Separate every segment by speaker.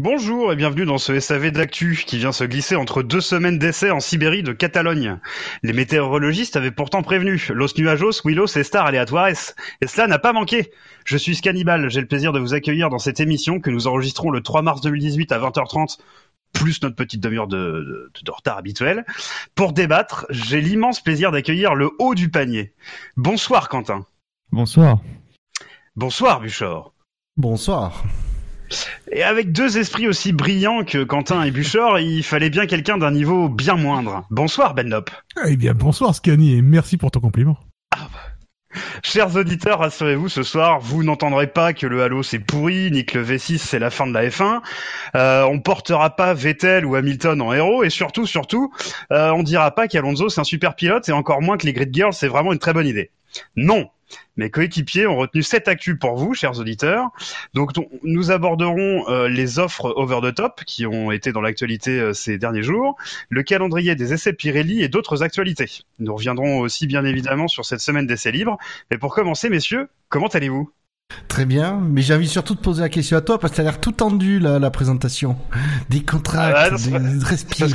Speaker 1: Bonjour et bienvenue dans ce SAV d'actu qui vient se glisser entre deux semaines d'essai en Sibérie de Catalogne. Les météorologistes avaient pourtant prévenu Los Nuajos, Willows et Star Aleatoires, et cela n'a pas manqué. Je suis Scannibal, j'ai le plaisir de vous accueillir dans cette émission que nous enregistrons le 3 mars 2018 à 20h30 plus notre petite demi-heure de, de, de, retard habituel. Pour débattre, j'ai l'immense plaisir d'accueillir le haut du panier. Bonsoir Quentin.
Speaker 2: Bonsoir.
Speaker 1: Bonsoir Buchor.
Speaker 3: Bonsoir.
Speaker 1: Et avec deux esprits aussi brillants que Quentin et Buchor, il fallait bien quelqu'un d'un niveau bien moindre. Bonsoir Benlop.
Speaker 4: Eh bien bonsoir Scanny et merci pour ton compliment.
Speaker 1: Ah bah. Chers auditeurs, rassurez-vous, ce soir, vous n'entendrez pas que le Halo c'est pourri, ni que le V6 c'est la fin de la F1. Euh, on portera pas Vettel ou Hamilton en héros, et surtout, surtout, euh, on dira pas qu'Alonso c'est un super pilote, et encore moins que les Grid Girls c'est vraiment une très bonne idée. Non, mes coéquipiers ont retenu cette actu pour vous, chers auditeurs. Donc, nous aborderons euh, les offres over the top qui ont été dans l'actualité euh, ces derniers jours, le calendrier des essais Pirelli et d'autres actualités. Nous reviendrons aussi bien évidemment sur cette semaine d'essais libres. Mais pour commencer, messieurs, comment allez-vous?
Speaker 3: Très bien, mais j'ai envie surtout de poser la question à toi parce que ça a l'air tout tendu là, la présentation. Des contrats, ah, des, des respires.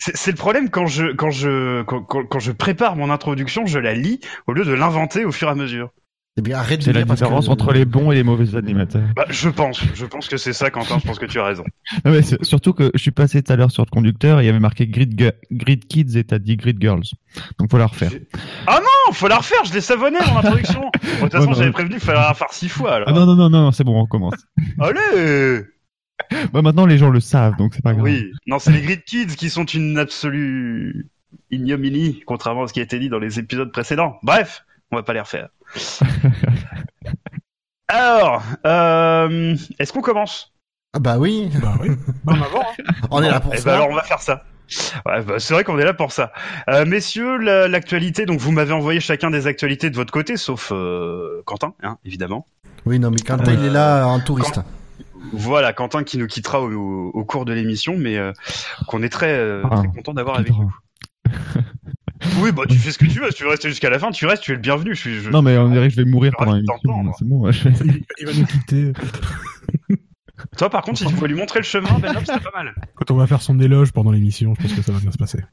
Speaker 1: C'est le problème quand je quand je quand, quand, je prépare mon introduction, je la lis au lieu de l'inventer au fur et à mesure.
Speaker 3: Eh bien, arrête
Speaker 2: C'est la différence entre les bons et les mauvais animateurs.
Speaker 1: Bah, je pense, je pense que c'est ça, Quentin. Je pense que tu as raison.
Speaker 2: non, mais surtout que je suis passé tout à l'heure sur le conducteur et il y avait marqué Grid, Grid Kids et t'as dit Grid Girls. Donc faut la refaire.
Speaker 1: Ah non, faut la refaire. Je l'ai savonné mon introduction. de toute façon, j'avais prévenu qu'il fallait la refaire six fois. Alors.
Speaker 2: Ah non non non non, c'est bon, on recommence.
Speaker 1: Allez.
Speaker 2: Bah maintenant les gens le savent, donc c'est pas grave.
Speaker 1: Oui, non, c'est les Grid Kids qui sont une absolue ignominie, contrairement à ce qui a été dit dans les épisodes précédents. Bref, on va pas les refaire. Alors, euh, est-ce qu'on commence?
Speaker 3: Ah bah oui.
Speaker 4: Bah oui.
Speaker 1: Bah, avant, hein.
Speaker 3: on est là pour
Speaker 1: eh
Speaker 3: ça.
Speaker 1: Ben alors on va faire ça. Ouais, bah, c'est vrai qu'on est là pour ça. Euh, messieurs, l'actualité, donc vous m'avez envoyé chacun des actualités de votre côté, sauf euh, Quentin, hein, évidemment.
Speaker 3: Oui, non, mais Quentin, il est là en touriste.
Speaker 1: Quand... Voilà, Quentin qui nous quittera au, au, au cours de l'émission, mais euh, qu'on est très, euh,
Speaker 2: Ah,
Speaker 1: très content d'avoir avec nous. Oui, bah tu fais ce que tu veux. Si tu veux rester jusqu'à la fin, tu restes. Tu es le bienvenu. Je suis. Je...
Speaker 2: Non mais on dirait que je vais mourir pendant l'émission. C'est bon.
Speaker 4: Il, il va nous quitter.
Speaker 1: Toi, par contre, si tu veux lui montrer le chemin, Ben c'est pas mal.
Speaker 4: Quand on va faire son éloge pendant l'émission, je pense que ça va bien se passer.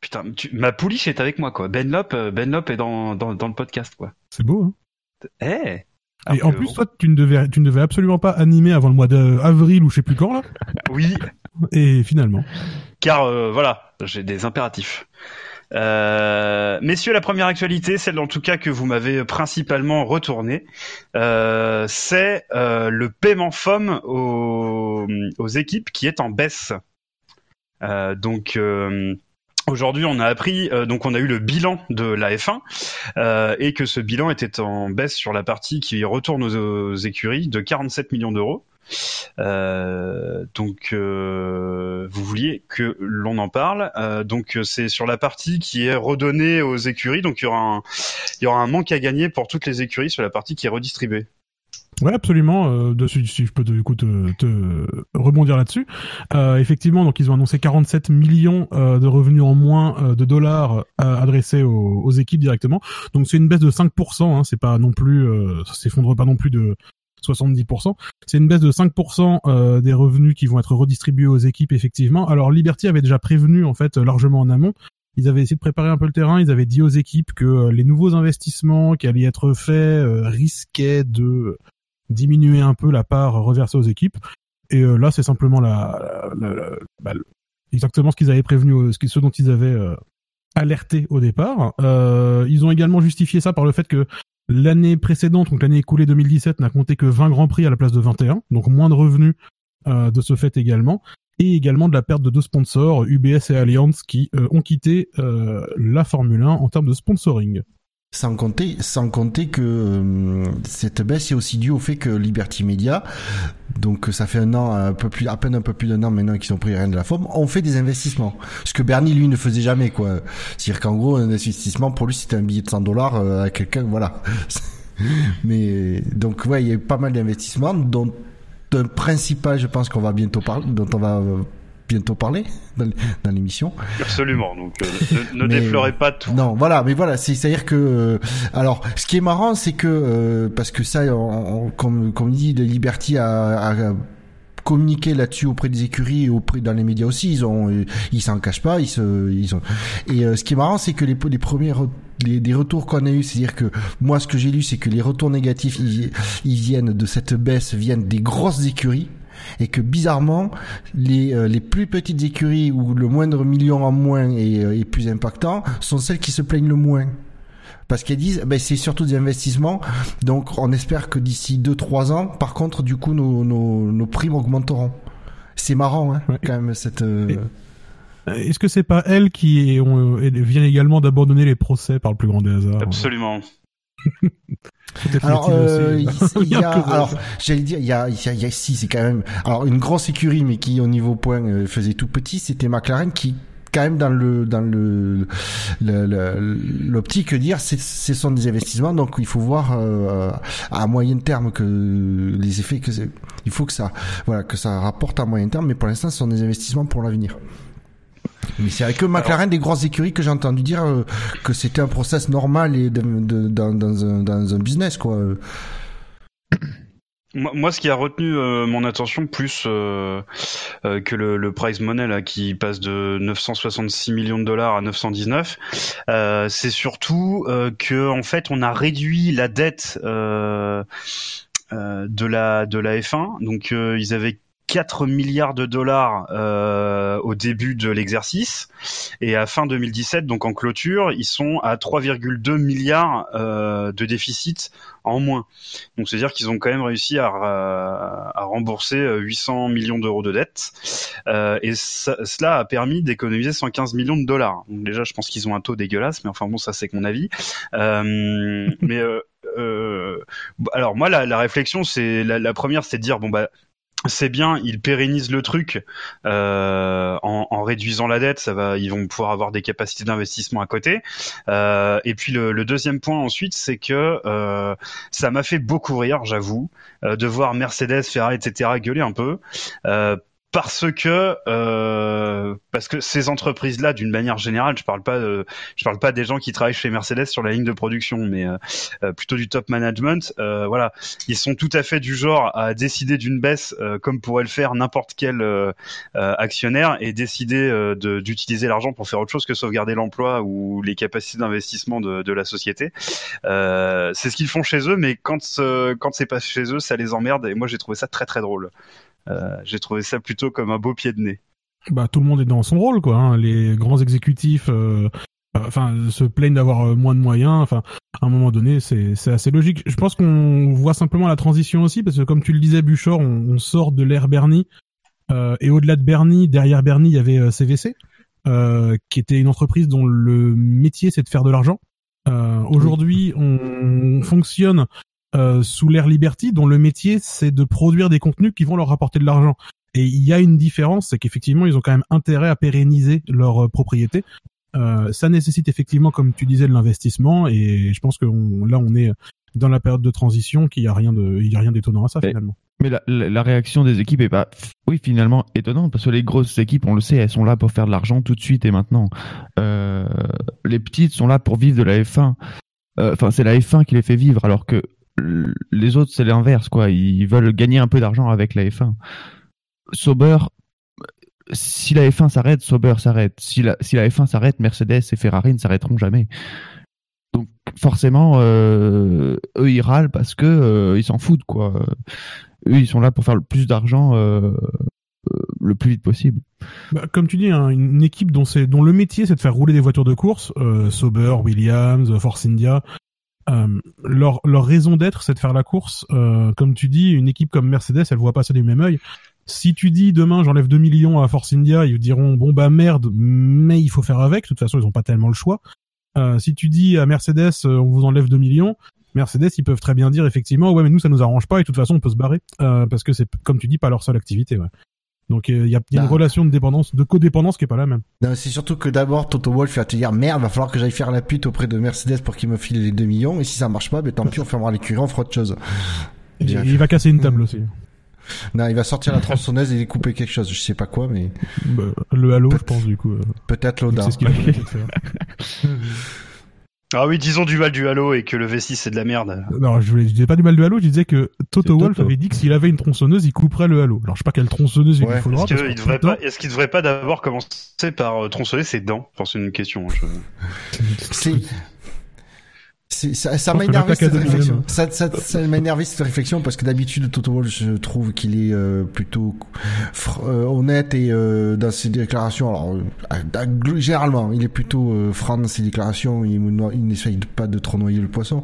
Speaker 1: Putain, tu... ma pouliche est avec moi, quoi. Benlop, euh, Benlop est dans, dans, dans le podcast, quoi.
Speaker 4: C'est beau, hein
Speaker 1: Eh.
Speaker 4: Et en plus, toi, tu ne devais, tu ne devais absolument pas animer avant le mois d'avril ou je sais plus quand là.
Speaker 1: Oui,
Speaker 4: Et finalement,
Speaker 1: car euh, voilà, j'ai des impératifs. Euh, messieurs, la première actualité, celle en tout cas que vous m'avez principalement retournée, euh, c'est euh, le paiement FOM aux, aux équipes qui est en baisse. Euh, donc euh, aujourd'hui, on a appris, euh, donc on a eu le bilan de la F1 euh, et que ce bilan était en baisse sur la partie qui retourne aux, écuries de 47 millions d'euros. Euh, donc, vous vouliez que l'on en parle. Donc, c'est sur la partie qui est redonnée aux écuries. Donc, il y aura un manque à gagner pour toutes les écuries sur la partie qui est redistribuée.
Speaker 4: Ouais, absolument. Euh, dessus, si je peux du coup, te, te rebondir là-dessus. Euh, effectivement, donc ils ont annoncé 47 millions euh, de revenus en moins euh, de dollars euh, adressés aux, aux équipes directement. Donc c'est une baisse de 5%. Hein, c'est pas non plus, euh, ça s'effondre pas non plus de 70%. C'est une baisse de 5% euh, des revenus qui vont être redistribués aux équipes effectivement. Alors Liberty avait déjà prévenu en fait largement en amont. Ils avaient essayé de préparer un peu le terrain. Ils avaient dit aux équipes que euh, les nouveaux investissements qui allaient être faits euh, risquaient de diminuer un peu la part reversée aux équipes. Et euh, là, c'est simplement la, la- la- bah, exactement ce qu'ils avaient prévenu, euh, ce, ce dont ils avaient euh, alerté au départ. Euh, ils ont également justifié ça par le fait que l'année précédente, donc l'année écoulée 2017, n'a compté que 20 grands prix à la place de 21, donc moins de revenus euh, de ce fait également, et également de la perte de deux sponsors, UBS et Allianz, qui euh, ont quitté la Formule 1 en termes de sponsoring.
Speaker 3: Sans compter, sans compter que euh, cette baisse est aussi due au fait que Liberty Media, donc ça fait un an, un peu plus, à peine un peu plus d'un an maintenant qu'ils ont pris rien de la forme, ont fait des investissements. Ce que Bernie lui ne faisait jamais, quoi. C'est-à-dire qu'en gros, un investissement pour lui c'était un billet de 100 dollars euh, à quelqu'un, voilà. Mais donc ouais, il y a eu pas mal d'investissements, dont un principal, je pense qu'on va bientôt parler, dont on va euh, bientôt parler dans, l'émission.
Speaker 1: Absolument. Donc euh, ne, ne déflorez pas tout.
Speaker 3: Non, voilà, mais voilà, c'est à dire que euh, alors ce qui est marrant, c'est que euh, parce que ça, comme comme dit, de Liberty a, a communiqué là-dessus auprès des écuries et auprès dans les médias aussi. Ils ont, ils s'en cachent pas. Ils se, ils ont. Et ce qui est marrant, c'est que les, les premiers les, des retours qu'on a eu, c'est-à-dire que moi, ce que j'ai lu, c'est que les retours négatifs, ils, ils, viennent de cette baisse, viennent des grosses écuries et que bizarrement les, euh, les plus petites écuries où le moindre million en moins est, euh, est plus impactant sont celles qui se plaignent le moins. Parce qu'elles disent ben c'est surtout des investissements. Donc on espère que d'ici 2-3 ans par contre du coup nos, nos, nos primes augmenteront. C'est marrant hein, quand même cette euh,
Speaker 4: Est-ce que c'est pas elles qui ont, viennent également d'abandonner les procès par le plus grand des hasards
Speaker 1: Absolument.
Speaker 3: Alors, euh, il y a, alors, j'allais dire, il y a, il y a, il y a si, c'est quand même, alors une grosse écurie, mais qui au niveau point euh, faisait tout petit, c'était McLaren qui quand même dans le dans le l'optique dire c'est ce sont des investissements donc il faut voir euh, à moyen terme que les effets que il faut que ça voilà que ça rapporte à moyen terme mais pour l'instant ce sont des investissements pour l'avenir mais c'est avec McLaren des grosses écuries que j'ai entendu dire euh, que c'était un process normal et de, de, dans, dans, un, dans un business quoi.
Speaker 1: Moi, ce qui a retenu euh, mon attention plus euh, que le, le, prize money là, qui passe de 966 millions de dollars à 919, c'est surtout que en fait on a réduit la dette de la de la F1. Donc ils avaient 4 milliards de dollars euh, au début de l'exercice et à fin 2017, donc en clôture, ils sont à 3,2 milliards euh, de déficit en moins. Donc c'est à dire qu'ils ont quand même réussi à, à rembourser 800 millions d'euros de dettes euh, et ça, cela a permis d'économiser 115 millions de dollars. Donc déjà, je pense qu'ils ont un taux dégueulasse, mais enfin bon, ça c'est mon avis. Euh, mais euh, euh, alors moi la, la réflexion c'est la, la, première c'est de dire bon bah c'est bien, ils pérennisent le truc euh, en, réduisant la dette, ça va, ils vont pouvoir avoir des capacités d'investissement à côté. Euh, et puis le, deuxième point ensuite, c'est que euh, ça m'a fait beaucoup rire, j'avoue, de voir Mercedes, Ferrari, etc. gueuler un peu parce que euh, parce que ces entreprises là d'une manière générale je parle pas de, je parle pas des gens qui travaillent chez Mercedes sur la ligne de production mais euh, euh plutôt du top management euh, voilà. Ils sont tout à fait du genre à décider d'une baisse euh, comme pourrait le faire n'importe quel euh, actionnaire et décider d'utiliser l'argent pour faire autre chose que sauvegarder l'emploi ou les capacités d'investissement de, de, la société. C'est ce qu'ils font chez eux mais quand quand c'est pas chez eux ça les emmerde et moi j'ai trouvé ça très très drôle j'ai trouvé ça plutôt comme un beau pied de nez.
Speaker 4: Bah tout le monde est dans son rôle quoi. Hein. Les grands exécutifs, euh, enfin se plaignent d'avoir euh, moins de moyens. Enfin à un moment donné c'est assez logique. Je pense qu'on voit simplement la transition aussi parce que comme tu le disais Buchor, on, sort de l'ère Bernie euh, et au-delà de Bernie, derrière Bernie il y avait CVC. Euh, qui était une entreprise dont le métier c'est de faire de l'argent. Euh, Aujourd'hui, on fonctionne euh, sous l'ère Liberty, dont le métier c'est de produire des contenus qui vont leur rapporter de l'argent. Et il y a une différence, c'est qu'effectivement ils ont quand même intérêt à pérenniser leur euh, propriété. Euh, ça nécessite effectivement, comme tu disais, de l'investissement. Et je pense que là on est dans la période de transition, qu'il y a rien de, il y a rien d'étonnant à ça
Speaker 2: mais,
Speaker 4: finalement.
Speaker 2: Mais la, la, la, réaction des équipes est pas, oui, finalement étonnante parce que les grosses équipes, on le sait, elles sont là pour faire de l'argent tout de suite et maintenant. Euh, les petites sont là pour vivre de la F1. Euh, enfin, c'est la F1 qui les fait vivre, alors que les autres, c'est l'inverse, quoi. Ils veulent gagner un peu d'argent avec la F1. Sauber, si la F1 s'arrête, Sauber s'arrête. Si la, si la F1 s'arrête, Mercedes et Ferrari ne s'arrêteront jamais. Donc forcément, euh, eux ils râlent parce que euh, ils s'en foutent, quoi. Eux ils sont là pour faire le plus d'argent euh, le plus vite possible.
Speaker 4: Bah, comme tu dis, hein, une équipe dont, dont le métier c'est de faire rouler des voitures de course, Sauber, Williams, Force India, euh, leur, leur raison d'être, c'est de faire la course. Euh, comme tu dis, une équipe comme Mercedes, elle voit pas ça du même œil. Si tu dis demain j'enlève 2 millions à Force India, ils diront bon bah merde, mais il faut faire avec. De toute façon, ils ont pas tellement le choix. Euh, si tu dis à Mercedes, euh, on vous enlève 2 millions, Mercedes, ils peuvent très bien dire effectivement, ouais, mais nous, ça nous arrange pas et de toute façon, on peut se barrer euh, parce que c'est, comme tu dis, pas leur seule activité. Ouais. Donc il y a, y a une
Speaker 3: Bah.
Speaker 4: relation de dépendance, de codépendance qui est pas la même.
Speaker 3: Non, c'est surtout que d'abord, Toto Wolff va te dire, merde, va falloir que j'aille faire la pute auprès de Mercedes pour qu'ils me filent les 2 millions, et si ça marche pas, ben tant pis, on fermera l'écurie, on fera autre chose.
Speaker 4: Et il va casser une table aussi.
Speaker 3: Non, il va sortir la tronçonneuse et découper quelque chose, je sais pas quoi, mais
Speaker 4: Bah, le Halo, je pense du coup. euh,
Speaker 3: peut-être l'Oda.
Speaker 4: c'est ce qu'il a faire.
Speaker 1: Ah oui, disons du mal du Halo et que le V6 c'est de la merde.
Speaker 4: Non, je, voulais, je disais pas du mal de Halo, je disais que Toto
Speaker 2: Toto.
Speaker 4: avait dit que s'il avait une tronçonneuse, il couperait le Halo. Alors je sais pas quelle tronçonneuse il lui faudra.
Speaker 1: Est-ce qu'il devrait
Speaker 4: temps,
Speaker 1: devrait pas d'abord commencer par euh, tronçonner ses dents? Enfin, c'est une question. je-
Speaker 3: c'est, ça, ça m'a énervé cette réflexion. Ça, ça, ça m'a énervé cette réflexion parce que d'habitude Toto Wolff, je trouve qu'il est euh, plutôt fr- euh, honnête et euh, dans ses déclarations. Alors, euh, généralement, il est plutôt euh, franc dans ses déclarations. Il, n'essaye pas de trop noyer le poisson.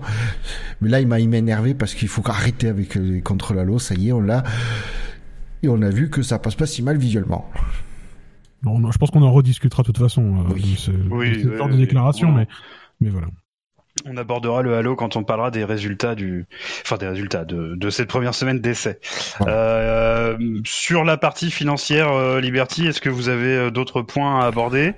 Speaker 3: Mais là, il m'a il m'a énervé parce qu'il faut arrêter avec les contre la Ça y est, on l'a. Et on a vu que ça passe pas si mal visuellement.
Speaker 4: non, non, je pense qu'on en rediscutera de toute façon. euh,
Speaker 3: Oui.
Speaker 1: Oui,
Speaker 4: de ce
Speaker 1: oui,
Speaker 4: genre de déclaration,
Speaker 1: oui.
Speaker 4: mais, mais voilà.
Speaker 1: On abordera le Halo quand on parlera des résultats du, enfin des résultats de, de cette première semaine d'essai. Euh, sur la partie financière, euh, Liberty, est-ce que vous avez euh, d'autres points à aborder?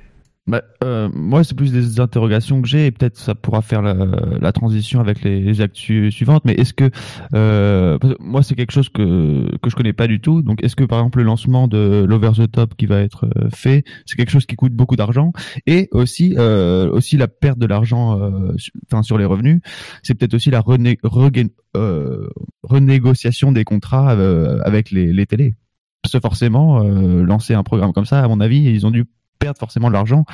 Speaker 2: Bah, euh, moi, c'est plus des interrogations que j'ai et peut-être ça pourra faire la, la transition avec les, les actus suivantes. Mais est-ce que euh, moi, c'est quelque chose que que je connais pas du tout. Donc, est-ce que par exemple le lancement de l'over the top qui va être euh, fait, c'est quelque chose qui coûte beaucoup d'argent? Et aussi euh, aussi la perte de l'argent, euh, enfin sur les revenus, c'est peut-être aussi la rené- regain- euh, renégociation des contrats avec les, les télés. Parce que forcément, lancer un programme comme ça, à mon avis, ils ont dû perdre forcément de l'argent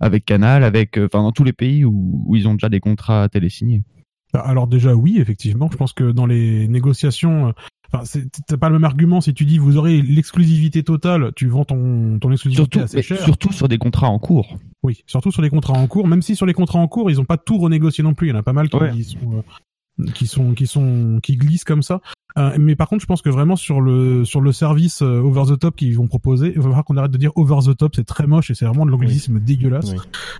Speaker 2: avec Canal, avec, euh, enfin, dans tous les pays où, où ils ont déjà des contrats télé signés.
Speaker 4: Bah, Alors déjà oui, effectivement, je pense que dans les négociations, euh, enfin c'est pas le même argument si tu dis vous aurez l'exclusivité totale, tu vends ton ton exclusivité
Speaker 2: Surtout,
Speaker 4: assez cher.
Speaker 2: surtout sur des contrats en cours.
Speaker 4: Oui, surtout sur les contrats en cours, même si sur les contrats en cours, ils ont pas tout renégocié non plus, il y en a pas mal qui
Speaker 2: Ouais.
Speaker 4: sont euh, qui sont qui sont qui glissent comme ça. Euh, mais par contre, je pense que vraiment sur le sur le service euh, over the top qu'ils vont proposer, il va falloir qu'on arrête de dire over the top, c'est très moche et c'est vraiment de l'anglicisme dégueulasse.
Speaker 3: Oui.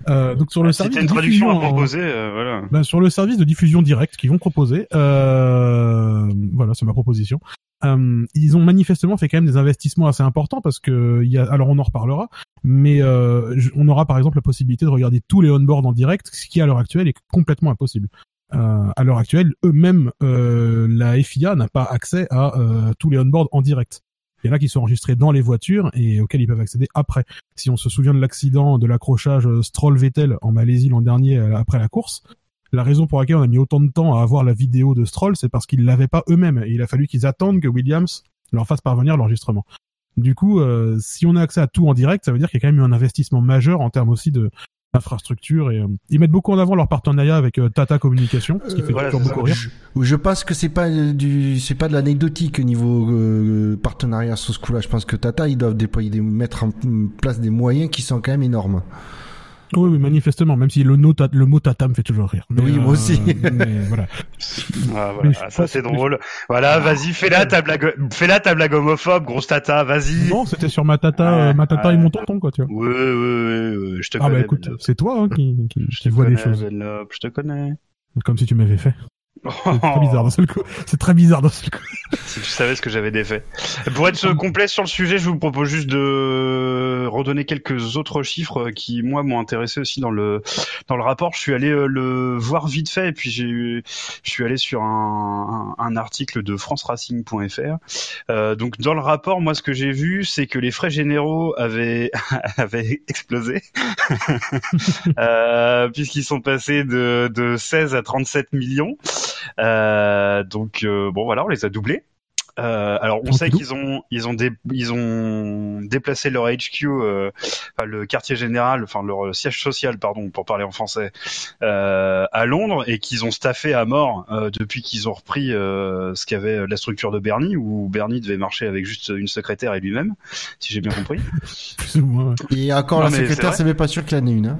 Speaker 4: Euh, donc sur le
Speaker 1: Si
Speaker 4: service
Speaker 1: une
Speaker 4: de
Speaker 1: traduction à proposer, euh, voilà.
Speaker 4: bah, sur le service de diffusion directe qu'ils vont proposer, euh, voilà, c'est ma proposition. Euh, ils ont manifestement fait quand même des investissements assez importants parce que il y a, alors on en reparlera, mais euh, on aura par exemple la possibilité de regarder tous les on-board en direct, ce qui à l'heure actuelle est complètement impossible. Euh, à l'heure actuelle, eux-mêmes, euh, la FIA n'a pas accès à euh, tous les on-board en direct. Il y en a qui sont enregistrés dans les voitures et auxquels ils peuvent accéder après. Si on se souvient de l'accident de l'accrochage Stroll-Vettel en Malaisie l'an dernier après la course, la raison pour laquelle on a mis autant de temps à avoir la vidéo de Stroll, c'est parce qu'ils l'avaient pas eux-mêmes. Il a fallu qu'ils attendent que Williams leur fasse parvenir l'enregistrement. Du coup, euh, si on a accès à tout en direct, ça veut dire qu'il y a quand même eu un investissement majeur en termes aussi de d'infrastructure et euh, ils mettent beaucoup en avant leur partenariat avec euh, Tata Communication, ce qui
Speaker 3: Euh,
Speaker 4: fait
Speaker 1: voilà,
Speaker 4: toujours beaucoup rire.
Speaker 3: Je, je pense que c'est pas euh, du, c'est pas de l'anecdotique au niveau euh, partenariat sur ce coup-là. Je pense que Tata, ils doivent déployer, des, mettre en place des moyens qui sont quand même énormes.
Speaker 4: Oui, oui, manifestement, même si le, no- ta- le mot Tata me fait toujours rire. Mais,
Speaker 3: Oui, moi aussi.
Speaker 4: mais voilà.
Speaker 1: Ah, voilà.
Speaker 4: Mais
Speaker 1: Ah, ça c'est
Speaker 4: que-
Speaker 1: drôle. Voilà, vas-y, fais-la ta blague, fais-la ta blague homophobe, grosse tata, vas-y.
Speaker 4: Non, c'était sur ma Tata, euh, ma Tata et mon tonton, quoi, tu vois.
Speaker 1: Ouais, ouais, ouais, ouais, je te
Speaker 4: Ah
Speaker 1: connais.
Speaker 4: bah écoute, c'est toi hein, qui, qui,
Speaker 1: je
Speaker 4: qui
Speaker 1: te
Speaker 4: vois les choses.
Speaker 1: Je te connais.
Speaker 4: Comme si tu m'avais fait. C'est très bizarre d'un seul coup. C'est très bizarre d'un seul coup.
Speaker 1: Si tu savais ce que j'avais défait. Pour être complet sur le sujet, je vous propose juste de redonner quelques autres chiffres qui, moi, m'ont intéressé aussi dans le dans le rapport. Je suis allé euh, le voir vite fait et puis j'ai eu- je suis allé sur un, un, un article de franceracing.fr. Euh, donc dans le rapport, moi, ce que j'ai vu, c'est que les frais généraux avaient avaient explosé euh, puisqu'ils sont passés de de 16 à 37 millions. Euh, donc euh, bon voilà, on les a doublés. Euh, alors on sait qu'ils ont ils ont dé- ils ont déplacé leur HQ, euh, enfin, le quartier général, enfin leur siège social pardon pour parler en français, euh, à Londres et qu'ils ont staffé à mort euh, depuis qu'ils ont repris euh, ce qu'avait la structure de Bernie où Bernie devait marcher avec juste une secrétaire et lui-même, si j'ai bien compris.
Speaker 4: Plus ou moins.
Speaker 3: Et encore,
Speaker 1: Non,
Speaker 3: la secrétaire, c'est même pas sûr qu'il en ait une. Hein.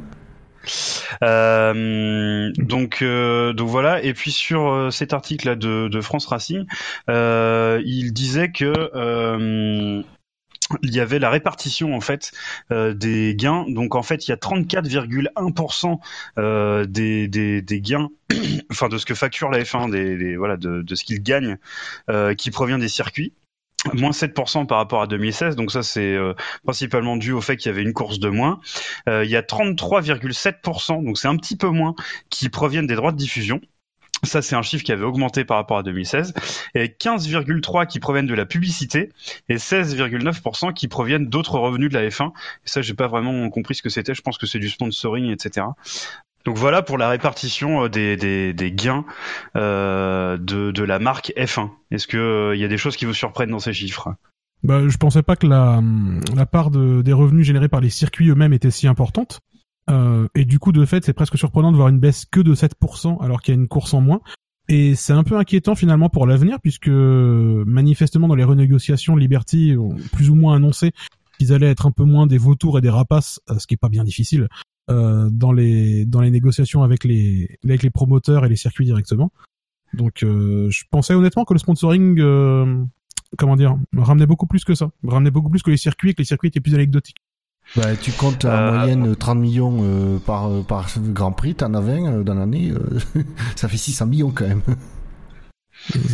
Speaker 1: Euh, donc, euh, donc voilà. Et puis sur euh, cet article-là de, France Racing, il disait que il y avait la répartition en fait des gains. Donc en fait, il y a 34,1% euh, des, gains, enfin de ce que facture la F1, des, des voilà de, ce qu'ils gagnent, euh, qui provient des circuits moins 7% par rapport à 2016, donc ça c'est euh, principalement dû au fait qu'il y avait une course de moins. Euh, il y a 33,7%, donc c'est un petit peu moins, qui proviennent des droits de diffusion. Ça, c'est un chiffre qui avait augmenté par rapport à 2016. Et 15,3 qui proviennent de la publicité et 16,9% qui proviennent d'autres revenus de la F1. Et ça, j'ai pas vraiment compris ce que c'était. Je pense que c'est du sponsoring, etc. Donc voilà pour la répartition euh, des, des, des gains euh, de, de la marque F1. Est-ce que euh, y a des choses qui vous surprennent dans ces chiffres?
Speaker 4: Bah, je pensais pas que la, la part de, des revenus générés par les circuits eux-mêmes était si importante. Euh, et du coup, de fait, c'est presque surprenant de voir une baisse que de 7% alors qu'il y a une course en moins. Et c'est un peu inquiétant finalement pour l'avenir puisque manifestement dans les renégociations, Liberty ont plus ou moins annoncé qu'ils allaient être un peu moins des vautours et des rapaces, euh, ce qui est pas bien difficile, euh, dans les dans les négociations avec les avec les promoteurs et les circuits directement. Donc euh, je pensais honnêtement que le sponsoring euh, comment dire ramenait beaucoup plus que ça, ramenait beaucoup plus que les circuits et que les circuits étaient plus anecdotiques.
Speaker 3: Bah, tu comptes en
Speaker 1: Euh,
Speaker 3: moyenne 30 millions euh, par, par Grand Prix, t'en as 20 euh, dans l'année, euh, ça fait 600 millions quand même.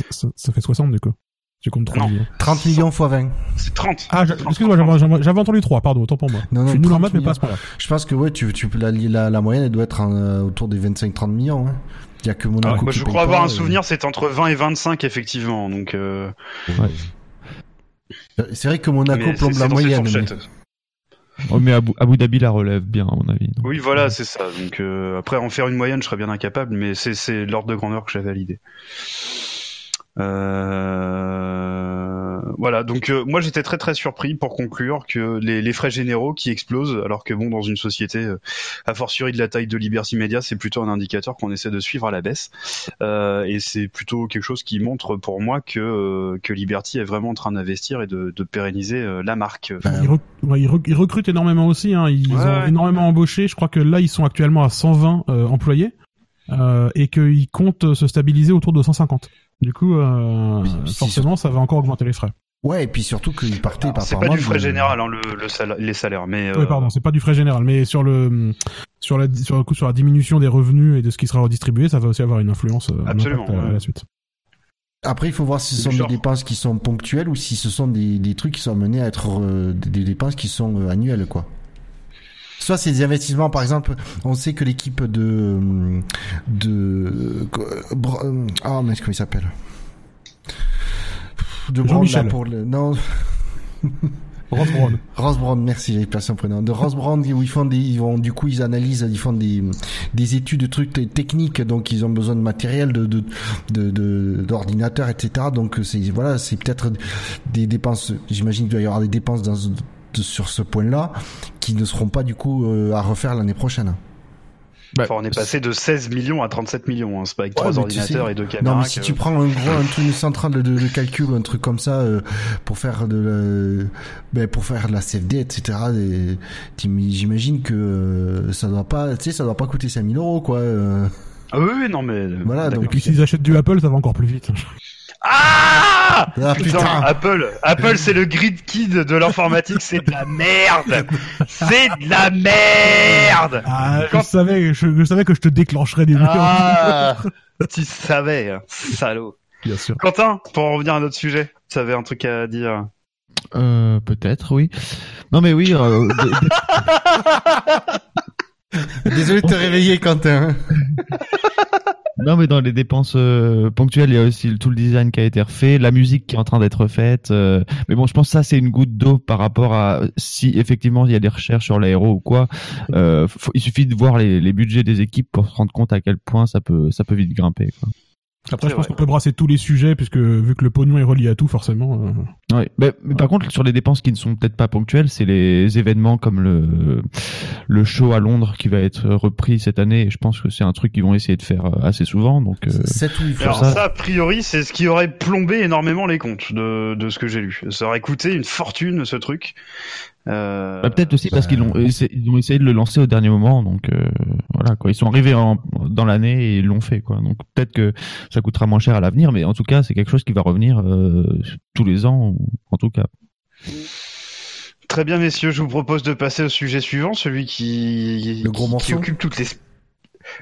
Speaker 4: Ça, ça fait 60 du coup. Tu comptes 3
Speaker 1: Non.
Speaker 4: millions.
Speaker 3: 30 millions fois 20.
Speaker 1: C'est 30.
Speaker 4: Ah, excuse-moi, j'avais- entendu 3, pardon, autant pour moi.
Speaker 3: Non, non,
Speaker 4: je suis nul en
Speaker 3: 30
Speaker 4: maths, mais pas à
Speaker 3: millions.
Speaker 4: ce point-là.
Speaker 3: Je pense que ouais, tu, tu, la, la, la moyenne elle doit être en, euh, autour des 25-30 millions. Hein. Il y a que Monaco
Speaker 1: Ah, moi, je crois
Speaker 3: pas,
Speaker 1: avoir un
Speaker 3: et-
Speaker 1: souvenir, c'est entre 20 et 25 effectivement. Donc euh,
Speaker 3: C'est vrai que Monaco
Speaker 1: mais
Speaker 3: plombe la moyenne.
Speaker 2: Oh, mais Abu, Abu Dhabi la relève bien, à mon avis. donc.
Speaker 1: Oui, voilà, c'est ça. Donc euh, après, en faire une moyenne, je serais bien incapable, mais c'est c'est l'ordre de grandeur que j'avais à l'idée. Euh, voilà, donc euh, moi j'étais très très surpris pour conclure que les, les frais généraux qui explosent, alors que bon dans une société euh, a fortiori de la taille de Liberty Media, c'est plutôt un indicateur qu'on essaie de suivre à la baisse, Euh, et c'est plutôt quelque chose qui montre pour moi que euh, que Liberty est vraiment en train d'investir et de, de pérenniser euh, la marque.
Speaker 3: Ben,
Speaker 4: Ils, rec- ouais, ils rec- ils recrutent énormément aussi, hein. ils
Speaker 1: Ouais,
Speaker 4: ont
Speaker 1: ouais.
Speaker 4: énormément embauché. Je crois que là, ils sont actuellement à 120 euh, employés euh, et qu'ils comptent se stabiliser autour de 150. Du coup, euh,
Speaker 3: Puis-
Speaker 4: forcément, ça va encore augmenter les frais.
Speaker 3: Ouais, et puis surtout qu'ils partaient
Speaker 1: Alors,
Speaker 3: par
Speaker 1: C'est pas du frais général, hein, le, le sala- les salaires, mais
Speaker 4: Oui,
Speaker 1: euh,
Speaker 4: pardon, c'est pas du frais général, mais sur le sur la sur le coup sur la diminution des revenus et de ce qui sera redistribué, ça va aussi avoir une influence euh, un
Speaker 1: Absolument,
Speaker 4: impact à, la suite.
Speaker 3: Après, il faut voir si ce sont des dépenses qui sont ponctuelles ou si ce sont des, des trucs qui sont amenés à être euh, des, des dépenses qui sont euh, annuelles, quoi. Soit c'est des investissements, par exemple, on sait que l'équipe de de ah mais comment il s'appelle? De
Speaker 4: Jean-Michel.
Speaker 3: pour le non.
Speaker 4: Ross Brown,
Speaker 3: merci, j'avais pas son prénom. De Ross Brown, où ils font des, ils vont, du coup, ils analysent, ils font des, des études de trucs techniques, donc ils ont besoin de matériel, de, de, de, d'ordinateurs, etc. Donc c'est, voilà, c'est peut-être des dépenses, j'imagine qu'il doit y avoir des dépenses dans, sur ce point-là, qui ne seront pas, du coup, euh, à refaire l'année prochaine.
Speaker 2: Bah,
Speaker 1: Enfin, on est passé de 16 millions à 37 millions. Hein. C'est pas avec trois
Speaker 3: mais tu
Speaker 1: ordinateurs
Speaker 3: sais-
Speaker 1: et deux caméras.
Speaker 3: Non, mais si
Speaker 1: que-
Speaker 3: tu prends un gros, un truc, une centrale de, de calcul, un truc comme ça, euh, pour faire de la, ben, pour faire de la CFD, etc., et j'imagine que euh, ça doit pas, tu sais, ça doit pas coûter 5000 euros, quoi. euh.
Speaker 1: Ah oui, oui, non, mais.
Speaker 3: Voilà,
Speaker 1: D'accord.
Speaker 4: Et puis s'ils achètent du Apple, ça va encore plus vite.
Speaker 1: Ah
Speaker 3: Ah, putain.
Speaker 1: Apple, Apple, c'est le grid kid de l'informatique, c'est de la merde. C'est de la merde.
Speaker 4: Ah,
Speaker 1: Quand-
Speaker 4: je savais, je, je savais que je te déclencherais des.
Speaker 1: Ah, tu savais, hein, salaud.
Speaker 4: Bien sûr.
Speaker 1: Quentin, pour en revenir à notre sujet, tu avais un truc à dire.
Speaker 2: Euh, peut-être, oui. Non, mais oui. euh,
Speaker 3: Désolé de te réveiller, Quentin.
Speaker 2: non, mais dans les dépenses euh, ponctuelles, il y a aussi tout le design qui a été refait, la musique qui est en train d'être faite. euh, mais bon, je pense que ça, c'est une goutte d'eau par rapport à si effectivement il y a des recherches sur l'aéro ou quoi. Euh, il suffit de voir les, budgets des équipes pour se rendre compte à quel point ça peut, ça peut vite grimper.
Speaker 4: Après, je pense qu'on peut brasser tous les sujets puisque vu que le pognon est relié à tout, forcément. euh,
Speaker 2: Ouais. Mais, mais par contre, sur les dépenses qui ne sont peut-être pas ponctuelles, c'est les événements comme le le show à Londres qui va être repris cette année. Et je pense que c'est un truc qu'ils vont essayer de faire euh, assez souvent. Donc, euh,
Speaker 3: 7 ou 8 fois.
Speaker 1: Alors
Speaker 2: ça-
Speaker 1: ça, a priori, c'est ce qui aurait plombé énormément les comptes de, de ce que j'ai lu. Ça aurait coûté une fortune, ce truc. Euh,
Speaker 2: Bah, peut-être aussi parce qu'ils l'ont essayé, ils ont essayé de le lancer au dernier moment, donc euh, voilà quoi. Ils sont arrivés en, dans l'année et ils l'ont fait quoi. Donc peut-être que ça coûtera moins cher à l'avenir, mais en tout cas c'est quelque chose qui va revenir euh, tous les ans, ou, en tout cas.
Speaker 1: très bien, messieurs. Je vous propose de passer au sujet suivant, celui qui,
Speaker 3: Le gros
Speaker 1: qui, occupe toutes les.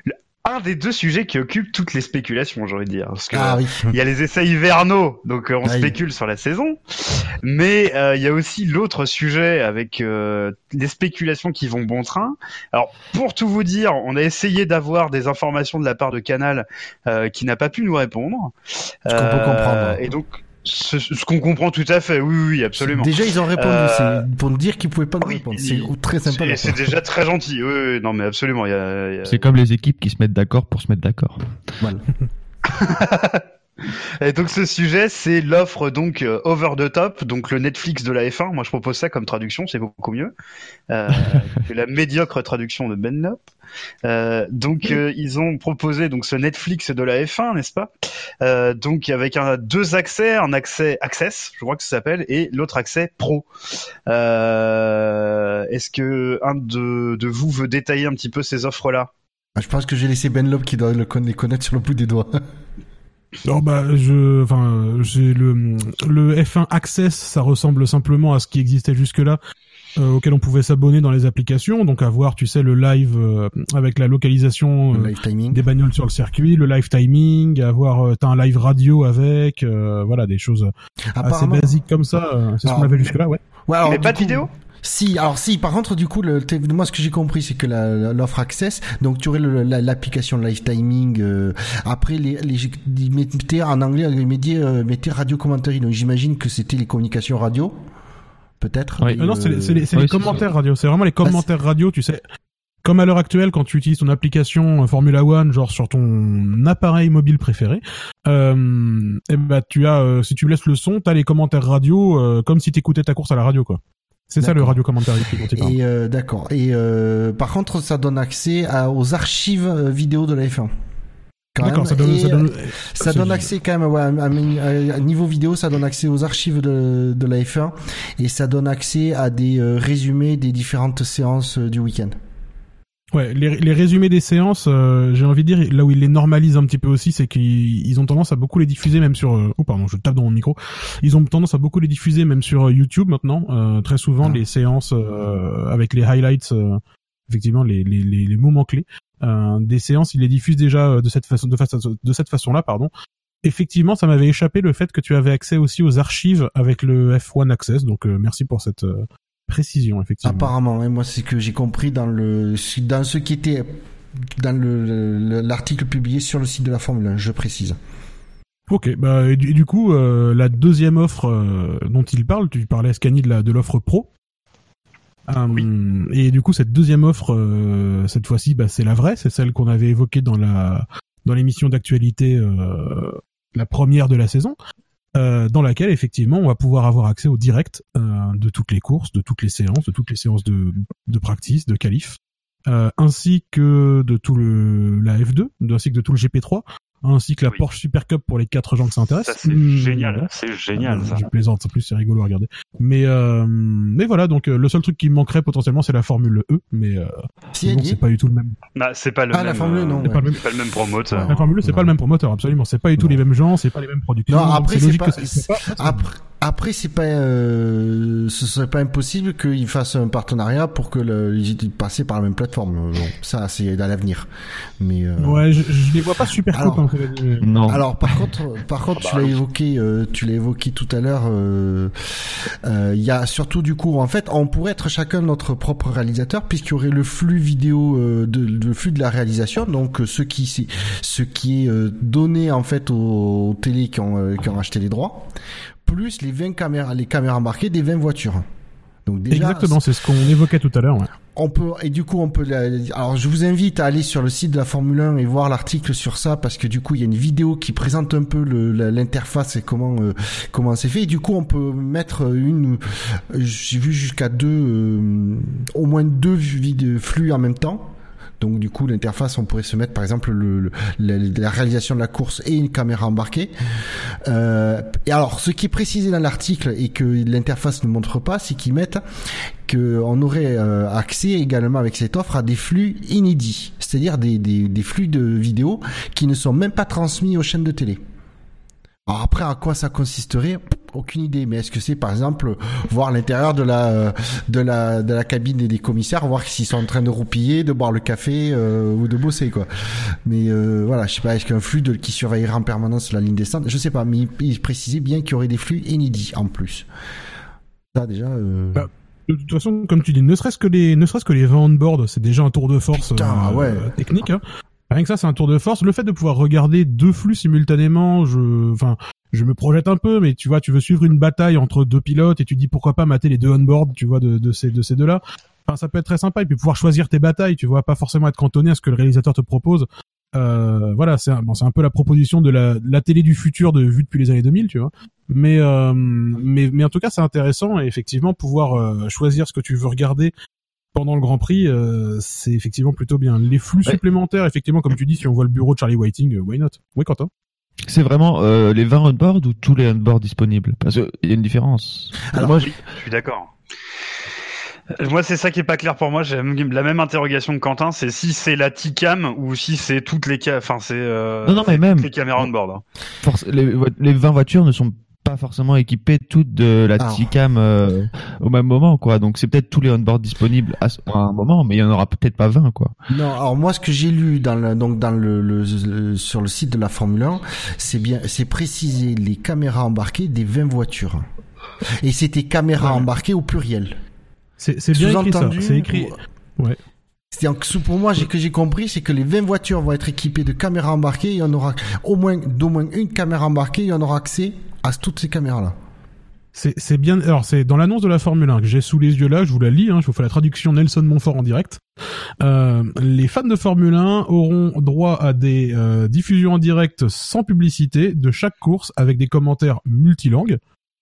Speaker 1: Le- Un des deux sujets qui occupe toutes les spéculations, j'ai envie de dire. Parce que
Speaker 3: Ah oui.
Speaker 1: il y a les essais hivernaux, donc euh, on
Speaker 3: Aïe.
Speaker 1: spécule sur la saison. Mais euh, il y a aussi l'autre sujet avec euh, les spéculations qui vont bon train. Alors pour tout vous dire, on a essayé d'avoir des informations de la part de Canal euh, qui n'a pas pu nous répondre.
Speaker 3: Ce qu'on peut comprendre.
Speaker 1: Et donc ce, ce qu'on comprend tout à fait, oui, oui, oui, absolument.
Speaker 3: Déjà, ils ont répondu.
Speaker 1: Euh,
Speaker 3: C'est pour nous dire qu'ils pouvaient pas nous répondre. C'est très sympa.
Speaker 1: C'est déjà très gentil. Oui, oui, non mais absolument. Il y a, il y a-
Speaker 2: C'est comme les équipes qui se mettent d'accord pour se mettre d'accord.
Speaker 3: Voilà.
Speaker 1: Et donc ce sujet, c'est l'offre donc euh, over the top, donc le Netflix de la F1. Moi, je propose ça comme traduction, c'est beaucoup mieux euh, que la médiocre traduction de Ben Lop. Euh, donc euh, ils ont proposé donc ce Netflix de la F1, n'est-ce pas? Donc avec un deux accès, un accès Access, je crois que ça s'appelle, et l'autre accès Pro. Est-ce que un de, de vous veut détailler un petit peu ces offres-là?
Speaker 3: Ah, Je pense que j'ai laissé Ben Lop qui doit le connaître sur le bout des doigts.
Speaker 4: Alors bah je enfin euh, j'ai le le F1 Access ça ressemble simplement à ce qui existait jusque là auquel on pouvait s'abonner dans les applications. Donc avoir tu sais le live euh, avec la localisation euh,
Speaker 3: live
Speaker 4: des bagnoles sur le circuit le live timing avoir euh, t'as un live radio avec euh, voilà des choses assez basiques comme ça euh, c'est ce qu'on avait jusque là ouais.
Speaker 3: Ouais, alors,
Speaker 1: Mais pas de
Speaker 3: coup-
Speaker 1: vidéo?
Speaker 3: Si, alors si, par contre, du coup, le, moi, ce que j'ai compris, c'est que l'offre Access, donc tu aurais l'application Live Timing. euh, après, les, les, ils mettaient en anglais, ils mettaient, euh, mettaient radio commentary. Donc j'imagine que c'était les communications radio, peut-être.
Speaker 2: Oui.
Speaker 3: Et,
Speaker 4: Euh, non c'est les- c'est les, les commentaires radio c'est vraiment les commentaires radio tu sais comme à l'heure actuelle, quand tu utilises ton application euh, Formula One, genre sur ton appareil mobile préféré, euh, eh ben tu as, euh, si tu laisses le son, t'as les commentaires radio, euh, comme si t'écoutais ta course à la radio, quoi. C'est ça le radio commentaire.
Speaker 3: Et euh, d'accord. Et euh, par contre, ça donne accès à, aux archives euh, vidéo de la F1. Quand même.
Speaker 4: D'accord, ça donne,
Speaker 3: Et,
Speaker 4: ça donne,
Speaker 3: euh, ça donne accès quand même ouais, à, à- à niveau vidéo, ça donne accès aux archives de, de la F1 et ça donne accès à des euh, résumés des différentes séances euh, du week-end.
Speaker 4: Ouais, les, les résumés des séances, euh, j'ai envie de dire, là où ils les normalisent un petit peu aussi, c'est qu'ils ils ont tendance à beaucoup les diffuser même sur... euh, oh pardon, je tape dans mon micro. Ils ont tendance à beaucoup les diffuser même sur euh, YouTube maintenant. Euh, très souvent,
Speaker 3: Ah.
Speaker 4: les séances euh, avec les highlights, euh, effectivement, les, les, les, les moments clés euh, des séances, ils les diffusent déjà de cette façon, de, façon, de cette façon-là, pardon. Effectivement, ça m'avait échappé le fait que tu avais accès aussi aux archives avec le F1 Access, donc euh, merci pour cette euh, précision, effectivement.
Speaker 3: Apparemment, et moi c'est ce que j'ai compris dans le dans ce qui était dans le le- l'article publié sur le site de la Formule 1, je précise.
Speaker 4: Ok, bah et du, et du coup, euh, la deuxième offre euh, dont il parle, tu parlais Scani de la de l'offre pro. Euh, Et du coup, cette deuxième offre, euh, cette fois-ci, bah, c'est la vraie, c'est celle qu'on avait évoquée dans la dans l'émission d'actualité, euh, la première de la saison, euh, dans laquelle effectivement, on va pouvoir avoir accès au direct euh, de toutes les courses, de toutes les séances, de toutes les séances de de practice, de qualif, euh, ainsi que de tout le la F2, ainsi que de tout le GP3 ainsi que la
Speaker 1: Oui.
Speaker 4: Porsche Super Cup pour les quatre gens que ça intéresse.
Speaker 1: Ça c'est
Speaker 4: Mmh,
Speaker 1: génial,
Speaker 4: voilà.
Speaker 1: c'est génial
Speaker 4: Euh,
Speaker 1: ça.
Speaker 4: Je plaisante, en plus c'est rigolo à regarder. Mais euh, mais voilà, donc euh, le seul truc qui me manquerait potentiellement c'est la Formule E, mais euh,
Speaker 3: Si,
Speaker 4: bon, c'est pas du tout le même.
Speaker 1: Bah, c'est pas le
Speaker 3: Ah,
Speaker 1: même.
Speaker 3: la Formule,
Speaker 1: euh,
Speaker 3: non,
Speaker 4: C'est
Speaker 3: ouais.
Speaker 4: pas le même.
Speaker 1: C'est pas le même promoteur.
Speaker 4: La Formule E, c'est
Speaker 3: non.
Speaker 4: pas le même promoteur, absolument. C'est pas du tout
Speaker 3: Non.
Speaker 4: les mêmes gens, c'est pas les mêmes productions.
Speaker 3: Non, après,
Speaker 4: c'est
Speaker 3: pas-
Speaker 4: pas.
Speaker 3: Après, après c'est pas, euh, ce serait pas impossible qu'ils fassent un partenariat pour que le, ils passent par la même plateforme. Bon, ça, c'est à l'avenir. Mais euh,
Speaker 4: Ouais, je, je les vois pas super
Speaker 3: Alors-
Speaker 4: copains.
Speaker 2: Non.
Speaker 3: Alors par contre, par contre,
Speaker 1: Ah
Speaker 3: tu
Speaker 1: bah,
Speaker 3: l'as évoqué, euh, tu l'as évoqué tout à l'heure. euh, euh, Il y a surtout du coup, en fait, on pourrait être chacun notre propre réalisateur puisqu'il y aurait le flux vidéo, euh, de, le flux de la réalisation, donc euh, ce qui, c'est- ce qui est euh, donné en fait aux, aux télés qui ont, euh, qui ont acheté les droits, plus les 20 caméras, les caméras embarquées des 20 voitures. Donc déjà,
Speaker 4: Exactement, c'est ce qu'on évoquait tout à l'heure. Ouais.
Speaker 3: on peut et du coup on peut alors je vous invite à aller sur le site de la Formule 1 et voir l'article sur ça parce que du coup il y a une vidéo qui présente un peu l'interface et comment euh, comment c'est fait et du coup on peut mettre une euh, j'ai vu jusqu'à deux euh, au moins deux flux en même temps donc du coup l'interface on pourrait se mettre par exemple le, le- la, la réalisation de la course et une caméra embarquée euh, et alors ce qui est précisé dans l'article et que l'interface ne montre pas c'est qu'ils mettent qu'on aurait euh, accès également avec cette offre à des flux inédits, c'est-à-dire des, des, des flux de vidéos qui ne sont même pas transmis aux chaînes de télé. Alors après, à quoi ça consisterait? Aucune idée. Mais est-ce que c'est par exemple voir l'intérieur de la euh, de la de la cabine des, des commissaires, voir s'ils sont en train de roupiller, de boire le café euh, ou de bosser quoi. Mais euh, voilà, je sais pas, est-ce qu'il y a un flux de, qui surveillera en permanence la ligne descente? Je sais pas, mais il, il précisait bien qu'il y aurait des flux inédits en plus. Ça déjà. Euh...
Speaker 4: Bah, de toute façon, comme tu dis, ne serait-ce que les, ne serait-ce que les vins on board, c'est déjà un tour de force
Speaker 3: Putain,
Speaker 4: euh,
Speaker 3: ouais.
Speaker 4: technique. Hein. Rien que ça, c'est un tour de force. Le fait de pouvoir regarder deux flux simultanément, je, enfin, je me projette un peu, mais tu vois, tu veux suivre une bataille entre deux pilotes et tu dis pourquoi pas mater les deux on board, tu vois, de, de ces, de ces deux-là. Enfin, ça peut être très sympa et puis pouvoir choisir tes batailles, tu vois, pas forcément être cantonné à ce que le réalisateur te propose. Euh, voilà, c'est un, bon, c'est un peu la proposition de la, la télé du futur de vue depuis les années 2000, tu vois. Mais, euh, mais, mais en tout cas, c'est intéressant et effectivement pouvoir euh, choisir ce que tu veux regarder pendant le Grand Prix, euh, c'est effectivement plutôt bien. Les flux
Speaker 2: Ouais.
Speaker 4: supplémentaires, effectivement, comme tu dis, si on voit le bureau de Charlie Whiting, euh, why not? Oui, Quentin?
Speaker 2: C'est vraiment euh, les 20 on-board ou tous les on-board disponibles? Parce qu'il y a une différence.
Speaker 3: Alors,
Speaker 2: moi, je-
Speaker 1: Je suis d'accord. Euh, Moi, c'est ça qui est pas clair pour moi. J'ai la même- la même interrogation que Quentin. C'est si c'est la T-cam ou si c'est toutes les enfin c'est euh,
Speaker 2: Non, non, mais
Speaker 1: c'est
Speaker 2: même-
Speaker 1: toutes les caméras on board. hein.
Speaker 2: force- les, les 20 voitures ne sont pas forcément équipées toutes de la
Speaker 3: Alors.
Speaker 2: T-Cam euh, au même moment, quoi. Donc c'est peut-être tous les on-board disponibles à, ce- à un moment, mais il y en aura peut-être pas 20, quoi.
Speaker 3: Non, alors moi ce que j'ai lu dans le, donc dans le, le- le- sur le site de la Formule 1, c'est bien c'est précisé les caméras embarquées des 20 voitures. Et c'était caméras
Speaker 4: Ouais.
Speaker 3: embarquées au pluriel.
Speaker 4: C'est bien écrit ça. C'est écrit. Ouais.
Speaker 3: C'est en dessous pour moi, j'ai que j'ai compris, c'est que les 20 voitures vont être équipées de caméras embarquées, il y en aura au moins d'au moins une caméra embarquée, il y en aura accès à toutes ces caméras là.
Speaker 4: C'est c'est bien. Alors c'est dans l'annonce de la Formule 1 que j'ai sous les yeux là. Je vous la lis. Hein, je vous fais la traduction Nelson Montfort en direct. Euh, les fans de Formule 1 auront droit à des euh, diffusions en direct sans publicité de chaque course avec des commentaires multilangues.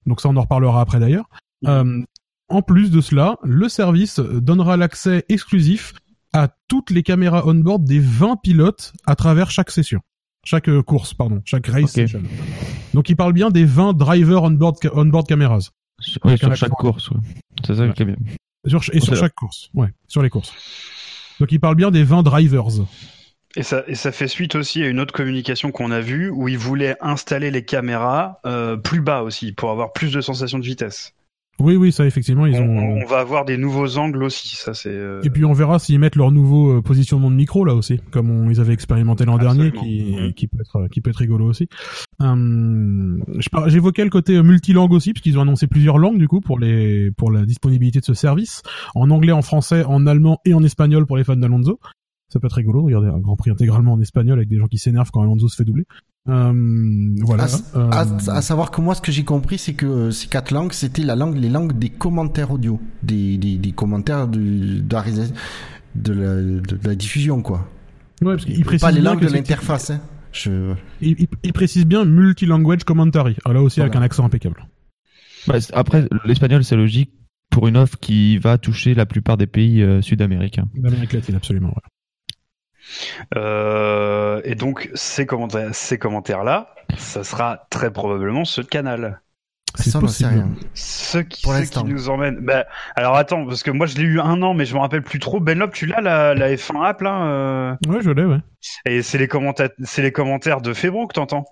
Speaker 4: Donc ça on en reparlera après d'ailleurs. Euh, en plus de cela, le service donnera l'accès exclusif à toutes les caméras on-board des 20 pilotes à travers chaque session. Chaque euh, course, pardon. Chaque race. Donc il parle bien des 20 driver on-board ca- on-board cameras. Un
Speaker 2: sur chaque course, ouais. C'est ça qui est bien.
Speaker 4: Sur, et sur chaque course. Ouais, sur les courses. Donc il parle bien des 20 drivers.
Speaker 1: Et ça, et ça fait suite aussi à une autre communication qu'on a vue où ils voulaient installer les caméras euh, plus bas aussi pour avoir plus de sensations de vitesse.
Speaker 4: Oui, oui, ça effectivement, ils
Speaker 1: on,
Speaker 4: ont...
Speaker 1: on va avoir des nouveaux angles aussi. Ça c'est. euh,
Speaker 4: Et puis on verra s'ils mettent leur nouveau euh, positionnement de micro là aussi, comme on, ils avaient expérimenté l'an dernier, qui, qui peut être qui peut être rigolo aussi. Hum, J'évoquais le côté euh, multilangue aussi, parce qu'ils ont annoncé plusieurs langues du coup pour les pour la disponibilité de ce service, en anglais, en français, en allemand et en espagnol pour les fans d'Alonso. Ça peut être rigolo, regardez un Grand Prix intégralement en espagnol avec des gens qui s'énervent quand Alonso se fait doubler. Hum, voilà.
Speaker 3: À,
Speaker 4: Euh,
Speaker 3: à- à savoir que moi, ce que j'ai compris, c'est que euh, ces quatre langues, c'était la langue, les langues des commentaires audio, des, des, des commentaires de, de, la, résa- de, la, de la diffusion, quoi.
Speaker 4: ouais, parce qu'il précise
Speaker 3: Pas les langues de l'interface. Hein. Je...
Speaker 4: Il, il- il précise bien multi-language commentary. Alors là aussi avec un accent impeccable.
Speaker 2: Bah, après, l'espagnol, c'est logique pour une offre qui va toucher la plupart des pays euh, sud-américains.
Speaker 4: L'Amérique latine, absolument. ouais.
Speaker 1: Euh, et donc ces commentaires, ces commentaires-là, ça sera très probablement ceux de Canal.
Speaker 4: C'est
Speaker 3: Ça, on n'en sait
Speaker 4: possible.
Speaker 3: rien.
Speaker 1: Ceux qui,
Speaker 3: Pour
Speaker 1: nous emmènent. Bah, alors attends, parce que moi je l'ai eu un an, mais je me rappelle plus trop. Benlop, tu l'as la, la F1 app là euh,
Speaker 4: Ouais, je l'ai, ouais.
Speaker 1: Et c'est les commentaires, c'est les commentaires de Febro que t'entends.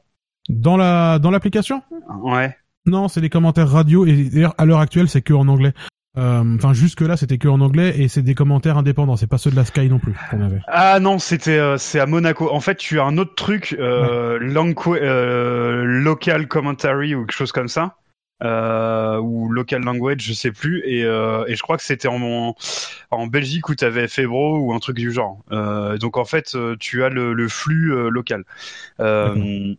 Speaker 4: Dans la dans l'application?
Speaker 1: Ouais.
Speaker 4: Non, c'est des commentaires radio et d'ailleurs à l'heure actuelle c'est que en anglais. Euh, Enfin jusque là c'était que en anglais et c'est des commentaires indépendants, c'est pas ceux de la Sky non plus qu'on avait.
Speaker 1: Ah non, c'était euh, c'est à Monaco. En fait, tu as un autre truc, euh, euh, local commentary ou quelque chose comme ça, euh, ou local language, je sais plus. Et, euh, et je crois que c'était en en Belgique où tu avais Febro ou un truc du genre. Euh, donc en fait, tu as le, le flux local. Euh,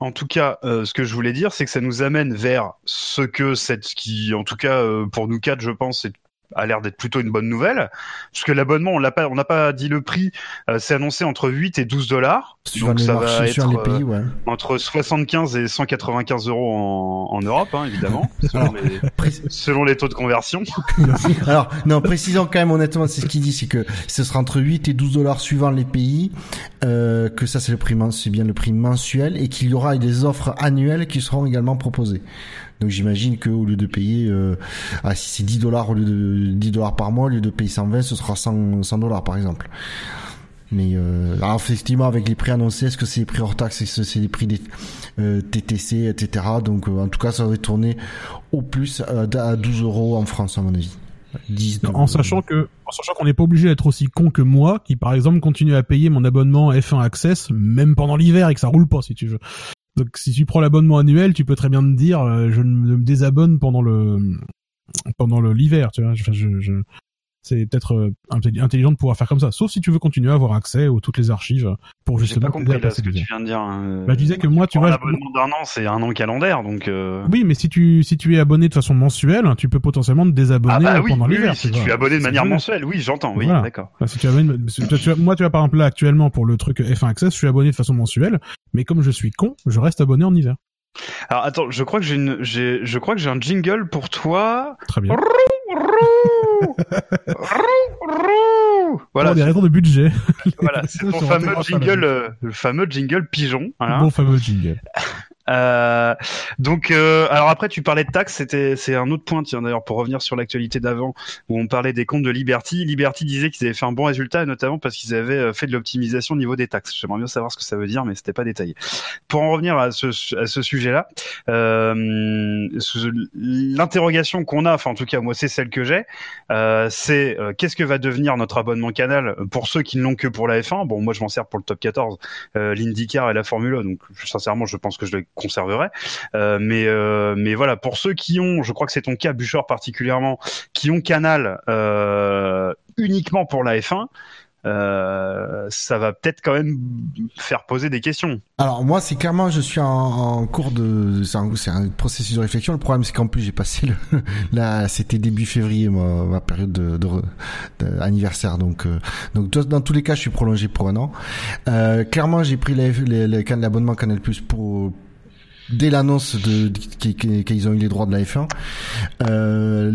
Speaker 1: en tout cas, euh, ce que je voulais dire, c'est que ça nous amène vers ce que cette, qui, en tout cas, euh, pour nous quatre, je pense, c'est a l'air d'être plutôt une bonne nouvelle, parce que l'abonnement, on l'a pas, on n'a pas dit le prix, euh, c'est annoncé entre 8 et 12 dollars, donc
Speaker 3: les
Speaker 1: ça va être
Speaker 3: les
Speaker 1: euh,
Speaker 3: pays, ouais.
Speaker 1: entre 75 et 195 euros en, en Europe, hein, évidemment, selon,
Speaker 3: Alors,
Speaker 1: les, selon les taux de conversion.
Speaker 3: Alors, non, précisons quand même honnêtement, c'est ce qu'il dit, c'est que ce sera entre 8 et 12 dollars suivant les pays, euh, que ça c'est le prix, c'est bien le prix mensuel, et qu'il y aura des offres annuelles qui seront également proposées. Donc j'imagine que au lieu de payer, euh, ah, si c'est 10 dollars au lieu de 10 dollars par mois, au lieu de payer 120, ce sera 100 100 dollars par exemple. Mais euh, alors effectivement, avec les prix annoncés, est-ce que c'est les prix hors taxe, est-ce que c'est les prix des euh, TTC, etc. Donc euh, en tout cas, ça va tourner au plus euh, à 12 euros en France, à mon avis. 10,
Speaker 4: En sachant que, en sachant qu'on n'est pas obligé d'être aussi con que moi, qui par exemple continue à payer mon abonnement F1 Access, même pendant l'hiver et que ça roule pas, si tu veux. Donc si tu prends l'abonnement annuel, tu peux très bien te dire, euh, je me me désabonne pendant le pendant l'hiver, tu vois. C'est peut-être euh, intelli- intelligent de pouvoir faire comme ça, sauf si tu veux continuer à avoir accès aux toutes les archives pour
Speaker 1: J'ai
Speaker 4: justement
Speaker 1: pas
Speaker 4: t'aider à
Speaker 1: compris là, ce que tu viens de dire. hein.
Speaker 4: Bah, je disais que moi, tu vois,
Speaker 1: un abonnement d'un an, c'est un an calendaire, donc. euh,
Speaker 4: Oui, mais si tu si tu es abonné de façon mensuelle, tu peux potentiellement te désabonner
Speaker 1: Ah bah oui,
Speaker 4: pendant
Speaker 1: oui,
Speaker 4: l'hiver.
Speaker 1: oui, si tu es abonné de manière mensuelle, oui, j'entends, oui,
Speaker 4: Voilà.
Speaker 1: d'accord.
Speaker 4: Enfin, si tu es abonné- parce que tu vois, moi, tu vois, par exemple, là, actuellement, pour le truc F1 Access, je suis abonné de façon mensuelle, mais comme je suis con, je reste abonné en hiver.
Speaker 1: Alors attends, je crois que j'ai une, j'ai, je crois que j'ai un jingle pour toi.
Speaker 4: Très bien.
Speaker 1: Voilà,
Speaker 4: Pour des raisons de budget.
Speaker 1: voilà, c'est ton fameux jingle, euh, le fameux jingle pigeon. Voilà.
Speaker 4: Bon fameux jingle.
Speaker 1: Euh, donc, euh, alors après, tu parlais de taxes, c'était c'est un autre point, tiens d'ailleurs, pour revenir sur l'actualité d'avant, où on parlait des comptes de Liberty. Liberty disait qu'ils avaient fait un bon résultat, notamment parce qu'ils avaient euh, fait de l'optimisation au niveau des taxes. J'aimerais bien savoir ce que ça veut dire, mais c'était pas détaillé. Pour en revenir à ce, sujet-là, l'interrogation qu'on a, enfin en tout cas moi c'est celle que j'ai, c'est qu'est-ce que va devenir notre abonnement canal pour ceux qui ne l'ont que pour la F1. Bon, moi je m'en sers pour le top 14, euh, l'IndyCar et la Formule 1, donc sincèrement je pense que je le conserverai. Euh, mais euh, mais voilà, pour ceux qui ont, je crois que c'est ton cas, Buchor particulièrement, qui ont Canal euh, uniquement pour la F1, euh, ça va peut-être quand même faire poser des questions.
Speaker 3: Alors moi, c'est clairement, je suis en, cours de, c'est un, processus de réflexion. Le problème, c'est qu'en plus, j'ai passé le, là, c'était début février, ma, période de. Donc, donc dans- tous les cas, je suis prolongé pour un an. Clairement, j'ai pris l'abonnement Canal Plus pour dès l'annonce de qu'ils ont eu les droits de la F1. Euh,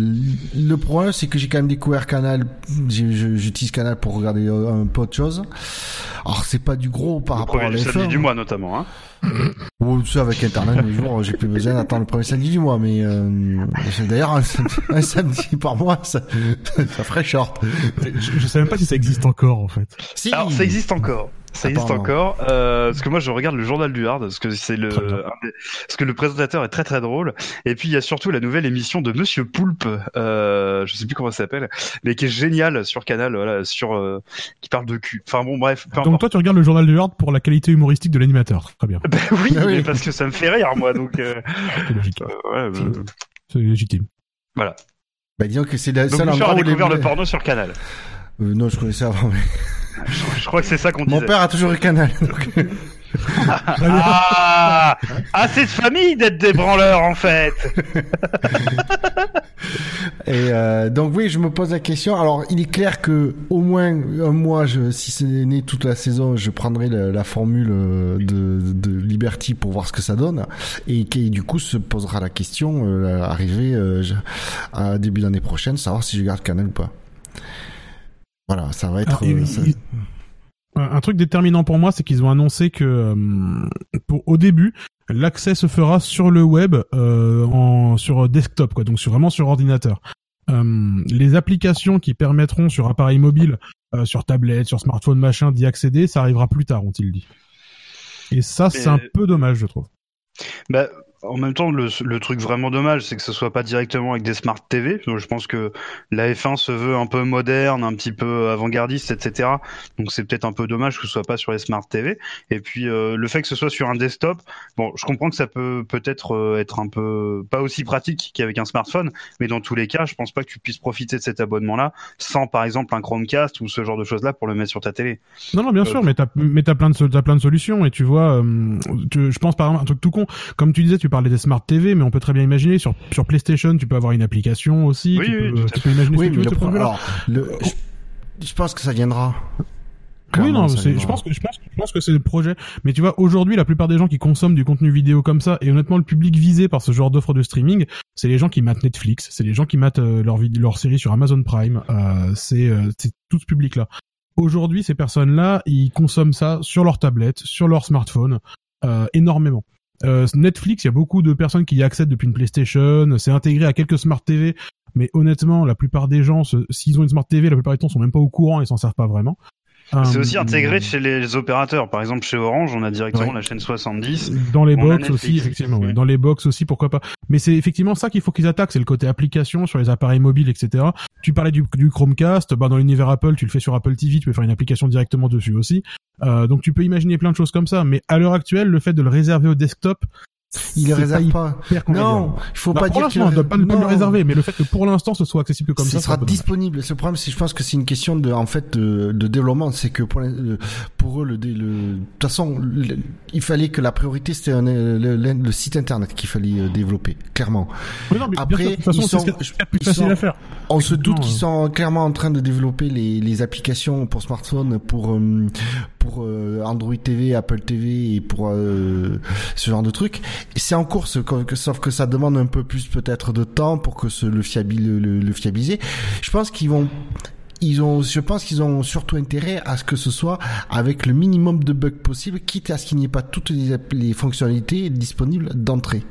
Speaker 3: le problème, c'est que j'ai quand même découvert Canal. J'utilise Canal pour regarder euh, un peu autre chose. Alors, c'est pas du gros par
Speaker 1: Le
Speaker 3: rapport à
Speaker 1: premier
Speaker 3: la
Speaker 1: du
Speaker 3: F1.
Speaker 1: samedi du mois notamment. Hein.
Speaker 3: Bon, ça avec Internet, le jour, j'ai plus besoin d'attendre le premier samedi du mois, mais euh, d'ailleurs un, samedi- un samedi par mois, ça, ça ferait short.
Speaker 4: je, je sais même pas si ça existe encore, en fait.
Speaker 3: Si.
Speaker 1: Alors ça existe encore. Ça existe encore. Euh, parce que moi je regarde le journal du hard parce que c'est le parce que le présentateur est très très drôle. Et puis il y a surtout la nouvelle émission de Monsieur Poulpe. Euh, je sais plus comment ça s'appelle, mais qui est géniale sur Canal. Voilà, sur euh, qui parle de cul. Enfin bon bref. Peu
Speaker 4: Donc
Speaker 1: importe.
Speaker 4: toi, tu regardes le journal du Hard pour la qualité humoristique de l'animateur. Très bien.
Speaker 1: Ben oui,
Speaker 3: Ah oui.
Speaker 1: mais parce que ça me fait rire moi. Donc euh,
Speaker 4: C'est logique.
Speaker 1: euh, ouais,
Speaker 4: C'est légitime.
Speaker 1: voilà.
Speaker 3: Bah, disons que c'est le
Speaker 1: Donc
Speaker 3: seul
Speaker 1: Bouchard
Speaker 3: endroit
Speaker 1: a
Speaker 3: où les-
Speaker 1: découvert le porno sur Canal.
Speaker 3: Euh, non, je connaissais avant, mais
Speaker 1: Je, je crois que c'est ça qu'on
Speaker 3: mon
Speaker 1: disait.
Speaker 3: père a toujours eu Canal. donc-
Speaker 1: Ah, c'est de famille d'être des branleurs en fait.
Speaker 3: Et euh, donc oui, je me pose la question. Alors, il est clair que au moins un mois, je, si c'est né toute la saison, je prendrai la, la formule euh, de, de Liberty pour voir ce que ça donne, et qui du coup se posera la question euh, arrivé euh, à début d'année prochaine, savoir si je garde Canal ou pas. Voilà, ça va être.
Speaker 4: Ah, et-
Speaker 3: euh, ça-
Speaker 4: Un un truc déterminant pour moi, c'est qu'ils ont annoncé que euh, pour au début, l'accès se fera sur le web, euh, en, sur desktop, quoi, donc sur, vraiment sur ordinateur. Euh, les applications qui permettront sur appareil mobile, euh, sur tablette, sur smartphone, machin, d'y accéder, ça arrivera plus tard, ont-ils dit. Et ça, c'est un peu dommage, je trouve.
Speaker 1: Bah, en même temps, le, le truc vraiment dommage, c'est que ce soit pas directement avec des smart TV. Donc, je pense que la F1 se veut un peu moderne, un petit peu avant-gardiste, etc. Donc, c'est peut-être un peu dommage que ce soit pas sur les smart TV. Et puis, euh, le fait que ce soit sur un desktop, bon, je comprends que ça peut peut-être euh, être un peu pas aussi pratique qu'avec un smartphone, mais dans tous les cas, je pense pas que tu puisses profiter de cet abonnement-là sans, par exemple, un Chromecast ou ce genre de choses-là pour le mettre sur ta télé.
Speaker 4: Non, non, bien
Speaker 1: Euh,
Speaker 4: sûr, mais t'as, mais t'as plein de, t'as plein de solutions et tu vois, euh, tu- je pense par exemple un truc tout con, comme tu disais, tu parlais des smart TV, mais on peut très bien imaginer sur sur PlayStation, tu peux avoir une application aussi,
Speaker 1: Oui,
Speaker 4: tu,
Speaker 1: oui,
Speaker 4: peux,
Speaker 1: tout à
Speaker 4: tu peux imaginer
Speaker 3: Oui,
Speaker 4: ce que tu veux
Speaker 3: le alors, le, je, je pense que ça viendra.
Speaker 4: Oui, non, c'est, je pense que je pense, je pense que c'est le projet. Mais tu vois, aujourd'hui, la plupart des gens qui consomment du contenu vidéo comme ça, et honnêtement, le public visé par ce genre d'offre de streaming, c'est les gens qui matent Netflix, c'est les gens qui matent euh, leur série sur Amazon Prime. Euh, c'est euh, c'est tout ce public-là. Aujourd'hui, ces personnes-là, ils consomment ça sur leur tablette, sur leur smartphone, euh, énormément. Euh, Netflix, il y a beaucoup de personnes qui y accèdent depuis une PlayStation. C'est intégré à quelques smart TV, mais honnêtement, la plupart des gens, s'ils ont une smart TV, la plupart du temps, sont même pas au courant et s'en servent pas vraiment.
Speaker 1: C'est
Speaker 4: Euh,
Speaker 1: aussi intégré chez les opérateurs. Par exemple, chez Orange, on a directement
Speaker 3: Ouais.
Speaker 1: la chaîne 70.
Speaker 4: Dans les box aussi, effectivement. ouais. Dans les box aussi, pourquoi pas. Mais c'est effectivement ça qu'il faut qu'ils attaquent, c'est le côté application sur les appareils mobiles, etc. Tu parlais du, du Chromecast, bah dans l'univers Apple, tu le fais sur Apple TV, tu peux faire une application directement dessus aussi. Euh, donc tu peux imaginer plein de choses comme ça. Mais à l'heure actuelle, le fait de le réserver au desktop,
Speaker 3: Il le réserve pas. Non, il faut
Speaker 4: Bah,
Speaker 3: pas
Speaker 4: pour
Speaker 3: dire qu'il
Speaker 4: l'instant,
Speaker 3: le
Speaker 4: pas, pas me le
Speaker 3: non.
Speaker 4: réserver, mais le fait que pour l'instant ce soit accessible comme
Speaker 3: Ce
Speaker 4: ça,
Speaker 3: sera disponible. Ce problème, c'est, je pense que c'est une question de, en fait, de, de développement. C'est que pour, pour eux, le, de toute façon, le- il fallait que la priorité c'était le, le- le site internet qu'il fallait euh, développer, clairement.
Speaker 4: Mais non, mais
Speaker 3: Après,
Speaker 4: sûr, de toute façon,
Speaker 3: ils sont-
Speaker 4: plus
Speaker 3: ils
Speaker 4: facile
Speaker 3: sont-
Speaker 4: à faire.
Speaker 3: On se doute
Speaker 4: Non,
Speaker 3: qu'ils
Speaker 4: euh.
Speaker 3: sont clairement en train de développer les, les applications pour smartphone, pour euh, pour euh, Android TV, Apple TV et pour euh, ce genre de trucs. C'est en cours, ce- que- que- sauf que ça demande un peu plus peut-être de temps pour que ce, le, fiabi- le, le, le fiabiliser. Je pense qu'ils vont ils ont, je pense qu'ils ont surtout intérêt à ce que ce soit avec le minimum de bugs possible, quitte à ce qu'il n'y ait pas toutes les, fonctionnalités disponibles d'entrée.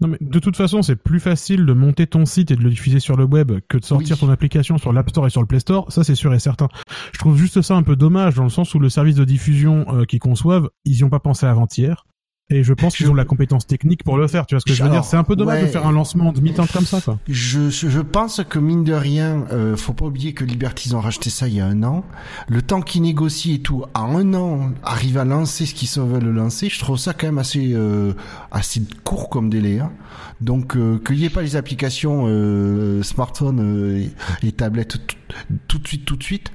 Speaker 4: Non mais de toute façon, c'est plus facile de monter ton site et de le diffuser sur le web que de sortir
Speaker 3: Oui.
Speaker 4: ton application sur l'App Store et sur le Play Store. Ça, c'est sûr et certain. Je trouve juste ça un peu dommage dans le sens où le service de diffusion euh, qu'ils conçoivent, ils y ont pas pensé avant-hier. Et je pense qu'ils
Speaker 3: Je-
Speaker 4: ont la compétence technique pour le faire. Tu vois ce que je veux
Speaker 3: Alors,
Speaker 4: dire? C'est un peu dommage
Speaker 3: ouais.
Speaker 4: de faire un lancement de mi-temps comme ça, quoi.
Speaker 3: Je, je pense que mine de rien, euh, faut pas oublier que Liberty ils ont racheté ça il y a un an. Le temps qu'ils négocient et tout, en un an, arrivent à lancer ce qu'ils veulent lancer. Je trouve ça quand même assez euh, assez court comme délai. Hein. Donc euh, qu'il n'y ait pas les applications euh, smartphone euh, et, et tablettes tout, tout de suite, tout de suite.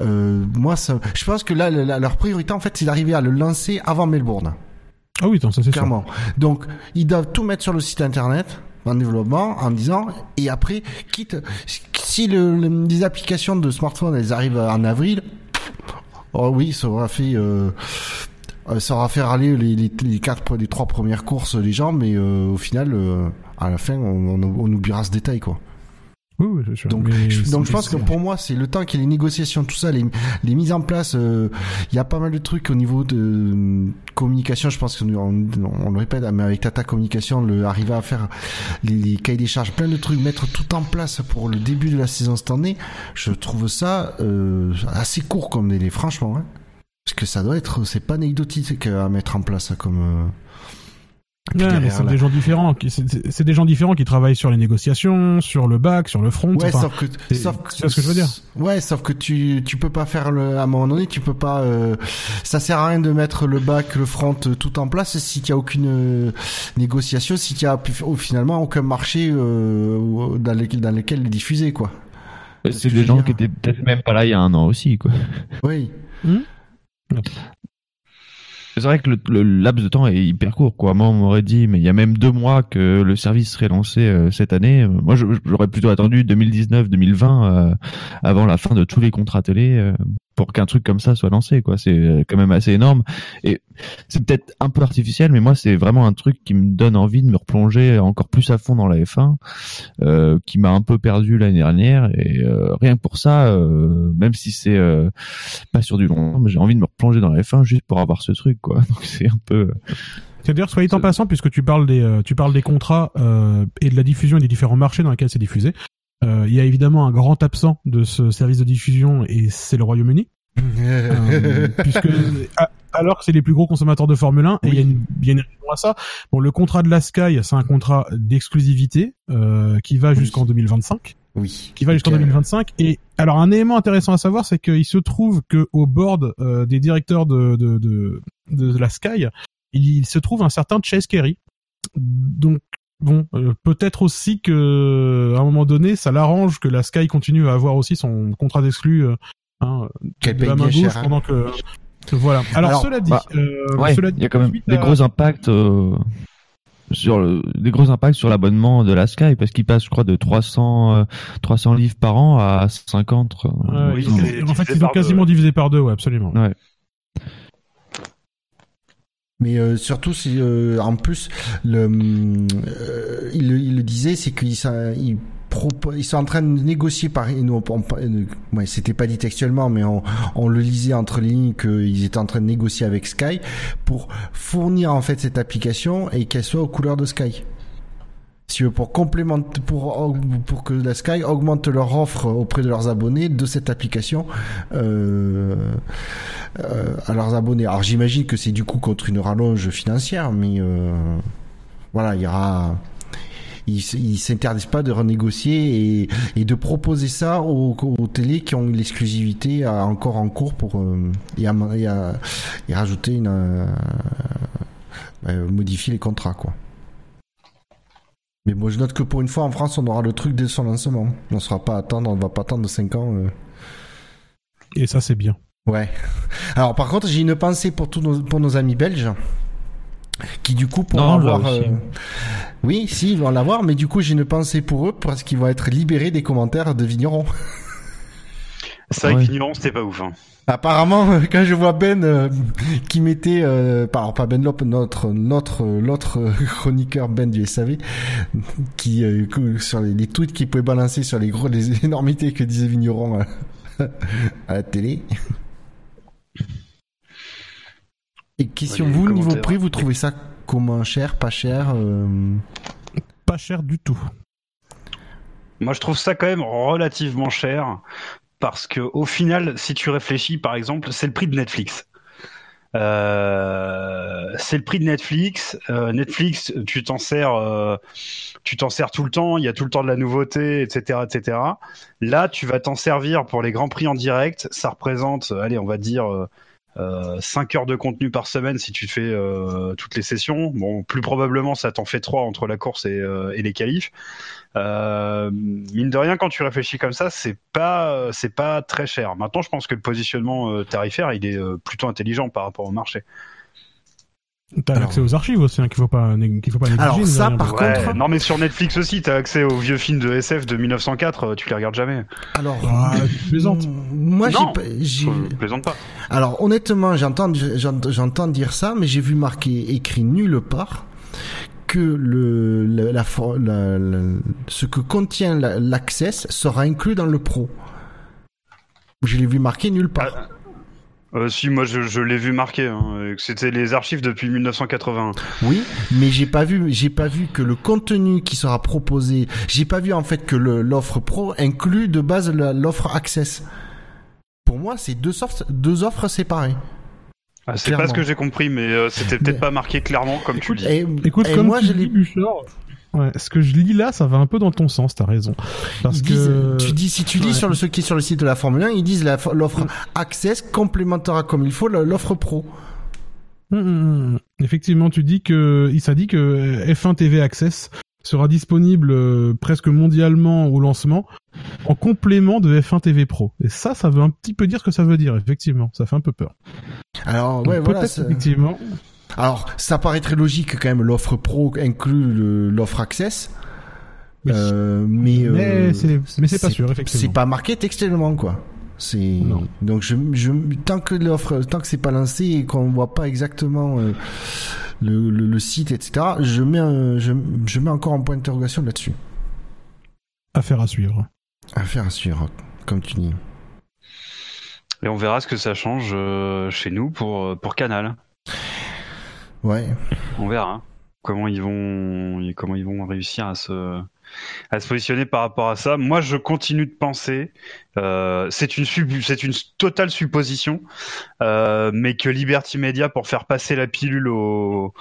Speaker 3: Euh, moi, ça, je pense que là, la- leur priorité en fait, c'est d'arriver à le lancer avant Melbourne.
Speaker 4: Ah oui, non, ça c'est.
Speaker 3: Clairement. Donc, ils doivent tout mettre sur le site internet en développement en disant et après quitte si le, le- les applications de smartphone elles arrivent en avril oh oui ça aura fait euh, euh, ça aura fait râler les, quatre les trois premières courses les gens mais euh, au final à la fin on, on, on oubliera ce détail quoi
Speaker 4: Oui, oui,
Speaker 3: donc, je, donc je pense que pour moi, c'est le temps qu'il y ait les négociations, tout ça, les, les mises en place. euh, Il y a pas mal de trucs au niveau de euh, communication. Je pense nous, on, on le répète, mais avec Tata Communication, le, arriver à faire les, les cahiers des charges, plein de trucs, mettre tout en place pour le début de la saison cette année. Je trouve ça euh, assez court comme délai, franchement. Hein. Parce que ça doit être, c'est pas anecdotique à mettre en place comme.
Speaker 4: Ouais, mais c'est des gens différents. qui- c'est- des gens différents qui travaillent sur les négociations, sur le bac, sur le front.
Speaker 3: Ouais,
Speaker 4: enfin,
Speaker 3: sauf que,
Speaker 4: c'est-
Speaker 3: sauf
Speaker 4: tu vois ce que je veux dire?
Speaker 3: Ouais, sauf que tu, tu peux pas faire le, à un moment donné, tu peux pas, euh, ça sert à rien de mettre le bac, le front euh, tout en place si tu y a aucune euh, négociation, si tu y a oh, finalement aucun marché euh, dans, lequel, dans lequel les diffuser, quoi.
Speaker 2: C'est
Speaker 3: que
Speaker 2: des gens qui étaient peut-être même pas là il y a un an aussi, quoi.
Speaker 3: Oui.
Speaker 2: C'est vrai que le, laps de temps est hyper court, quoi. Moi, on m'aurait dit, mais il y a même deux mois que le service serait lancé euh, cette année. Moi, j'aurais plutôt attendu 2019-2020 euh, avant la fin de tous les contrats télé euh, pour qu'un truc comme ça soit lancé, quoi. C'est euh, quand même assez énorme. Et c'est peut-être un peu artificiel, mais moi, c'est vraiment un truc qui me donne envie de me replonger encore plus à fond dans la F1, euh, qui m'a un peu perdu l'année dernière. Et euh, rien que pour ça, euh, même si c'est pas sur du long terme, j'ai envie de me replonger dans la F1 juste pour avoir ce truc, quoi. Donc c'est un peu.
Speaker 4: C'est d'ailleurs, soit dit en passant, puisque tu parles des, tu parles des contrats et de la diffusion et des différents marchés dans lesquels c'est diffusé. Euh, Il y a évidemment un grand absent de ce service de diffusion et c'est le Royaume-Uni, Euh, puisque alors que c'est les plus gros consommateurs de Formule 1 et il y a une, une raison à ça. Bon, le contrat de la Sky, c'est un contrat d'exclusivité euh, qui va jusqu'en 2025
Speaker 3: oui.
Speaker 4: qui va jusqu'en
Speaker 3: Ok.
Speaker 4: 2025. Et alors un élément intéressant à savoir, c'est qu'il se trouve que au board euh, des directeurs de, de, de, de la Sky, il se trouve un certain Chase Carey. Donc bon, euh, peut-être aussi que à un moment donné, ça l'arrange que la Sky continue à avoir aussi son contrat d'exclus euh, hein, de la main gauche
Speaker 3: cher, hein.
Speaker 4: pendant que que voilà. Alors,
Speaker 3: Alors,
Speaker 4: cela dit,
Speaker 2: bah,
Speaker 4: euh,
Speaker 2: Ouais,
Speaker 4: cela
Speaker 2: il y a quand même des
Speaker 4: à-
Speaker 2: gros impacts euh, sur le, des gros impacts sur l'abonnement de la Sky parce qu'il passe, je crois, de 300 euh, 300 livres par an à 50. euh,
Speaker 4: Ouais,
Speaker 1: Oui,
Speaker 4: ils ont-
Speaker 1: c'est
Speaker 4: en fait, ils ont
Speaker 1: par deux,
Speaker 4: quasiment divisé par deux, ouais, absolument.
Speaker 2: Ouais.
Speaker 3: Mais euh, surtout, c'est euh, en plus, le, euh, il, le- il le disait, c'est qu'ils sont- ils sont en train de négocier par, nous, ouais, c'était pas dit textuellement, mais on, on le lisait entre les lignes qu'ils étaient en train de négocier avec Sky pour fournir en fait cette application et qu'elle soit aux couleurs de Sky. Si pour complémenter, pour pour que la Sky augmente leur offre auprès de leurs abonnés de cette application euh, euh, à leurs abonnés. Alors j'imagine que c'est du coup contre une rallonge financière, mais euh, voilà, il y aura ils s'interdisent pas de renégocier et, et de proposer ça aux, aux télés qui ont l'exclusivité encore en cours pour et, à, rajouter une modifier les contrats quoi. Mais bon, je note que pour une fois en France, on aura le truc dès son lancement. On ne sera pas attendre, on va pas attendre 5 ans. euh.
Speaker 4: Et ça, c'est bien.
Speaker 3: Ouais. Alors par contre, j'ai une pensée pour tous nos, pour nos amis belges qui du coup pourront
Speaker 2: là
Speaker 3: avoir. euh, Oui, si, ils vont l'avoir, mais du coup, j'ai une pensée pour eux parce qu'ils vont être libérés des commentaires de vignerons.
Speaker 1: C'est vrai
Speaker 2: Ouais.
Speaker 1: que l'ignorance, c'était pas ouf. Hein.
Speaker 3: Apparemment, euh, quand je vois Ben euh, qui mettait, euh, alors pas Ben Lop, notre notre l'autre euh, chroniqueur Ben du SAV, qui euh, sur les, les tweets qu'il pouvait balancer sur les gros les énormités que disait Vigneron euh, à la télé. Et question
Speaker 1: Ouais,
Speaker 3: vous niveau prix, vous trouvez ça comment cher, pas cher euh,
Speaker 4: Pas cher du tout.
Speaker 1: Moi, je trouve ça quand même relativement cher parce que au final, si tu réfléchis, par exemple, c'est le prix de Netflix. Euh, c'est le prix de Netflix. Euh, Netflix, tu t'en sers, euh, tu t'en sers tout le temps. Il y a tout le temps de la nouveauté, etc., etc. Là, tu vas t'en servir pour les grands prix en direct. Ça représente, allez, on va dire. Euh, euh, 5 heures de contenu par semaine si tu fais euh, toutes les sessions. Bon, plus probablement, ça t'en fait 3 entre la course et, euh, et les qualifs. Euh, mine de rien, quand tu réfléchis comme ça, c'est pas c'est pas très cher. Maintenant, je pense que le positionnement euh, tarifaire, il est euh, plutôt intelligent par rapport au marché.
Speaker 4: T'as
Speaker 3: Alors-
Speaker 4: accès aux archives aussi, hein, qu'il faut pas, qu'il faut pas négliger.
Speaker 3: Alors, ça, par
Speaker 1: Ouais,
Speaker 3: contre-
Speaker 1: non, mais sur Netflix aussi, t'as accès aux vieux films de SF de 1904. euh, Tu les regardes jamais.
Speaker 3: Alors,
Speaker 4: Ah, tu plaisantes.
Speaker 3: moi j'ai
Speaker 1: plaisante pas.
Speaker 3: Alors honnêtement, j'entends j'ent- j'entends dire ça, mais j'ai vu marqué écrit nulle part que le, la, for- la- la- ce que contient la- l'Access sera inclus dans le Pro. Je l'ai vu marqué nulle part.
Speaker 1: Ah, Euh, si, moi, je, je l'ai vu marqué. Hein, C'était les archives depuis 1981.
Speaker 3: Oui, mais j'ai pas vu j'ai pas vu que le contenu qui sera proposé, j'ai pas vu en fait que l'offre Pro inclut de base l'offre Access. Pour moi, c'est deux deux offres séparées.
Speaker 1: Ah, c'est pas ce que j'ai compris, mais euh, c'était peut-être
Speaker 3: Mais-
Speaker 1: pas marqué clairement comme tu le dis.
Speaker 3: Et,
Speaker 4: Écoute,
Speaker 3: et
Speaker 4: comme
Speaker 3: moi
Speaker 4: tu
Speaker 3: je
Speaker 4: dis, Bouchard, ouais, ce que je lis là, ça va un peu dans ton sens, t'as raison. Parce que
Speaker 3: tu dis, si tu lis
Speaker 4: Ouais.
Speaker 3: sur le, ce qui est sur le site de la Formule 1, ils disent l'offre. Access complémentera comme il faut l'offre Pro.
Speaker 4: Hum, hum, hum. Effectivement, tu dis que ça dit que F1 TV Access sera disponible euh, presque mondialement au lancement en complément de F1 TV Pro. Et ça, ça veut un petit peu dire ce que ça veut dire. Effectivement, ça fait un peu peur.
Speaker 3: Alors,
Speaker 4: Donc,
Speaker 3: ouais, voilà. c'est-
Speaker 4: effectivement.
Speaker 3: Alors, ça paraît très logique quand même, l'offre Pro inclut l'offre Access.
Speaker 4: Oui.
Speaker 3: Euh, mais, euh,
Speaker 4: mais c'est mais c'est pas sûr,
Speaker 3: C'est
Speaker 4: effectivement.
Speaker 3: pas marqué textuellement, quoi. C'est donc je, je tant que l'offre tant que c'est pas lancé et qu'on voit pas exactement euh, le, le, le site etc je mets un, je, je mets encore un point d'interrogation là-dessus
Speaker 4: Affaire à suivre.
Speaker 3: affaire à suivre comme tu dis
Speaker 1: Et on verra ce que ça change euh, chez nous pour, euh, pour Canal.
Speaker 3: ouais
Speaker 1: On verra comment ils vont comment ils vont réussir à se à se positionner par rapport à ça. Moi, je continue de penser, euh, c'est une c'est une totale supposition, euh, mais que Liberty Media pour faire passer la pilule aux,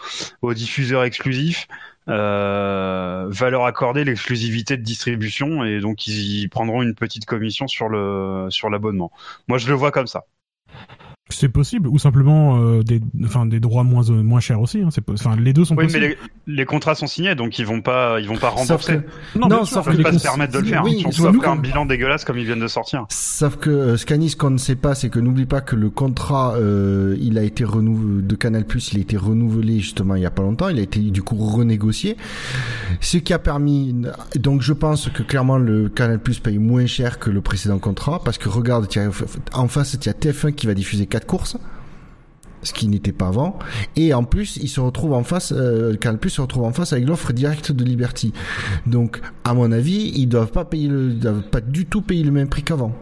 Speaker 1: diffuseurs exclusifs euh, va leur accorder l'exclusivité de distribution et donc ils prendront une petite commission sur le sur l'abonnement. Moi, je le vois comme ça.
Speaker 4: C'est possible, ou simplement euh, des, enfin des droits moins euh, moins chers aussi. Hein, c'est enfin les deux sont
Speaker 1: Oui, mais
Speaker 4: possibles.
Speaker 1: les, les contrats sont signés, donc ils vont pas ils vont pas rembourser.
Speaker 3: que
Speaker 4: Non,
Speaker 3: Non, sauf
Speaker 1: Ils
Speaker 3: que
Speaker 1: peuvent
Speaker 4: les
Speaker 1: pas
Speaker 4: cons-
Speaker 1: se permettre de le faire,
Speaker 3: oui,
Speaker 1: surtout
Speaker 3: sauf que-
Speaker 1: un bilan dégueulasse comme ils viennent de sortir.
Speaker 3: Sauf que euh, Scanis, ce qu'on ne sait pas, c'est que n'oublie pas que le contrat, euh, il a été renouvelé de Canal il a été renouvelé justement il y a pas longtemps. Il a été du coup renégocié, ce qui a permis. Donc je pense que clairement le Canal paye moins cher que le précédent contrat parce que regarde, en face il y a TF1 qui va diffuser quatre courses. Ce qui n'était pas avant. Et en plus, il se retrouve en face, euh, Canal se retrouve en face avec l'offre directe de Liberty. Donc, à mon avis, ils doivent pas payer le, ils doivent pas du tout payer le même prix qu'avant.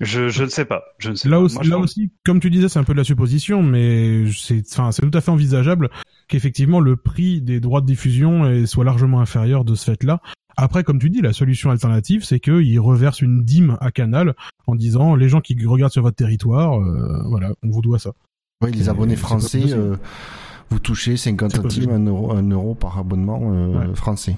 Speaker 1: Je, je ne sais pas. Je ne sais
Speaker 4: Là
Speaker 1: pas.
Speaker 4: aussi,
Speaker 1: Moi, je
Speaker 4: là
Speaker 1: pense-
Speaker 4: aussi, comme tu disais, c'est un peu de la supposition, mais c'est, enfin, c'est tout à fait envisageable qu'effectivement le prix des droits de diffusion est- soit largement inférieur de ce fait-là. Après, comme tu dis, la solution alternative, c'est qu'ils reversent une dîme à Canal en disant les gens qui regardent sur votre territoire, euh, voilà, on vous doit ça.
Speaker 3: Oui, les abonnés français, euh, vous touchez 50
Speaker 4: C'est
Speaker 3: centimes,
Speaker 4: possible.
Speaker 3: un euro, un euro par abonnement euh,
Speaker 4: Ouais.
Speaker 3: français.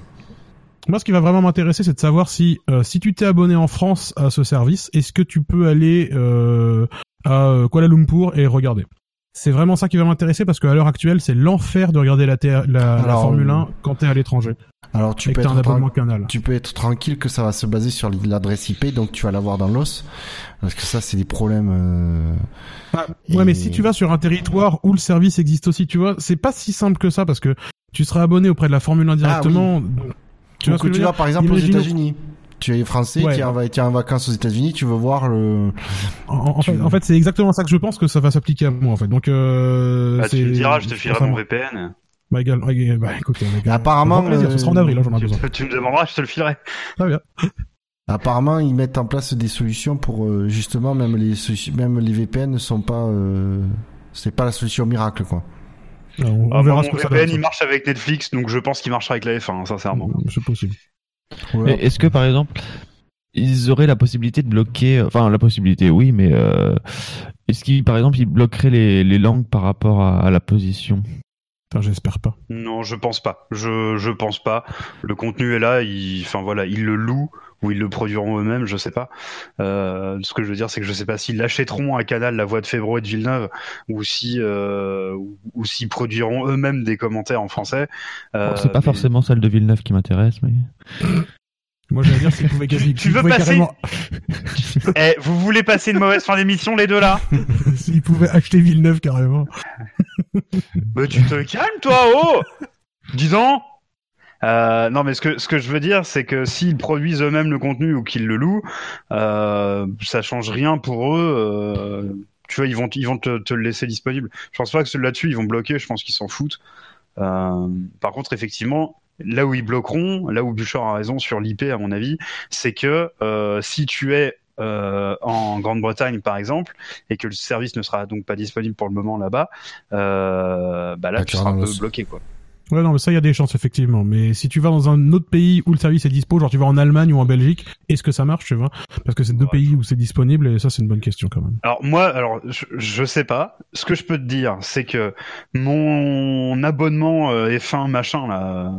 Speaker 4: Moi, ce qui va vraiment m'intéresser, c'est de savoir si, euh, si tu t'es abonné en France à ce service, est-ce que tu peux aller euh, à euh, Kuala Lumpur et regarder? C'est vraiment ça qui va m'intéresser parce qu'à l'heure actuelle, c'est l'enfer de regarder la, Formule
Speaker 3: euh,
Speaker 4: 1 quand t'es à l'étranger
Speaker 3: Alors tu peux, être
Speaker 4: canal.
Speaker 3: tu peux être tranquille que ça va se baser sur l'adresse IP, donc tu vas l'avoir dans l'os. Parce que ça, c'est des problèmes. euh,
Speaker 4: Ah, ouais, mais si tu vas sur un territoire où le service existe aussi, tu vois, c'est pas si simple que ça parce que tu seras abonné auprès de la Formule 1 directement. donc, Tu vois
Speaker 3: que tu vas par exemple aux États-Unis. Tu es français,
Speaker 4: Ouais.
Speaker 3: tu es en, tu es en vacances aux États-Unis, tu veux voir le.
Speaker 4: En, en fait, en fait, c'est exactement ça que je pense que ça va s'appliquer à moi en fait. Donc, euh,
Speaker 1: Bah, tu
Speaker 4: c'est-
Speaker 1: me diras, je te filerai mon. VPN.
Speaker 4: Bah, égal, bah, écoute, avec,
Speaker 3: Et apparemment,
Speaker 4: plaisir, ce sera en
Speaker 3: euh,
Speaker 4: avril, hein, j'en ai
Speaker 1: Tu,
Speaker 4: besoin.
Speaker 1: tu me demanderas, je te le filerai.
Speaker 4: Très bien.
Speaker 3: Apparemment, ils mettent en place des solutions pour euh, justement même les même les VPN ne sont pas. Euh, c'est pas la solution miracle quoi.
Speaker 4: Alors, on, on
Speaker 1: Ah,
Speaker 4: verra
Speaker 1: moi,
Speaker 4: ce
Speaker 1: mon
Speaker 4: que ça
Speaker 1: VPN,
Speaker 4: donne.
Speaker 1: il marche avec Netflix, donc je pense qu'il marchera avec la F1, sincèrement.
Speaker 4: C'est possible.
Speaker 3: Ouais.
Speaker 2: Est-ce que par exemple, ils auraient la possibilité de bloquer, enfin la possibilité, oui, mais euh, est-ce qu'ils, par exemple, ils bloqueraient les, les langues par rapport à, à la position?
Speaker 4: Enfin, j'espère pas.
Speaker 1: Non, je pense pas. Je, je pense pas. Le contenu est là. Enfin voilà, ils le louent ou ils le produiront eux-mêmes, je sais pas. Euh, ce que je veux dire, c'est que je sais pas s'ils l'achèteront à Canal la voix de Févro et de Villeneuve ou si euh, ou, ou s'ils produiront eux-mêmes des commentaires en français. Euh,
Speaker 2: Bon, C'est pas
Speaker 1: mais-
Speaker 2: forcément celle de Villeneuve qui m'intéresse, mais
Speaker 4: Moi, j'allais dire s'ils pouvaient
Speaker 1: Tu- tu veux passer- Eh, vous voulez passer une mauvaise fin d'émission les deux là?
Speaker 4: S'ils pouvaient acheter Villeneuve carrément.
Speaker 1: Bah tu te calmes toi, oh Dis donc euh, non mais ce que ce que je veux dire c'est que s'ils produisent eux-mêmes le contenu ou qu'ils le louent, euh, ça change rien pour eux. euh, tu vois ils vont ils vont te, te le laisser disponible. Je pense pas que là-dessus ils vont bloquer. Je pense qu'ils s'en foutent. Euh, par contre effectivement là où ils bloqueront, là où Bouchard a raison sur l'IP à mon avis, c'est que euh, si tu es euh, en Grande-Bretagne par exemple et que le service ne sera donc pas disponible pour le moment là-bas, euh, bah là
Speaker 3: Bah,
Speaker 1: tu seras un peu bloqué quoi.
Speaker 4: Ouais, non, mais ça, il y a des chances, effectivement. Mais si tu vas dans un autre pays où le service est dispo, genre tu vas en Allemagne ou en Belgique, est-ce que ça marche, tu vois? Parce que c'est deux
Speaker 1: Ouais.
Speaker 4: pays où c'est disponible, et ça, c'est une bonne question, quand même.
Speaker 1: Alors moi, alors je, je sais pas. Ce que je peux te dire, c'est que mon abonnement euh, F1 machin là,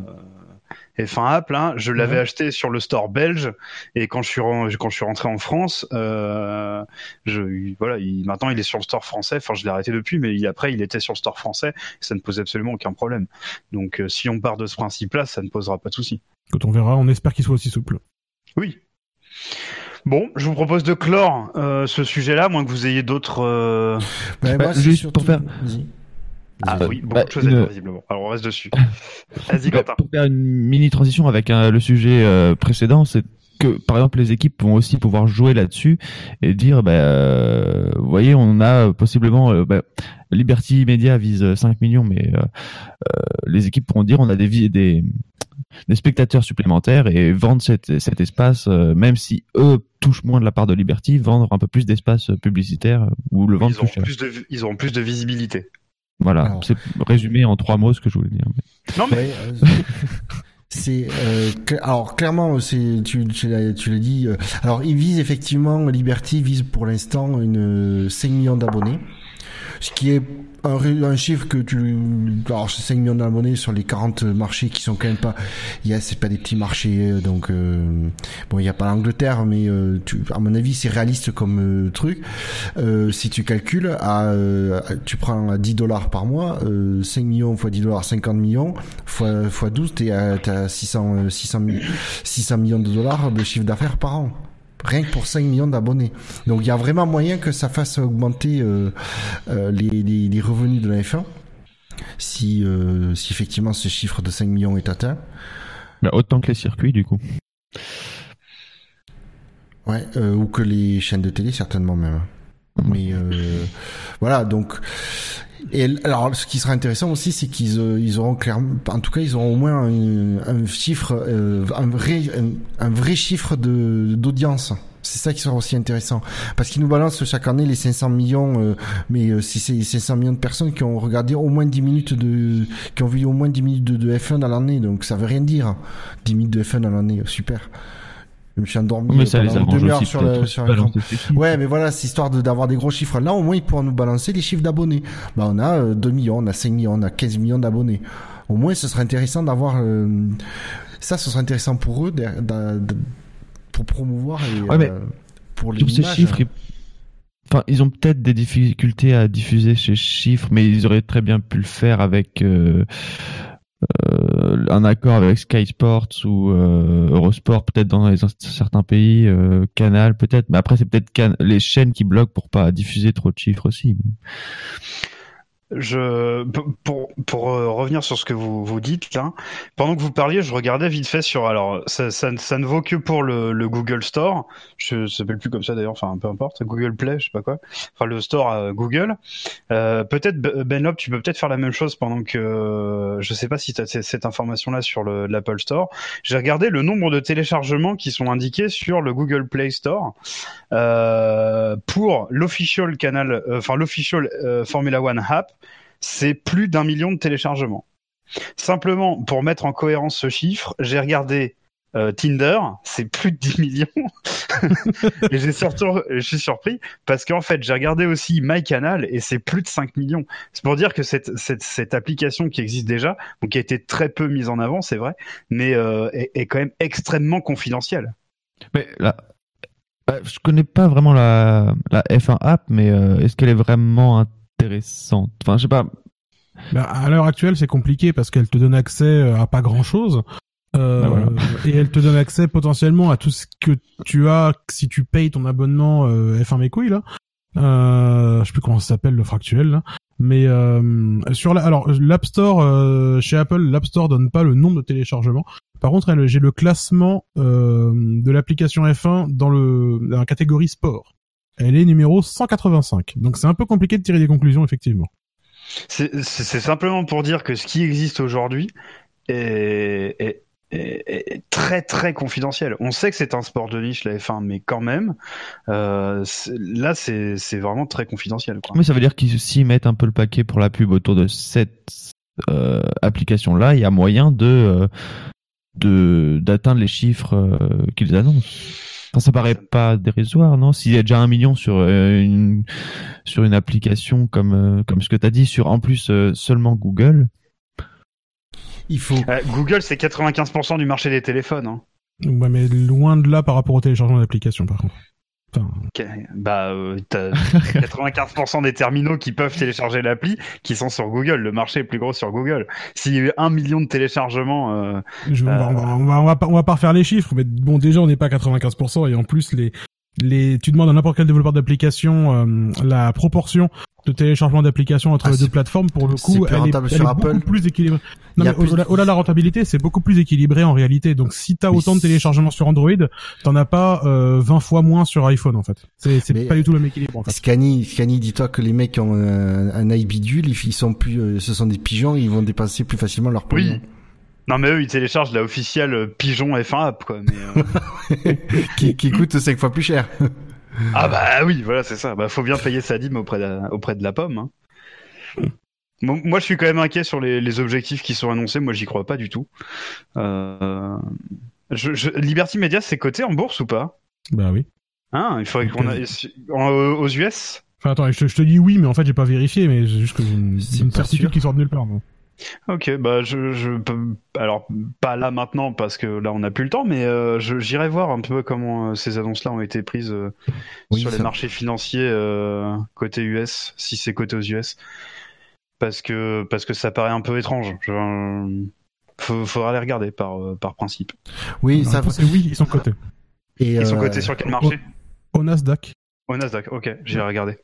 Speaker 1: F1 app là, je l'avais acheté sur le store belge et quand je suis quand je suis rentré en France, euh, je voilà, il, maintenant il est sur le store français. Enfin, je l'ai arrêté depuis, mais il, après il était sur le store français. Et ça ne pose absolument aucun problème. Donc euh, si on part de ce principe-là, ça ne posera pas de souci.
Speaker 4: Quand on verra, on espère qu'il soit aussi souple.
Speaker 1: Oui. Bon, je vous propose de clore euh, ce sujet-là, moins que vous ayez d'autres. euh,
Speaker 2: Bah,
Speaker 3: c'est
Speaker 2: juste
Speaker 3: surtout-
Speaker 2: pour faire-
Speaker 3: Vas-y.
Speaker 1: Ah
Speaker 2: Euh,
Speaker 1: oui, beaucoup
Speaker 2: bah,
Speaker 1: de choses
Speaker 2: une-
Speaker 1: visiblement. Alors on reste dessus. Vas-y
Speaker 2: Bah,
Speaker 1: Quentin.
Speaker 2: Pour faire une mini transition avec un- le sujet euh, précédent, c'est que par exemple les équipes vont aussi pouvoir jouer là-dessus et dire, bah, euh, vous voyez, on a possiblement, euh, bah, Liberty Media vise 5 millions, mais euh, euh, les équipes pourront dire, on a des, des, des spectateurs supplémentaires et vendre cet, cet espace, euh, même si eux touchent moins de la part de Liberty, vendre un peu plus d'espace publicitaire ou le vendre
Speaker 1: Ils auront,
Speaker 2: plus cher.
Speaker 1: plus de, ils auront plus de visibilité.
Speaker 2: Voilà,
Speaker 3: Alors.
Speaker 2: c'est résumé en trois mots ce que je voulais dire.
Speaker 1: Non mais
Speaker 3: euh, c'est euh, cl- alors clairement c'est tu tu l'as tu l'as dit euh, alors ils visent effectivement Liberty vise pour l'instant une euh, 5 millions d'abonnés ce qui est un, un chiffre que tu alors c'est 5 millions d'abonnés sur les 40 marchés qui sont quand même pas il y a c'est pas des petits marchés euh, donc euh, bon il y a pas l'Angleterre mais euh, tu, à mon avis c'est réaliste comme euh, truc. Euh, si tu calcules à euh, tu prends à 10 dollars par mois euh, 5 millions fois 10 dollars 50 millions fois fois 12 t'es à, t'es à 600 euh, 600 mi- 600 millions de dollars de chiffre d'affaires par an rien que pour 5 millions d'abonnés. Donc il y a vraiment moyen que ça fasse augmenter euh, euh, les, les, les revenus de la F1 si, euh, si effectivement ce chiffre de 5 millions est atteint.
Speaker 2: Bah, autant que les circuits du coup.
Speaker 3: Ouais, ou que les chaînes de télé certainement même. Mais euh, voilà, donc et alors ce qui sera intéressant aussi, c'est qu'ils euh, ils auront clairement, en tout cas, ils auront au moins un, chiffre, euh, un vrai un, un vrai chiffre de d'audience C'est ça qui sera aussi intéressant. Parce qu'ils nous balancent chaque année les 500 millions, euh, mais euh, si c'est 500 millions de personnes qui ont regardé au moins 10 minutes de, qui ont vu au moins 10 minutes de, de F1 dans l'année, donc ça veut rien dire. 10 minutes de F1 dans l'année, super. Je me suis endormi
Speaker 2: Mais ça les aussi
Speaker 3: sur, le, sur. Ouais, mais voilà, c'est histoire de- d'avoir des gros chiffres. Là, au moins, ils pourront nous balancer les chiffres d'abonnés. Bah, on a euh, 2 millions, on a 5 millions, on a 15 millions d'abonnés. Au moins, ce serait intéressant d'avoir... euh, ça, ce serait intéressant pour eux, pour promouvoir et
Speaker 2: Ouais, mais
Speaker 3: euh, pour les
Speaker 2: Tous ces
Speaker 3: images.
Speaker 2: chiffres, ils... Enfin, ils ont peut-être des difficultés à diffuser ces chiffres, mais ils auraient très bien pu le faire avec euh, euh, un accord avec Sky Sports ou euh, Eurosport, peut-être dans les- certains pays, euh, Canal peut-être. Mais après, c'est peut-être les chaînes qui bloquent pour pas diffuser trop de chiffres aussi.
Speaker 1: Je pour pour, euh, revenir sur ce que vous vous dites là, pendant que vous parliez, je regardais vite fait sur alors ça ça, ne vaut que pour le, le Google Store, je ça s'appelle plus comme ça d'ailleurs, enfin peu importe, Google Play, je sais pas quoi, enfin le store Google. Euh, peut-être Ben- Benlop, tu peux peut-être faire la même chose pendant que euh, je sais pas si tu as cette information là sur le l'Apple Store. J'ai regardé le nombre de téléchargements qui sont indiqués sur le Google Play Store euh, pour l'official canal, euh, enfin l'official Formula One app, c'est plus d'un million de téléchargements. Simplement pour mettre en cohérence ce chiffre, j'ai regardé euh, Tinder, c'est plus de 10 millions. et je suis surpris parce qu'en fait, j'ai regardé aussi MyCanal et c'est plus de 5 millions. C'est pour dire que cette, application qui existe déjà, donc qui a été très peu mise en avant, c'est vrai, mais euh, est, quand même extrêmement confidentielle.
Speaker 2: Mais là, bah, je connais pas vraiment la, la F1 app, mais euh, est-ce qu'elle est vraiment intéressante Enfin, je sais pas.
Speaker 4: Bah, à l'heure actuelle, c'est compliqué parce qu'elle te donne accès euh, à pas grand chose. Euh,
Speaker 2: Ah, voilà.
Speaker 4: et elle te donne accès potentiellement à tout ce que tu as si tu payes ton abonnement euh, F1 mes couilles là. Euh, je sais plus comment ça s'appelle l'offre actuelle là. Mais euh, sur la, alors l'App Store euh, chez Apple, l'App Store donne pas le nombre de téléchargements. Par contre, j'ai le classement de l'application F1 dans le dans la catégorie sport. Elle est numéro 185. Donc c'est un peu compliqué de tirer des conclusions effectivement.
Speaker 1: C'est simplement pour dire que ce qui existe aujourd'hui est, est- est- est très très confidentiel. On sait que c'est un sport de niche la F1, mais quand même, euh, là c'est vraiment très confidentiel. Quoi.
Speaker 2: Mais ça veut dire qu'ils s'y mettent un peu le paquet pour la pub autour de cette euh, application-là. Il y a moyen de euh, d'atteindre les chiffres euh, qu'ils annoncent. Enfin, ça paraît pas dérisoire, non? S'il y a déjà un million sur euh, une sur une application comme euh, comme ce que tu as dit sur en plus euh, seulement Google.
Speaker 3: Il faut.
Speaker 1: Euh, Google c'est 95% du marché des téléphones. Hein.
Speaker 4: Ouais, mais loin de là par rapport au téléchargement d'applications, par contre. Enfin,
Speaker 1: Ok, Bah, euh, t'as 95% des terminaux qui peuvent télécharger l'appli qui sont sur Google. Le marché est plus gros sur Google. S'il y a eu un million de téléchargements, euh,
Speaker 4: je, on, va, on, va, on, va, on, va pas, on va pas refaire les chiffres, mais bon, déjà, on n'est pas à 95%, et en plus, les, les, tu demandes à n'importe quel développeur d'application euh, la proportion de téléchargement d'applications entre
Speaker 3: Ah,
Speaker 4: les deux plateformes, pour le coup,
Speaker 3: plus
Speaker 4: elle est, elle
Speaker 3: Apple.
Speaker 4: beaucoup plus équilibrée.
Speaker 3: Il
Speaker 4: Non,
Speaker 3: y a
Speaker 4: mais
Speaker 3: plus
Speaker 4: au-delà
Speaker 3: de-
Speaker 4: la rentabilité, c'est beaucoup plus équilibré en réalité. Donc, si t'as autant de téléchargements sur Android, t'en as pas euh, 20 fois moins sur iPhone, en fait. C'est pas du tout le même équilibre, en fait.
Speaker 3: Scanny, Scanny, dis-toi que les mecs qui ont un, un bidule, ils ils sont plus, euh, ce sont des pigeons, ils vont dépasser plus facilement leur
Speaker 1: Oui.
Speaker 3: pognon.
Speaker 1: non mais eux ils téléchargent la officielle euh, Pigeon F1 app quoi. Mais, euh,
Speaker 3: qui, qui coûte cinq fois plus cher.
Speaker 1: Ah bah oui, voilà c'est ça. Bah faut bien payer sa dîme auprès de, auprès de la pomme. Hein. Moi je suis quand même inquiet sur les, les objectifs qui sont annoncés. Moi j'y crois pas du tout. Euh... Je, je... Liberty Media c'est coté en bourse ou pas?
Speaker 4: Bah oui.
Speaker 1: Hein Il faudrait qu'on a en- aux US.
Speaker 4: Enfin, attends, je te, je te dis oui, mais en fait, j'ai pas vérifié, mais c'est juste que j'ai une, certitude
Speaker 3: sûr.
Speaker 4: qui sort de nulle part.
Speaker 1: Ok, bah je, je peux alors pas là maintenant parce que là on n'a plus le temps, mais euh, je- j'irai voir un peu comment euh, ces annonces-là ont été prises euh,
Speaker 3: Oui,
Speaker 1: sur les marchés financiers euh, côté US, si c'est côté aux US, parce que parce que ça paraît un peu étrange. Je, euh, faudra les regarder par par principe.
Speaker 3: Oui, ça
Speaker 4: oui, ils sont cotés.
Speaker 3: Et,
Speaker 1: Ils sont cotés sur quel marché?
Speaker 4: Au Nasdaq.
Speaker 1: Au Nasdaq. Ok, j'irai regarder.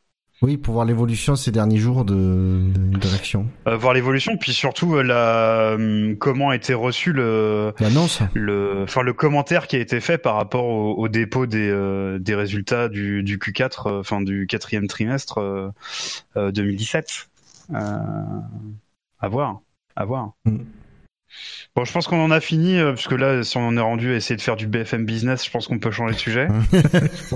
Speaker 3: Oui, pour voir l'évolution ces derniers jours de, de, de l'action.
Speaker 1: Euh, voir l'évolution, puis surtout euh, la hum, comment a été reçu le
Speaker 3: L'annonce
Speaker 1: le, enfin le commentaire qui a été fait par rapport au, au dépôt des, euh, des résultats du, du Q4, euh, enfin du quatrième trimestre euh, euh, 2017. Euh, à voir, à voir.
Speaker 3: Mm.
Speaker 1: Bon, je pense qu'on en a fini, euh, parce que là, si on en est rendu à essayer de faire du BFM business, je pense qu'on peut changer de sujet.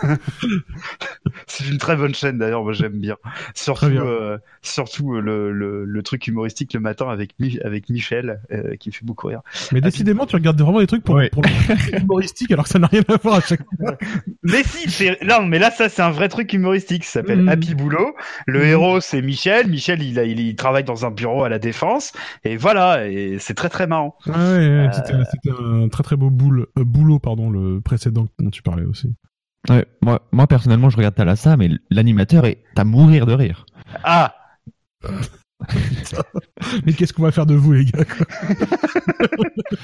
Speaker 1: c'est une très bonne chaîne d'ailleurs, moi j'aime bien. Surtout,
Speaker 4: bien.
Speaker 1: euh, surtout euh, le, le, le truc humoristique le matin avec, Mi- avec Michel, euh, qui me fait beaucoup rire.
Speaker 4: Mais décidément, tu regardes vraiment des trucs pour,
Speaker 2: Ouais.
Speaker 4: pour le humoristique alors que ça n'a rien à voir à chaque fois.
Speaker 1: Mais si, non, mais là ça c'est un vrai truc humoristique. Ça s'appelle
Speaker 4: Mm.
Speaker 1: Happy Boulot. Le
Speaker 4: Mm.
Speaker 1: héros c'est Michel. Michel il, a, il, il travaille dans un bureau à la défense et voilà et c'est très très marrant.
Speaker 4: Ouais, ouais, ouais, c'était, c'était un très très beau boule, euh, boulot, pardon, le précédent dont tu parlais aussi.
Speaker 2: Ouais, moi, moi, personnellement, je regarde Thalassa, mais l'animateur est à mourir de rire.
Speaker 1: Ah
Speaker 4: Mais qu'est-ce qu'on va faire de vous, les gars quoi?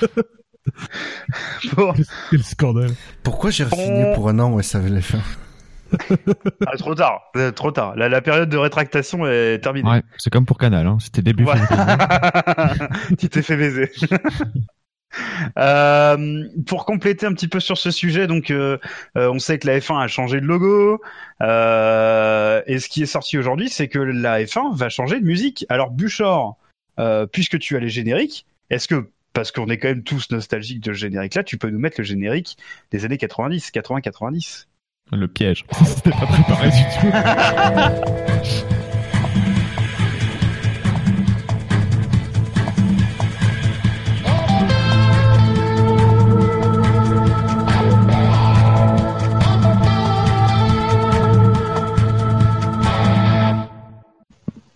Speaker 1: Bon,
Speaker 4: Quel scandale.
Speaker 3: Pourquoi j'ai signé pour un an au SAVLF
Speaker 1: ah, trop tard, Euh, trop tard. La, la période de rétractation est terminée.
Speaker 2: Ouais, c'est comme pour Canal, hein. C'était début
Speaker 1: Ouais. tu t'es fait baiser. Euh, pour compléter un petit peu sur ce sujet, donc euh, euh, on sait que la F1 a changé de logo, et ce qui est sorti aujourd'hui, c'est que la F1 va changer de musique. Alors Buchor, puisque tu as les génériques, est-ce que parce qu'on est quand même tous nostalgiques de ce générique-là, tu peux nous mettre le générique des années 90, 80-90
Speaker 2: Le piège. C'était pas préparé du tout.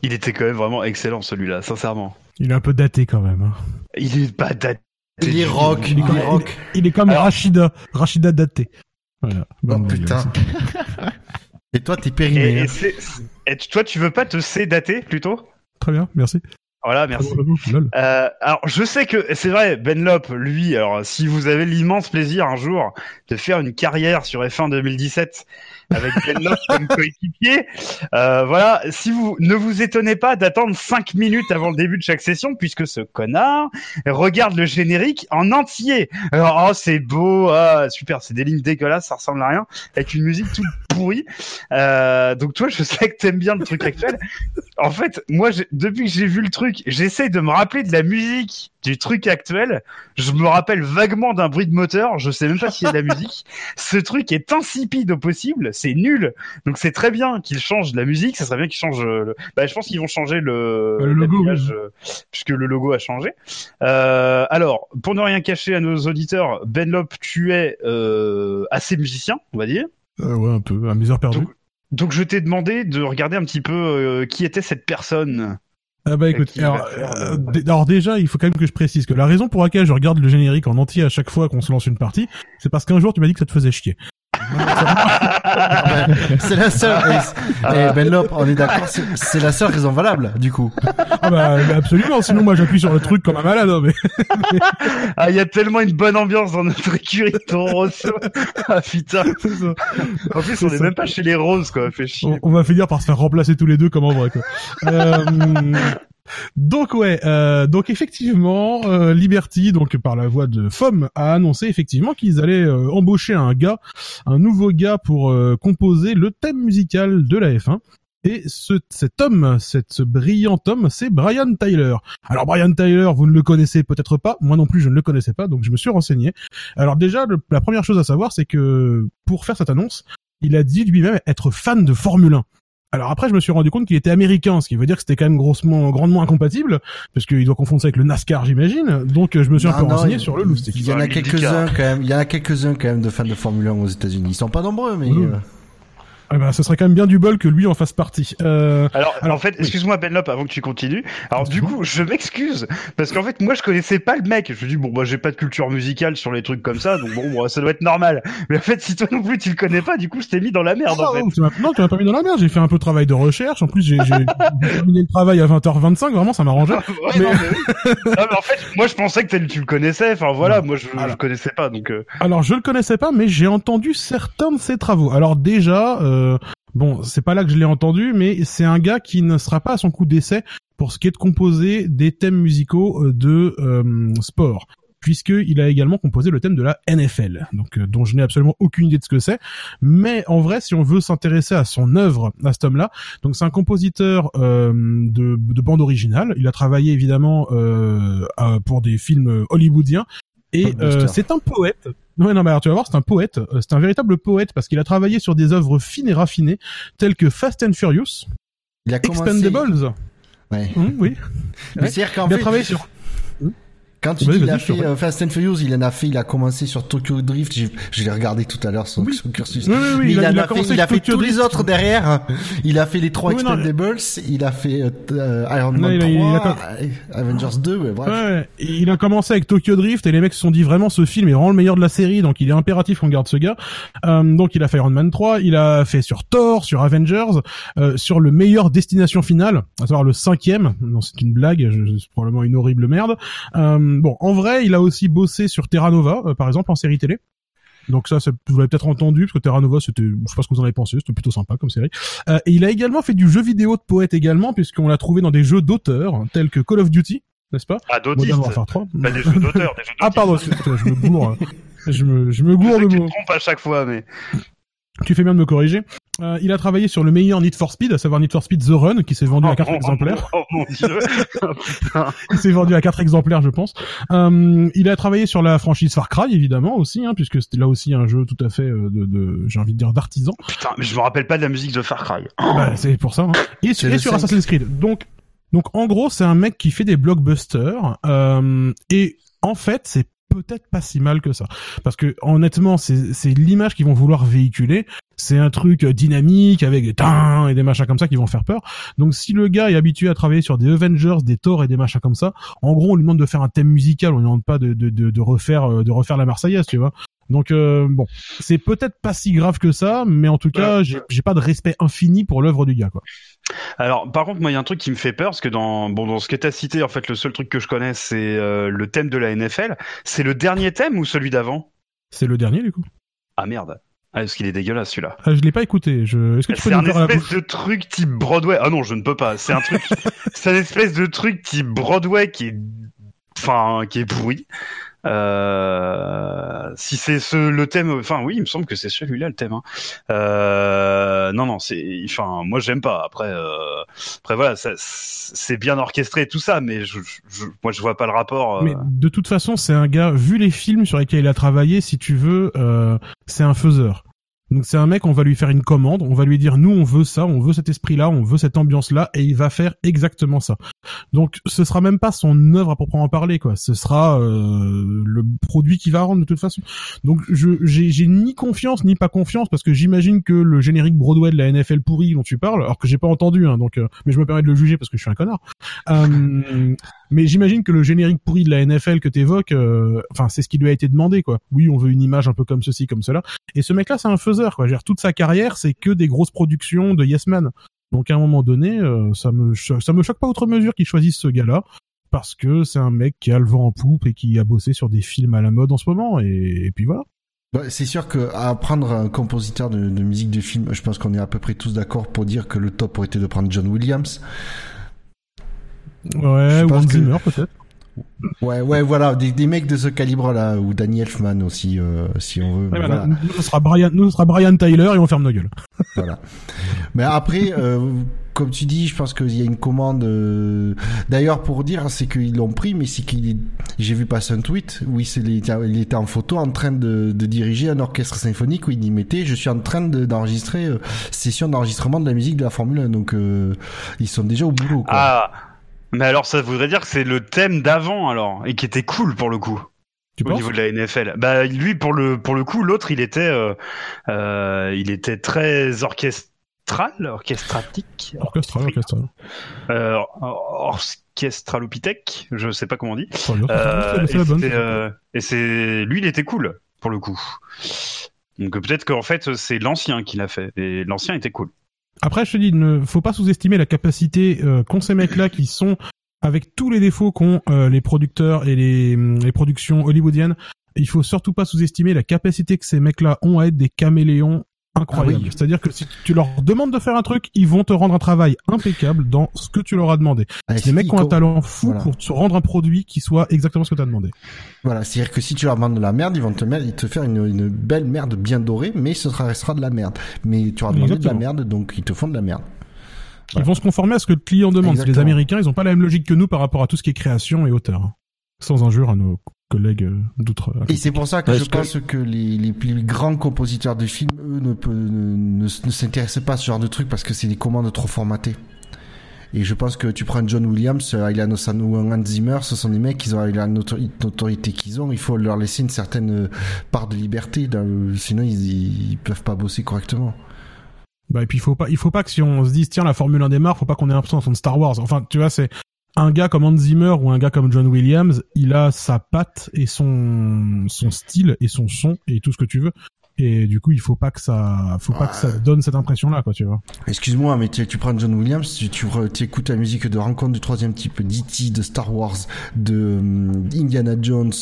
Speaker 1: Il était quand même vraiment excellent celui-là, sincèrement.
Speaker 4: Il est un peu daté quand même. hein.
Speaker 1: Il est pas daté.
Speaker 3: Il est rock,
Speaker 4: Il
Speaker 3: il
Speaker 4: est comme,
Speaker 3: est rock.
Speaker 4: il est comme
Speaker 1: Alors-
Speaker 4: Rachida. Rachida daté. Voilà.
Speaker 3: Oh
Speaker 4: Bonne blague,
Speaker 3: putain. Et toi, t'es périmé.
Speaker 1: et
Speaker 3: hein.
Speaker 1: et toi, tu veux pas te C-dater plutôt?
Speaker 4: Très bien, merci.
Speaker 1: Voilà, merci. Euh, alors, je sais que c'est vrai, Benlop, lui, alors si vous avez l'immense plaisir un jour de faire une carrière sur F1 2017 avec Benlop comme coéquipier, euh, voilà, si vous ne vous étonnez pas d'attendre 5 minutes avant le début de chaque session, puisque ce connard regarde le générique en entier. Oh, c'est beau, ah, super, c'est des lignes dégueulasses, ça ressemble à rien, avec une musique toute pourrie. Euh, donc toi, je sais que t'aimes bien le truc actuel. En fait, moi, depuis que j'ai vu le truc, j'essaie de me rappeler de la musique du truc actuel. Je me rappelle vaguement d'un bruit de moteur. Je sais même pas s'il y a de la musique. Ce truc est insipide au possible. C'est nul. Donc c'est très bien qu'ils changent de la musique. Ça serait bien qu'ils changent. euh, Le... Bah, je pense qu'ils vont changer le,
Speaker 4: Le logo,
Speaker 1: euh, puisque le logo a changé. Euh, alors, pour ne rien cacher à nos auditeurs, Benlop, tu es euh, assez musicien, on va dire.
Speaker 4: Euh, ouais, un peu, à mes heures perdues.
Speaker 1: Donc, donc je t'ai demandé de regarder un petit peu euh, qui était cette personne.
Speaker 4: Ah bah écoute, alors, euh, alors déjà, il faut quand même que je précise que la raison pour laquelle je regarde le générique en entier à chaque fois qu'on se lance une partie, c'est parce qu'un jour tu m'as dit que ça te faisait chier.
Speaker 3: C'est la seule. Et, et Benlop, on est d'accord, c'est la seule raison valable, du coup.
Speaker 4: Ah bah absolument, sinon moi j'appuie sur le truc comme un malade. hein, mais...
Speaker 1: Ah, il y a tellement une bonne ambiance dans notre écurie Toro Rosso. Ah putain.
Speaker 4: c'est ça.
Speaker 1: En plus, on est même pas chez les roses, quoi. Fait chier.
Speaker 4: on, on va finir par se faire remplacer tous les deux comme en vrai. Quoi. Euh, donc ouais, euh, donc effectivement, euh, Liberty, donc par la voix de FOM, a annoncé effectivement qu'ils allaient euh, embaucher un gars, un nouveau gars pour euh, composer le thème musical de la F1. Et ce, cet homme, cette, ce brillant homme, c'est Brian Tyler. Alors Brian Tyler, vous ne le connaissez peut-être pas, moi non plus je ne le connaissais pas, donc je me suis renseigné. Alors déjà, la première chose à savoir, c'est que pour faire cette annonce, il a dit lui-même être fan de Formule 1. Alors après, je me suis rendu compte qu'il était américain, ce qui veut dire que c'était quand même grossement, grandement incompatible, parce qu'il doit confondre ça avec le NASCAR, j'imagine. Donc je me suis un peu
Speaker 3: non,
Speaker 4: renseigné
Speaker 3: il-
Speaker 4: sur le loustic.
Speaker 3: Il y en a quelques-uns quand même. Il y en a quelques-uns quand même de fans de Formule 1 aux États-Unis. Ils sont pas nombreux, mais.
Speaker 4: Mmh.
Speaker 3: euh,
Speaker 4: Eh ben, ce serait quand même bien du bol que lui en fasse partie. Euh,
Speaker 1: Alors,
Speaker 4: Alors,
Speaker 1: en fait, excuse-moi Benlop avant que tu continues. Alors du coup, je m'excuse parce qu'en fait, moi, je connaissais pas le mec. Je me dis bon, moi, j'ai pas de culture musicale sur les trucs comme ça, donc bon, moi, ça doit être normal. Mais en fait, si toi non plus tu le connais pas, du coup, je t'ai mis dans la merde en
Speaker 4: Ah,
Speaker 1: fait.
Speaker 4: non, tu m'as- non, tu m'as pas mis dans la merde. J'ai fait un peu de travail de recherche. En plus, j'ai terminé le travail à 20h25. Vraiment, ça m'arrangeait.
Speaker 1: Ouais,
Speaker 4: Mais-
Speaker 1: non, mais. Non, mais en fait, moi, je pensais que tu le connaissais. Enfin voilà, moi, je,
Speaker 4: Voilà.
Speaker 1: je connaissais pas, donc. euh,
Speaker 4: Alors, je le connaissais pas, mais j'ai entendu certains de ses travaux. Alors déjà, euh, bon, c'est pas là que je l'ai entendu, mais c'est un gars qui ne sera pas à son coup d'essai pour ce qui est de composer des thèmes musicaux euh, de euh, sport. puisqu'il a également composé le thème de la NFL, donc euh, dont je n'ai absolument aucune idée de ce que c'est. Mais en vrai, si on veut s'intéresser à son œuvre, à cet homme-là, donc c'est un compositeur euh, de, de bande originale. Il a travaillé évidemment euh, pour des films hollywoodiens. Et euh, c'est un poète. Ouais, non, mais alors tu vas voir, c'est un poète. Euh, C'est un véritable poète parce qu'il a travaillé sur des œuvres fines et raffinées telles que Fast and Furious,
Speaker 3: Il a commencé.
Speaker 4: Expendables.
Speaker 3: Ouais.
Speaker 4: Hum, oui.
Speaker 3: Mais
Speaker 4: Ouais.
Speaker 3: c'est-à-dire qu'en
Speaker 4: Il a
Speaker 3: fait,
Speaker 4: travaillé sur.
Speaker 3: Quand tu dis il a fait euh, Fast and Furious, il en a fait, il a commencé sur Tokyo Drift. Je l'ai regardé tout à l'heure son,
Speaker 4: Oui.
Speaker 3: son cursus.
Speaker 4: Oui, oui,
Speaker 3: Mais
Speaker 4: il, a, il a
Speaker 3: fait, il a fait tous les autres derrière. Il a fait les trois Expendables. Il a fait euh, Iron
Speaker 4: Non,
Speaker 3: Man
Speaker 4: il a- il a
Speaker 3: 3, euh, Avengers 2. Ouais, bref.
Speaker 4: Ouais, ouais. Il a commencé avec Tokyo Drift et les mecs se sont dit vraiment ce film est vraiment le meilleur de la série donc il est impératif qu'on garde ce gars. Euh, donc il a fait Iron Man 3, il a fait sur Thor, sur Avengers, euh, sur le meilleur destination finale, à savoir le cinquième. Non c'est une blague, c'est probablement une horrible merde. Euh, bon en vrai il a aussi bossé sur Terra Nova euh, par exemple en série télé. Donc ça, c'est- vous l'avez peut-être entendu, parce que Terra Nova, c'était, je sais pas ce que vous en avez pensé, c'était plutôt sympa comme série. Euh, et il a également fait du jeu vidéo de poète également, puisqu'on l'a trouvé dans des jeux d'auteurs, tels que Call of Duty, n'est-ce pas?
Speaker 1: Ah,
Speaker 4: Modern
Speaker 1: d'autiste.
Speaker 4: Warfare 3.
Speaker 1: Pas des jeux d'auteur, des jeux
Speaker 4: Ah pardon, je me gourre. Je me, je me
Speaker 1: Je
Speaker 4: gourre
Speaker 1: que tu
Speaker 4: mots.
Speaker 1: te trompes à chaque fois, mais.
Speaker 4: Tu fais bien de me corriger. Euh, il a travaillé sur le meilleur Need for Speed, à savoir Need for Speed The Run, qui s'est vendu à 4
Speaker 1: Oh, oh,
Speaker 4: exemplaires.
Speaker 1: Oh, mon dieu. Oh, putain.
Speaker 4: Il s'est vendu à 4 exemplaires, je pense. Euh, il a travaillé sur la franchise Far Cry, évidemment, aussi, hein, puisque c'était là aussi un jeu tout à fait euh, de, de j'ai envie de dire, d'artisan.
Speaker 1: Putain, mais je me rappelle pas de la musique de Far Cry.
Speaker 4: Bah, c'est pour ça. Hein. Et, sur- et sur. Assassin's Creed. Donc, donc en gros, c'est un mec qui fait des blockbusters. Euh, et en fait, c'est peut-être pas si mal que ça, parce que honnêtement, c'est l'image qu'ils vont vouloir véhiculer. C'est un truc euh, dynamique avec des tins et des machins comme ça qui vont faire peur. Donc si le gars est habitué à travailler sur des Avengers, des Thor et des machins comme ça, en gros, on lui demande de faire un thème musical, on lui demande pas de de de, de refaire euh, de refaire la Marseillaise, tu vois. Donc euh, bon, c'est peut-être pas si grave que ça, mais en tout cas, j'ai pas de respect infini pour l'œuvre du gars, quoi.
Speaker 1: Alors, par contre, moi, il y a un truc qui me fait peur, parce que dans, bon, dans ce que t'as cité, en fait, le seul truc que je connais, c'est euh, le thème de la NFL. C'est le dernier thème ou celui d'avant?
Speaker 4: C'est le dernier du coup.
Speaker 1: Ah merde. Ah, parce qu'il est dégueulasse celui-là.
Speaker 4: Ah, je l'ai pas écouté. Je... Est-ce que tu peux
Speaker 1: C'est un espèce de truc type Broadway. Ah non, je ne peux pas. C'est un truc. c'est un espèce de truc type Broadway qui est, enfin, qui est pourri. Euh... Si c'est ce le thème, enfin oui, il me semble que c'est celui-là le thème. Hein. Euh... Non non, c'est, enfin, moi j'aime pas. Après, euh... après voilà, c'est bien orchestré tout ça, mais je, je... moi je vois pas le rapport. euh.
Speaker 4: Mais de toute façon, c'est un gars. Vu les films sur lesquels il a travaillé, si tu veux, euh, c'est un faiseur. Donc c'est un mec, on va lui faire une commande, on va lui dire nous on veut ça, on veut cet esprit-là, on veut cette ambiance-là, et il va faire exactement ça. Donc ce sera même pas son œuvre à proprement parler, quoi. Ce sera euh, le produit qui va rendre de toute façon. Donc je j'ai j'ai ni confiance ni pas confiance parce que j'imagine que le générique Broadway de la NFL pourri dont tu parles, alors que j'ai pas entendu, hein, donc euh, mais je me permets de le juger parce que je suis un connard. Euh, mais j'imagine que le générique pourri de la NFL que t'évoques, euh, enfin c'est ce qui lui a été demandé, quoi. Oui, on veut une image un peu comme ceci, comme cela. Et ce mec-là, c'est un faiseur, quoi. Dire, toute sa carrière, c'est que des grosses productions de Yes Man. Donc à un moment donné, euh, ça me ça me choque pas outre mesure qu'il choisisse ce gars-là parce que c'est un mec qui a le vent en poupe et qui a bossé sur des films à la mode en ce moment et, puis voilà.
Speaker 3: Bah, c'est sûr que à prendre un compositeur de musique de film, je pense qu'on est à peu près tous d'accord pour dire que le top aurait été de prendre John Williams.
Speaker 4: Ouais, ou Hans
Speaker 3: que-
Speaker 4: Zimmer peut-être.
Speaker 3: Ouais, ouais, voilà, des, des mecs de ce calibre-là, ou Danny Elfman aussi, euh, si on veut.
Speaker 4: Ouais, voilà. Nous, ce sera Brian, nous, ce sera Brian Tyler et on ferme nos gueules.
Speaker 3: Voilà. Mais après, euh, comme tu dis, je pense qu'il y a une commande. euh, D'ailleurs, pour dire, c'est qu'ils l'ont pris, mais c'est qu'il. est- J'ai vu passer un tweet où il, il était il était en photo en train de, de diriger un orchestre symphonique où il y mettait Je suis en train de- d'enregistrer euh, session d'enregistrement de la musique de la Formule 1. Donc, euh, ils sont déjà au boulot. Quoi.
Speaker 1: Ah, mais alors ça voudrait dire que c'est le thème d'avant alors et qui était cool pour le coup.
Speaker 4: Tu
Speaker 1: au niveau de la NFL. Bah lui pour le pour le coup l'autre il était euh, euh, il était très orchestral, orchestratique,
Speaker 4: Orchestral, orchestral.
Speaker 1: euh, orchestralopithèque, je sais pas comment on dit. Euh, et euh, et c'est lui il était cool pour le coup. Donc peut-être qu'en fait c'est l'ancien qui l'a fait et l'ancien était cool.
Speaker 4: Après, je te dis, ne faut pas sous-estimer la capacité euh, qu'ont ces mecs-là qui sont, avec tous les défauts qu'ont euh, les producteurs et les, hum, les productions hollywoodiennes, il faut surtout pas sous-estimer la capacité que ces mecs-là ont à être des caméléons incroyable.
Speaker 3: Ah oui.
Speaker 4: C'est-à-dire que si tu leur demandes de faire un truc, ils vont te rendre un travail impeccable dans ce que tu leur as demandé.
Speaker 3: Ah,
Speaker 4: C'est des mecs qui ont un talent fou
Speaker 3: Voilà.
Speaker 4: pour te rendre un produit qui soit exactement ce que tu as demandé.
Speaker 3: Voilà, c'est-à-dire que si tu leur demandes de la merde, ils vont te, mettre, ils te faire une, une belle merde bien dorée, mais ce sera, restera de la merde. Mais tu leur as demandé de la merde, donc ils te font de la merde.
Speaker 4: Ils
Speaker 3: Voilà.
Speaker 4: vont se conformer à ce que le client demande. Les. Américains, ils ont pas la même logique que nous par rapport à tout ce qui est création et auteur. hein. Sans injure à nos collègues euh, d'outre.
Speaker 3: Et c'est pour ça que je pense que les, les plus grands compositeurs de films, eux, ne, ne, ne, ne s'intéressent pas à ce genre de trucs parce que c'est des commandes trop formatées. Et je pense que tu prends John Williams, euh, Osan ou Hans Zimmer, ce sont des mecs qui ont la notori- notoriété qu'ils ont. Il faut leur laisser une certaine euh, part de liberté, sinon ils, ils peuvent pas bosser correctement.
Speaker 4: Bah, et puis il faut pas, il faut pas que si on se dise tiens la Formule 1 démarre, faut pas qu'on ait l'impression de Star Wars. Enfin, tu vois, c'est un gars comme Hans Zimmer ou un gars comme John Williams, il a sa patte et son son style et son son et tout ce que tu veux. Et du coup, il faut pas que ça, faut pas que ça donne cette impression-là, quoi, tu vois.
Speaker 3: Excuse-moi, mais tu, prends John Williams, tu, tu, écoutes la musique de Rencontre du troisième type, d'E.T., de Star Wars, de hum, Indiana Jones,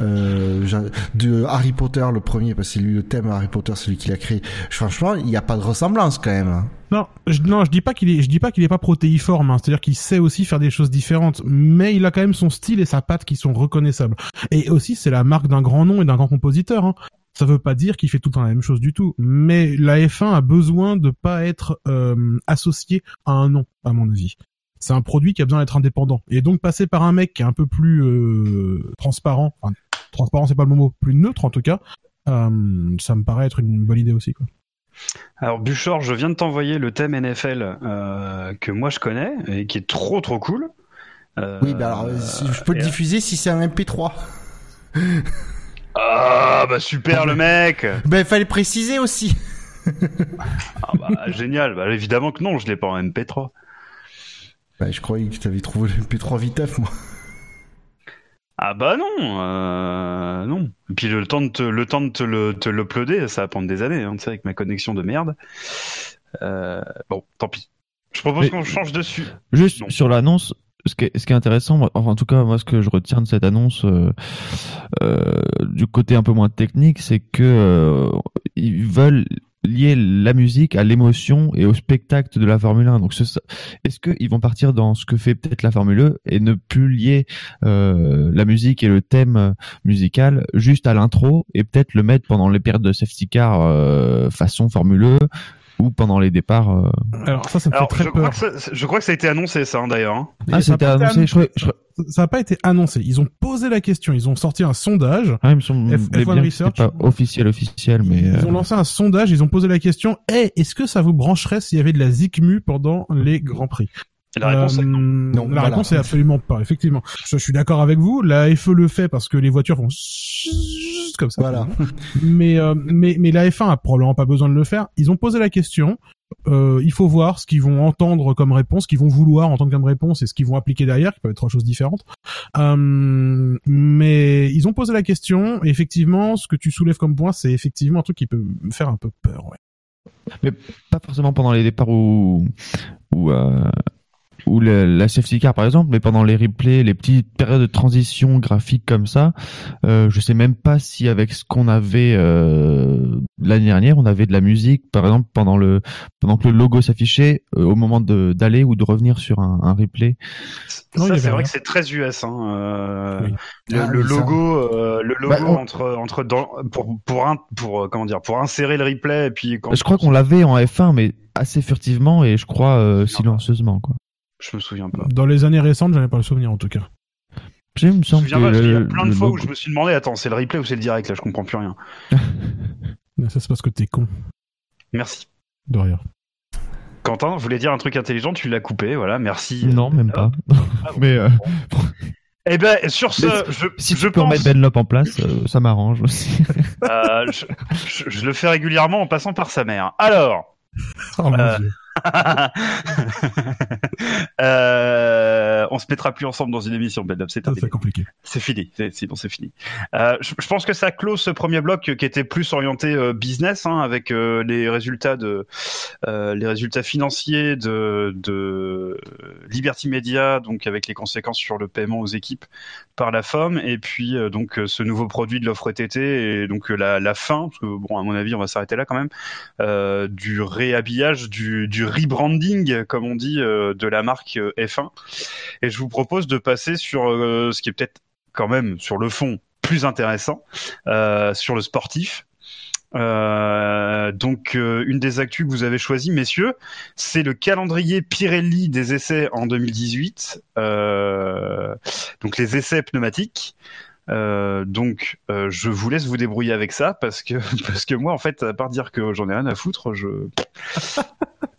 Speaker 3: euh, de Harry Potter, le premier, parce que c'est lui le thème, Harry Potter, c'est lui qui l'a créé. Franchement, il n'y a pas de ressemblance quand même. hein.
Speaker 4: Non, je, non, je dis pas qu'il est, je dis pas qu'il est pas protéiforme. hein. C'est-à-dire qu'il sait aussi faire des choses différentes, mais il a quand même son style et sa patte qui sont reconnaissables. Et aussi, c'est la marque d'un grand nom et d'un grand compositeur. Hein. Ça veut pas dire qu'il fait tout le temps la même chose du tout, mais la F1 a besoin de pas être euh, associé à un nom, à mon avis. C'est un produit qui a besoin d'être indépendant. Et donc passer par un mec qui est un peu plus euh, transparent, enfin, transparent c'est pas le bon mot, plus neutre en tout cas, euh, ça me paraît être une bonne idée aussi. Quoi.
Speaker 1: Alors Buchor, je viens de t'envoyer le thème NFL euh, que moi je connais et qui est trop trop cool. Euh,
Speaker 3: Oui, bah alors, euh, je peux le
Speaker 1: et-
Speaker 3: diffuser si c'est un MP3.
Speaker 1: Ah bah super le mec.
Speaker 3: Ben, il fallait préciser aussi.
Speaker 1: Ah bah génial. Bah évidemment que non, je l'ai pas en MP3.
Speaker 3: Bah, je croyais que tu avais trouvé le MP3 Viteuf, moi.
Speaker 1: Ah bah non, euh, non. Et puis le temps de te, le temps de te le te l'uploader, ça va prendre des années, hein, tu sais, avec ma connexion de merde. Euh, bon, tant pis. Je propose
Speaker 2: Mais-
Speaker 1: qu'on change dessus.
Speaker 2: Juste
Speaker 1: Non.
Speaker 2: sur l'annonce, ce qui, est, ce qui est intéressant, enfin, en tout cas moi ce que je retiens de cette annonce euh, euh, du côté un peu moins technique, c'est que euh, ils veulent lier la musique à l'émotion et au spectacle de la Formule 1. Donc ce- est-ce qu'ils vont partir dans ce que fait peut-être la Formule 1 et ne plus lier euh, la musique et le thème euh, musical juste à l'intro et peut-être le mettre pendant les périodes de safety car euh, façon Formule 1 ou pendant les départs euh,
Speaker 4: Alors ça, ça me
Speaker 1: Alors
Speaker 4: fait très
Speaker 1: je crois,
Speaker 4: peur.
Speaker 1: que ça, je crois que ça a été annoncé ça hein, d'ailleurs. hein.
Speaker 2: Ah,
Speaker 4: Et ça a
Speaker 2: c'était
Speaker 4: pas été
Speaker 2: annoncé. Je crois, je crois-
Speaker 4: ça n'a pas été annoncé. Ils ont posé la question, ils ont sorti un sondage,
Speaker 2: Ah, il me semble
Speaker 4: F-
Speaker 2: bien
Speaker 4: F1
Speaker 2: que c'était
Speaker 4: Research.
Speaker 2: pas officiel, officiel, mais
Speaker 4: ils
Speaker 2: euh,
Speaker 4: ont lancé un sondage, ils ont posé la question Eh, est-ce que ça vous brancherait s'il y avait de la ZICMU pendant les Grands Prix?
Speaker 1: Et la réponse
Speaker 4: Euh,
Speaker 1: est non.
Speaker 4: La
Speaker 3: voilà.
Speaker 4: réponse est absolument pas, effectivement. Je, je suis d'accord avec vous, la FE le fait parce que les voitures font comme ça.
Speaker 3: Voilà.
Speaker 4: Mais, euh, mais, mais la F1 a probablement pas besoin de le faire. Ils ont posé la question. Euh, il faut voir ce qu'ils vont entendre comme réponse, ce qu'ils vont vouloir entendre comme réponse et ce qu'ils vont appliquer derrière, qui peuvent être trois choses différentes. Euh, mais ils ont posé la question. Et effectivement, ce que tu soulèves comme point, c'est effectivement un truc qui peut me faire un peu peur. Ouais.
Speaker 2: pas forcément pendant les départs ou ou euh, ou le- la safety car par exemple, mais pendant les replays, les petites périodes de transition graphique comme ça, euh, je sais même pas si avec ce qu'on avait euh, l'année dernière, on avait de la musique, par exemple pendant le pendant que le logo s'affichait euh, au moment de d'aller ou de revenir sur un, un replay.
Speaker 1: Ça c'est vrai que c'est très US. Hein, euh,
Speaker 4: Oui.
Speaker 1: Le,
Speaker 3: Ah
Speaker 1: le logo, euh, le logo
Speaker 2: Bah, on-
Speaker 1: entre entre dans, pour pour un pour euh, comment dire pour insérer le replay et puis quand
Speaker 2: Je crois qu'on l'avait en F1, mais assez furtivement et je crois euh, silencieusement quoi.
Speaker 1: Je me souviens pas.
Speaker 4: Dans les années récentes, j'en ai pas le souvenir en tout cas.
Speaker 2: Je me
Speaker 1: Je me
Speaker 2: semble
Speaker 1: souviens pas, qu'il y a
Speaker 2: le-
Speaker 1: plein de
Speaker 2: le
Speaker 1: fois où je me suis demandé attends c'est le replay ou c'est le direct là je comprends plus rien.
Speaker 4: Ça c'est parce que t'es con.
Speaker 1: Merci.
Speaker 4: De rien.
Speaker 1: Quentin voulait dire un truc intelligent, tu l'as coupé, voilà, merci.
Speaker 2: Non, même pas. mais euh,
Speaker 1: Eh ben, sur ce,
Speaker 2: Mais
Speaker 1: je,
Speaker 2: si
Speaker 1: je
Speaker 2: tu peux
Speaker 1: pense,
Speaker 2: remettre Benlop en place, euh, ça m'arrange aussi.
Speaker 1: euh, je, je- je le fais régulièrement en passant par sa mère. Alors,
Speaker 4: Oh mon Dieu.
Speaker 1: euh, on se mettra plus ensemble dans une émission, Ben c'est
Speaker 4: compliqué.
Speaker 1: C'est fini, sinon c'est fini. Euh, je, je pense que ça close ce premier bloc euh, qui était plus orienté business, hein, avec les résultats de les résultats financiers de, de Liberty Media, donc avec les conséquences sur le paiement aux équipes par la FOM, et puis donc ce nouveau produit de l'offre TT et donc la, la fin, parce que bon à mon avis on va s'arrêter là quand même, du réhabillage, du, du rebranding comme on dit euh, de la marque euh, F1. Et je vous propose de passer sur euh, ce qui est peut-être quand même sur le fond plus intéressant, sur le sportif. Donc une des actus que vous avez choisi, messieurs, c'est le calendrier Pirelli des essais en 2018. Euh, donc les essais pneumatiques. Donc je vous laisse vous débrouiller avec ça parce que parce que moi en fait à part dire que j'en ai rien à foutre, je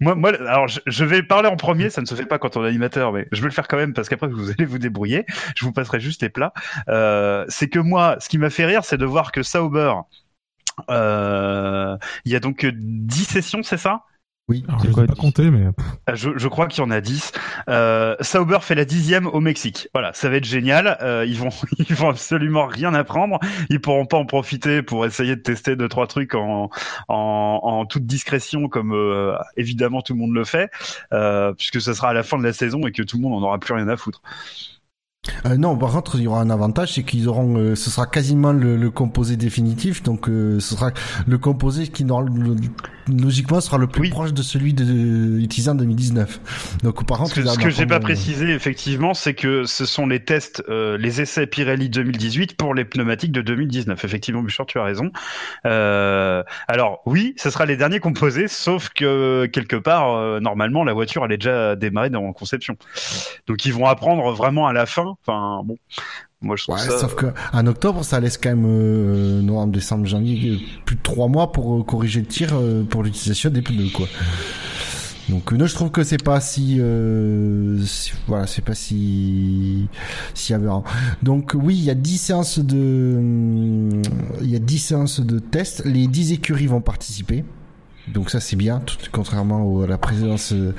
Speaker 1: moi, moi, alors je, vais parler en premier, ça ne se fait pas quand on est animateur, mais je vais le faire quand même parce qu'après vous allez vous débrouiller. Je vous passerai juste les plats. Euh, c'est que moi, ce qui m'a fait rire, c'est de voir que Sauber, euh, il y a donc 10 sessions, c'est ça?
Speaker 3: Oui.
Speaker 4: Alors,
Speaker 2: C'est
Speaker 4: je
Speaker 2: quoi,
Speaker 4: sais pas
Speaker 2: dix
Speaker 4: compter, mais
Speaker 1: Euh, je, je crois qu'il y en a 10. Euh, Sauber fait la dixième au Mexique. Voilà, ça va être génial. Euh, ils vont, ils vont absolument rien apprendre. Ils pourront pas en profiter pour essayer de tester deux trois trucs en, en, en toute discrétion, comme euh, évidemment tout le monde le fait, euh, puisque ce sera à la fin de la saison et que tout le monde en aura plus rien à foutre.
Speaker 3: Euh, non, par contre, il y aura un avantage, c'est qu'ils auront, euh, ce sera quasiment le, le composé définitif, donc euh, ce sera le composé qui logiquement sera le plus
Speaker 1: Oui.
Speaker 3: proche de celui de, de utilisé en 2019. Donc par contre,
Speaker 1: Ce que, ce que j'ai pas précisé effectivement, c'est que ce sont les tests, euh, les essais Pirelli 2018 pour les pneumatiques de 2019. Effectivement, Bouchard, tu as raison. Euh, alors oui, ce sera les derniers composés, sauf que quelque part, euh, normalement, la voiture elle est déjà démarrée dans conception. Donc ils vont apprendre vraiment à la fin. Enfin bon, moi je trouve
Speaker 3: Ouais,
Speaker 1: ça.
Speaker 3: sauf que en octobre, ça laisse quand même euh, novembre, décembre, janvier, euh, plus de trois mois pour euh, corriger le tir euh, pour l'utilisation des pneus, quoi. Donc euh, non, je trouve que c'est pas si, euh, si- voilà, c'est pas si si aberrant. Donc oui, il y a 10 séances de hum, il y a 10 séances de tests, les 10 écuries vont participer. Donc ça c'est bien, tout- contrairement à la présidence. euh,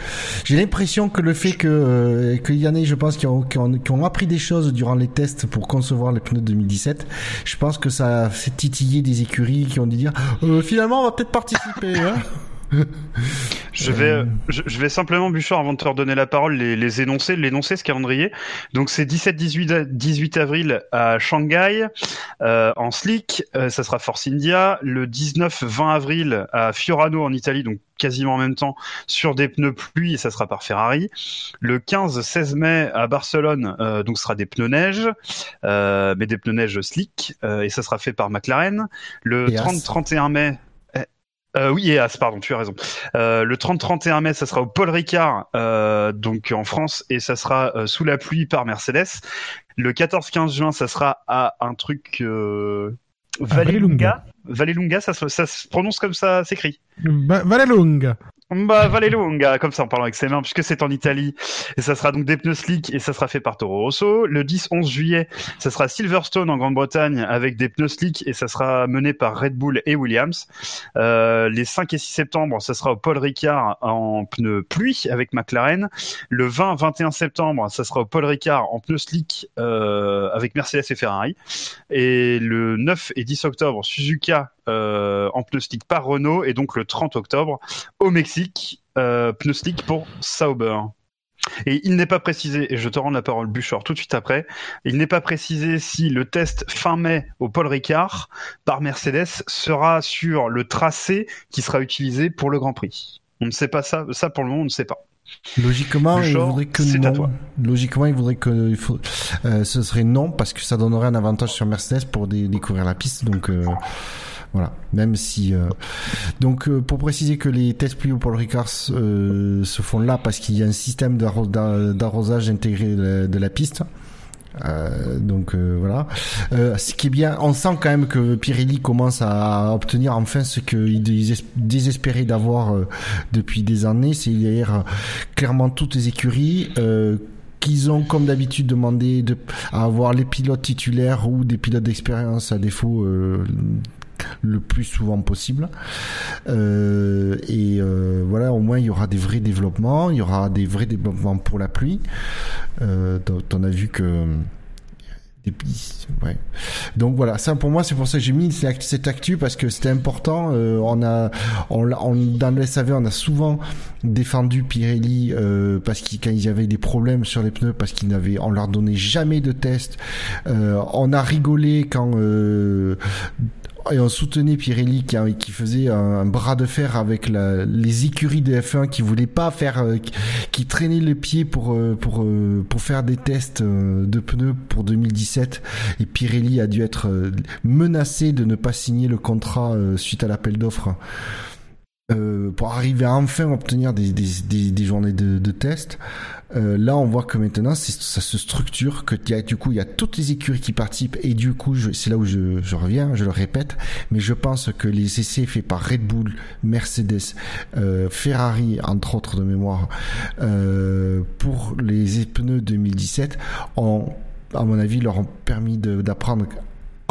Speaker 3: J'ai l'impression que le fait que euh, qu'il y en ait, je pense, qui ont, qui, ont, qui ont appris des choses durant les tests pour concevoir les pneus de 2017, je pense que ça a fait titiller des écuries qui ont dû dire euh, finalement on va peut-être participer. Hein
Speaker 1: Je vais, je, je vais simplement, Bouchard, avant de te redonner la parole, les, les énoncer, l'énoncer ce calendrier. Donc c'est 17-18 a- 18 avril à Shanghai, euh, en slick, euh, ça sera Force India. Le 19-20 avril à Fiorano en Italie, donc quasiment en même temps, sur des pneus pluie, et ça sera par Ferrari. Le 15-16 mai à Barcelone, euh, donc ce sera des pneus neige, euh, mais des pneus neige slick, euh, et ça sera fait par McLaren. Le
Speaker 3: Et As.
Speaker 1: 30-31 mai. Euh, oui, et As, pardon, tu as raison. Euh, le 30-31 mai, ça sera au Paul Ricard, euh, donc en France, et ça sera sous la pluie par Mercedes. Le 14-15 juin, ça sera à un truc Vallelunga. Vallelunga, ça, se- ça se prononce comme ça, s'écrit.
Speaker 4: Va- Vallelunga.
Speaker 1: Bah, Vallelunga, comme ça en parlant avec ses mains, puisque c'est en Italie. Et ça sera donc des pneus slick et ça sera fait par Toro Rosso. Le 10-11 juillet, ça sera Silverstone en Grande-Bretagne avec des pneus slick et ça sera mené par Red Bull et Williams. Euh, les 5 et 6 septembre, ça sera au Paul Ricard en pneus pluie avec McLaren. Le 20-21 septembre, ça sera au Paul Ricard en pneus slick euh, avec Mercedes et Ferrari. Et le 9 et 10 octobre, Suzuka euh, en pneus slick par Renault. Et donc le 30 octobre, au Mexique, euh, pneus slick pour Sauber. Et il n'est pas précisé, et je te rends la parole Bouchard tout de suite après, il n'est pas précisé si le test fin mai au Paul Ricard par Mercedes sera sur le tracé qui sera utilisé pour le Grand Prix. On ne sait pas ça, ça pour le moment on ne sait pas.
Speaker 3: Logiquement,
Speaker 1: Le
Speaker 3: il que
Speaker 1: à
Speaker 3: non.
Speaker 1: toi.
Speaker 3: Logiquement, il voudrait que il faut, euh, ce serait non parce que ça donnerait un avantage sur Mercedes pour dé- découvrir la piste. Donc euh, voilà, même si euh, donc euh, pour préciser que les tests pluie au Paul Ricard euh, se font là parce qu'il y a un système d'arro- d'a- d'arrosage intégré de, la piste. Euh, donc euh, voilà. Euh, ce qui est bien, on sent quand même que Pirelli commence à obtenir enfin ce qu'il dés- désespérait d'avoir euh, depuis des années, c'est-à-dire euh, clairement toutes les écuries. Euh, qu'ils ont comme d'habitude demandé de, à avoir les pilotes titulaires ou des pilotes d'expérience à défaut euh, le plus souvent possible. Euh, et euh, voilà, au moins il y aura des vrais développements, il y aura des vrais développements pour la pluie. Euh, on vu que. Donc voilà, ça pour moi c'est pour ça que j'ai mis cette actu parce que c'était important. Euh, on a, on, on, dans le SAV, on a souvent défendu Pirelli euh, parce qu'ils quand ils avaient des problèmes sur les pneus parce qu'ils n'avaient, on leur donnait jamais de test. On a rigolé quand et on soutenait Pirelli qui, qui faisait un, bras de fer avec les écuries de F1 qui voulaient pas faire, euh, qui, traînaient les pieds pour euh, pour euh, pour faire des tests de pneus pour 2017 et Pirelli a dû être menacé de ne pas signer le contrat suite à l'appel d'offres. Pour arriver à enfin obtenir des, des, des, journées de, de tests. Euh, là, on voit que maintenant, ça se structure, que du coup, il y a toutes les écuries qui participent, et du coup, c'est là où je, reviens, je le répète, mais je pense que les essais faits par Red Bull, Mercedes, euh, Ferrari, entre autres de mémoire, euh, pour les pneus 2017, ont à mon avis, leur ont permis d'apprendre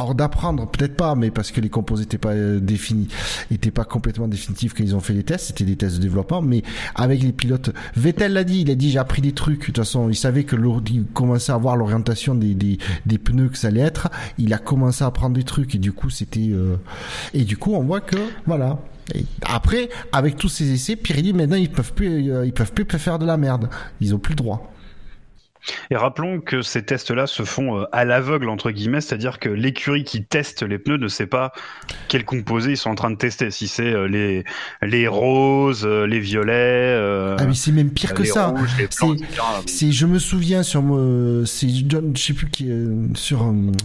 Speaker 3: alors d'apprendre, peut-être pas, mais parce que les composés n'étaient pas euh, définis, n'étaient pas complètement définitifs quand ils ont fait les tests, c'était des tests de développement, mais avec les pilotes, Vettel l'a dit, il a dit j'ai appris des trucs, de toute façon il savait que il commençait à voir l'orientation des, des, pneus que ça allait être, il a commencé à apprendre des trucs et du coup c'était... Euh... Et du coup on voit que, voilà, après, avec tous ces essais, Pirelli maintenant ils peuvent plus, euh, ils peuvent plus faire de la merde. Ils ont plus le droit.
Speaker 1: Et rappelons que ces tests-là se font euh, à l'aveugle, entre guillemets, c'est-à-dire que l'écurie qui teste les pneus ne sait pas quels composés ils sont en train de tester, si c'est euh, les, les roses, euh, les violets.
Speaker 3: ah, mais c'est même pire que ça. c'est, je me souviens sur, c'est, je sais plus qui, sur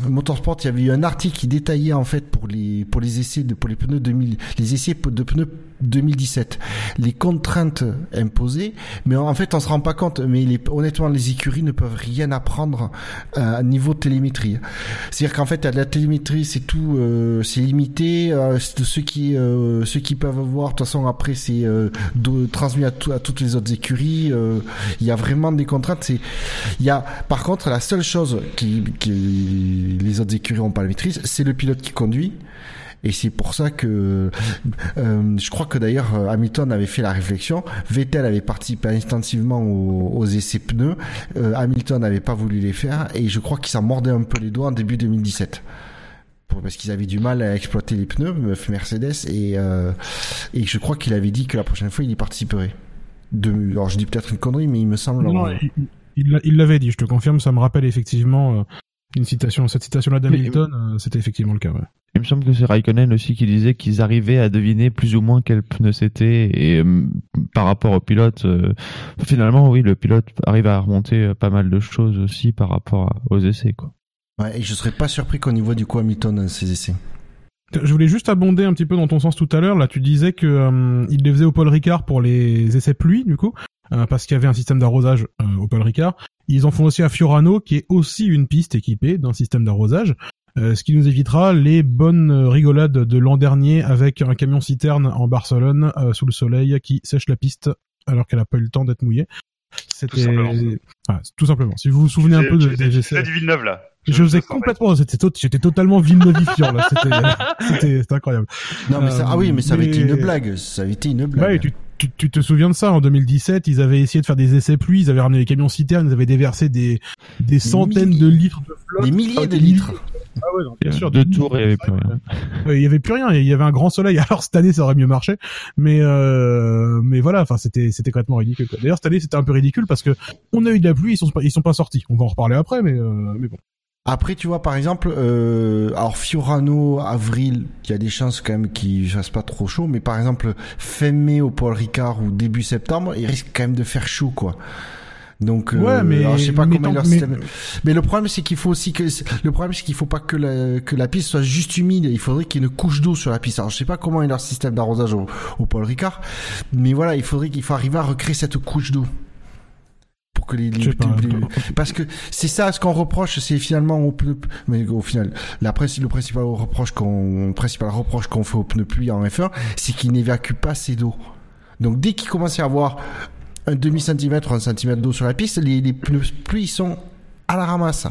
Speaker 3: Motorsport, il y avait eu un article qui détaillait, en fait, pour les, pour les essais de, pour les pneus 2000, les essais de pneus 2017, les contraintes imposées, mais en fait on se rend pas compte, mais honnêtement les écuries ne peuvent rien apprendre euh, à niveau télémétrie. C'est-à-dire qu'en fait la télémétrie c'est tout, euh, c'est limité, euh, ceux qui ceux qui peuvent voir, de toute façon après c'est transmis à, à toutes les autres écuries. Il y a vraiment des contraintes. Y a par contre la seule chose qui les autres écuries ont pas la maîtrise, c'est le pilote qui conduit. Et c'est pour ça que euh, je crois que d'ailleurs euh, Hamilton avait fait la réflexion. Vettel avait participé intensivement aux, essais pneus. Euh, Hamilton n'avait pas voulu les faire et je crois qu'il s'en mordait un peu les doigts en début 2017 parce qu'ils avaient du mal à exploiter les pneus Mercedes et et je crois qu'il avait dit que la prochaine fois il y participerait. De, alors je dis peut-être une connerie mais il me semble.
Speaker 4: Non, il l'avait dit. Je te confirme, ça me rappelle effectivement une citation. Cette citation-là d'Hamilton, c'était effectivement le cas. Ouais.
Speaker 2: Il me semble que c'est Raikkonen aussi qui disait qu'ils arrivaient à deviner plus ou moins quel pneu c'était et euh, par rapport au pilote, euh, finalement oui, le pilote arrive à remonter euh, pas mal de choses aussi par rapport aux essais quoi.
Speaker 3: Ouais, et je serais pas surpris qu'on y voit du coup Hamilton dans ses essais.
Speaker 4: Je voulais juste abonder un petit peu dans ton sens tout à l'heure. Là, tu disais que il les faisait au Paul Ricard pour les essais pluie, du coup, parce qu'il y avait un système d'arrosage au Paul Ricard. Ils en font aussi à Fiorano, qui est aussi une piste équipée d'un système d'arrosage. Euh, ce qui nous évitera les bonnes rigolades de l'an dernier avec un camion citerne en Barcelone euh, sous le soleil qui sèche la piste alors qu'elle a pas eu le temps d'être mouillée.
Speaker 1: C'était tout simplement.
Speaker 4: tout simplement. Si vous vous souvenez un peu de,
Speaker 1: des essais. du Villeneuve là.
Speaker 4: Je, faisais complètement, c'était j'étais totalement Villeneuvifiant là, c'était c'était incroyable.
Speaker 3: Non mais ça, ah oui, mais ça avait été une blague, ça avait été une blague.
Speaker 4: Ouais, tu, tu, tu, te souviens de ça en 2017 Ils avaient essayé de faire des essais pluie, ils avaient ramené les camions citernes, ils avaient déversé des des centaines de litres de flotte,
Speaker 3: des milliers de litres.
Speaker 4: Ah ouais, bien sûr.
Speaker 2: Deux tours, il y avait plus rien.
Speaker 4: Il y avait plus rien. Il y avait un grand soleil. Alors cette année, ça aurait mieux marché, mais euh, mais voilà. Enfin, c'était c'était complètement ridicule. D'ailleurs, cette année, c'était un peu ridicule parce que on a eu de la pluie, ils sont pas ils sont pas sortis. On va en reparler après, mais euh, mais bon.
Speaker 3: Après, tu vois, par exemple, euh, alors Fiorano, avril, il y a des chances quand même qu'il fasse pas trop chaud, mais par exemple, fin mai au Paul Ricard ou début septembre, il risque quand même de faire chaud, quoi. Donc,
Speaker 4: ouais, euh, mais
Speaker 3: je sais pas comment leur système. Mais le problème, c'est qu'il faut aussi que le problème, c'est qu'il faut pas que la que la piste soit juste humide. Il faudrait qu'il y ait une couche d'eau sur la piste. Alors, je sais pas comment est leur système d'arrosage au, au Paul Ricard, mais voilà, il faudrait qu'il faut arriver à recréer cette couche d'eau pour que les, les, parce que c'est ça ce qu'on reproche c'est finalement au pneu mais au final la le principal reproche qu'on principal reproche qu'on fait au pneu pluie en F1 c'est qu'il n'évacue pas assez d'eau donc dès qu'il commence à avoir un demi centimètre, un centimètre d'eau sur la piste, les, les pneus pluie sont à la ramasse.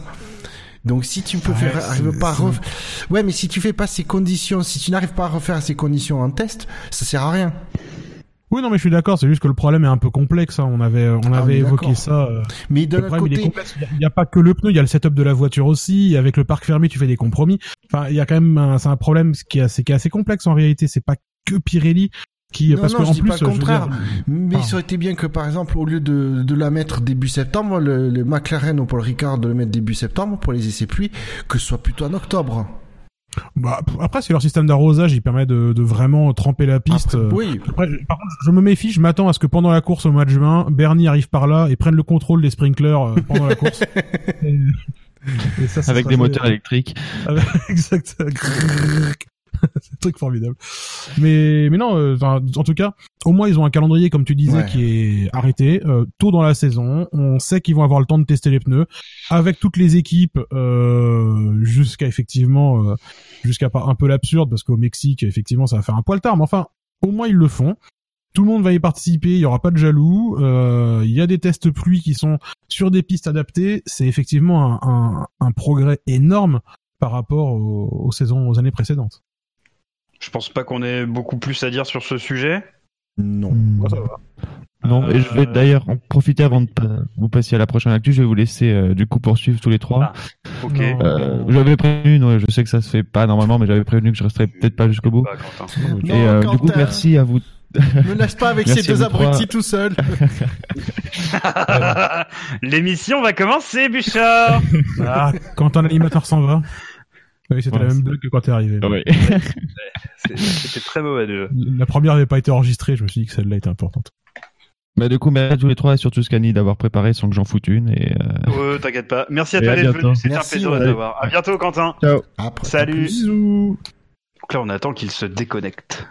Speaker 3: Donc si tu peux
Speaker 4: Ouais,
Speaker 3: faire, pas ref- ouais, mais si tu fais pas ces conditions, si tu n'arrives pas à refaire ces conditions en test, ça sert à rien.
Speaker 4: Oui, non, mais je suis d'accord. C'est juste que le problème est un peu complexe. hein. On avait, on
Speaker 3: Ah,
Speaker 4: avait évoqué ça. euh,
Speaker 3: Mais de l'autre
Speaker 4: il
Speaker 3: côté.
Speaker 4: Il n'y a, pas que le pneu, il y a le setup de la voiture aussi. Avec le parc fermé, tu fais des compromis. Enfin, il y a quand même un, c'est un problème qui est assez, qui est assez complexe en réalité. C'est pas que Pirelli qui,
Speaker 3: Non,
Speaker 4: parce
Speaker 3: non,
Speaker 4: que
Speaker 3: je
Speaker 4: en
Speaker 3: dis
Speaker 4: plus,
Speaker 3: pas le contraire.
Speaker 4: dire,
Speaker 3: mais ça aurait été bien que par exemple, au lieu de, de la mettre début septembre, le, le McLaren ou Paul Ricard de le mettre début septembre pour les essais pluie, que ce soit plutôt en octobre.
Speaker 4: Bah, après, c'est leur système d'arrosage, il permet de, de vraiment tremper la piste.
Speaker 3: Après,
Speaker 4: euh.
Speaker 3: oui.
Speaker 4: Après, je- par contre, je me méfie, je m'attends à ce que pendant la course au mois de juin, Bernie arrive par là et prenne le contrôle des sprinklers euh, pendant la course. Et- et ça, ça
Speaker 2: Avec des moteurs électriques.
Speaker 4: exact. C'est un truc formidable. Mais mais non, euh, en tout cas, au moins ils ont un calendrier comme tu disais
Speaker 3: Ouais.
Speaker 4: qui est arrêté euh, tôt dans la saison. On sait qu'ils vont avoir le temps de tester les pneus avec toutes les équipes euh, jusqu'à effectivement euh, jusqu'à pas un peu l'absurde parce qu'au Mexique effectivement ça va faire un poil tard. Mais enfin, au moins ils le font. Tout le monde va y participer, il y aura pas de jaloux. euh, Il y a des tests pluie qui sont sur des pistes adaptées. C'est effectivement un, un, un progrès énorme par rapport aux, aux saisons, aux années précédentes.
Speaker 1: Je pense pas qu'on ait beaucoup plus à dire sur ce sujet.
Speaker 3: Non.
Speaker 4: Moi, ça va.
Speaker 2: Non, et je vais
Speaker 1: Euh,
Speaker 2: d'ailleurs en profiter avant de vous passer à la prochaine actu. Je vais vous laisser euh, du coup poursuivre tous les trois.
Speaker 1: Ok.
Speaker 4: Non.
Speaker 2: Euh, j'avais prévenu, non, je sais que ça se fait pas normalement, mais j'avais prévenu que je resterais peut-être pas jusqu'au bout.
Speaker 1: Bah.
Speaker 2: Et euh, du coup, merci à vous.
Speaker 3: Me lâche pas avec ces deux abrutis tout seul.
Speaker 1: L'émission va commencer, Bouchard.
Speaker 4: Ah, quand un animateur s'en va. Oui, c'était
Speaker 2: Ouais,
Speaker 4: la même blague que quand t'es arrivé.
Speaker 2: Ouais.
Speaker 1: C'était très mauvais déjà.
Speaker 4: La première n'avait pas été enregistrée, je me suis dit que celle-là était importante.
Speaker 2: Bah, du coup, merci à tous les trois et surtout Scani d'avoir préparé sans que j'en foute une. Et, euh,
Speaker 1: Ouais, t'inquiète pas. Merci à toi
Speaker 2: à
Speaker 1: d'être
Speaker 2: bientôt.
Speaker 1: venu. C'était un plaisir de
Speaker 3: ouais.
Speaker 1: t'avoir. À bientôt, Quentin.
Speaker 3: Après,
Speaker 1: Salut.
Speaker 4: Bisous.
Speaker 1: Donc là, on attend qu'il se déconnecte.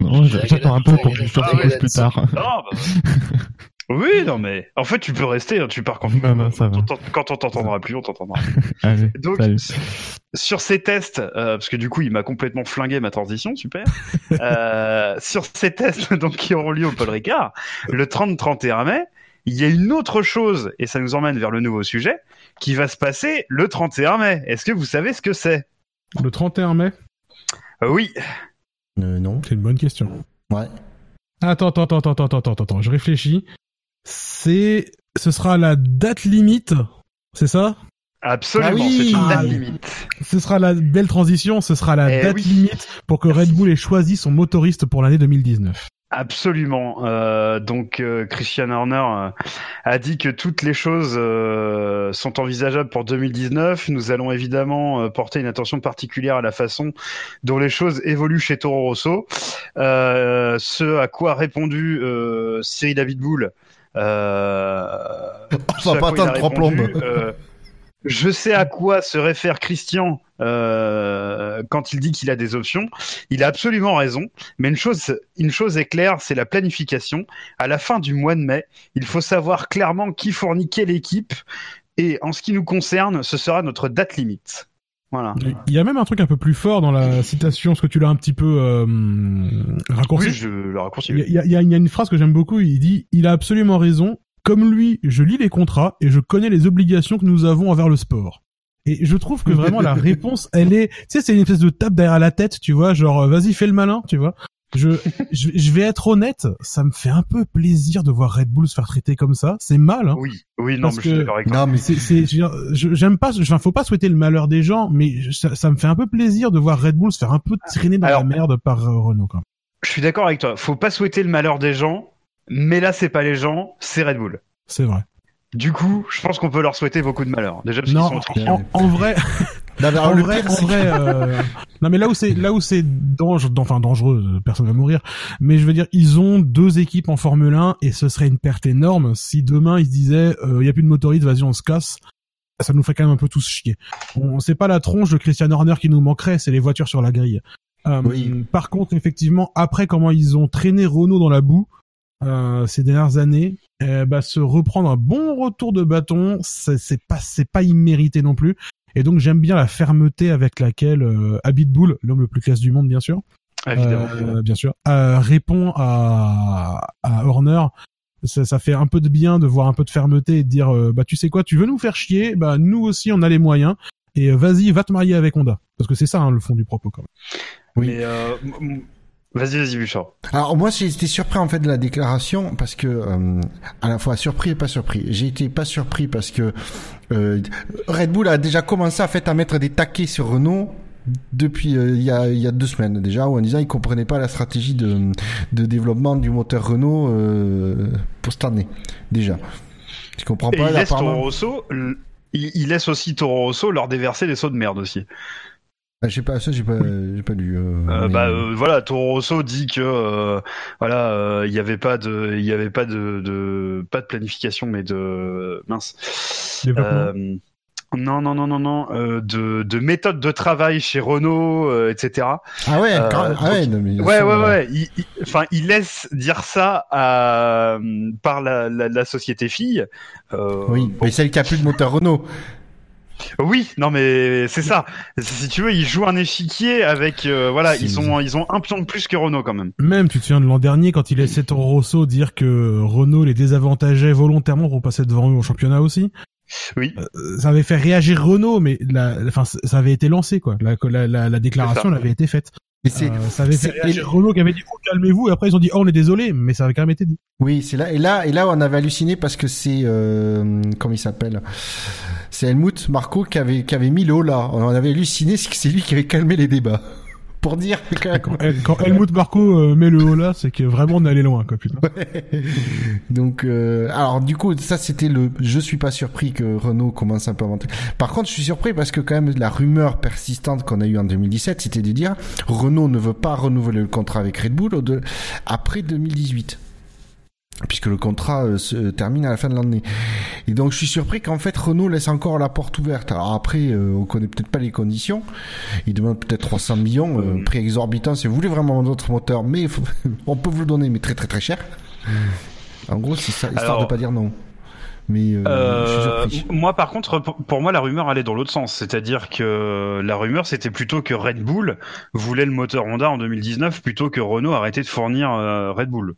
Speaker 2: non, j'attends un peu pour que je
Speaker 1: Ah
Speaker 2: te
Speaker 1: ouais,
Speaker 2: plus tard.
Speaker 1: Non, bah... oui, non, mais en fait, tu peux rester. hein, tu pars quand,
Speaker 2: Non, non, ça va.
Speaker 1: quand, on t'entendra plus, on t'entendra.
Speaker 2: Allez,
Speaker 1: Donc,
Speaker 2: salut.
Speaker 1: sur ces tests, euh, parce que du coup, il m'a complètement flingué ma transition, super. euh, sur ces tests donc qui auront lieu au Paul Ricard, le 30-31 mai, il y a une autre chose, et ça nous emmène vers le nouveau sujet, qui va se passer le 31 mai. Est-ce que vous savez ce que c'est?
Speaker 4: Le 31 mai,
Speaker 1: Euh, Oui,
Speaker 3: Euh, non.
Speaker 4: c'est une bonne question.
Speaker 3: Ouais.
Speaker 4: Attends, attends, attends, attends, attends, attends, attends, je réfléchis. C'est, ce sera la date limite, c'est ça?
Speaker 1: Absolument,
Speaker 3: Ah oui.
Speaker 1: c'est une date
Speaker 4: Ah,
Speaker 1: limite.
Speaker 4: Ce sera la belle transition, ce sera la
Speaker 1: Eh
Speaker 4: date
Speaker 1: oui.
Speaker 4: limite pour que Red Bull ait choisi son motoriste pour l'année 2019.
Speaker 1: Absolument. Euh, donc euh, Christian Horner euh, a dit que toutes les choses euh, sont envisageables pour 2019. Nous allons évidemment euh, porter une attention particulière à la façon dont les choses évoluent chez Toro Rosso. Euh, ce à quoi a répondu euh, Cyril David Boule. Euh,
Speaker 3: On va pas trois plombes.
Speaker 1: euh, je sais à quoi se réfère Christian euh, quand il dit qu'il a des options. Il a absolument raison. Mais une chose, une chose est claire, c'est la planification. À la fin du mois de mai, il faut savoir clairement qui fournit quelle équipe. Et en ce qui nous concerne, ce sera notre date limite. Voilà.
Speaker 4: Il y a même un truc un peu plus fort dans la citation, ce que tu l'as un petit peu euh, raccourci.
Speaker 1: Oui, je le raccourcis.
Speaker 4: Il y, a, il y a- il y a une phrase que j'aime beaucoup, il dit « Il a absolument raison. Comme lui, je lis les contrats et je connais les obligations que nous avons envers le sport. » Et je trouve que vraiment la réponse, elle est... Tu sais, c'est une espèce de tape derrière la tête, tu vois, genre euh, « Vas-y, fais le malin », tu vois. Je, je, je vais être honnête, ça me fait un peu plaisir de voir Red Bull se faire traiter comme ça. C'est mal, hein.
Speaker 1: Oui, oui, non,
Speaker 4: Parce
Speaker 1: mais je suis
Speaker 4: que-
Speaker 1: d'accord avec toi.
Speaker 3: Non, mais
Speaker 4: C'est, j'aime pas, enfin, faut pas souhaiter le malheur des gens, mais ça, ça me fait un peu plaisir de voir Red Bull se faire un peu traîner dans
Speaker 1: Alors-
Speaker 4: la merde par euh, Renault, quoi.
Speaker 1: Je suis d'accord avec toi. Faut pas souhaiter le malheur des gens, mais là, c'est pas les gens, c'est Red Bull.
Speaker 4: C'est vrai.
Speaker 1: Du coup, je pense qu'on peut leur souhaiter beaucoup de malheur. Déjà parce
Speaker 4: Non,
Speaker 1: sont
Speaker 4: en vrai,
Speaker 3: Non, mais alors,
Speaker 4: en
Speaker 3: le
Speaker 4: vrai,
Speaker 3: pire,
Speaker 4: en vrai, euh, non mais là où c'est, là où c'est dangereux, enfin dangereux, euh, personne va mourir. Mais je veux dire, ils ont deux équipes en Formule 1 et ce serait une perte énorme si demain ils se disaient, il y a plus de motoriste, vas-y on se casse. Ça nous ferait quand même un peu tous chier. On, c'est pas la tronche de Christian Horner qui nous manquerait, c'est les voitures sur la grille. Euh,
Speaker 3: Oui.
Speaker 4: Par contre, effectivement, après comment ils ont traîné Renault dans la boue euh, ces dernières années, bah, se reprendre un bon retour de bâton, c'est c'est pas c'est pas immérité non plus. Et donc j'aime bien la fermeté avec laquelle euh, Abitbull, l'homme le plus classe du monde bien sûr,
Speaker 1: Évidemment.
Speaker 4: euh, bien sûr, euh, répond à, à Horner ça, ça fait un peu de bien de voir un peu de fermeté et de dire euh, bah tu sais quoi, tu veux nous faire chier, bah nous aussi on a les moyens et euh, vas-y va te marier avec Honda parce que c'est ça hein, le fond du propos quand même.
Speaker 3: Oui.
Speaker 1: Mais, euh, vas-y, vas-y, Bouchard.
Speaker 3: Alors moi j'ai été surpris en fait de la déclaration parce que euh, à la fois surpris et pas surpris. J'ai été pas surpris parce que euh, Red Bull a déjà commencé en fait à mettre des taquets sur Renault depuis euh, il y, a, il y a deux semaines déjà où en disant ils comprenaient pas la stratégie de, de développement du moteur Renault euh, pour cette année déjà. Je comprends
Speaker 1: Et
Speaker 3: pas
Speaker 1: il laisse Toro. Rosso, il, il laisse aussi Toro Rosso leur déverser des sauts de merde aussi.
Speaker 3: Ah, j'ai pas ça j'ai pas j'ai pas lu. euh,
Speaker 1: Euh,
Speaker 3: mais-
Speaker 1: bah euh, voilà, Toro Rosso dit que euh, voilà, euh, il y avait pas de, il y avait pas de, de, pas de planification, mais de mince. Euh, non, non, non, non, non, euh, de, de méthode de travail chez Renault, euh, etc.
Speaker 3: ah ouais
Speaker 1: euh,
Speaker 3: quand- ah ouais non, mais
Speaker 1: Ouais,
Speaker 3: ça,
Speaker 1: ouais,
Speaker 3: euh,
Speaker 1: ouais. Il, il- enfin, il laisse dire ça à, par la, la, la société fille. Euh,
Speaker 3: Oui,
Speaker 1: bon,
Speaker 3: mais celle qui a plus de moteur Renault.
Speaker 1: Oui, non mais c'est ça. Si tu veux, ils jouent un échiquier avec euh, voilà, ils ont ils ont un pion de plus que Renault quand même.
Speaker 4: Même, tu te souviens de l'an dernier quand il laissait Toro Rosso dire que Renault les désavantageait volontairement pour passer devant eux au championnat aussi.
Speaker 1: Oui.
Speaker 4: Euh, Ça avait fait réagir Renault, mais la, enfin, ça avait été lancé quoi. La, la, la, la déclaration elle avait été faite.
Speaker 3: Et c'est
Speaker 4: Euh, ça avait fait
Speaker 3: c'est-
Speaker 4: réagir Renault qui avait dit oh, calmez-vous et après ils ont dit oh on est désolé, mais ça avait quand même été dit.
Speaker 3: Oui, c'est là et là et là on avait halluciné parce que c'est euh, comment il s'appelle C'est Helmut Marco qui avait qui avait mis le haut là. On avait halluciné, c'est que c'est lui qui avait calmé les débats. Pour dire que
Speaker 4: Quand, El- quand Helmut Marco euh, met le haut là, c'est que vraiment on est allé loin quoi putain.
Speaker 3: donc euh, alors du coup ça c'était le je suis pas surpris que Renault commence un peu à inventer. Par contre, je suis surpris parce que quand même la rumeur persistante qu'on a eue en 2017, c'était de dire Renault ne veut pas renouveler le contrat avec Red Bull après 2018. Puisque le contrat euh, se termine à la fin de l'année. Et donc je suis surpris qu'en fait Renault laisse encore la porte ouverte. Alors après, euh, on connaît peut-être pas les conditions. Il demande peut-être 300 millions, euh, prix exorbitant. Si vous voulez vraiment notre moteur, mais faut- on peut vous le donner, mais très très très cher. En gros, c'est ça, histoire
Speaker 1: Alors,
Speaker 3: de pas dire non. Mais euh, je suis
Speaker 1: Euh, moi, par contre, pour, pour moi, la rumeur allait dans l'autre sens. C'est-à-dire que la rumeur, c'était plutôt que Red Bull voulait le moteur Honda en 2019 plutôt que Renault arrêtait de fournir euh, Red Bull.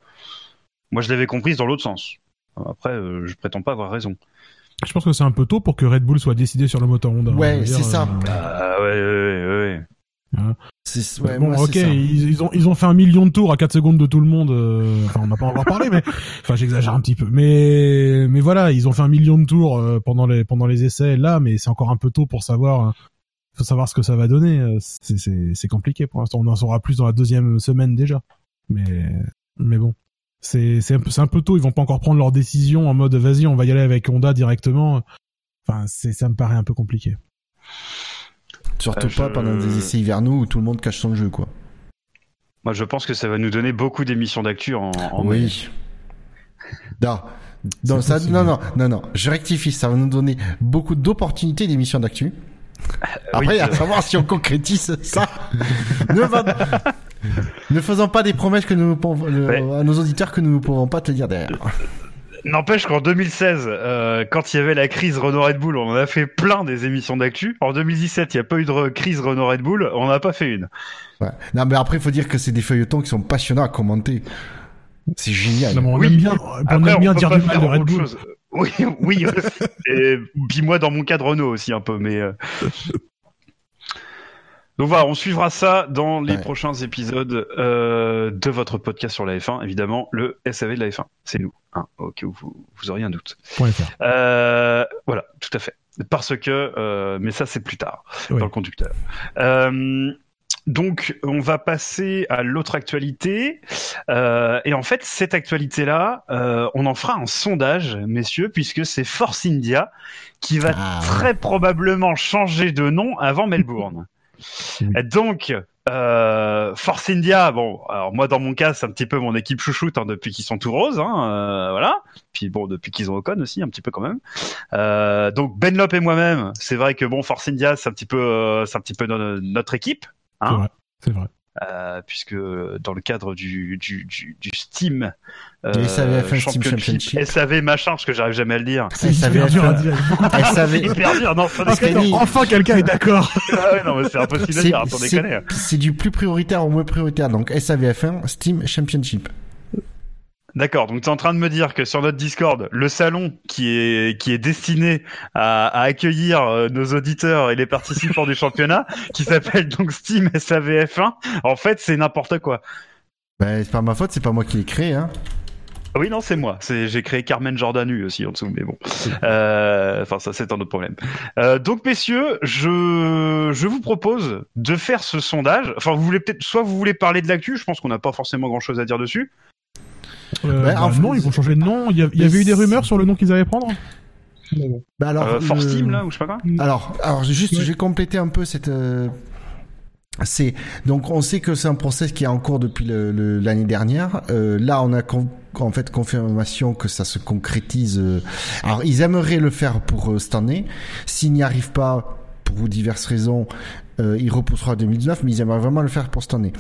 Speaker 1: Moi, je l'avais comprise dans l'autre sens. Après, euh, je prétends pas avoir raison.
Speaker 4: Je pense que c'est un peu tôt pour que Red Bull soit décidé sur le moteur Honda.
Speaker 3: Ouais,
Speaker 4: Je veux
Speaker 3: c'est ça.
Speaker 4: euh,
Speaker 1: Ah ouais, ouais, ouais, ouais.
Speaker 3: Ouais,
Speaker 4: bon,
Speaker 3: moi,
Speaker 4: ok, ils, ils ont ils ont fait un million de tours à 4 secondes de tout le monde. euh, Enfin, on n'a pas encore parlé, mais enfin, j'exagère un petit peu. Mais mais voilà, ils ont fait un million de tours euh, pendant les pendant les essais là, mais c'est encore un peu tôt pour savoir. euh, faut savoir ce que ça va donner. C'est c'est c'est compliqué pour l'instant. On en saura plus dans la deuxième semaine déjà. Mais mais bon, c'est c'est un peu c'est un peu tôt. Ils vont pas encore prendre leur décision en mode vas-y, on va y aller avec Honda directement. Enfin, c'est ça me paraît un peu compliqué.
Speaker 3: Surtout
Speaker 1: Euh, je-
Speaker 3: pas pendant des essais hivernaux où tout le monde cache son jeu, quoi.
Speaker 1: Moi, je pense que ça va nous donner beaucoup d'émissions d'actu en.
Speaker 3: Oui. Non. Non, ça, non, non, non, non. Je rectifie. Ça va nous donner beaucoup d'opportunités d'émissions d'actu. Après,
Speaker 1: oui,
Speaker 3: à savoir si on concrétise ça. ne, va- ne faisons pas des promesses que nous pouvons- à nos auditeurs que nous ne pouvons pas te dire derrière.
Speaker 1: N'empêche qu'en 2016, euh, quand il y avait la crise Renault Red Bull, on en a fait plein des émissions d'actu. En 2017, il n'y a pas eu de crise Renault Red Bull, on n'en a pas fait une.
Speaker 3: Ouais. Non, mais après, il faut dire que c'est des feuilletons qui sont passionnants à commenter. C'est génial.
Speaker 4: Non, mais on
Speaker 1: Oui.
Speaker 4: aime bien, on
Speaker 1: Après,
Speaker 4: aime bien dire du mal de Red Bull.
Speaker 1: chose. Oui, oui. Et puis moi, dans mon cas de Renault aussi un peu, mais. euh, Donc voilà, on suivra ça dans les
Speaker 3: Ouais.
Speaker 1: prochains épisodes euh, de votre podcast sur la F1, évidemment, le SAV de la F1. C'est nous, hein, au cas où vous, vous auriez un doute. Euh, voilà, tout à fait. Parce que, euh, mais ça c'est plus tard
Speaker 4: Oui.
Speaker 1: dans le conducteur. Euh, donc, on va passer à l'autre actualité. Euh, et en fait, cette actualité-là, euh, on en fera un sondage, messieurs, puisque c'est Force India qui va
Speaker 3: Ah,
Speaker 1: très probablement changer de nom avant Melbourne. Donc, euh, Force India, bon, alors moi dans mon cas, c'est un petit peu mon équipe chouchoute hein, depuis qu'ils sont tout roses, hein, euh, voilà. Puis bon, depuis qu'ils ont Ocon aussi, un petit peu quand même. Euh, donc Benlop et moi-même, c'est vrai que bon, Force India, c'est un petit peu, c'est un petit peu no- notre équipe, hein.
Speaker 4: C'est vrai.
Speaker 1: Euh, puisque dans le cadre du du, du, du Steam, euh,
Speaker 3: Du SAVF1 Steam Championship.
Speaker 1: SAV machin, parce que j'arrive jamais à le dire.
Speaker 4: C'est hyper dur à dire.
Speaker 3: Savait.
Speaker 1: Hyper dur, non,
Speaker 3: Parce que
Speaker 4: Enfin, quelqu'un est d'accord.
Speaker 1: Ah ouais, non, mais c'est impossible à dire, déconner.
Speaker 3: C'est du plus prioritaire au moins prioritaire. Donc SAVF1 Steam Championship.
Speaker 1: D'accord, donc tu es en train de me dire que sur notre Discord, le salon qui est qui est destiné à, à accueillir euh, nos auditeurs et les participants du championnat, qui s'appelle donc Steam SAVF1, en fait c'est n'importe quoi.
Speaker 3: Ben, c'est pas ma faute, c'est pas moi qui l'ai créé, hein.
Speaker 1: Ah Oui, non, c'est moi. C'est j'ai créé Carmen Jordanu aussi en dessous, mais bon. Euh, Enfin, ça c'est un autre problème. Euh, donc, messieurs, je je vous propose de faire ce sondage. Enfin, vous voulez peut-être, soit vous voulez parler de l'actu. Je pense qu'on n'a pas forcément grand-chose à dire dessus.
Speaker 4: Euh, bah,
Speaker 3: fait,
Speaker 4: non, ils vont changer de nom. Il y, a- il y
Speaker 3: mais
Speaker 4: avait eu des rumeurs sur le nom qu'ils allaient prendre.
Speaker 3: Ben alors,
Speaker 1: Euh, Force
Speaker 3: le-
Speaker 1: Team là ou je sais pas quoi.
Speaker 3: Alors, alors juste, vais compléter un peu cette. euh, C'est donc on sait que c'est un process qui est en cours depuis le- le- l'année dernière. Euh, là, on a en fait confirmation que ça se concrétise. euh. Alors, ils aimeraient le faire pour euh, cette année. S'ils n'y arrivent pas pour diverses raisons, euh, il repoussera à 2019, mais ils aimeraient vraiment le faire pour cette année.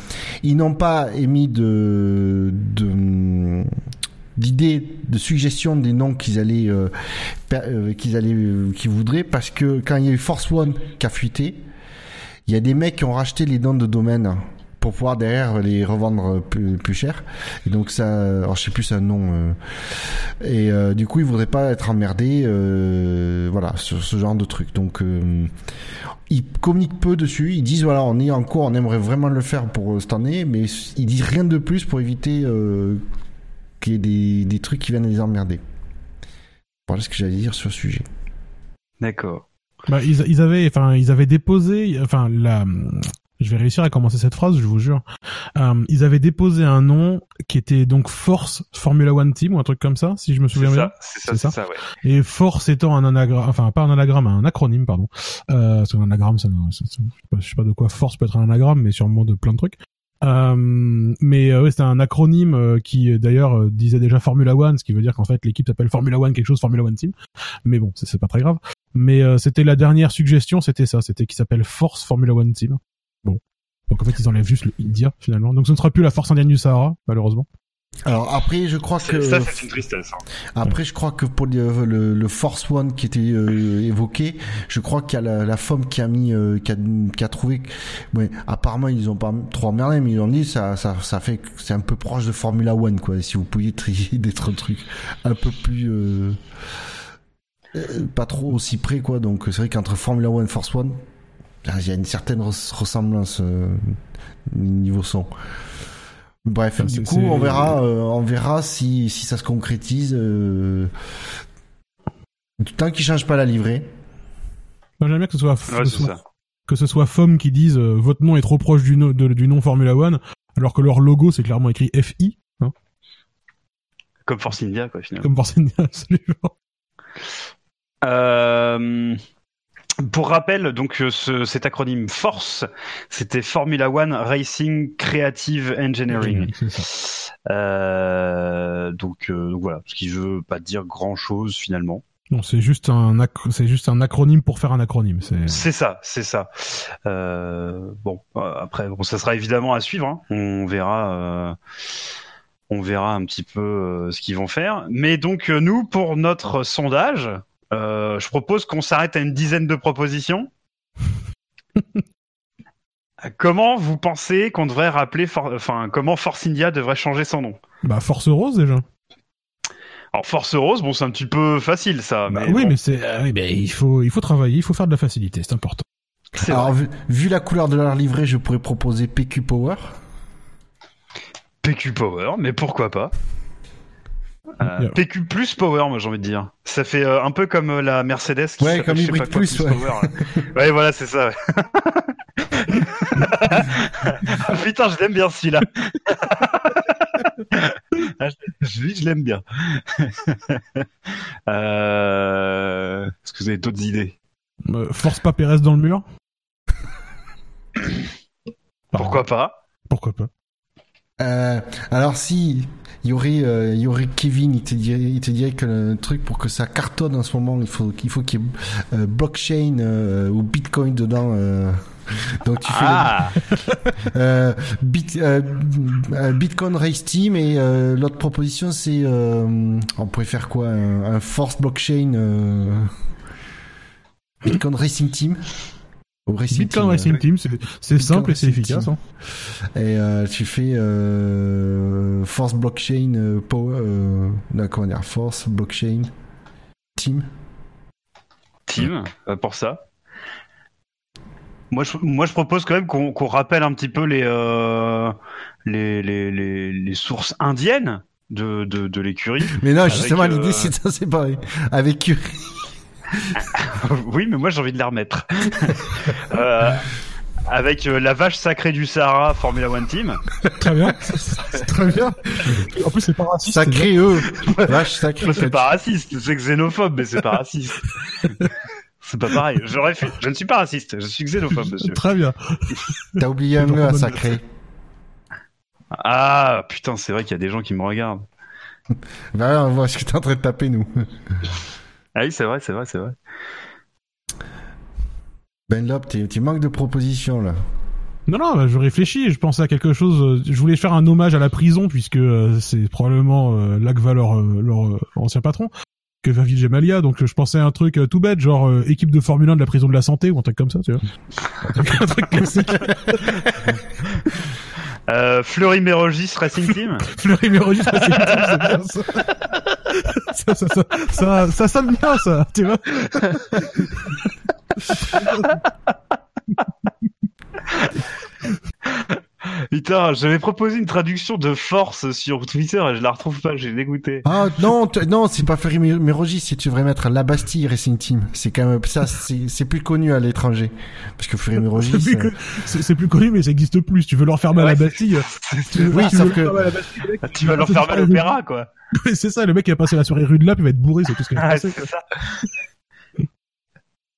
Speaker 3: Ils n'ont pas émis de d'idées, de suggestions des noms qu'ils allaient euh, euh, qu'ils allaient qu'ils voudraient parce que quand il y a eu Force One qui a fuité, il y a des mecs qui ont racheté les noms de domaine pour pouvoir derrière les revendre plus, plus cher. Et donc ça, alors je sais plus un nom. euh, et euh, du coup, ils voudraient pas être emmerdés, euh, voilà, sur ce genre de truc. Donc euh, ils communiquent peu dessus. Ils disent voilà, on est en cours, on aimerait vraiment le faire pour cette année, mais ils disent rien de plus pour éviter euh, qu'il y ait des, des trucs qui viennent les emmerder. Voilà ce que j'allais dire sur le sujet.
Speaker 1: D'accord.
Speaker 4: Bah, ils, ils avaient, enfin, ils avaient déposé, enfin, la, je vais réussir à commencer cette phrase, je vous jure. Euh, ils avaient déposé un nom qui était donc Force Formula One Team ou un truc comme ça, si je me souviens bien.
Speaker 1: ça, c'est ça,
Speaker 4: C'est ça
Speaker 1: ça, ouais.
Speaker 4: Et Force étant un anagramme, enfin pas un anagramme, un acronyme, pardon. Euh, parce qu'un anagramme, ça, ça- ça- je, sais pas, je sais pas de quoi Force peut être un anagramme, mais sûrement de plein de trucs. Euh, mais euh, ouais, c'était un acronyme euh, qui euh, d'ailleurs euh, disait déjà Formula One, ce qui veut dire qu'en fait l'équipe s'appelle Formula One quelque chose, Formula One Team. Mais bon, c'est c'est pas très grave. Mais euh, c'était la dernière suggestion, c'était ça, c'était qui s'appelle Force Formula One Team. Bon. Donc en fait ils enlèvent juste le India finalement. Donc ce ne sera plus la Force indienne du Sahara malheureusement.
Speaker 3: Alors après, je crois que
Speaker 1: C'est- Ça, c'est une tristesse. hein.
Speaker 3: Après, je crois que pour le, le, le Force One qui était euh, évoqué, je crois qu'il y a la, la femme qui a mis, euh, qui, a, qui a trouvé. Ouais, apparemment, ils ont pas trop emmerdé, mais ils ont dit ça, ça, ça fait, que c'est un peu proche de Formula One, quoi. Si vous pouviez trier d'être un truc un peu plus, euh, euh, pas trop aussi près, quoi. Donc, c'est vrai qu'entre Formula One et Force One, il y a une certaine res- ressemblance euh, niveau son. Bref,
Speaker 4: Enfin,
Speaker 3: du coup, on verra, euh, on verra si, si ça se concrétise. Euh... Tant qu'ils changent pas la livrée.
Speaker 4: Moi j'aime bien que ce soit,
Speaker 1: Ouais,
Speaker 4: que ce soit
Speaker 1: ça.
Speaker 4: que ce soit FOM qui disent euh, votre nom est trop proche du, no- de- du nom Formula One, alors que leur logo c'est clairement écrit FI, hein,
Speaker 1: Comme Force India, quoi, finalement.
Speaker 4: comme Force India, absolument.
Speaker 1: Euh, pour rappel, donc euh, ce- cet acronyme FORCE, c'était Formula One Racing Creative Engineering.
Speaker 4: Ça.
Speaker 1: Euh, donc, euh, donc voilà, ce qui veut pas dire grand chose finalement.
Speaker 4: Non, c'est juste un c'est juste un acronyme pour faire un acronyme. C'est
Speaker 1: ça, c'est ça. Euh, bon, après, bon, ça sera évidemment à suivre. hein. On verra, on verra un petit peu euh, ce qu'ils vont faire. Mais donc euh, nous, pour notre sondage, euh, je propose qu'on s'arrête à une dizaine de propositions. comment vous pensez qu'on devrait rappeler, For- enfin, comment Force India devrait changer son nom?
Speaker 4: Bah Force Rose déjà.
Speaker 1: Alors Force Rose, bon, c'est un petit peu facile ça.
Speaker 4: Bah
Speaker 1: mais
Speaker 4: oui,
Speaker 1: bon,
Speaker 4: mais c'est euh, oui, mais il faut il faut travailler, il faut faire de la facilité, c'est important.
Speaker 3: Alors, vu, vu la couleur de leur livret, je pourrais proposer PQ Power.
Speaker 1: PQ Power, mais pourquoi pas? Euh,
Speaker 4: Yeah.
Speaker 1: PQ plus Power, moi j'ai envie de dire. Ça fait euh, un peu comme euh, la Mercedes qui
Speaker 3: Ouais, comme
Speaker 1: je sais
Speaker 3: Hybrid
Speaker 1: pas quoi,
Speaker 3: Plus, ouais.
Speaker 1: Power. ouais, voilà, c'est ça. Ah, Putain, je l'aime bien celui-là. Ah, je, je, je l'aime bien. euh... Est-ce que vous avez d'autres idées?
Speaker 4: Euh, force pas Pérez dans le mur?
Speaker 1: Pourquoi pas?
Speaker 4: Pourquoi pas?
Speaker 3: Euh, alors si il y aurait, euh, il y aurait Kevin, il te dirait, il te dirait que le truc pour que ça cartonne en ce moment, il faut qu'il faut qu'il y ait euh, blockchain euh, ou Bitcoin dedans. euh. donc tu fais
Speaker 1: Ah
Speaker 3: euh, Bit- euh, Bitcoin Race Team et euh, l'autre proposition c'est, euh, on pourrait faire quoi, un, un Force Blockchain euh, Bitcoin Racing Team. Au Racing
Speaker 4: Bitcoin
Speaker 3: Team.
Speaker 4: Racing Team, c'est simple et c'est efficace. Hein.
Speaker 3: Et euh, tu fais euh, Force Blockchain euh, Power. Euh, non, comment dire Force Blockchain Team.
Speaker 1: Team euh, pour ça. Moi je, moi, je propose quand même qu'on qu'on rappelle un petit peu les, euh, les, les, les, les sources indiennes de, de, de l'écurie.
Speaker 3: Mais non, justement,
Speaker 1: euh,
Speaker 3: l'idée c'est ça, c'est pareil. Avec Curie.
Speaker 1: oui, mais moi j'ai envie de les remettre. Euh, avec euh, la vache sacrée du Sahara Formula One Team.
Speaker 4: Très bien, c'est très bien. En plus, c'est pas raciste.
Speaker 3: Sacré eux. Vache sacré.
Speaker 1: C'est pas raciste, c'est xénophobe, mais c'est pas raciste. c'est pas pareil. J'aurais fait... Je ne suis pas raciste, je suis xénophobe, monsieur.
Speaker 4: Très bien.
Speaker 3: T'as oublié un
Speaker 4: Donc,
Speaker 3: E à sacré.
Speaker 1: Ah putain, c'est vrai qu'il y a des gens qui me regardent.
Speaker 3: Va, on voit ce que t'es en train de taper, nous.
Speaker 1: Ah oui, c'est vrai, c'est vrai, c'est vrai.
Speaker 3: Ben Lop, tu manques de propositions, là.
Speaker 4: Non, non, bah, je réfléchis. Je pensais à quelque chose. euh, Je voulais faire un hommage à la prison puisque euh, c'est probablement euh, là que va leur, leur, ancien patron, que va vivre Gemalia. Donc je pensais à un truc euh, tout bête, genre euh, équipe de Formule 1 de la prison de la santé ou un truc comme ça, tu vois. un truc classique.
Speaker 1: Euh, Fleury Mérogis Racing Team.
Speaker 4: Fleury Mérogis, ça, c'est c'est bien ça. ça, ça, ça, ça, ça sonne bien ça, tu vois.
Speaker 1: Putain, j'avais proposé une traduction de force sur Twitter et je la retrouve pas, j'ai dégoûté.
Speaker 3: Ah, non, non, c'est pas Ferry Mérogis, si tu devrais mettre La Bastille Racing Team. C'est quand même, ça, c'est plus connu à l'étranger. Parce que Ferry
Speaker 4: C'est
Speaker 3: Mérogis.
Speaker 4: plus, que- c'est- plus connu, mais ça existe plus. Si tu veux leur fermer à la Bastille.
Speaker 3: Oui,
Speaker 4: tu
Speaker 3: sauf
Speaker 4: veux
Speaker 3: que-
Speaker 1: Tu vas leur faire mal l'opéra, quoi.
Speaker 4: C'est ça, le mec qui a passé la soirée rue de Lap, il va être bourré, c'est tout ce qu'il a
Speaker 1: Ah,
Speaker 4: passé.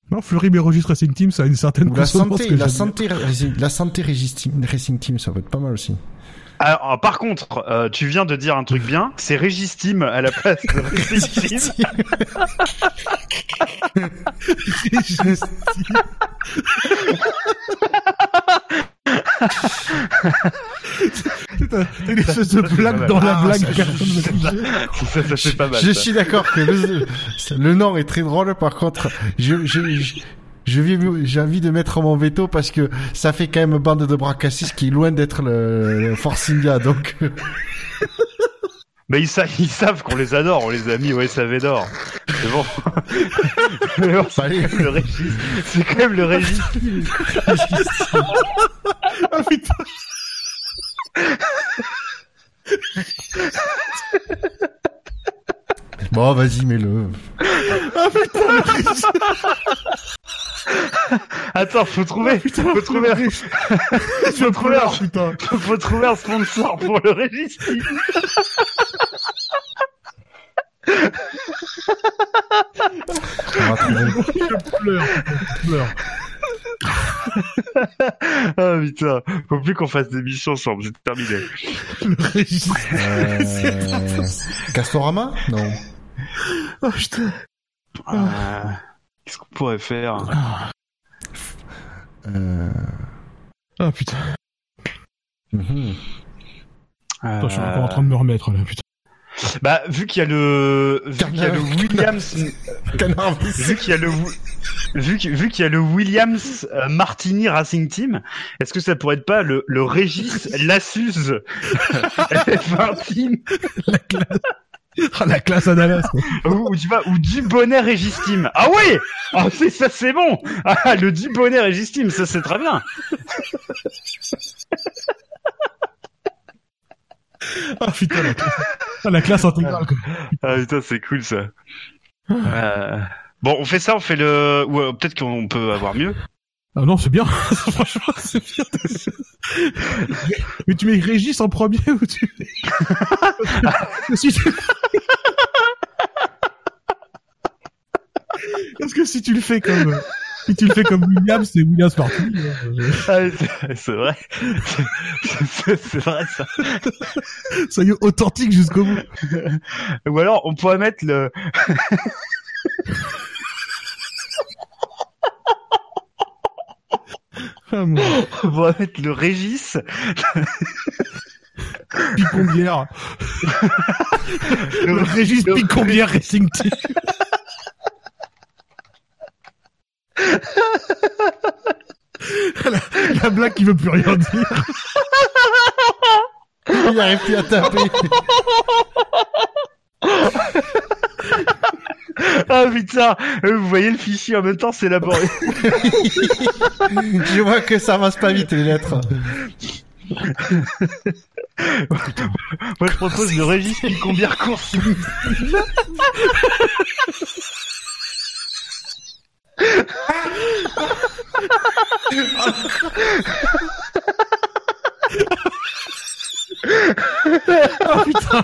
Speaker 4: Non, Fleury Mérogis Racing Team, ça a une certaine
Speaker 3: ou la santé, la santé, la santé Racing Team, ça va être pas mal aussi.
Speaker 1: Alors, alors, par contre, euh, tu viens de dire un truc bien, c'est Régis Team à la place de.
Speaker 4: Putain, T'as une espèce de blague dans la
Speaker 3: Ah,
Speaker 4: blague.
Speaker 3: ça,
Speaker 1: ça,
Speaker 4: fait.
Speaker 1: pas mal.
Speaker 3: Je suis d'accord que le, le nom est très drôle, par contre, je, je, j'ai envie de mettre mon veto parce que ça fait quand même bande de bras cassés, ce qui est loin d'être le, le Force India, donc.
Speaker 1: Mais ils, sa- ils savent qu'on les adore, on les a mis au SAV d'or. C'est bon. Mais bon, c'est quand même le Régis. C'est quand même le Régis.
Speaker 4: Ah putain.
Speaker 3: Bon, vas-y, mets-le.
Speaker 1: Attends, faut trouver, faut trouver, un- faut trouver, un-
Speaker 4: putain.
Speaker 1: faut trouver un sponsor pour le
Speaker 3: trouver.
Speaker 4: Je pleure. Je pleure.
Speaker 1: Ah putain, faut plus qu'on fasse des missions ensemble, c'est terminé.
Speaker 4: Le.
Speaker 3: Euh... Castorama? Non.
Speaker 4: Oh putain.
Speaker 1: Ah, Qu'est-ce qu'on pourrait faire?
Speaker 3: Euh...
Speaker 4: Ah putain.
Speaker 3: mhm.
Speaker 4: Attends, je suis encore en train de me remettre là, putain.
Speaker 1: Bah, vu qu'il y a le, vu qu'il y a le Williams, vu qu'il y a le, vu qu'il vu qu'il y a le Williams euh, Martini Racing Team, est-ce que ça pourrait être pas le, le Régis Lassus F1 Team?
Speaker 4: La classe. Ah, la classe à Dallas.
Speaker 1: ou, tu ou Dubonnet Régis Team Ah oui Ah c'est ça c'est bon Ah le Dubonnet Régis Team, ça c'est très bien
Speaker 4: Ah putain, la classe, ah, la classe intégrale quoi.
Speaker 1: Ah putain c'est cool ça Euh, Bon on fait ça, on fait le... Ou euh, peut-être qu'on peut avoir mieux
Speaker 4: Ah non, c'est bien. Franchement, c'est bien. Mais tu mets Régis en premier ou tu... Parce que si tu... Parce que si tu le fais comme... Si tu le fais comme Williams, c'est Williams Martini. hein.
Speaker 1: Ah, c'est- vrai C'est vrai ça
Speaker 4: est, authentique jusqu'au bout.
Speaker 1: Ou alors, on pourrait mettre le.
Speaker 4: Ah.
Speaker 1: On pourrait mettre le Régis.
Speaker 4: Picombière.
Speaker 1: Le,
Speaker 4: Le Régis
Speaker 1: le-
Speaker 4: Picombière Racing Team. la blague qui veut plus rien dire.
Speaker 3: Il n'arrive plus à taper.
Speaker 1: Ah putain, euh, vous voyez le fichier en même temps, c'est laborieux.
Speaker 3: Je vois que ça avance pas vite les lettres.
Speaker 1: Moi je propose le Régis Picombière course.
Speaker 4: Oh putain.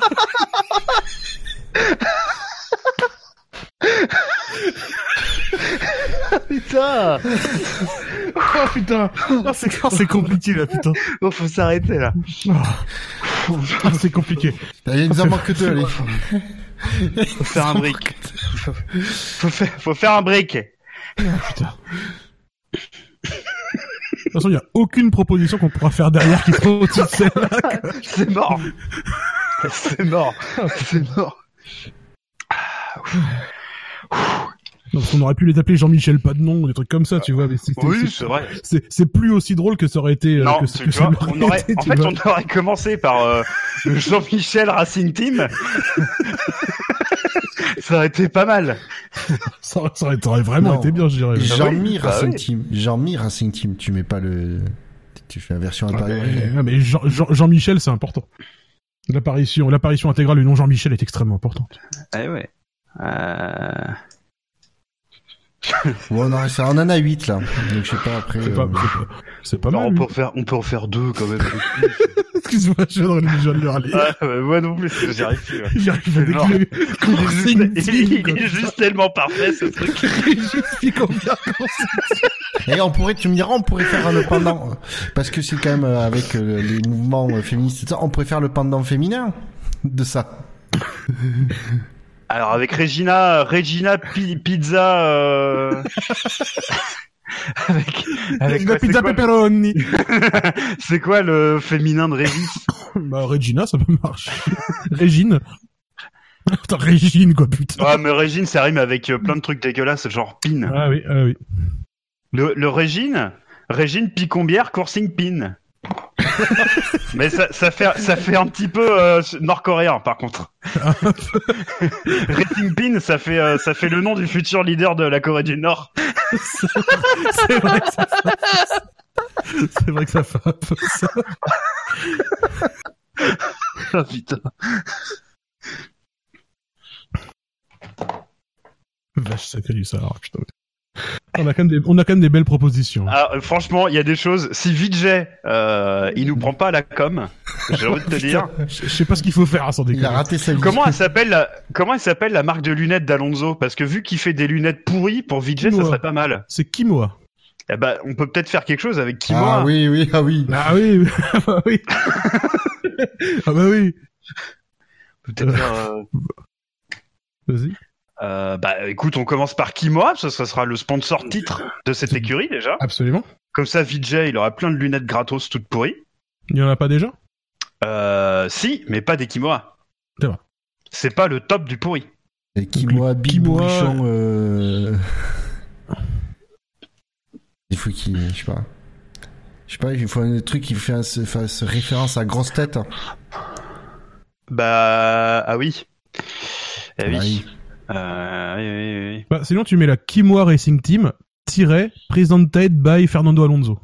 Speaker 4: Oh putain. Oh, c'est oh, c'est compliqué là, putain.
Speaker 1: bon, faut s'arrêter là.
Speaker 4: Oh. Ah, c'est compliqué.
Speaker 3: Il nous en manque que deux, allez.
Speaker 1: Faut faire un brick. Faut, faut faire, faut faire un brick.
Speaker 4: Putain. De toute façon, il n'y a aucune proposition qu'on pourra faire derrière qui sera au-dessus de celle-là.
Speaker 1: C'est mort. C'est mort. C'est mort.
Speaker 4: Donc, on aurait pu les appeler Jean-Michel pas de nom des trucs comme ça, tu vois. Mais c'est, c'est-
Speaker 1: Oui,
Speaker 4: c'est-
Speaker 1: vrai.
Speaker 4: c'est, plus aussi drôle que ça aurait été. euh,
Speaker 1: Non,
Speaker 4: que,
Speaker 1: tu
Speaker 4: que
Speaker 1: vois,
Speaker 4: ça l'aurait
Speaker 1: on aurait,
Speaker 4: été,
Speaker 1: en
Speaker 4: tu
Speaker 1: fait,
Speaker 4: vois.
Speaker 1: on aurait commencé par euh, Jean-Michel Racing Team. ça aurait été pas mal.
Speaker 4: Ça, aurait- ça aurait, ça aurait vraiment
Speaker 3: Non.
Speaker 4: été bien, je dirais.
Speaker 3: Jean-Mi
Speaker 1: bah
Speaker 3: Racing
Speaker 1: oui.
Speaker 3: Team. Jean-Mi Racing Team. Tu mets pas le. Tu fais la version
Speaker 4: Ah,
Speaker 3: intérieure.
Speaker 4: mais, ouais, mais Jean, Jean, Jean-Michel, c'est important. L'apparition, l'apparition intégrale du nom Jean-Michel est extrêmement importante.
Speaker 1: Eh ouais. Euh...
Speaker 3: Bon, on, en a 8 là. Donc je sais pas après.
Speaker 4: C'est
Speaker 3: euh,
Speaker 4: pas, c'est pas, c'est pas
Speaker 1: Alors,
Speaker 4: mal.
Speaker 1: on peut en faire, on peut en faire deux quand même.
Speaker 4: Excuse-moi, je viens de le râler.
Speaker 1: Ah, ouais, moi non plus, j'y arrive plus. ouais.
Speaker 4: J'y arrive le-
Speaker 1: Il est juste, il- il est tellement parfait ce truc.
Speaker 4: Juste dit combien
Speaker 3: Et on pourrait, tu me diras, on pourrait faire le pendant, parce que c'est quand même euh, avec euh, les mouvements euh, féministes, et tout ça, on pourrait faire le pendant féminin de ça.
Speaker 1: Alors avec Regina, Regina Pi- Pizza. Euh... avec, avec quoi,
Speaker 4: pizza pepperoni.
Speaker 1: c'est quoi le féminin de Régis?
Speaker 4: Bah, Regina, ça peut marcher. Régine. Putain, Régine, quoi, putain.
Speaker 1: Ouais, mais Régine, ça rime avec euh, plein de trucs dégueulasses, genre pin.
Speaker 4: Ah oui, ah oui.
Speaker 1: Le, le Régine, Régine Picombière Coursing Pin. mais ça, ça fait ça fait un petit peu euh, nord-coréen par contre. Racing Pin, ça fait euh, ça fait le nom du futur leader de la Corée du Nord.
Speaker 4: C'est vrai que ça fait... C'est vrai que ça fait un peu ça.
Speaker 1: Ah putain.
Speaker 4: Vache sacrée du Sahara, putain. On a quand même des, on a quand même des belles propositions.
Speaker 1: Ah, euh, franchement, il y a des choses. Si Vijay, euh, il nous prend pas la com, j'ai envie de te dire.
Speaker 4: Je je sais pas ce qu'il faut faire, hein, sans
Speaker 3: Il
Speaker 4: déconner.
Speaker 3: a raté sa vie.
Speaker 1: Comment elle s'appelle la, comment elle s'appelle la marque de lunettes d'Alonso? Parce que vu qu'il fait des lunettes pourries pour Vijay, ça serait pas mal.
Speaker 4: C'est Kimoa.
Speaker 1: Eh ben, on peut peut-être faire quelque chose avec Kimoa.
Speaker 3: Ah oui, oui, ah oui.
Speaker 4: Ah oui, ah bah oui. ah bah oui.
Speaker 1: Peut-être faire, euh,
Speaker 4: Vas-y.
Speaker 1: Euh, bah écoute, on commence par Kimoa, ça, ça sera le sponsor titre de cette écurie déjà.
Speaker 4: Absolument.
Speaker 1: Comme ça, Vijay, il aura plein de lunettes gratos toutes pourries.
Speaker 4: Il y en a pas déjà?
Speaker 1: Euh, si, mais pas des Kimoa.
Speaker 4: C'est vrai.
Speaker 1: C'est pas le top du pourri.
Speaker 3: Et Kimoa, Big
Speaker 4: Kimoa-
Speaker 3: Bourrichon, euh... Il faut qu'il, je sais pas. Je sais pas, il faut un truc qui fasse, fasse référence à grosse tête.
Speaker 1: Bah ah oui. Eh oui.
Speaker 3: Ah oui.
Speaker 1: Euh, oui, oui, oui.
Speaker 4: Bah, sinon, tu mets la Kimoa Racing Team, presented by Fernando Alonso.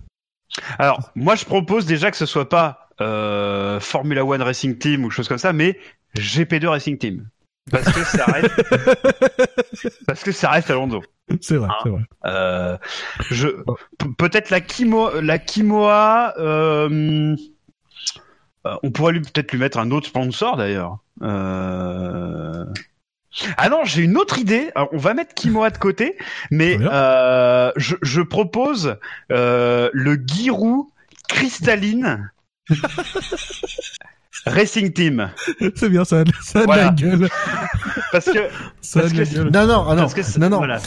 Speaker 1: Alors, moi je propose déjà que ce soit pas euh, Formula One Racing Team ou chose comme ça, mais GP2 Racing Team. Parce que ça reste, parce que ça reste Alonso.
Speaker 4: C'est vrai, c'est vrai.
Speaker 1: Euh, je peut-être la Kimoa, la Kimoa. euh, on pourrait lui peut-être lui mettre un autre sponsor d'ailleurs. Euh... Ah non, j'ai une autre idée. Alors, on va mettre Kimoa de côté, mais euh, je, je propose euh, le Giroud cristalline Racing Team,
Speaker 4: C'est bien, ça a, de- ça a
Speaker 1: Voilà.
Speaker 4: de la gueule.
Speaker 1: parce que
Speaker 4: Ça a la gueule.
Speaker 3: Non, non, ah non,
Speaker 1: que
Speaker 3: non, non,
Speaker 1: voilà.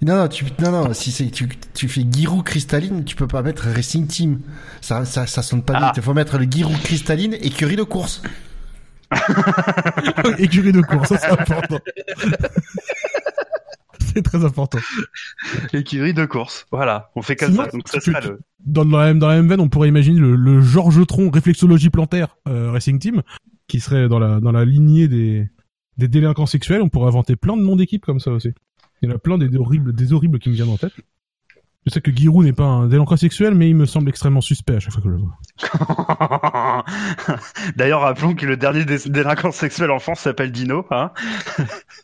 Speaker 3: non, non, tu, non, non, si c'est, tu, tu fais Giroud cristalline, tu peux pas mettre Racing Team. Ça, ça, ça sonne pas
Speaker 1: Ah.
Speaker 3: bien. Il faut mettre le Giroud cristalline écurie de course.
Speaker 4: Écurie de course, ça c'est important. c'est très important.
Speaker 1: Écurie de course. Voilà, on fait comme
Speaker 4: Sinon,
Speaker 1: ça. Donc ça
Speaker 4: tu-
Speaker 1: sera
Speaker 4: tu-
Speaker 1: le.
Speaker 4: Dans, la, même- dans la même veine, on pourrait imaginer le, le Georges Tron réflexologie plantaire euh, Racing Team, qui serait dans la dans la lignée des des délinquants sexuels. On pourrait inventer plein de noms d'équipes comme ça aussi. Il y en a plein des, des horribles des horribles qui me viennent en tête. Je sais que Giroud n'est pas un délinquant sexuel, mais il me semble extrêmement suspect à chaque fois que je le vois.
Speaker 1: D'ailleurs, rappelons que le dernier délinquant sexuel en France s'appelle Dino. Hein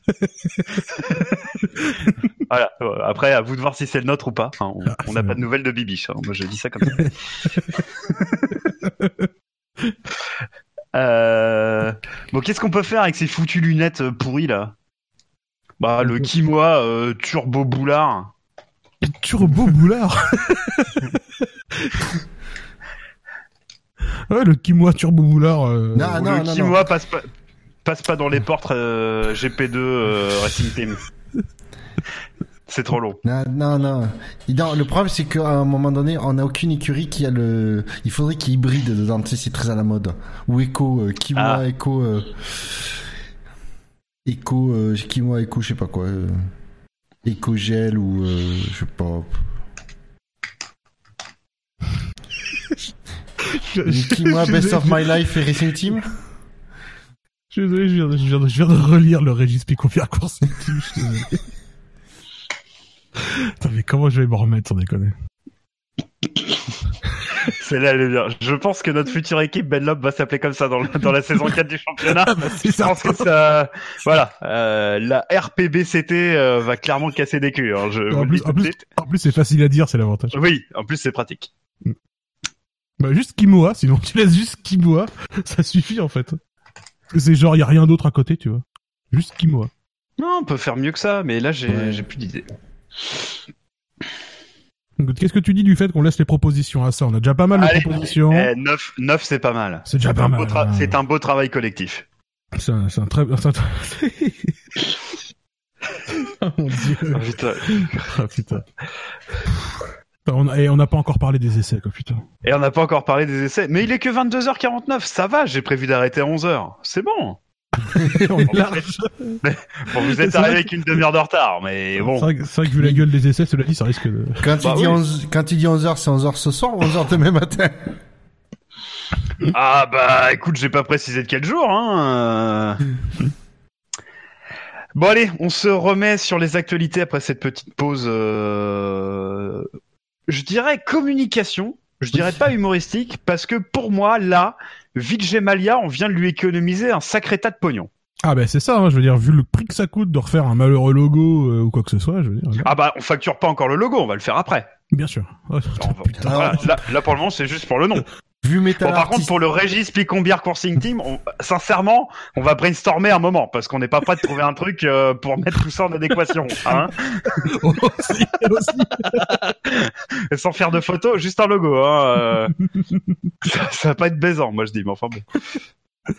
Speaker 1: voilà. euh, Après, à vous de voir si c'est le nôtre ou pas. Hein, on-
Speaker 4: Ah,
Speaker 1: on n'a pas de nouvelles de Bibiche. hein. Moi, je dis ça comme ça. Euh, Bon, qu'est-ce qu'on peut faire avec ces foutues lunettes euh, pourries là? Bah, le Kimoa euh, Turbo Boulard.
Speaker 4: Turbo Boulard. ouais, le Kimoa Turbo Boulard. euh,
Speaker 3: Non, non,
Speaker 1: le
Speaker 3: non,
Speaker 1: Kimoa passe pas, passe pas dans les portes euh, GP2 euh, Racing Team. C'est trop long.
Speaker 3: Non, non, non. Le problème, c'est qu'à un moment donné, on n'a aucune écurie qui a le. Il faudrait qu'il y ait hybride dedans. Tu sais, c'est très à la mode. Ou Echo, euh, Kimoa,
Speaker 1: Ah.
Speaker 3: Echo. Euh... Echo, euh, Kimoa, Echo, je sais pas quoi. Euh... Echo Gel ou. Euh, je sais pas.
Speaker 4: je-
Speaker 3: Best of My Life et Racing Team
Speaker 4: Je suis désolé, je viens de, je viens de, je viens de relire le Régis Picovia Course Team, je suis désolé. Attends, mais comment je vais me remettre sans déconner?
Speaker 1: C'est là, elle est bien. Je pense que notre future équipe Benlop va s'appeler comme ça dans, le- dans la saison 4 du championnat.
Speaker 4: Ah bah
Speaker 1: Je pense que ça, voilà, euh, la RPBCT euh, va clairement casser des culs. hein, je
Speaker 4: en plus, en, en c'est facile à dire, c'est l'avantage.
Speaker 1: Oui, en plus c'est pratique.
Speaker 4: Bah juste Kimoa, sinon tu laisses juste Kimoa, ça suffit en fait. C'est genre, y a rien d'autre à côté, tu vois. Juste Kimoa.
Speaker 1: Non, on peut faire mieux que ça, mais là j'ai
Speaker 3: Ouais.
Speaker 1: j'ai plus d'idées.
Speaker 4: Qu'est-ce que tu dis du fait qu'on laisse les propositions à ça? On a déjà pas mal de propositions.
Speaker 1: Eh, 9, 9 c'est pas mal.
Speaker 4: C'est déjà
Speaker 1: un
Speaker 4: pas
Speaker 1: beau
Speaker 4: mal,
Speaker 1: tra-
Speaker 4: hein.
Speaker 1: C'est un beau travail collectif.
Speaker 4: C'est un, c'est un très... c'est un- oh mon dieu.
Speaker 1: Oh, putain.
Speaker 4: Ah putain. On a- et on n'a pas encore parlé des essais, quoi, putain.
Speaker 1: Et on n'a pas encore parlé des essais, mais il est que 22h49, ça va, j'ai prévu d'arrêter à 11h. C'est bon.
Speaker 4: on est large.
Speaker 1: Bon, vous êtes arrivé avec une demi-heure de retard, mais bon.
Speaker 4: c'est vrai que vu la gueule des essais, cela dit, ça risque de...
Speaker 3: Quand,
Speaker 1: Bah
Speaker 3: il dit
Speaker 1: oui.
Speaker 3: 11... Quand il dit 11h, c'est 11h ce soir ou 11h demain matin?
Speaker 1: Ah bah écoute, j'ai pas précisé de quel jour, hein. Bon allez, on se remet sur les actualités après cette petite pause. euh, Je dirais communication. Je dirais pas humoristique parce que pour moi là, Vijay Malia, on vient de lui économiser un sacré tas de pognon.
Speaker 4: Ah bah c'est ça, hein, je veux dire, vu le prix que ça coûte de refaire un malheureux logo euh, ou quoi que ce soit, je veux dire...
Speaker 1: Ah bah on facture pas encore le logo, on va le faire après.
Speaker 4: Bien sûr. Oh, putain.
Speaker 1: là, pour le moment c'est juste pour le nom.
Speaker 3: Vu Metal
Speaker 1: Bon, par contre, pour le Régis Picombière Coursing Team, on- sincèrement, on va brainstormer un moment parce qu'on n'est pas prêt de trouver un truc euh, pour mettre tout ça en adéquation. Hein
Speaker 4: aussi, aussi.
Speaker 1: Et sans faire de photos, juste un logo. Hein, euh. ça, ça va pas être baisant, moi je dis, mais enfin bon.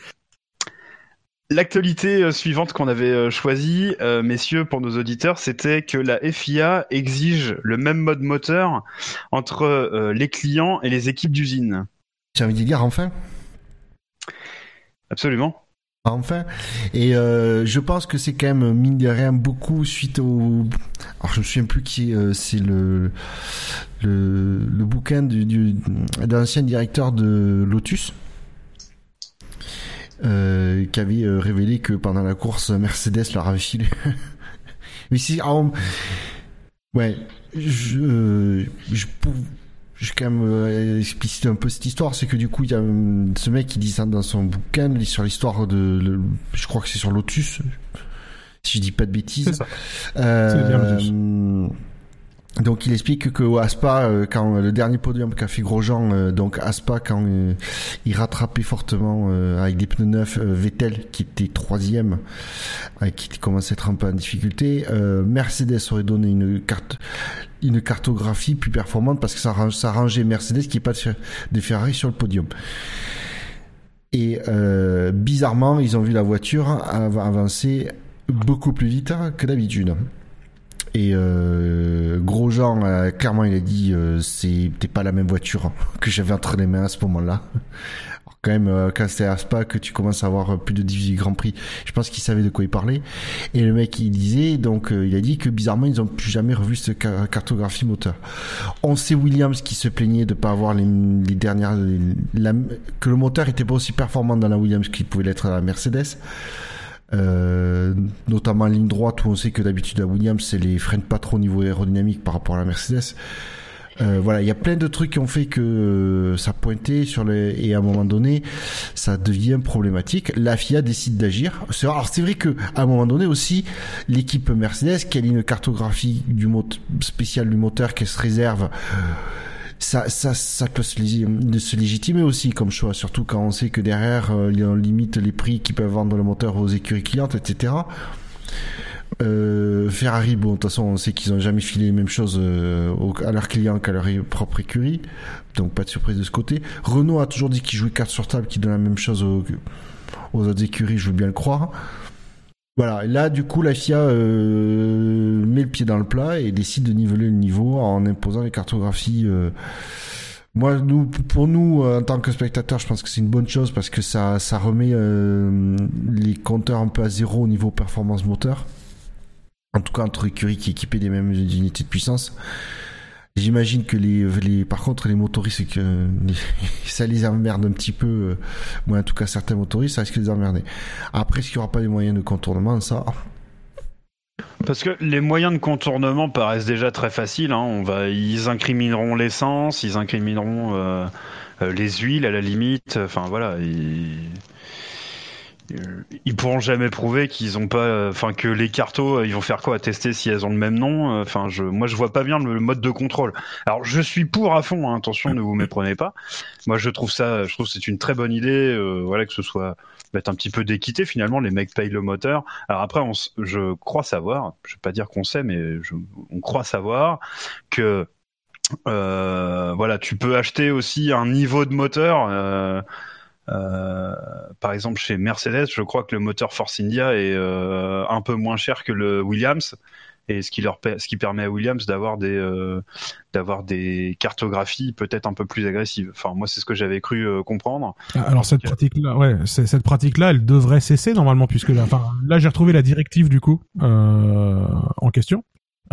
Speaker 1: L'actualité euh, suivante qu'on avait choisie, euh, messieurs, pour nos auditeurs, c'était que la FIA exige le même mode moteur entre euh, les clients et les équipes d'usine.
Speaker 3: J'ai envie de dire enfin?
Speaker 1: Absolument.
Speaker 3: Enfin, et euh, je pense que c'est quand même mine de rien beaucoup suite au. Alors je me souviens plus qui euh, c'est le le le bouquin du, du directeur de Lotus euh, qui avait euh, révélé que pendant la course Mercedes leur avait filé. Mais si, alors, ouais, je je je vais quand même euh, expliciter un peu cette histoire, c'est que du coup il y a euh, ce mec qui dit ça dans son bouquin sur l'histoire de, le- je crois que c'est sur Lotus, si je dis pas de bêtises.
Speaker 4: C'est ça.
Speaker 3: Euh,
Speaker 4: Lotus.
Speaker 3: Donc il explique que au Aspa, euh, quand le dernier podium qu'a fait Grosjean, euh, donc Aspa quand euh, il rattrapait fortement euh, avec des pneus neufs euh, Vettel qui était troisième, euh, qui commençait à être un peu en difficulté, euh, Mercedes aurait donné une carte, une cartographie plus performante parce que ça, ça rangeait Mercedes qui est pas de, Fer- de Ferrari sur le podium. Et euh, bizarrement, ils ont vu la voiture av- avancer beaucoup plus vite que d'habitude. Et euh, Grosjean, euh, clairement, il a dit euh, c'était pas la même voiture que j'avais entre les mains à ce moment-là. Quand même, euh, quand c'est à Spa que tu commences à avoir plus de 18 Grand Prix, je pense qu'il savait de quoi il parlait. Et le mec, il disait, donc, euh, il a dit que bizarrement, ils ont plus jamais revu cette ca- cartographie moteur. On sait Williams qui se plaignait de pas avoir les, dernières, que le moteur était pas aussi performant dans la Williams qu'il pouvait l'être à la Mercedes. Euh, notamment en ligne droite où on sait que d'habitude à Williams c'est les freine pas trop au niveau aérodynamique par rapport à la Mercedes. Euh, voilà, il y a plein de trucs qui ont fait que euh, ça pointait sur les et à un moment donné, ça devient problématique. La FIA décide d'agir. Alors c'est vrai que à un moment donné aussi, l'équipe Mercedes, qui a une cartographie du mot spéciale du moteur qu'elle se réserve, ça, ça, ça peut se, légitimer aussi comme choix, surtout quand on sait que derrière, euh, on limite les prix qu'ils peuvent vendre le moteur aux écuries clientes, etc. Euh, Ferrari, bon, de toute façon, on sait qu'ils ont jamais filé les mêmes choses euh, à leurs clients qu'à leur propre écurie, donc pas de surprise de ce côté. Renault a toujours dit qu'il jouait carte sur table, qu'il donne la même chose aux autres écuries, je veux bien le croire. Voilà, et là, du coup, la FIA euh, met le pied dans le plat et décide de niveler le niveau en imposant les cartographies. euh. Moi, nous, pour nous, euh, en tant que spectateurs, je pense que c'est une bonne chose parce que ça, remet euh, les compteurs un peu à zéro au niveau performance moteur. En tout cas, entre écuries qui équipaient des mêmes unités de puissance. J'imagine que les, par contre, les motoristes, que ça les emmerde un petit peu. euh, Moi, en tout cas, certains motoristes, ça risque de les emmerder. Après, est-ce qu'il n'y aura pas des moyens de contournement Ça,
Speaker 1: Parce que les moyens de contournement paraissent déjà très faciles. Hein. On va, ils incrimineront l'essence, ils incrimineront euh, euh, les huiles à la limite. Enfin voilà, euh, ils pourront jamais prouver qu'ils ont pas, euh, enfin que les cartos, euh, ils vont faire quoi? Tester si elles ont le même nom? Euh, Enfin, je, moi je vois pas bien le mode de contrôle. Alors je suis pour à fond. hein, attention, ne vous méprenez pas. Moi je trouve ça, je trouve c'est une très bonne idée. euh, voilà que ce soit mettre un petit peu d'équité finalement. Les mecs payent le moteur. Alors après, on, je crois savoir, je vais pas dire qu'on sait, mais je- on croit savoir que euh, voilà, tu peux acheter aussi un niveau de moteur. euh, euh, par exemple, chez Mercedes, je crois que le moteur Force India est euh, un peu moins cher que le Williams, et ce qui leur ce qui permet à Williams d'avoir des euh, d'avoir des cartographies peut-être un peu plus agressives. Enfin, moi, c'est ce que j'avais cru euh, comprendre.
Speaker 4: Alors cette
Speaker 1: Ok.
Speaker 4: pratique-là, ouais, cette pratique-là, elle devrait cesser normalement puisque là, enfin, là j'ai retrouvé la directive du coup euh, en question,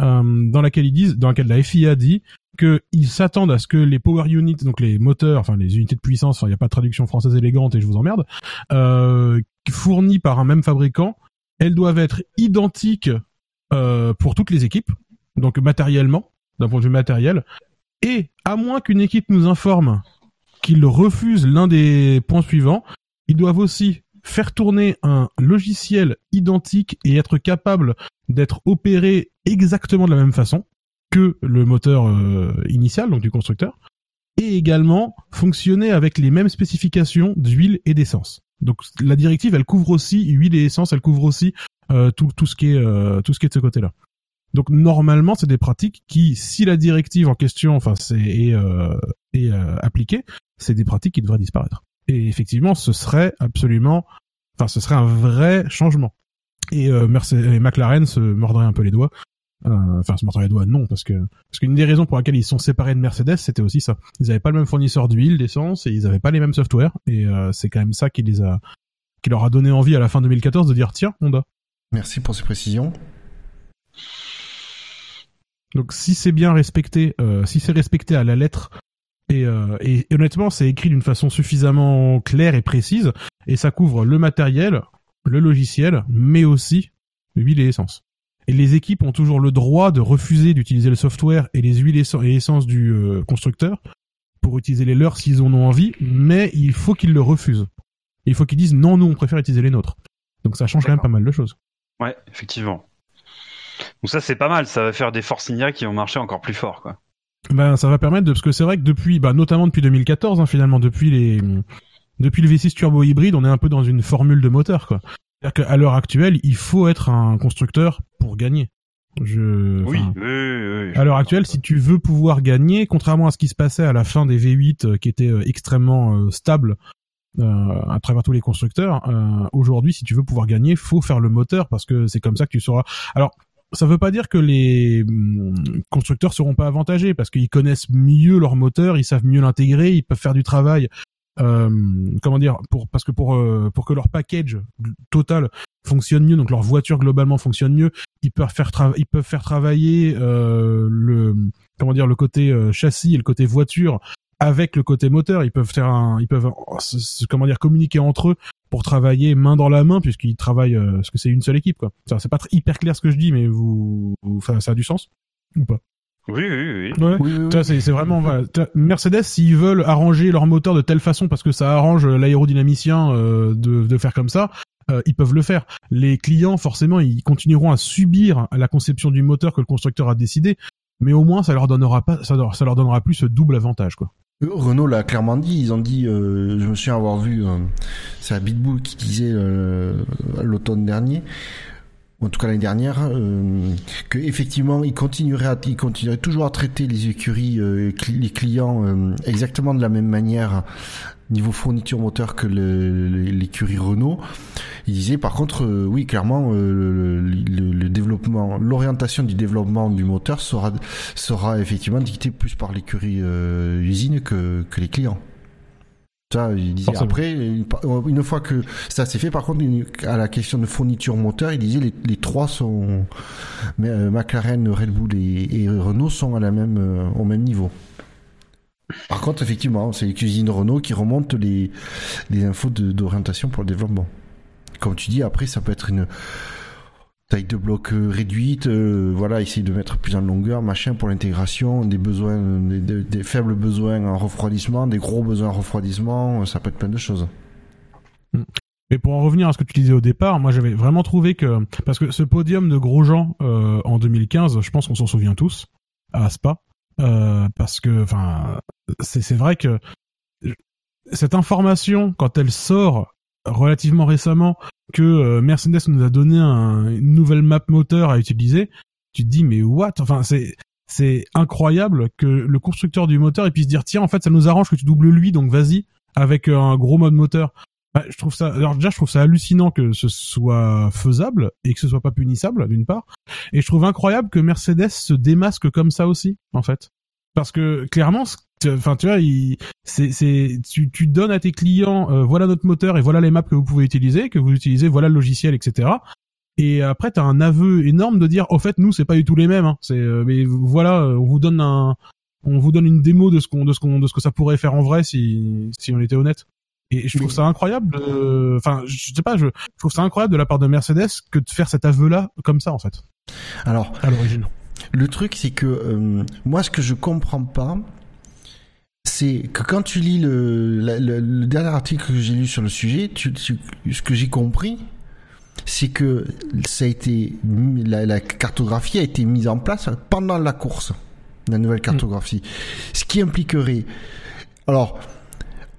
Speaker 4: euh, dans laquelle ils disent, dans laquelle la FIA dit que ils s'attendent à ce que les power units, donc les moteurs, enfin les unités de puissance, enfin il n'y a pas de traduction française élégante et je vous emmerde, euh, fournies par un même fabricant, elles doivent être identiques euh, pour toutes les équipes, donc matériellement, d'un point de vue matériel, et à moins qu'une équipe nous informe qu'ils refusent l'un des points suivants, ils doivent aussi faire tourner un logiciel identique et être capable d'être opéré exactement de la même façon que le moteur euh, initial, donc du constructeur, et également fonctionner avec les mêmes spécifications d'huile et d'essence. Donc la directive, elle couvre aussi huile et essence, elle couvre aussi euh, tout, tout ce qui est euh, tout ce qui est de ce côté-là. Donc normalement, c'est des pratiques qui, si la directive en question, enfin, est, euh, est euh, appliquée, c'est des pratiques qui devraient disparaître. Et effectivement, ce serait absolument, enfin, ce serait un vrai changement. Et, euh, Mercedes, et McLaren se mordrait un peu les doigts. Euh, Enfin, se mordrait les doigts, non, parce que parce qu'une des raisons pour laquelle ils sont séparés de Mercedes, c'était aussi ça. Ils avaient pas le même fournisseur d'huile, d'essence, et ils avaient pas les mêmes softwares. Et euh, c'est quand même ça qui les a, qui leur a donné envie à la fin 2014 de dire tiens, Honda.
Speaker 3: merci pour ces précisions.
Speaker 4: Donc si c'est bien respecté, euh, si c'est respecté à la lettre, et, euh, et, et honnêtement c'est écrit d'une façon suffisamment claire et précise, et ça couvre le matériel, le logiciel, mais aussi l'huile et l'essence. Et les équipes ont toujours le droit de refuser d'utiliser le software et les huiles et essences du euh, constructeur pour utiliser les leurs s'ils en ont envie, mais il faut qu'ils le refusent. Il faut qu'ils disent non, nous on préfère utiliser les nôtres. Donc ça change quand même pas mal de choses.
Speaker 1: Ouais, effectivement. Donc ça, c'est pas mal. Ça va faire des Force India qui vont marcher encore plus fort, quoi.
Speaker 4: Ben, ça va permettre de, parce que c'est vrai que depuis, bah, notamment depuis 2014, hein, finalement, depuis les, depuis le V6 turbo hybride, on est un peu dans une formule de moteur, quoi. C'est-à-dire qu'à l'heure actuelle, il faut être un constructeur pour gagner. Je,
Speaker 1: Oui,
Speaker 4: enfin,
Speaker 1: oui, oui, oui.
Speaker 4: à l'heure actuelle, si tu veux pouvoir gagner, contrairement à ce qui se passait à la fin des V8 euh, qui étaient euh, extrêmement euh, stables euh, à travers tous les constructeurs, euh, aujourd'hui, si tu veux pouvoir gagner, faut faire le moteur parce que c'est comme ça que tu sauras. Alors, ça veut pas dire que les hum, constructeurs seront pas avantagés parce qu'ils connaissent mieux leur moteur, ils savent mieux l'intégrer, ils peuvent faire du travail. Euh, comment dire pour parce que pour euh, pour que leur package total fonctionne mieux donc leur voiture globalement fonctionne mieux ils peuvent faire ils peuvent faire travailler euh, le comment dire le côté euh, châssis et le côté voiture avec le côté moteur ils peuvent faire un ils peuvent comment dire communiquer entre eux pour travailler main dans la main puisqu'ils travaillent euh, parce que c'est une seule équipe quoi c'est pas très, hyper clair ce que je dis mais vous, vous ça a du sens ou pas?
Speaker 1: Oui, oui,
Speaker 4: oui. Ouais. oui, oui, C'est, c'est vraiment voilà. Mercedes, s'ils veulent arranger leur moteur de telle façon parce que ça arrange l'aérodynamicien euh, de, de faire comme ça, euh, ils peuvent le faire. Les clients, forcément, ils continueront à subir la conception du moteur que le constructeur a décidé, mais au moins ça leur donnera pas, ça leur, ça leur donnera plus ce double avantage, quoi.
Speaker 3: Euh, Renault l'a clairement dit, ils ont dit, euh, je me souviens avoir vu, euh, c'est la Bitbull qui disait l'automne dernier, en tout cas l'année dernière, euh, que effectivement il continuerait, à, il continuerait toujours à traiter les écuries, euh, les clients euh, exactement de la même manière niveau fourniture moteur que l'écurie Renault. Il disait par contre, euh, oui clairement, le, le, développement, l'orientation du développement du moteur sera sera effectivement dictée plus par l'écurie usine que que les clients. Ça, il disait après, une fois que ça s'est fait, par contre, à la question de fourniture moteur, il disait les, les trois sont, euh, McLaren, Red Bull et, Renault sont à la même, euh, au même niveau. Par contre, effectivement, c'est les cuisines Renault qui remontent les, infos d'orientation pour le développement. Comme tu dis, après, ça peut être une, taille de bloc euh, réduite, euh, voilà, essayer de mettre plus en longueur, machin pour l'intégration, des besoins, des, faibles besoins en refroidissement, des gros besoins en refroidissement, euh, ça peut être plein de choses.
Speaker 4: Mais pour en revenir à ce que tu disais au départ, moi j'avais vraiment trouvé que parce que ce podium de Grosjean euh, en 2015, je pense qu'on s'en souvient tous à Spa, euh, parce que enfin c'est vrai que cette information quand elle sort relativement récemment que euh, Mercedes nous a donné un, une nouvelle map moteur à utiliser, tu te dis mais what? Enfin c'est c'est incroyable que le constructeur du moteur puisse dire tiens en fait ça nous arrange que tu doubles lui donc vas-y avec euh, un gros mode moteur. Bah, je trouve ça alors déjà je trouve ça hallucinant que ce soit faisable et que ce soit pas punissable d'une part. Et je trouve incroyable que Mercedes se démasque comme ça aussi en fait. Parce que clairement enfin tu vois c'est c'est tu tu donnes à tes clients euh, voilà notre moteur et voilà les maps que vous pouvez utiliser que vous utilisez voilà le logiciel etc et après t'as un aveu énorme de dire au fait nous c'est pas du tout les mêmes hein. c'est euh, mais voilà euh, on vous donne un on vous donne une démo de ce qu'on de ce qu'on de ce que ça pourrait faire en vrai si si on était honnête et je trouve ça incroyable enfin je sais pas je, je trouve ça incroyable de la part de Mercedes que de faire cet aveu là comme ça en fait.
Speaker 3: Alors
Speaker 4: à l'origine.
Speaker 3: le truc, c'est que moi, ce que je comprends pas, c'est que quand tu lis le, le, dernier article que j'ai lu sur le sujet, tu, ce que j'ai compris, c'est que ça a été la, la, cartographie a été mise en place pendant la course, la nouvelle mm. cartographie, ce qui impliquerait alors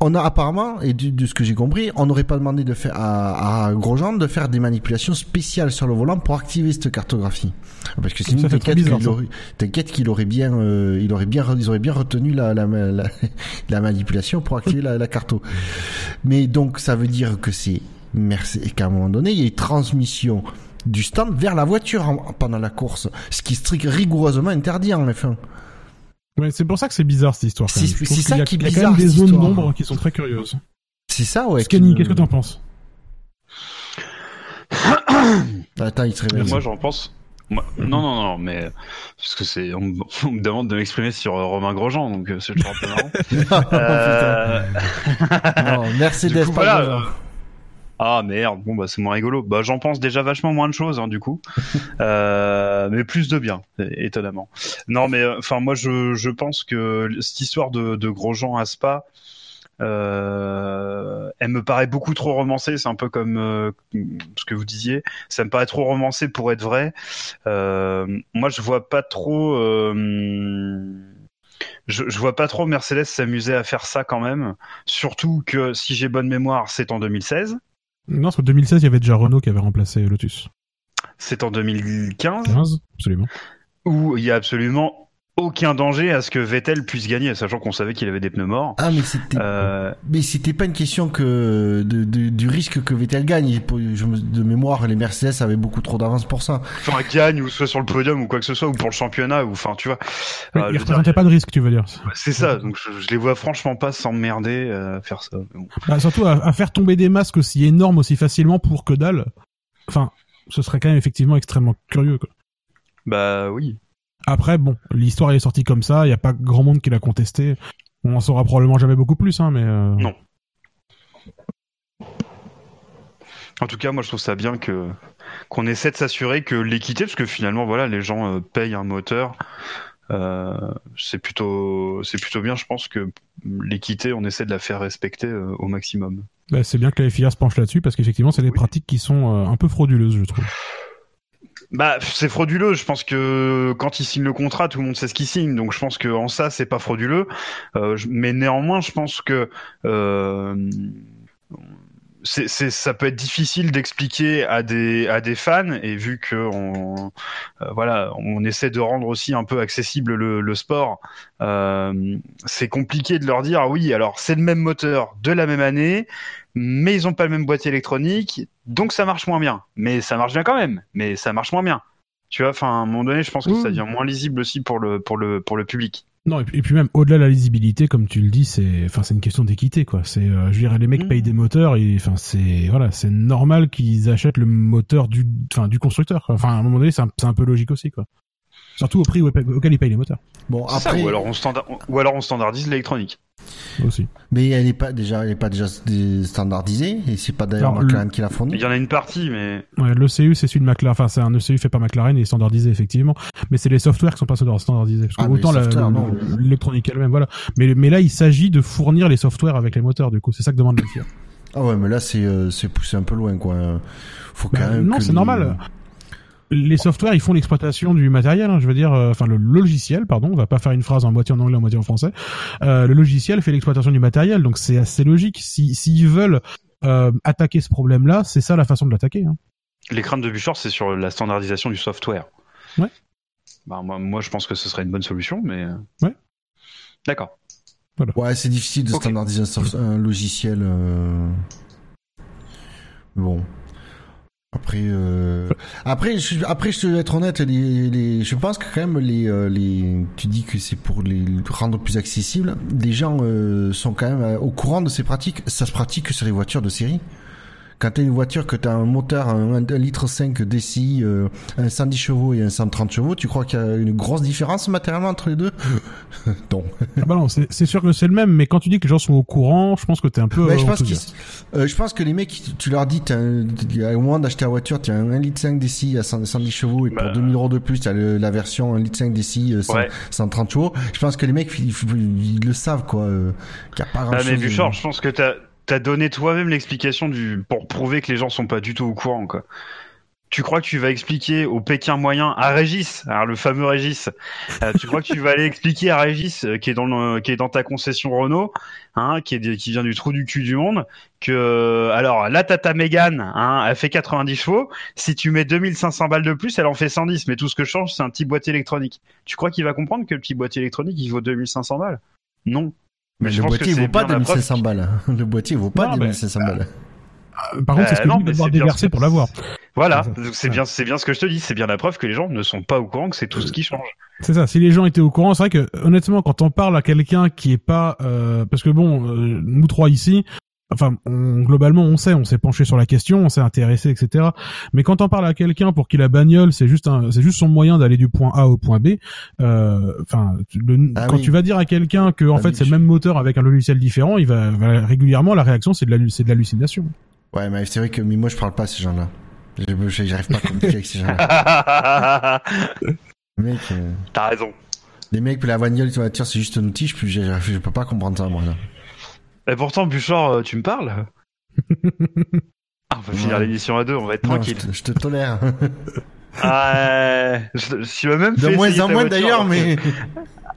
Speaker 3: on a apparemment, et de, ce que j'ai compris, on n'aurait pas demandé de faire à, Grosjean de faire des manipulations spéciales sur le volant pour activer cette cartographie. Parce que sinon, t'inquiète qu'il aurait, bien, euh, il aurait bien, ils auraient bien retenu la, la, la, manipulation pour activer la, la carto. Mais donc, ça veut dire que c'est, merci, qu'à un moment donné, il y a une transmission du stand vers la voiture pendant la course, ce qui est strict rigoureusement interdit en F1.
Speaker 4: Ouais, c'est pour ça que c'est bizarre cette histoire.
Speaker 3: C'est ça qui est bizarre.
Speaker 4: Il y a quand même des zones d'ombre qui sont très curieuses.
Speaker 3: C'est ça, ouais.
Speaker 4: Scanny, qu'est-ce que t'en penses?
Speaker 3: Attends, il se réveille.
Speaker 1: Moi, j'en pense. non, non, non, mais parce que c'est, on, me demande de m'exprimer sur euh, Romain Grosjean, donc euh, c'est toujours un peu marrant.
Speaker 3: euh... non, Mercedes, pas
Speaker 1: ah merde, bon bah c'est moins rigolo. Bah j'en pense déjà vachement moins de choses hein, du coup, euh, mais plus de bien, étonnamment. Non mais euh, enfin moi je, je pense que cette histoire de, de Grosjean à Spa, euh, elle me paraît beaucoup trop romancée. C'est un peu comme euh, ce que vous disiez. Ça me paraît trop romancé pour être vrai. Euh, moi je vois pas trop. Euh, je, je, vois pas trop Mercedes s'amuser à faire ça quand même. Surtout que si j'ai bonne mémoire, c'est en 2016.
Speaker 4: Non, parce qu'en 2016, il y avait déjà Renault qui avait remplacé Lotus.
Speaker 1: C'est en 2015
Speaker 4: 15, absolument.
Speaker 1: Où il y a absolument aucun danger à ce que Vettel puisse gagner, sachant qu'on savait qu'il avait des pneus morts.
Speaker 3: Ah, mais c'était,
Speaker 1: Euh,
Speaker 3: mais c'était pas une question que de, de- du risque que Vettel gagne. Je de mémoire, les Mercedes avaient beaucoup trop d'avance pour ça.
Speaker 1: enfin, gagne ou soit sur le podium ou quoi que ce soit ou pour le championnat ou enfin tu vois.
Speaker 4: Oui,
Speaker 1: Euh, dire,
Speaker 4: pas de risque, tu veux dire.
Speaker 1: C'est ça, donc je, je les vois franchement pas s'emmerder euh, à faire ça. bon.
Speaker 4: Bah, surtout à, à faire tomber des masques aussi énormes aussi facilement pour que dalle. Enfin, ce serait quand même effectivement extrêmement curieux. Quoi.
Speaker 1: Bah oui.
Speaker 4: Après, bon, l'histoire est sortie comme ça, il y a pas grand monde qui l'a contesté. On en saura probablement jamais beaucoup plus, hein, mais. euh,
Speaker 1: Non. En tout cas, moi je trouve ça bien que qu'on essaie de s'assurer que l'équité, parce que finalement voilà, les gens euh, payent un moteur. Euh, c'est plutôt c'est plutôt bien. Je pense que l'équité, on essaie de la faire respecter euh, au maximum.
Speaker 4: bah, c'est bien que la FIA se penche là-dessus parce qu'effectivement, c'est des
Speaker 1: Oui.
Speaker 4: pratiques qui sont euh, un peu frauduleuses, je trouve.
Speaker 1: Bah, c'est frauduleux. Je pense que quand ils signent le contrat, tout le monde sait ce qu'ils signent. Donc, je pense que en ça, c'est pas frauduleux. Euh, mais néanmoins, je pense que euh, ça peut être difficile d'expliquer à des fans. Et vu que on, euh, voilà, on essaie de rendre aussi un peu accessible le, le sport, c'est compliqué de leur dire ah oui, alors c'est le même moteur de la même année mais ils ont pas le même boîtier électronique, donc ça marche moins bien. Mais ça marche bien quand même, mais ça marche moins bien. Tu vois, enfin, à un moment donné, je pense que ça devient moins lisible aussi pour le, pour le, pour le public.
Speaker 4: Non, et puis, et puis même au-delà de la lisibilité, comme tu le dis, c'est, enfin, c'est une question d'équité, quoi. C'est, euh, je dirais, les mecs
Speaker 1: Mhm.
Speaker 4: payent des moteurs, et enfin, c'est, voilà, c'est normal qu'ils achètent le moteur du, enfin, du constructeur. quoi. Enfin, à un moment donné, c'est un, c'est un peu logique aussi, quoi. Surtout au prix au- auquel ils payent les moteurs
Speaker 3: Bon,
Speaker 1: ça,
Speaker 3: après,
Speaker 1: ou alors on standard, ou alors on standardise l'électronique.
Speaker 4: aussi.
Speaker 3: mais elle est pas déjà, elle est pas déjà dé- standardisée et c'est pas d'ailleurs McLaren qui l'a fourni.
Speaker 1: Il y en a une partie, mais
Speaker 4: Ouais, l'ECU, c'est celui de McLaren. Enfin, c'est un ECU fait par McLaren et est standardisé, effectivement. Mais c'est les softwares qui sont pas standardisés. Parce que
Speaker 3: Ah,
Speaker 4: autant l'électronique elle-même, voilà. Mais, mais là, il s'agit de fournir les softwares avec les moteurs, du coup. C'est ça que demande la FIA.
Speaker 3: Ah ouais, mais là c'est euh, c'est poussé un peu loin quoi. Faut quand
Speaker 4: Bah,
Speaker 3: même.
Speaker 4: non, c'est
Speaker 3: les-
Speaker 4: normal. Les softwares, ils font l'exploitation du matériel. hein, je veux dire, euh, enfin le logiciel, pardon. On va pas faire une phrase en moitié en anglais, en moitié en français. Euh, le logiciel fait l'exploitation du matériel, donc c'est assez logique. Si s'ils veulent euh, attaquer ce problème-là, c'est ça la façon de l'attaquer. Hein.
Speaker 1: les craintes de Buchor, c'est sur la standardisation du software.
Speaker 4: Ouais.
Speaker 1: Bah, moi, moi, je pense que ce serait une bonne solution, mais.
Speaker 4: Ouais.
Speaker 1: D'accord.
Speaker 3: Ouais, c'est difficile de standardiser un, logiciel. euh, Bon. Après, euh... après, je, après, je te être honnête, les, les, je pense que quand même les, euh, les, tu dis que c'est pour les rendre plus accessibles. Les gens euh, sont quand même euh, au courant de ces pratiques. Ça se pratique que sur les voitures de série. Quand t'as une voiture que t'as un moteur, un, un litre 5 DCI, euh, un 110 chevaux et un 130 chevaux, tu crois qu'il y a une grosse différence matériellement entre les deux Non.
Speaker 4: Ah bah non, c'est c'est sûr que c'est le même. Mais quand tu dis que les gens sont au courant, je pense que t'es un peu. Euh,
Speaker 3: je pense euh, je pense que les mecs, tu leur dis, t'as un, au moment d'acheter la voiture, tu as un 1 litre 5 DCI à 100 110 chevaux et pour
Speaker 1: Bah.
Speaker 3: 2000 euros de plus, tu as la version 1 litre 5 DCI euh, 100
Speaker 1: Ouais.
Speaker 3: 130 chevaux. Je pense que les mecs, ils, ils- ils le savent, quoi. euh, qu'il y a pas grand
Speaker 1: Ah,
Speaker 3: chose.
Speaker 1: mais Buchor, je pense que t'as as donné toi-même l'explication du pour prouver que les gens sont pas du tout au courant, quoi. Tu crois que tu vas expliquer au Pékin moyen, à Régis, alors le fameux Régis, euh, tu crois que tu vas aller expliquer à Régis, euh, qui est dans qui est dans ta concession Renault, hein, qui est qui vient du trou du cul du monde, que euh, alors la Tata Mégane, hein, elle fait 90 chevaux, si tu mets 2500 balles de plus, elle en fait 110, mais tout ce que change, c'est un petit boîtier électronique. Tu crois qu'il va comprendre que le petit boîtier électronique, il vaut 2500 balles? Non.
Speaker 3: Mais
Speaker 1: je
Speaker 3: le
Speaker 1: pense que
Speaker 3: boîtier, vaut pas
Speaker 1: bien la preuve
Speaker 3: 2500 balles. Le boîtier, vaut pas
Speaker 4: Non, mais-
Speaker 3: 2500 balles.
Speaker 4: Euh, Par contre, c'est ce
Speaker 1: Euh,
Speaker 4: que
Speaker 1: non, mais
Speaker 4: devoir déverser pour l'avoir.
Speaker 1: Voilà,
Speaker 4: C'est
Speaker 1: bien, c'est bien ce que je te dis. C'est bien la preuve que les gens ne sont pas au courant que c'est tout ce qui change.
Speaker 4: C'est ça. Si les gens étaient au courant, c'est vrai que honnêtement, quand on parle à quelqu'un qui est pas, euh, parce que bon, euh, nous trois ici, enfin, on- globalement, on sait, on s'est penché sur la question, on s'est intéressé, etc. Mais quand on parle à quelqu'un pour qui la bagnole, c'est juste un, c'est juste son moyen d'aller du point A au point B. euh, Enfin, tu- le-
Speaker 3: Ah
Speaker 4: quand
Speaker 3: oui.
Speaker 4: tu vas dire à quelqu'un que en
Speaker 3: Ah
Speaker 4: fait
Speaker 3: oui,
Speaker 4: c'est le
Speaker 3: je-
Speaker 4: même moteur avec un logiciel différent, il va, va- régulièrement la réaction c'est de la, c'est de l'hallucination.
Speaker 3: Ouais, mais c'est vrai que mais moi, je parle pas à ces gens-là. J'arrive pas à communiquer avec ces gens-là.
Speaker 1: T'as
Speaker 3: Les mecs, euh,
Speaker 1: raison.
Speaker 3: les mecs, la bagnole, la voiture, c'est juste un outil. Je, peux- je, je, je peux pas comprendre ça, moi, là.
Speaker 1: Et pourtant, Buchor, euh, tu me parles Ah, On va finir
Speaker 3: Ouais.
Speaker 1: l'émission à deux, on va être tranquille.
Speaker 3: je, te, tolère.
Speaker 1: Ah, je, je- m'as même
Speaker 3: De moins en moins d'ailleurs, mais.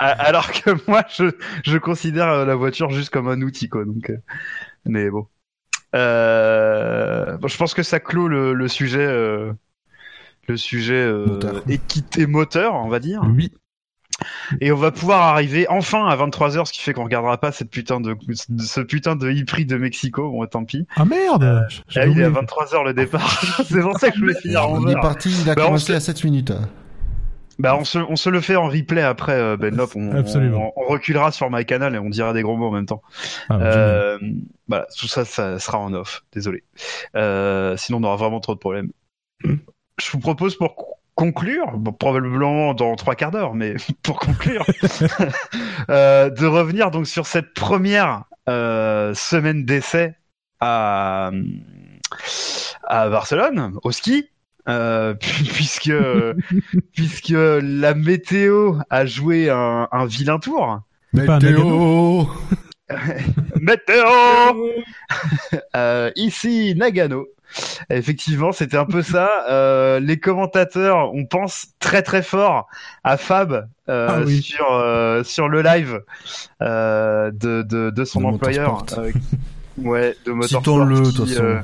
Speaker 1: Alors que moi, je, je considère euh, la voiture juste comme un outil, quoi. Donc, euh, mais bon. Euh, bon, je pense que ça clôt le, le sujet, euh, le sujet euh,
Speaker 3: Moteur.
Speaker 1: équité moteur, on va dire.
Speaker 4: Oui.
Speaker 1: Et on va pouvoir arriver enfin à 23h, ce qui fait qu'on regardera pas cette putain de, ce putain de e-prix de Mexico. Bon, tant pis.
Speaker 4: Ah merde J'ai
Speaker 1: Ah, il est à
Speaker 4: oublié.
Speaker 1: 23h le départ. c'est pour ça que je voulais finir à
Speaker 3: On est
Speaker 1: 11h.
Speaker 3: parti, il a
Speaker 1: Bah,
Speaker 3: commencé à 7 minutes.
Speaker 1: Bah, on se, on se le fait en replay après, euh, Ben Lop. On,
Speaker 4: Absolument.
Speaker 1: on, on reculera sur my canal et on dira des gros mots en même temps.
Speaker 4: Ah.
Speaker 1: Euh, voilà, tout ça, ça sera en off. Désolé. Euh, sinon, on aura vraiment trop de problèmes. Je vous propose pour conclure, bon, probablement dans trois quarts d'heure, mais pour conclure, euh, de revenir donc sur cette première euh, semaine d'essai à à Barcelone, au ski. Euh, pu- puisque puisque la météo a joué un, un vilain tour.
Speaker 4: Un
Speaker 3: Météo
Speaker 1: Météo Euh, ici Nagano. Effectivement, c'était un peu ça. Euh, les commentateurs, on pense très très fort à Fab euh,
Speaker 4: Ah oui.
Speaker 1: sur euh, sur le live de, de de son
Speaker 3: De
Speaker 1: employeur. Ouais, de Motorsport. Qui,
Speaker 3: façon.
Speaker 1: euh,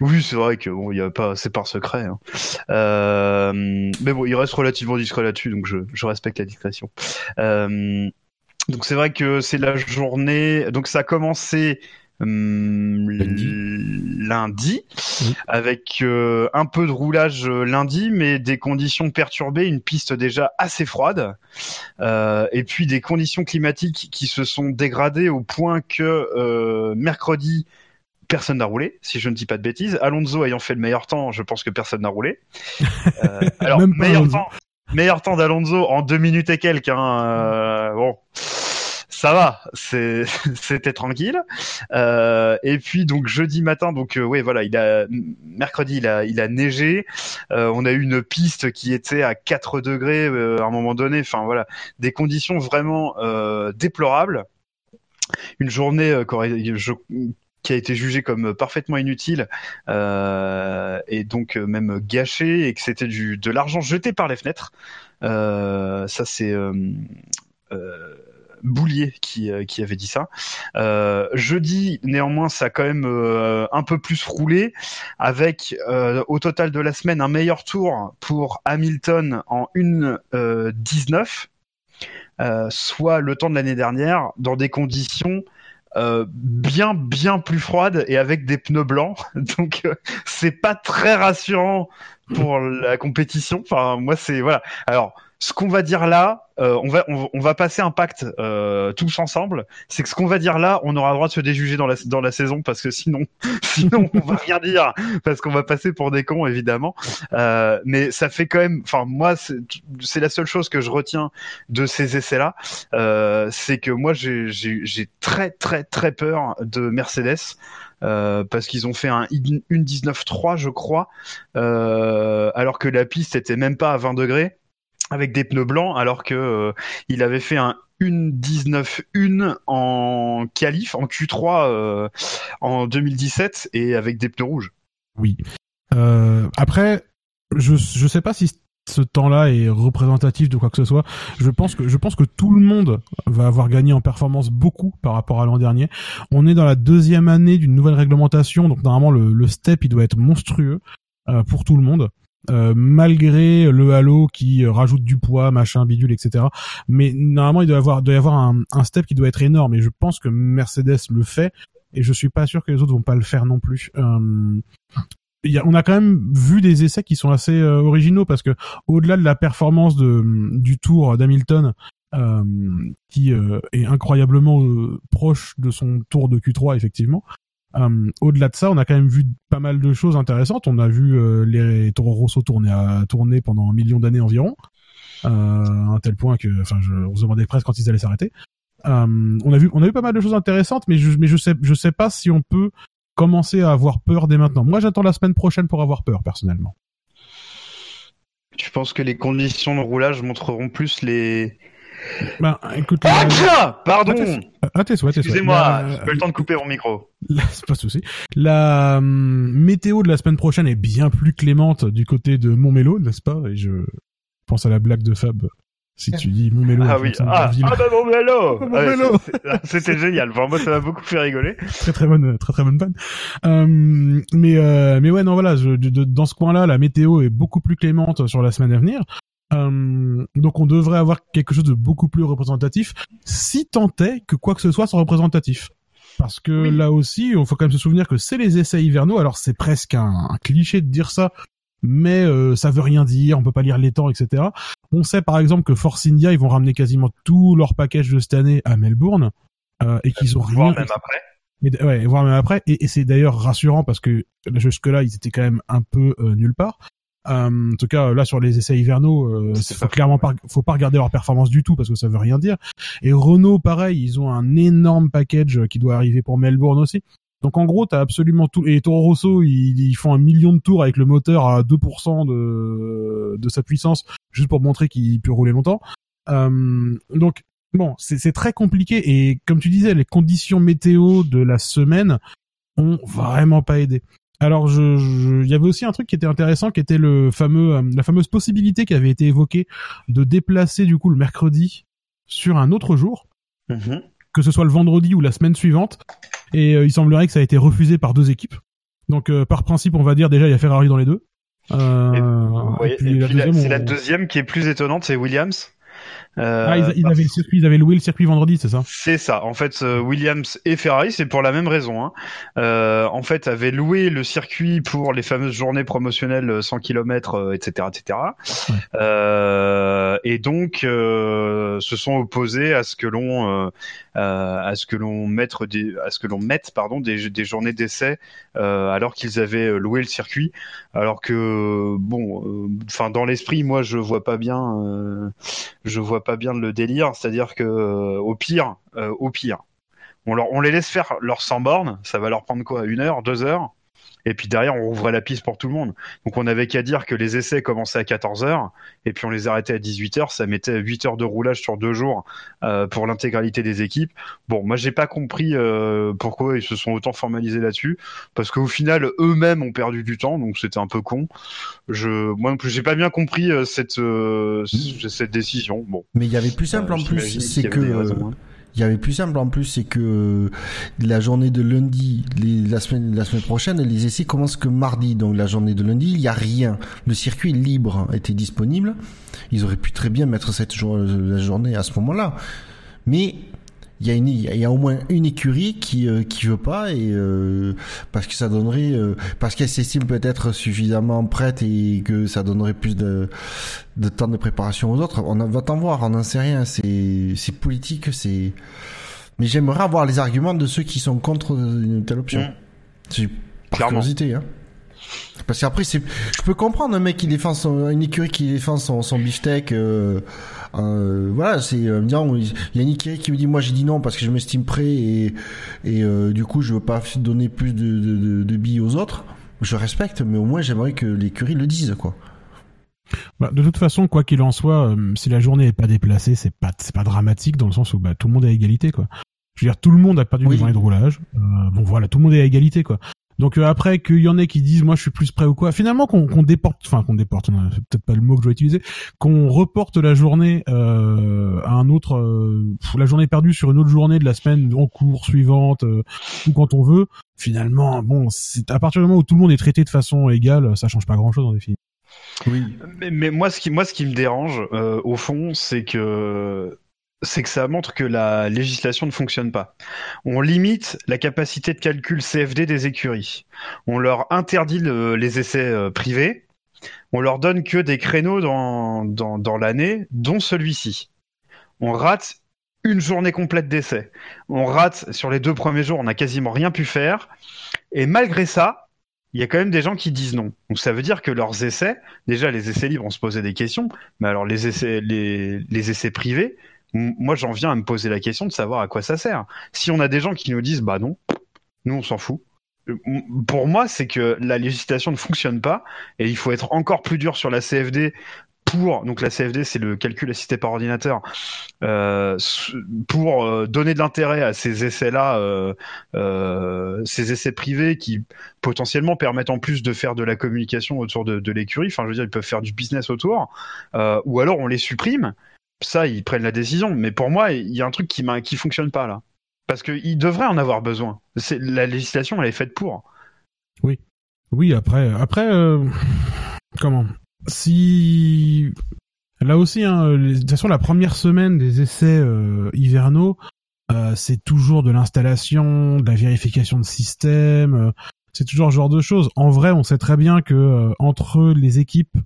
Speaker 1: oui, c'est vrai que bon, il y a pas, c'est par secret. hein. Mais bon, il reste relativement discret là-dessus, donc je, je respecte la discrétion. Donc c'est vrai que c'est la journée. Donc ça a commencé
Speaker 3: Lundi.
Speaker 1: avec euh, un peu de roulage euh, lundi, mais des conditions perturbées, une piste déjà assez froide, euh, et puis des conditions climatiques qui se sont dégradées au point que euh, mercredi personne n'a roulé, si je ne dis pas de bêtises. Alonso ayant fait le meilleur temps, je pense que personne n'a roulé. Euh, alors, meilleur temps, meilleur temps d'Alonso en deux minutes et quelques. Hein, euh, bon, ça va, c'était tranquille. Euh, et puis donc jeudi matin, donc euh, ouais voilà, il a mercredi il a il a neigé. Euh, on a eu une piste qui était à 4 degrés euh, à un moment donné. Enfin voilà, des conditions vraiment euh, déplorables. Une journée euh, qui a été jugée comme parfaitement inutile euh, et donc même gâchée et que c'était du de l'argent jeté par les fenêtres. Euh, ça c'est euh, Boulier qui, euh, qui avait dit ça. Euh, jeudi, néanmoins, ça a quand même euh, un peu plus roulé, avec au total de la semaine un meilleur tour pour Hamilton en 1.19, euh, soit le temps de l'année dernière, dans des conditions bien bien plus froides et avec des pneus blancs. Donc euh, c'est pas très rassurant pour la compétition. Enfin moi c'est voilà. Alors ce qu'on va dire là, euh, on va on, on va passer un pacte euh, tous ensemble. C'est que ce qu'on va dire là, on aura le droit de se déjuger dans la dans la saison parce que sinon sinon on va rien dire parce qu'on va passer pour des cons évidemment. Euh, mais ça fait quand même. Enfin moi c'est la seule chose que je retiens de ces essais là, euh, c'est que moi j'ai très très très peur de Mercedes. Euh, parce qu'ils ont fait un une 19.3 je crois, euh, alors que la piste était même pas à 20 degrés avec des pneus blancs, alors que euh, il avait fait un 1.19.1 en qualif, en Q3 euh, en 2017 et avec des pneus rouges.
Speaker 4: Oui. Euh, après, je je sais pas si ce temps-là est représentatif de quoi que ce soit. Je pense que je pense que tout le monde va avoir gagné en performance beaucoup par rapport à l'an dernier. On est dans la deuxième année d'une nouvelle réglementation, donc normalement le, le step il doit être monstrueux euh, pour tout le monde. Euh, malgré le halo qui euh, rajoute du poids, machin, bidule, etc. Mais normalement, il doit y avoir, doit y avoir un, un step qui doit être énorme. Et je pense que Mercedes le fait. Et je suis pas sûr que les autres vont pas le faire non plus. Euh, y a, on a quand même vu des essais qui sont assez euh, originaux parce que au-delà de la performance de, du tour d'Hamilton, qui est incroyablement proche de son tour de Q3 effectivement. Euh, au-delà de ça, on a quand même vu pas mal de choses intéressantes. On a vu euh, les Toro Rosso tourner pendant un million d'années environ, euh, à un tel point que, enfin, je, on se demandait presque quand ils allaient s'arrêter. On a vu, on a pas mal de choses intéressantes, mais je, mais je sais, je sais pas si on peut commencer à avoir peur dès maintenant. Moi, j'attends la semaine prochaine pour avoir peur, personnellement.
Speaker 1: Tu penses que les conditions de roulage montreront plus les...
Speaker 4: Ben, écoute,
Speaker 1: Ah,
Speaker 4: la-
Speaker 1: tiens Pardon
Speaker 4: Ah, tes- ah, tes.
Speaker 1: Excusez-moi,
Speaker 4: La-
Speaker 1: j'ai pas eu le temps de couper mon micro.
Speaker 4: La- c'est pas de souci. La hum, météo de la semaine prochaine est bien plus clémente du côté de Montmélo, n'est-ce pas? Et je pense à la blague de Fab. Si tu dis Montmélo,
Speaker 1: Ah oui,
Speaker 4: la
Speaker 1: ah, ah bah mon vélo
Speaker 4: Mon
Speaker 1: Ouais,
Speaker 4: vélo.
Speaker 1: c'est- c'est- C'était génial, moi ça m'a beaucoup fait rigoler.
Speaker 4: très très bonne, très très bonne panne. Euh, mais euh, mais ouais non voilà, je, de- de- dans ce coin-là, la météo est beaucoup plus clémente sur la semaine à venir. Euh, donc on devrait avoir quelque chose de beaucoup plus représentatif, si tant est que quoi que ce soit soit représentatif. Parce que là aussi, il faut quand même se souvenir que c'est les essais hivernaux. Alors c'est presque un, un, cliché de dire ça, mais euh, ça veut rien dire. On peut pas lire les temps, etc. On sait par exemple que Force India, ils vont ramener quasiment tout leur package de cette année à Melbourne euh, et qu'ils ont rien.
Speaker 1: même après.
Speaker 4: Mais, ouais, voir même après. Et, et c'est d'ailleurs rassurant parce que jusque-là, ils étaient quand même un peu euh, nulle part. Euh, en tout cas, là sur les essais hivernaux, euh,
Speaker 1: C'est
Speaker 4: faut clairement pas, faut pas regarder leur performance du tout parce que ça veut rien dire. Et Renault, pareil, ils ont un énorme package qui doit arriver pour Melbourne aussi. Donc en gros, t'as absolument tout. Et Toro Rosso, ils, ils font un million de tours avec le moteur à 2% de de sa puissance, juste pour montrer qu'il peut rouler longtemps. Euh, donc bon, c'est c'est très compliqué. Et comme tu disais, les conditions météo de la semaine ont vraiment pas aidé. Alors, je, je- il y avait aussi un truc qui était intéressant, qui était le fameux, euh, la fameuse possibilité qui avait été évoquée de déplacer du coup le mercredi sur un autre jour,
Speaker 1: Mhm.
Speaker 4: que ce soit le vendredi ou la semaine suivante. Et euh, il semblerait que ça a été refusé par deux équipes. Donc, euh, par principe, on va dire déjà il y a Ferrari dans les deux. Euh,
Speaker 1: Et, ouais,
Speaker 4: puis
Speaker 1: et c'est
Speaker 4: on-
Speaker 1: la deuxième qui est plus étonnante, c'est Williams. Euh,
Speaker 4: Ah, ils, ils avaient le circuit, ils avaient loué le circuit vendredi, c'est ça
Speaker 1: C'est ça. En fait, euh, Williams et Ferrari, c'est pour la même raison. Hein. Euh, en fait, avaient loué le circuit pour les fameuses journées promotionnelles euh, 100 km, etc., etc.
Speaker 4: Ouais.
Speaker 1: Euh, et donc, euh, se sont opposés à ce que l'on, à ce que l'on mette des, à ce que l'on mette, pardon, des, des journées d'essai euh, alors qu'ils avaient loué le circuit. Alors que, bon, euh, enfin, dans l'esprit, moi, je vois pas bien. euh, je vois pas bien le délire. C'est-à-dire que euh, au pire, euh, au pire, on, leur, les laisse faire leurs 100 bornes. Ça va leur prendre quoi Une heure, deux heures Et puis derrière, on rouvrait la piste pour tout le monde. Donc on avait qu'à dire que les essais commençaient à 14 heures et puis on les arrêtait à 18 heures. Ça mettait 8 heures de roulage sur deux jours euh, pour l'intégralité des équipes. Bon, moi j'ai pas compris euh, pourquoi ils se sont autant formalisés là-dessus parce qu'au final eux-mêmes ont perdu du temps, donc c'était un peu con. Je, moi non plus, j'ai pas bien compris euh, cette euh, c- cette décision. Bon.
Speaker 3: Mais il y avait plus simple
Speaker 1: Euh,
Speaker 3: en plus, c'est que euh, il y avait plus simple en plus, c'est que euh, la journée de lundi, la semaine prochaine, les essais commencent que mardi, donc la journée de lundi, il y a rien. Le circuit libre était disponible. Ils auraient pu très bien mettre cette la journée à ce moment-là, mais il y a une, il y a au moins une écurie qui euh, qui veut pas et euh, parce que ça donnerait euh, parce qu'elle s'estime peut-être suffisamment prête et que ça donnerait plus de de temps de préparation aux autres. On va t'en voir, on n'en sait rien. C'est c'est politique, c'est. Mais j'aimerais avoir les arguments de ceux qui sont contre une telle option.
Speaker 1: Mm.
Speaker 3: C'est par curiosité, hein. Parce qu'après, c'est, je peux comprendre un mec qui défend son, une écurie qui défend son, son beefsteak, euh, euh, voilà, c'est, euh, il y a écurie qui me dit, moi j'ai dit non parce que je m'estime prêt et, et euh, du coup je veux pas donner plus de, de, de, billes aux autres. Je respecte, mais au moins j'aimerais que l'écurie le dise, quoi.
Speaker 4: Bah, de toute façon, quoi qu'il en soit, euh, si la journée est pas déplacée, c'est pas c'est pas dramatique dans le sens où bah, tout le monde est à égalité quoi. Je veux dire, tout le monde a perdu
Speaker 3: Oui.
Speaker 4: une journée de roulage. Euh, bon voilà, tout le monde est à égalité quoi. Donc euh, après qu'il y en ait qui disent moi je suis plus prêt ou quoi, finalement qu'on qu'on déporte, enfin qu'on déporte, euh, c'est peut-être pas le mot que je dois utiliser, qu'on reporte la journée euh, à un autre, euh, la journée perdue sur une autre journée de la semaine en cours suivante euh, ou quand on veut. Finalement, bon, c'est à partir du moment où tout le monde est traité de façon égale, ça change pas grand chose en définitive.
Speaker 3: Oui.
Speaker 1: Mais, mais moi, ce qui, moi, ce qui me dérange, euh, au fond, c'est que c'est que ça montre que la législation ne fonctionne pas. On limite la capacité de calcul CFD des écuries. On leur interdit le- les essais euh, privés. On leur donne que des créneaux dans, dans, l'année, dont celui-ci. On rate une journée complète d'essais. On rate sur les deux premiers jours, on n'a quasiment rien pu faire. Et malgré ça, il y a quand même des gens qui disent non. Donc ça veut dire que leurs essais, déjà les essais libres, on se posait des questions, mais alors les essais, les, les essais privés, moi j'en viens à me poser la question de savoir à quoi ça sert. Si on a des gens qui nous disent bah non, nous on s'en fout. Euh, Pour moi, c'est que la législation ne fonctionne pas et il faut être encore plus dur sur la CFD pour donc la CFD c'est le calcul assisté par ordinateur euh, pour euh, donner de l'intérêt à ces essais là euh, euh, ces essais privés qui potentiellement permettent en plus de faire de la communication autour de, de l'écurie. Enfin, je veux dire, ils peuvent faire du business autour. Ou alors on les supprime. Ça, ils prennent la décision. Mais pour moi, il y a un truc qui qui fonctionne pas là. Parce qu'ils devraient en avoir besoin. La législation, elle est faite pour.
Speaker 4: Oui, après, après, euh, comment? Si Là aussi, hein, de toute façon, la première semaine des essais euh, hivernaux, euh, c'est toujours de l'installation, de la vérification de système. c'est toujours ce genre de choses. En vrai, on sait très bien que entre les équipes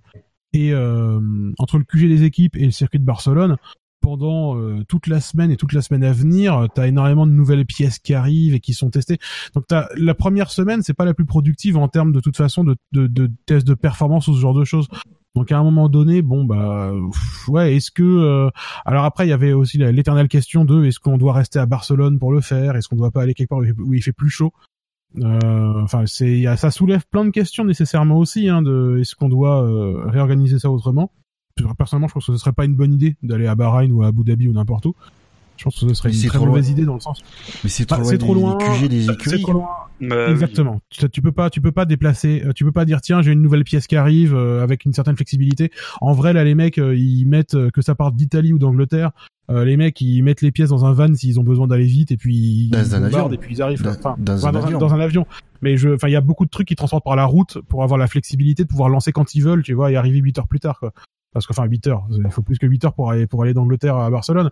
Speaker 4: et euh, entre le QG des équipes et le circuit de Barcelone, pendant euh, toute la semaine et toute la semaine à venir, tu as énormément de nouvelles pièces qui arrivent et qui sont testées. Donc t'as la première semaine, c'est pas la plus productive en termes de toute façon de, de, de tests de performance ou ce genre de choses. Donc à un moment donné, bon bah ouais, est-ce que euh, alors après il y avait aussi l'éternelle question de est-ce qu'on doit rester à Barcelone pour le faire, est-ce qu'on doit pas aller quelque part où il fait plus chaud? Euh, Enfin c'est ça soulève plein de questions nécessairement aussi hein, de est-ce qu'on doit euh, réorganiser ça autrement? Personnellement, je pense que ce serait pas une bonne idée d'aller à Bahreïn ou à Abu Dhabi ou n'importe où. Je pense que ce serait
Speaker 3: Mais
Speaker 4: une
Speaker 3: c'est
Speaker 4: très mauvaise
Speaker 3: loin.
Speaker 4: idée dans le sens
Speaker 3: Mais c'est
Speaker 4: Bah,
Speaker 3: trop,
Speaker 4: c'est
Speaker 3: loin
Speaker 4: trop loin.
Speaker 3: des
Speaker 4: c'est
Speaker 3: écuries.
Speaker 4: trop loin.
Speaker 1: Euh,
Speaker 4: Exactement. Tu, tu peux pas, tu peux pas déplacer, euh, tu peux pas dire tiens j'ai une nouvelle pièce qui arrive euh, avec une certaine flexibilité. En vrai là les mecs euh, ils mettent euh, que ça parte d'Italie ou d'Angleterre, euh, les mecs ils mettent les pièces dans un van s'ils ont besoin d'aller vite et puis ils
Speaker 3: Dans un
Speaker 4: bombardent
Speaker 3: avion.
Speaker 4: et puis ils arrivent.
Speaker 3: Dans-
Speaker 4: Enfin,
Speaker 3: dans
Speaker 4: enfin,
Speaker 3: un
Speaker 4: dans,
Speaker 3: avion.
Speaker 4: dans un avion. Mais je, enfin il y a beaucoup de trucs qui transportent par la route pour avoir la flexibilité de pouvoir lancer quand ils veulent, tu vois, et arriver 8 heures plus tard quoi. Parce que enfin 8 heures, il faut plus que 8 heures pour aller pour aller d'Angleterre à Barcelone.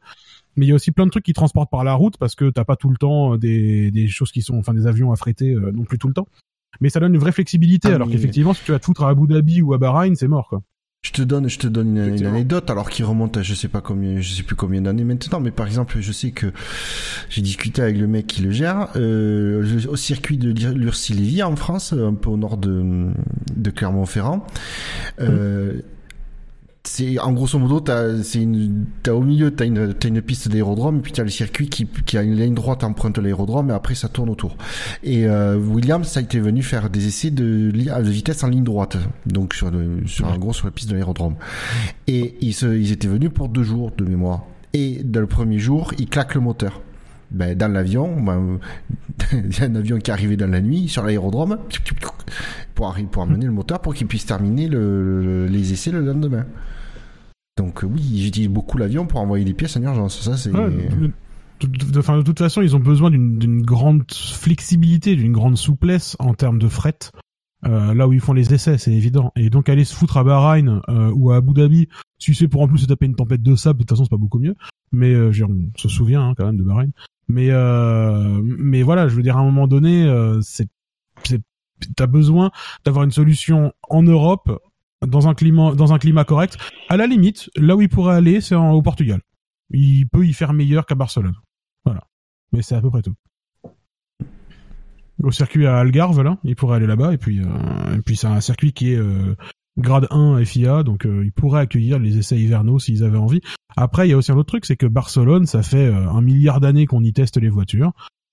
Speaker 4: Mais il y a aussi plein de trucs qui transportent par la route parce que t'as pas tout le temps euh, des, des choses qui sont, enfin des avions à fréter euh, non plus tout le temps. Mais ça donne une vraie flexibilité.
Speaker 3: Ah,
Speaker 4: alors
Speaker 3: mais-
Speaker 4: qu'effectivement, si tu vas te foutre à Abu Dhabi ou à Bahreïn, c'est mort quoi.
Speaker 3: Je te donne, je te donne une, anecdote alors qui remonte à je sais pas combien, je sais plus combien d'années maintenant, mais par exemple, je sais que j'ai discuté avec le mec qui le gère euh, au circuit de Lurcy-Lévis en France, un peu au nord de, de Clermont-Ferrand. Euh, c'est en grosso modo t'as c'est une t'as au milieu t'as une t'as une piste d'aérodrome puis t'as le circuit qui qui a une ligne droite emprunte l'aérodrome et après ça tourne autour. Et euh, Williams ça a été venu faire des essais de, de vitesse en ligne droite donc sur le, sur en gros sur la piste de l'aérodrome. Et ils se ils étaient venus pour deux jours de mémoire. Et dans le premier jour ils claquent le moteur ben, dans l'avion, ben, il y a un avion qui est arrivé dans la nuit sur l'aérodrome pour, pour amener le moteur pour qu'il puisse terminer le- le- les essais le lendemain. Donc euh, oui, j'utilise beaucoup l'avion pour envoyer des pièces en urgence. Ça c'est
Speaker 4: de, toute façon, ils ont besoin d'une grande flexibilité, d'une grande souplesse en termes de fret. Euh, là où ils font les essais, c'est évident. Et donc aller se foutre à Bahreïn euh, ou à Abu Dhabi, si c'est pour en plus se taper une tempête de sable, de toute façon c'est pas beaucoup mieux. Mais euh, on se souvient hein, quand même de Bahreïn. Mais euh, mais voilà, je veux dire à un moment donné, euh, c'est t'as besoin d'avoir une solution en Europe dans un climat dans un climat correct. À la limite, là où il pourrait aller, c'est au Portugal. Il peut y faire meilleur qu'à Barcelone. Voilà. Mais c'est à peu près tout. Au circuit à Algarve, là, il pourrait aller là-bas. Et puis, euh, et puis c'est un circuit qui est euh, grade 1 FIA, donc euh, il pourrait accueillir les essais hivernaux s'ils avaient envie. Après, il y a aussi un autre truc, c'est que Barcelone, ça fait euh, un milliard d'années qu'on y teste les voitures.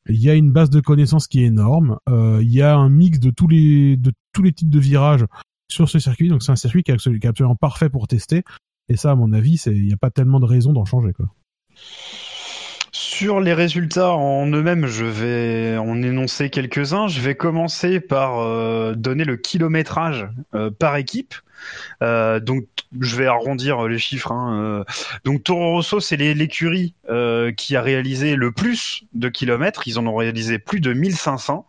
Speaker 4: Il y a une base de connaissances qui est énorme. Euh, il y a un mix de tous les de tous les types de virages sur ce circuit. Donc c'est un circuit qui est absolu- qui est absolument parfait pour tester. Et ça, à mon avis, c'est il n'y a pas tellement de raison d'en changer. Quoi.
Speaker 1: Sur les résultats en eux-mêmes, je vais en énoncer quelques-uns. Je vais commencer par euh, donner le kilométrage euh, par équipe. Euh, donc, je vais arrondir les chiffres. Hein. Euh, Donc, Toro Rosso, c'est l'é- l'écurie euh, qui a réalisé le plus de kilomètres. Ils en ont réalisé plus de 1500,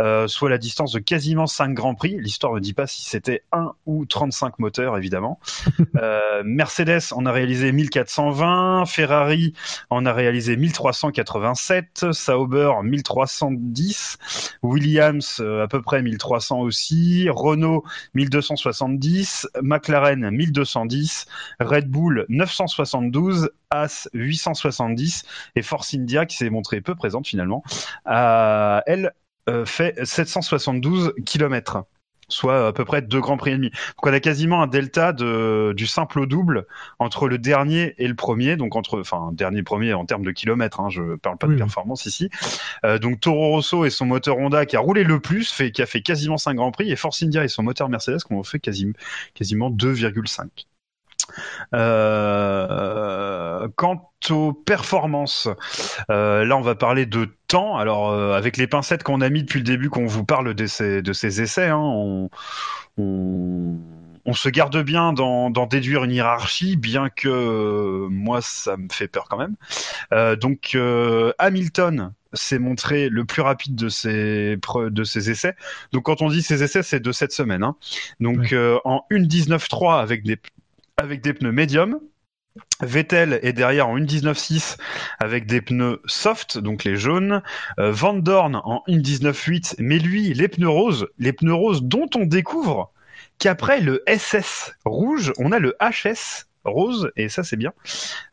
Speaker 1: euh, soit la distance de quasiment 5 grands prix. L'histoire ne dit pas si c'était 1 ou 35 moteurs, évidemment. Euh, Mercedes en a réalisé 1420, Ferrari en a réalisé 1387, Sauber 1310, Williams euh, à peu près 1300 aussi, Renault 1270, McLaren 1210, Red Bull 972, As 870 et Force India qui s'est montrée peu présente finalement, a, elle euh, fait 772 kilomètres soit à peu près deux grands prix et demi. Donc on a quasiment un delta de, du simple au double entre le dernier et le premier, donc entre, enfin dernier premier en termes de kilomètres, hein, je parle pas
Speaker 4: Oui,
Speaker 1: de performance ici. Euh, donc Toro Rosso et son moteur Honda qui a roulé le plus, fait, qui a fait quasiment 5 grands prix, et Force India et son moteur Mercedes qui ont fait quasi, quasiment 2,5. Euh, quant aux performances, euh, là on va parler de temps. Alors euh, avec les pincettes qu'on a mis depuis le début, qu'on vous parle de ces, de ces essais, hein, on, on, on se garde bien d'en déduire une hiérarchie, bien que moi ça me fait peur quand même. Donc Hamilton s'est montré le plus rapide de ses pre- de ses essais. Donc quand on dit ses essais, c'est de cette semaine. Hein. Donc
Speaker 4: Ouais.
Speaker 1: euh, en 1.19.3 avec des avec des pneus médium. Vettel est derrière en 1.19.6 avec des pneus soft, donc les jaunes. Euh, Van Dorn en 1.19.8, mais lui, les pneus roses, les pneus roses dont on découvre qu'après le SS rouge, on a le HS rose et ça c'est bien.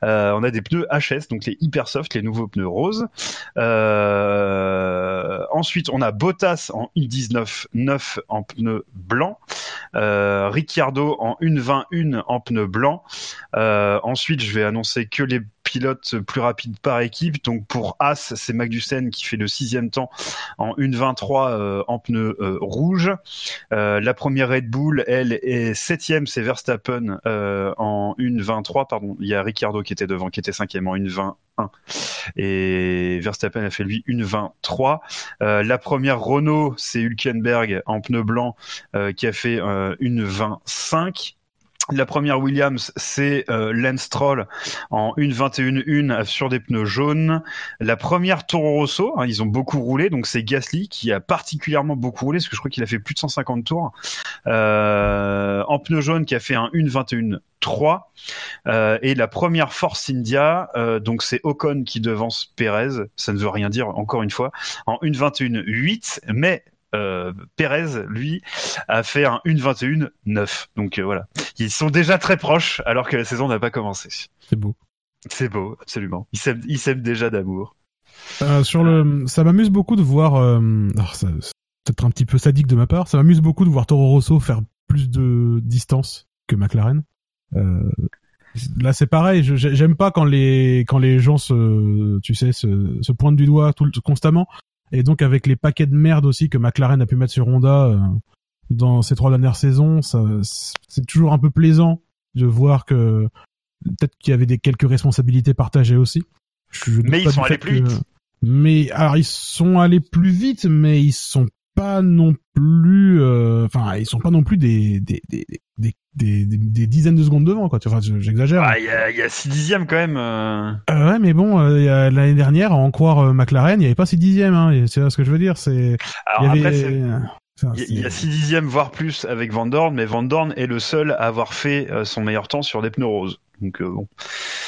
Speaker 1: Euh, on a des pneus HS donc les hyper soft, les nouveaux pneus roses. Euh, ensuite on a Bottas en 1.19 9 en pneus blanc, euh, Ricciardo en 1.21 en pneus blanc. Ensuite je vais annoncer que les pilotes plus rapides par équipe. Donc pour As, c'est Magnussen qui fait le sixième temps en 1.23 euh, en pneus euh, rouge. Euh, la première Red Bull, elle est septième, c'est Verstappen en 1.23. Pardon, il y a Ricciardo qui était devant, qui était cinquième en 1.21. Et Verstappen a fait lui 1.23. Euh, la première Renault, c'est Hülkenberg en pneu blanc qui a fait euh, 1.25. La première Williams, c'est euh, Lance Stroll en 1.21.1 sur des pneus jaunes. La première Toro Rosso, hein, ils ont beaucoup roulé, donc c'est Gasly qui a particulièrement beaucoup roulé, parce que je crois qu'il a fait plus de 150 tours. Euh, en pneus jaunes, qui a fait un 1.21.3. Euh, et la première Force India, euh, donc c'est Ocon qui devance Perez, ça ne veut rien dire encore une fois, en 1.21.8, mais euh, Perez, lui, a fait un 1.21.9. Donc euh, voilà, ils sont déjà très proches alors que la saison n'a pas commencé.
Speaker 4: C'est beau.
Speaker 1: C'est beau, absolument. Ils s'aiment, déjà d'amour.
Speaker 4: Euh, sur le, ça m'amuse beaucoup de voir. Alors, ça- c'est peut-être un petit peu sadique de ma part. Ça m'amuse beaucoup de voir Toro Rosso faire plus de distance que McLaren. Là, c'est pareil. J'aime pas quand les quand les gens se, tu sais, se, se pointent du doigt tout constamment. Et donc avec les paquets de merde aussi que McLaren a pu mettre sur Honda euh, dans ces trois dernières saisons, ça, c'est toujours un peu plaisant de voir que peut-être qu'il y avait des quelques responsabilités partagées aussi. Je-
Speaker 1: Mais ils sont allés plus vite.
Speaker 4: Mais alors ils sont allés plus vite, mais ils sont pas non plus, euh, enfin ils sont pas non plus des des des des, des, des- dizaines de secondes devant quoi. Enfin je- j'exagère.
Speaker 1: Ah, il y a, il y a 6 dixièmes quand même. euh.
Speaker 4: Euh, ouais, mais bon, euh, y l'année dernière, à en croire euh, McLaren, il y avait pas six dixièmes. Hein, c'est ce que je veux dire. C'est
Speaker 1: Alors
Speaker 4: y avait.
Speaker 1: il y a-
Speaker 4: c'est-
Speaker 1: il y a 6 dixièmes, voire plus avec Van Dorn, mais Van Dorn est le seul à avoir fait euh, son meilleur temps sur des pneus roses. Donc euh, bon.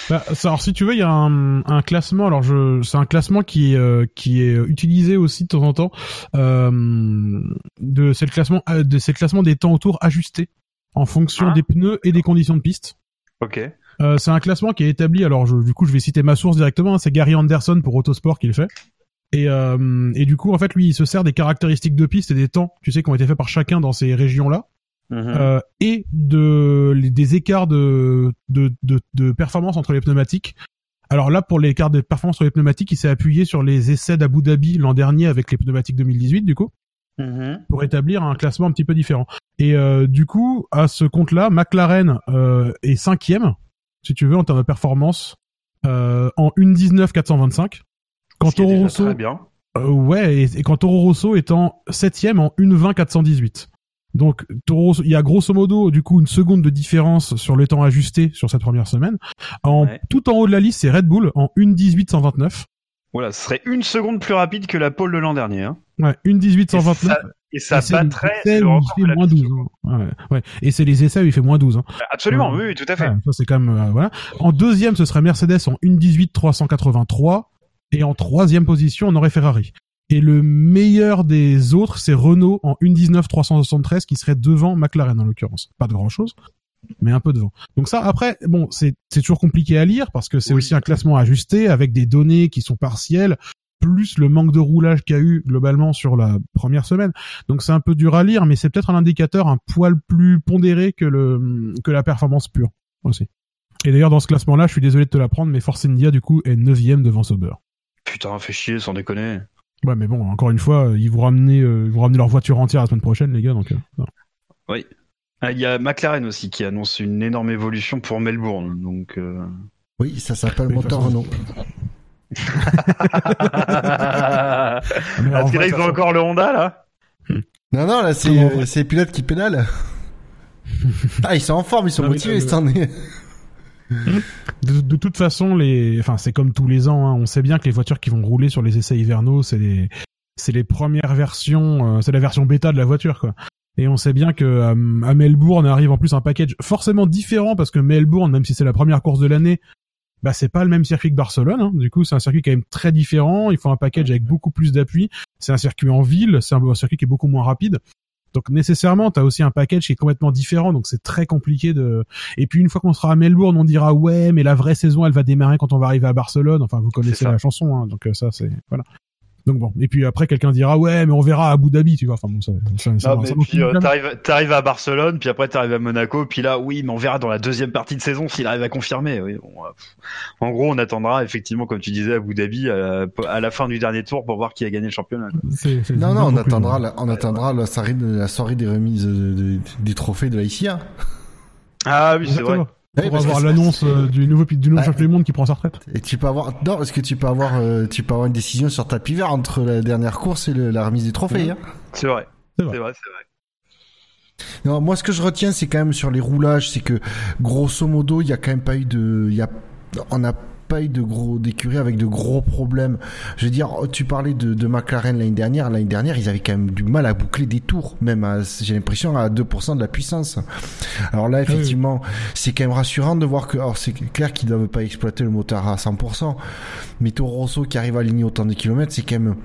Speaker 4: Bah, ça, alors si tu veux, il y a un, un classement. Alors je, c'est un classement qui est euh, qui est utilisé aussi de temps en temps. Euh, de c'est le classement de c'est le classement des temps autour ajustés en fonction
Speaker 1: Ah.
Speaker 4: des pneus et des conditions de piste.
Speaker 1: Ok.
Speaker 4: Euh, c'est un classement qui est établi. Alors je, du coup, je vais citer ma source directement. hein, c'est Gary Anderson pour Autosport qui le fait. Et, euh, et du coup, en fait, lui, il se sert des caractéristiques de piste et des temps, tu sais, qui ont été faits par chacun dans ces régions-là.
Speaker 1: Mhm.
Speaker 4: euh, et de les- des écarts de, de, de, de performance entre les pneumatiques. Alors là, pour l'écart de performance sur les pneumatiques, il s'est appuyé sur les essais d'Abu Dhabi l'an dernier avec les pneumatiques 2018, du coup,
Speaker 1: Mhm.
Speaker 4: pour établir un classement un petit peu différent. Et euh, du coup, à ce compte-là, McLaren euh, est cinquième, si tu veux, en termes de performance, euh, en 1.19 425. Quand Toro Rosso,
Speaker 1: Très bien.
Speaker 4: euh, ouais, et, et quand Toro Rosso est en septième en 1.20 418. Donc il y a grosso modo du coup une seconde de différence sur le temps ajusté sur cette première semaine. En
Speaker 1: Ouais.
Speaker 4: tout en haut de la liste, c'est Red Bull en 1.18 129.
Speaker 1: Voilà, ce serait une seconde plus rapide que la pole de l'an dernier. Hein.
Speaker 4: Ouais, 1.18
Speaker 1: Et
Speaker 4: 129.
Speaker 1: ça, et ça battrait le record de la
Speaker 4: moins
Speaker 1: piste.
Speaker 4: 12. hein. Ouais, ouais. Et c'est les essais où il fait moins 12. Hein.
Speaker 1: Absolument,
Speaker 4: Ouais.
Speaker 1: oui, oui, tout à fait.
Speaker 4: Ouais, ça c'est quand même euh, voilà. En deuxième, ce serait Mercedes en 1.18 383 et en troisième position, on aurait Ferrari. Et le meilleur des autres, c'est Renault en 1.19 373 qui serait devant McLaren en l'occurrence. Pas de grand chose, mais un peu devant. Donc ça, après, bon, c'est c'est toujours compliqué à lire parce que c'est
Speaker 1: Oui.
Speaker 4: aussi un classement ajusté avec des données qui sont partielles plus le manque de roulage qu'il y a eu globalement sur la première semaine. Donc c'est un peu dur à lire, mais c'est peut-être un indicateur un poil plus pondéré que le que la performance pure aussi. Et d'ailleurs dans ce classement-là, je suis désolé de te l'apprendre, mais Force India du coup est neuvième devant Sauber.
Speaker 1: Putain, fait chier, sans déconner.
Speaker 4: Ouais, mais bon, encore une fois, ils vont ramener, euh, ils vont ramener leur voiture entière la semaine prochaine, les gars. Donc, euh, non.
Speaker 1: Ah, Il y a McLaren aussi qui annonce une énorme évolution pour Melbourne. Donc, euh...
Speaker 3: Oui, ça s'appelle
Speaker 4: Oui,
Speaker 3: moteur Renault.
Speaker 1: ah,
Speaker 4: mais en
Speaker 1: parce que là,
Speaker 4: vrai,
Speaker 1: ils
Speaker 4: ça
Speaker 1: ont encore le Honda, là
Speaker 3: Non, non, là, c'est euh, les pilotes qui pédalent. ah, ils sont en forme, ils sont
Speaker 4: Non,
Speaker 3: motivés,
Speaker 4: le-
Speaker 3: cette année.
Speaker 4: de, toute façon, c'est comme tous les ans. hein, on sait bien que les voitures qui vont rouler sur les essais hivernaux, c'est les, premières versions, euh, c'est la version bêta de la voiture, quoi. Et on sait bien que euh, à Melbourne arrive en plus un package forcément différent parce que Melbourne, même si c'est la première course de l'année, bah c'est pas le même circuit que Barcelone. hein. Du coup, c'est un circuit quand même très différent. Il faut un package avec beaucoup plus d'appui. C'est un circuit en ville, c'est un circuit qui est beaucoup moins rapide. Donc nécessairement, t'as aussi un package qui est complètement différent. Donc c'est très compliqué de. Et puis une fois qu'on sera à Melbourne, on dira ouais, mais la vraie saison, elle va démarrer quand on va arriver à Barcelone. Enfin, vous connaissez la chanson, hein. donc euh, ça c'est voilà. Donc bon. Et puis après, quelqu'un dira ouais, mais on verra à Abu Dhabi, tu vois. Enfin bon, ça. ça, ça-
Speaker 1: Ah,
Speaker 4: ça
Speaker 1: mais
Speaker 4: nous
Speaker 1: puis euh, t'arrives t'arrives à Barcelone, puis après t'arrives à Monaco, puis là oui, mais on verra dans la deuxième partie de saison s'il arrive à confirmer. Oui, bon, euh, en gros, on attendra effectivement, comme tu disais, à Abu Dhabi euh, à la fin du dernier tour pour voir qui a gagné le championnat. quoi.
Speaker 4: C'est- c'est
Speaker 3: Non, non, on attendra,
Speaker 4: conclusion.
Speaker 3: la, on attendra la soirée, de, la soirée des remises de- de- des trophées de la ICA.
Speaker 1: Ah oui, c'est vrai.
Speaker 3: Ouais,
Speaker 4: Pour
Speaker 3: que
Speaker 4: avoir l'annonce euh, du nouveau du nouveau
Speaker 3: Ouais.
Speaker 4: champion du monde qui prend sa retraite.
Speaker 3: Et tu peux avoir, non, parce que tu peux avoir, euh, tu peux avoir une décision sur tapis vert entre la dernière course et le- la remise des trophées. Hein.
Speaker 1: C'est vrai.
Speaker 4: C'est vrai.
Speaker 1: vrai, c'est vrai.
Speaker 3: Non, moi, ce que je retiens, c'est quand même sur les roulages, c'est que grosso modo, il y a quand même pas eu de, il y a, on n'a pas eu de gros d'écuries avec de gros problèmes. Je veux dire, tu parlais de, de McLaren l'année dernière. L'année dernière, ils avaient quand même du mal à boucler des tours, même à, j'ai l'impression à 2% de la puissance. Alors là, effectivement, c'est quand même rassurant de voir que, alors c'est clair qu'ils doivent pas exploiter le moteur à 100%, mais Toro Rosso qui arrive à aligner autant de kilomètres, c'est quand même,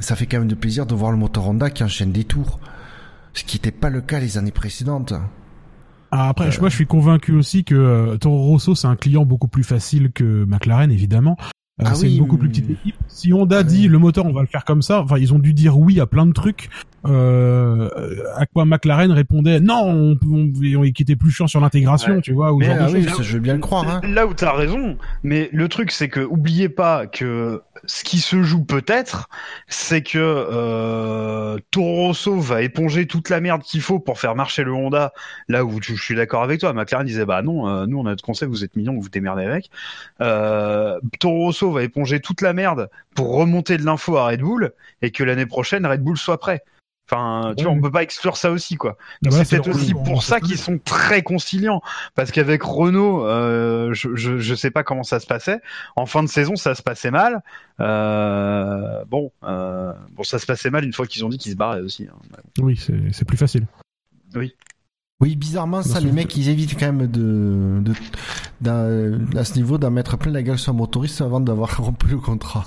Speaker 3: ça fait quand même de plaisir de voir le moteur Honda qui enchaîne des tours. Ce qui n'était pas le cas les années précédentes.
Speaker 4: Ah, après, je- moi, je suis convaincu aussi que euh, Toro Rosso, c'est un client beaucoup plus facile que McLaren, évidemment. Euh,
Speaker 3: Ah
Speaker 4: c'est
Speaker 3: oui,
Speaker 4: une beaucoup plus petite équipe. Si Honda dit le moteur, on va le faire comme ça, enfin, ils ont dû dire oui à plein de trucs. Euh, à quoi McLaren répondait non, on, on, on- était plus chiant sur l'intégration,
Speaker 1: Ouais.
Speaker 4: tu vois, ou
Speaker 1: Mais,
Speaker 4: ce genre
Speaker 3: ah
Speaker 4: de
Speaker 3: oui, je veux bien le croire. Hein.
Speaker 1: Là où t'as raison, mais le truc c'est que oubliez pas que ce qui se joue peut-être, c'est que euh, Toro Rosso va éponger toute la merde qu'il faut pour faire marcher le Honda. Là où je suis d'accord avec toi, McLaren disait bah non, euh, nous on a notre concept, vous êtes mignons, vous vous démerdez avec. Euh, Toro Rosso va éponger toute la merde pour remonter de l'info à Red Bull et que l'année prochaine Red Bull soit prêt. Enfin, tu
Speaker 4: Ouais,
Speaker 1: vois, on
Speaker 4: oui.
Speaker 1: peut pas exclure ça aussi, quoi.
Speaker 4: Ah bah,
Speaker 1: c'est peut-être aussi
Speaker 4: rôle,
Speaker 1: pour
Speaker 4: on
Speaker 1: ça qu'ils sont très conciliants, parce qu'avec Renault, euh, je, je je sais pas comment ça se passait. En fin de saison, ça se passait mal. Euh, bon, euh, bon, ça se passait mal une fois qu'ils ont dit qu'ils se barraient aussi. hein.
Speaker 4: Oui, c'est c'est plus facile.
Speaker 3: Oui, bizarrement, ça,
Speaker 4: Dans
Speaker 3: les mecs, ils évitent quand même de, de, d'un- à ce niveau d'en mettre plein la gueule sur un motoriste avant d'avoir rompu le contrat.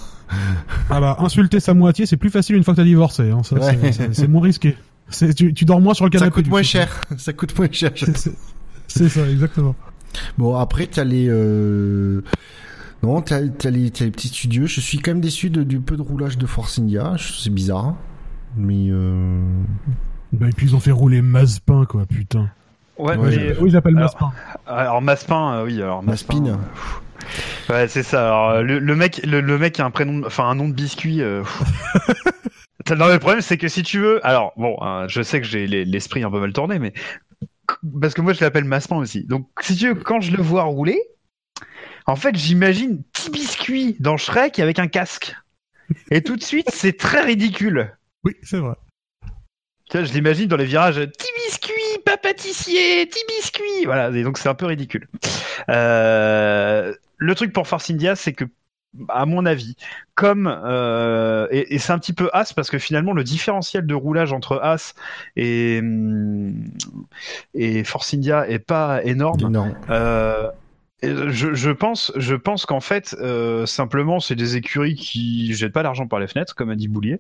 Speaker 4: Ah bah, insulter sa moitié, c'est plus facile une fois que t'as divorcé. Hein. Ça,
Speaker 3: Ouais.
Speaker 4: c'est- moins risqué. Tu, tu dors moins sur le
Speaker 3: Ça
Speaker 4: canapé.
Speaker 3: coûte
Speaker 4: du
Speaker 3: moins
Speaker 4: coup.
Speaker 3: cher. Ça coûte moins cher.
Speaker 4: C'est- ça, exactement.
Speaker 3: Bon, après, t'as les, euh... non, t'as, les, t'as les petits studios. Je suis quand même déçu de, du peu de roulage de Force India. C'est bizarre. hein. Mais, euh...
Speaker 4: Bah, et puis ils ont fait rouler Mazepin, quoi, putain.
Speaker 1: Ouais,
Speaker 3: Ouais,
Speaker 1: mais
Speaker 4: Oui, j'appelle
Speaker 1: alors-
Speaker 4: Mazepin.
Speaker 1: alors Maspin, euh, oui, alors Maspin.
Speaker 3: Maspin.
Speaker 1: euh, ouais, c'est ça. Alors, le, le mec, le, le mec a un prénom, enfin un nom de biscuit. euh, non, mais le problème, c'est que si tu veux, alors bon, hein, je sais que j'ai les- l'esprit un peu mal tourné, mais parce que moi je l'appelle Maspin aussi. Donc si tu veux, quand je le vois rouler, en fait, j'imagine petit biscuit dans Shrek avec un casque. Et tout de suite, c'est très ridicule.
Speaker 4: Oui, c'est vrai.
Speaker 1: Je l'imagine dans les virages, petit biscuit, pas pâtissier, petit biscuit. Voilà, et donc c'est un peu ridicule. Euh, le truc pour Force India, c'est que, à mon avis, comme euh, et, et c'est un petit peu As parce que finalement le différentiel de roulage entre As et hum, et Force India est pas énorme.
Speaker 3: non.
Speaker 1: Euh, je, je pense, je pense qu'en fait, euh, simplement, c'est des écuries qui jettent pas l'argent par les fenêtres, comme a dit Boulier,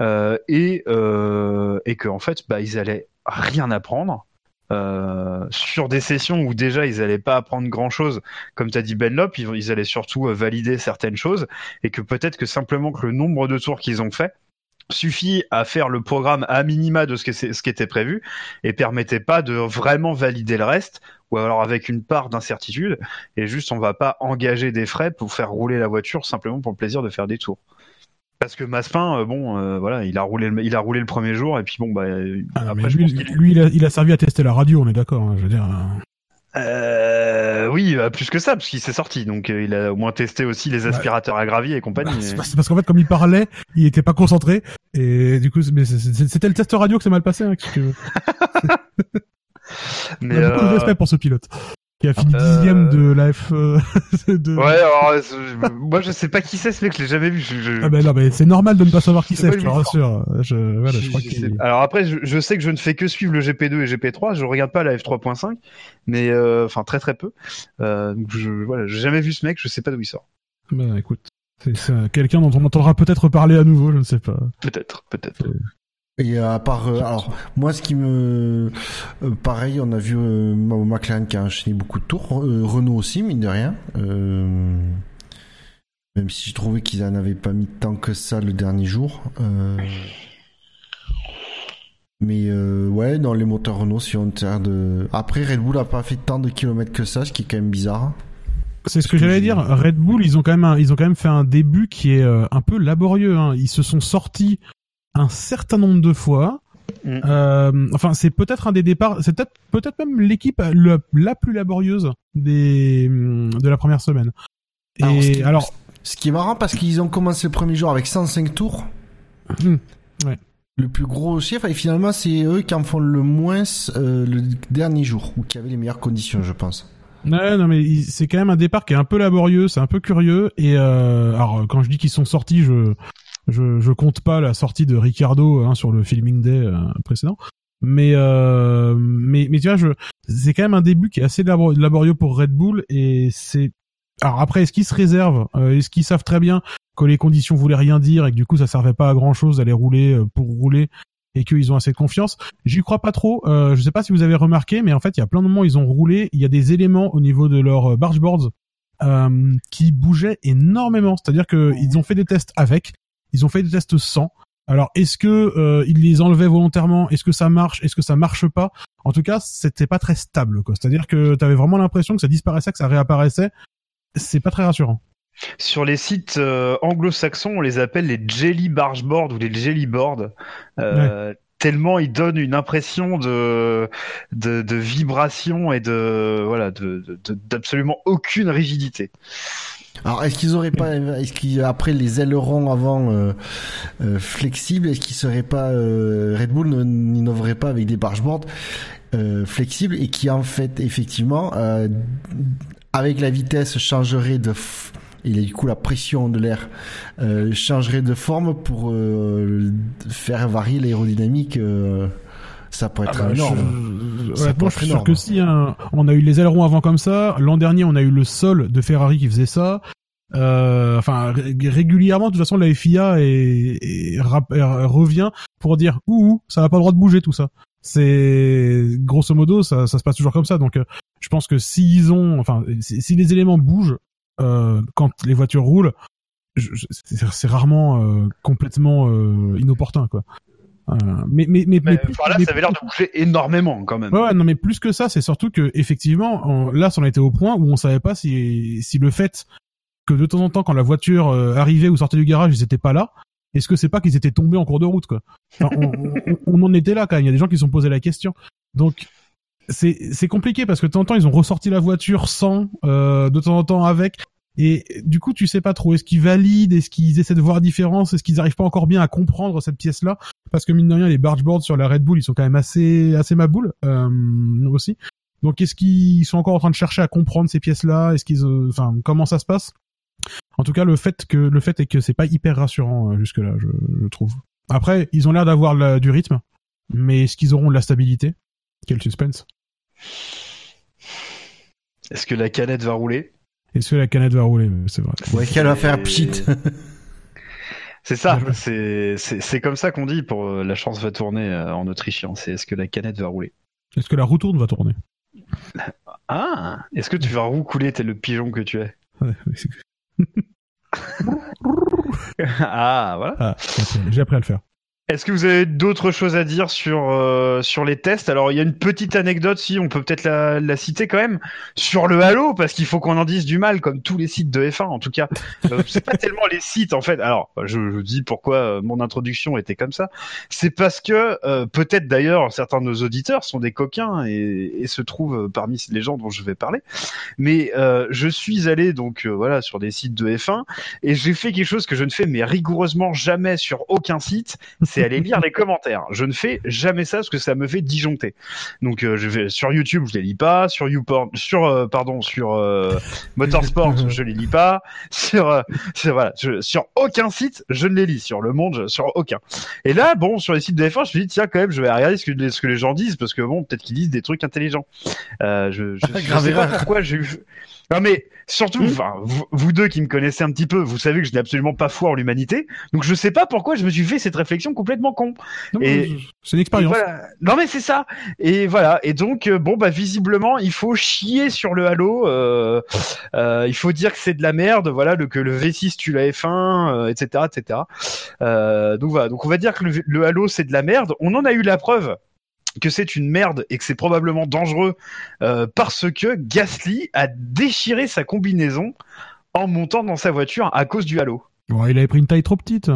Speaker 1: euh, et euh, et qu'en fait, bah, ils allaient rien apprendre. Euh, sur des sessions où déjà ils allaient pas apprendre grand chose, comme t'as dit Benlop, ils, ils allaient surtout valider certaines choses, et que peut-être que simplement que le nombre de tours qu'ils ont fait suffit à faire le programme à minima de ce, que c'est- ce qui était prévu et permettait pas de vraiment valider le reste ou alors avec une part d'incertitude et juste on va pas engager des frais pour faire rouler la voiture simplement pour le plaisir de faire des tours. Parce que Maspin, euh, bon, euh, voilà, il a roulé, le, il a roulé le premier jour et puis bon, bah
Speaker 4: Ah,
Speaker 1: après
Speaker 4: mais
Speaker 1: je
Speaker 4: lui,
Speaker 1: pense qu'il-
Speaker 4: lui, il, a, il a servi à tester la radio, on est d'accord. hein, je veux dire. euh,
Speaker 1: Euh, oui, bah, plus que ça parce qu'il s'est sorti, donc euh, il a au moins testé aussi les aspirateurs à gravier et compagnie.
Speaker 4: bah, c'est parce c'est parce qu'en fait, comme il parlait, il était pas concentré. Et du coup, c'était le test radio que c'est mal passé. Hein, que
Speaker 1: mais
Speaker 4: beaucoup de
Speaker 1: euh,
Speaker 4: respect pour ce pilote. Qui a fini
Speaker 1: Euh,
Speaker 4: dixième de la F. euh, de...
Speaker 1: Ouais, alors, euh, moi je sais pas qui c'est ce mec, je l'ai jamais vu. Je, je-
Speaker 4: Ah ben non, mais c'est normal de ne pas savoir qui
Speaker 1: C'est
Speaker 4: je te rassure. Je, voilà, je,
Speaker 1: je-
Speaker 4: crois
Speaker 1: je
Speaker 4: qu'il-
Speaker 1: sais pas. Alors après, je, sais que je ne fais que suivre le GP2 et GP3. Je regarde pas la F3.5, mais euh, enfin très très peu. Euh, donc je, voilà, j'ai jamais vu ce mec, je sais pas d'où il sort.
Speaker 4: Bah écoute, c'est c'est quelqu'un dont on entendra peut-être parler à nouveau, je ne sais pas.
Speaker 1: Peut-être, peut-être.
Speaker 3: Et euh, à part, euh, alors moi, ce qui me, euh, pareil, on a vu euh, McLaren qui a enchaîné beaucoup de tours, Renault aussi, mine de rien. Même si je trouvais qu'ils en avaient pas mis tant que ça le dernier jour. Mais ouais, dans les moteurs Renault, si on tient de. Après, Red Bull a pas fait tant de kilomètres que ça, ce qui est quand même bizarre.
Speaker 4: C'est ce que j'allais dire. Red Bull, ils ont quand même, ils ont quand même fait un début qui est un peu laborieux. Hein. Ils se sont sortis un certain nombre de fois.
Speaker 1: Mm.
Speaker 4: Euh, enfin, c'est peut-être un des départs. C'est peut-être, peut-être même l'équipe la, la plus laborieuse des de la première semaine. Et
Speaker 3: Alors, ce qui-
Speaker 4: alors,
Speaker 3: Ce qui est marrant parce qu'ils ont commencé le premier jour avec 105 tours.
Speaker 4: Ouais.
Speaker 3: Le plus gros chiffre, et finalement, c'est eux qui en font le moins euh, le dernier jour, ou qui avaient les meilleures conditions, je pense.
Speaker 4: Ouais, non, mais c'est quand même un départ qui est un peu laborieux, c'est un peu curieux. Et euh, alors, quand je dis qu'ils sont sortis, je, je je compte pas la sortie de Ricardo hein, sur le filming day euh, précédent. Mais euh, mais mais tu vois, je c'est quand même un début qui est assez labor- laborieux pour Red Bull et c'est alors après est-ce qu'ils se réservent, euh, est-ce qu'ils savent très bien que les conditions voulaient rien dire et que du coup ça servait pas à grand chose d'aller rouler pour rouler et qu'ils ont assez de confiance? J'y crois pas trop. Euh, je sais pas si vous avez remarqué, mais en fait, il y a plein de moments où ils ont roulé. Il y a des éléments au niveau de leurs bargeboards euh, qui bougeaient énormément. C'est-à-dire que ils ont fait des tests avec, ils ont fait des tests sans. Alors, est-ce que euh, ils les enlevaient volontairement? Est-ce que ça marche? Est-ce que ça marche pas? En tout cas, c'était pas très stable. C'est-à-dire que tu avais vraiment l'impression que ça disparaissait, que ça réapparaissait. C'est pas très rassurant.
Speaker 1: Sur les sites euh, anglo-saxons, on les appelle les jelly bargeboard ou les jelly board. Euh, Tellement ils donnent une impression de de, de vibration et de voilà de de- d'absolument aucune rigidité.
Speaker 3: Alors, est-ce qu'ils auraient pas, est-ce qu'ils, après les ailerons avant euh, euh, flexibles, est-ce qu'ils seraient pas, euh, Red Bull n'innoverait pas avec des bargeboards euh, flexibles et qui en fait effectivement, euh, avec la vitesse, changerait de et du coup la pression de l'air euh, changerait de forme pour euh, faire varier l'aérodynamique. Euh, ça pourrait être
Speaker 4: Ah bah,
Speaker 3: énorme.
Speaker 4: je- honnêtement,
Speaker 3: peut
Speaker 4: je suis sûr que si. hein. On a eu les ailerons avant comme ça. L'an dernier, on a eu le sol de Ferrari qui faisait ça. Euh, enfin, ré- régulièrement, de toute façon, la FIA est, est- rap- est- revient pour dire ouh, ça n'a pas le droit de bouger tout ça. C'est grosso modo, ça, ça se passe toujours comme ça. Donc, euh, je pense que s'ils ont, enfin, si, si les éléments bougent euh, quand les voitures roulent, c'est c'est rarement euh, complètement euh, inopportun, quoi. Euh, mais mais mais,
Speaker 1: Mais,
Speaker 4: mais plus-
Speaker 1: enfin, là,
Speaker 4: mais
Speaker 1: ça avait l'air de bouger énormément quand même.
Speaker 4: Ouais, ouais, non, mais plus que ça, c'est surtout que effectivement, on- là, c'en était au point où on savait pas si si le fait que de temps en temps, quand la voiture euh, arrivait ou sortait du garage, ils étaient pas là. Est-ce que c'est pas qu'ils étaient tombés en cours de route, quoi? Enfin, on, on- on en était là quand même. Il y a des gens qui se sont posé la question. Donc c'est c'est compliqué parce que de temps en temps, ils ont ressorti la voiture sans, euh, de temps en temps avec. Et du coup, tu sais pas trop. Est-ce qu'ils valident Est-ce qu'ils essaient de voir différence Est-ce qu'ils arrivent pas encore bien à comprendre cette pièce-là? Parce que mine de rien, les bargeboards sur la Red Bull, ils sont quand même assez assez maboules euh, aussi. Donc, est-ce qu'ils sont encore en train de chercher à comprendre ces pièces-là? Est-ce qu'ils, euh, enfin, comment ça se passe? En tout cas, le fait que le fait est que c'est pas hyper rassurant euh, jusque-là, je, je trouve. Après, ils ont l'air d'avoir du rythme, mais est-ce qu'ils auront de la stabilité? Quel suspense
Speaker 1: Est-ce que la canette va rouler?
Speaker 4: Est-ce que la canette va rouler C'est vrai.
Speaker 3: Ouais, qu'elle va faire pchit.
Speaker 1: C'est ça, c'est c'est c'est comme ça qu'on dit pour euh, la chance va tourner euh, en autrichien. C'est est-ce que la canette va rouler?
Speaker 4: Est-ce que la roue tourne va tourner?
Speaker 1: Ah, est-ce que tu vas roucouler tel le pigeon que tu es?
Speaker 4: Ouais,
Speaker 1: Ah, voilà.
Speaker 4: Ah, j'ai appris à le faire.
Speaker 1: Est-ce que vous avez d'autres choses à dire sur euh, sur les tests? Alors il y a une petite anecdote, si on peut peut-être la, la citer quand même sur le Halo, parce qu'il faut qu'on en dise du mal, comme tous les sites de F1 en tout cas. Euh, c'est pas tellement les sites en fait. Alors je, je dis pourquoi euh, mon introduction était comme ça. C'est parce que euh, peut-être d'ailleurs certains de nos auditeurs sont des coquins et, et se trouvent parmi les gens dont je vais parler. Mais euh, je suis allé donc euh, voilà sur des sites de F1 et j'ai fait quelque chose que je ne fais mais rigoureusement jamais sur aucun site c'est aller lire les commentaires. Je ne fais jamais ça parce que ça me fait disjoncter. Donc euh, je vais sur YouTube, je les lis pas, sur YouPorn, sur euh, pardon, sur euh, Motorsport, je les lis pas, sur, euh, sur voilà, je- sur aucun site, je ne les lis, sur Le Monde, sur aucun. Et là, bon, sur les sites de F1, je me dis tiens quand même, je vais regarder ce que ce que les gens disent parce que bon, peut-être qu'ils disent des trucs intelligents. Euh, je je, je sais pas pourquoi j'ai eu non mais surtout,
Speaker 4: Hmm.
Speaker 1: enfin, vous, vous deux qui me connaissez un petit peu, vous savez que je n'ai absolument pas foi en l'humanité, donc je sais pas pourquoi je me suis fait cette réflexion complètement con.
Speaker 4: Non,
Speaker 1: Et-
Speaker 4: C'est une expérience.
Speaker 1: Voilà. Non mais c'est ça. Et voilà. Et donc euh, bon bah visiblement il faut chier sur le Halo. Euh, euh, il faut dire que c'est de la merde. Voilà le, que le V6 tue la F1, euh, etc. etc. Euh, donc voilà. Donc on va dire que le, le Halo c'est de la merde. On en a eu la preuve que c'est une merde et que c'est probablement dangereux euh, parce que Gasly a déchiré sa combinaison en montant dans sa voiture à cause du Halo.
Speaker 4: Bon, il avait pris une taille trop petite.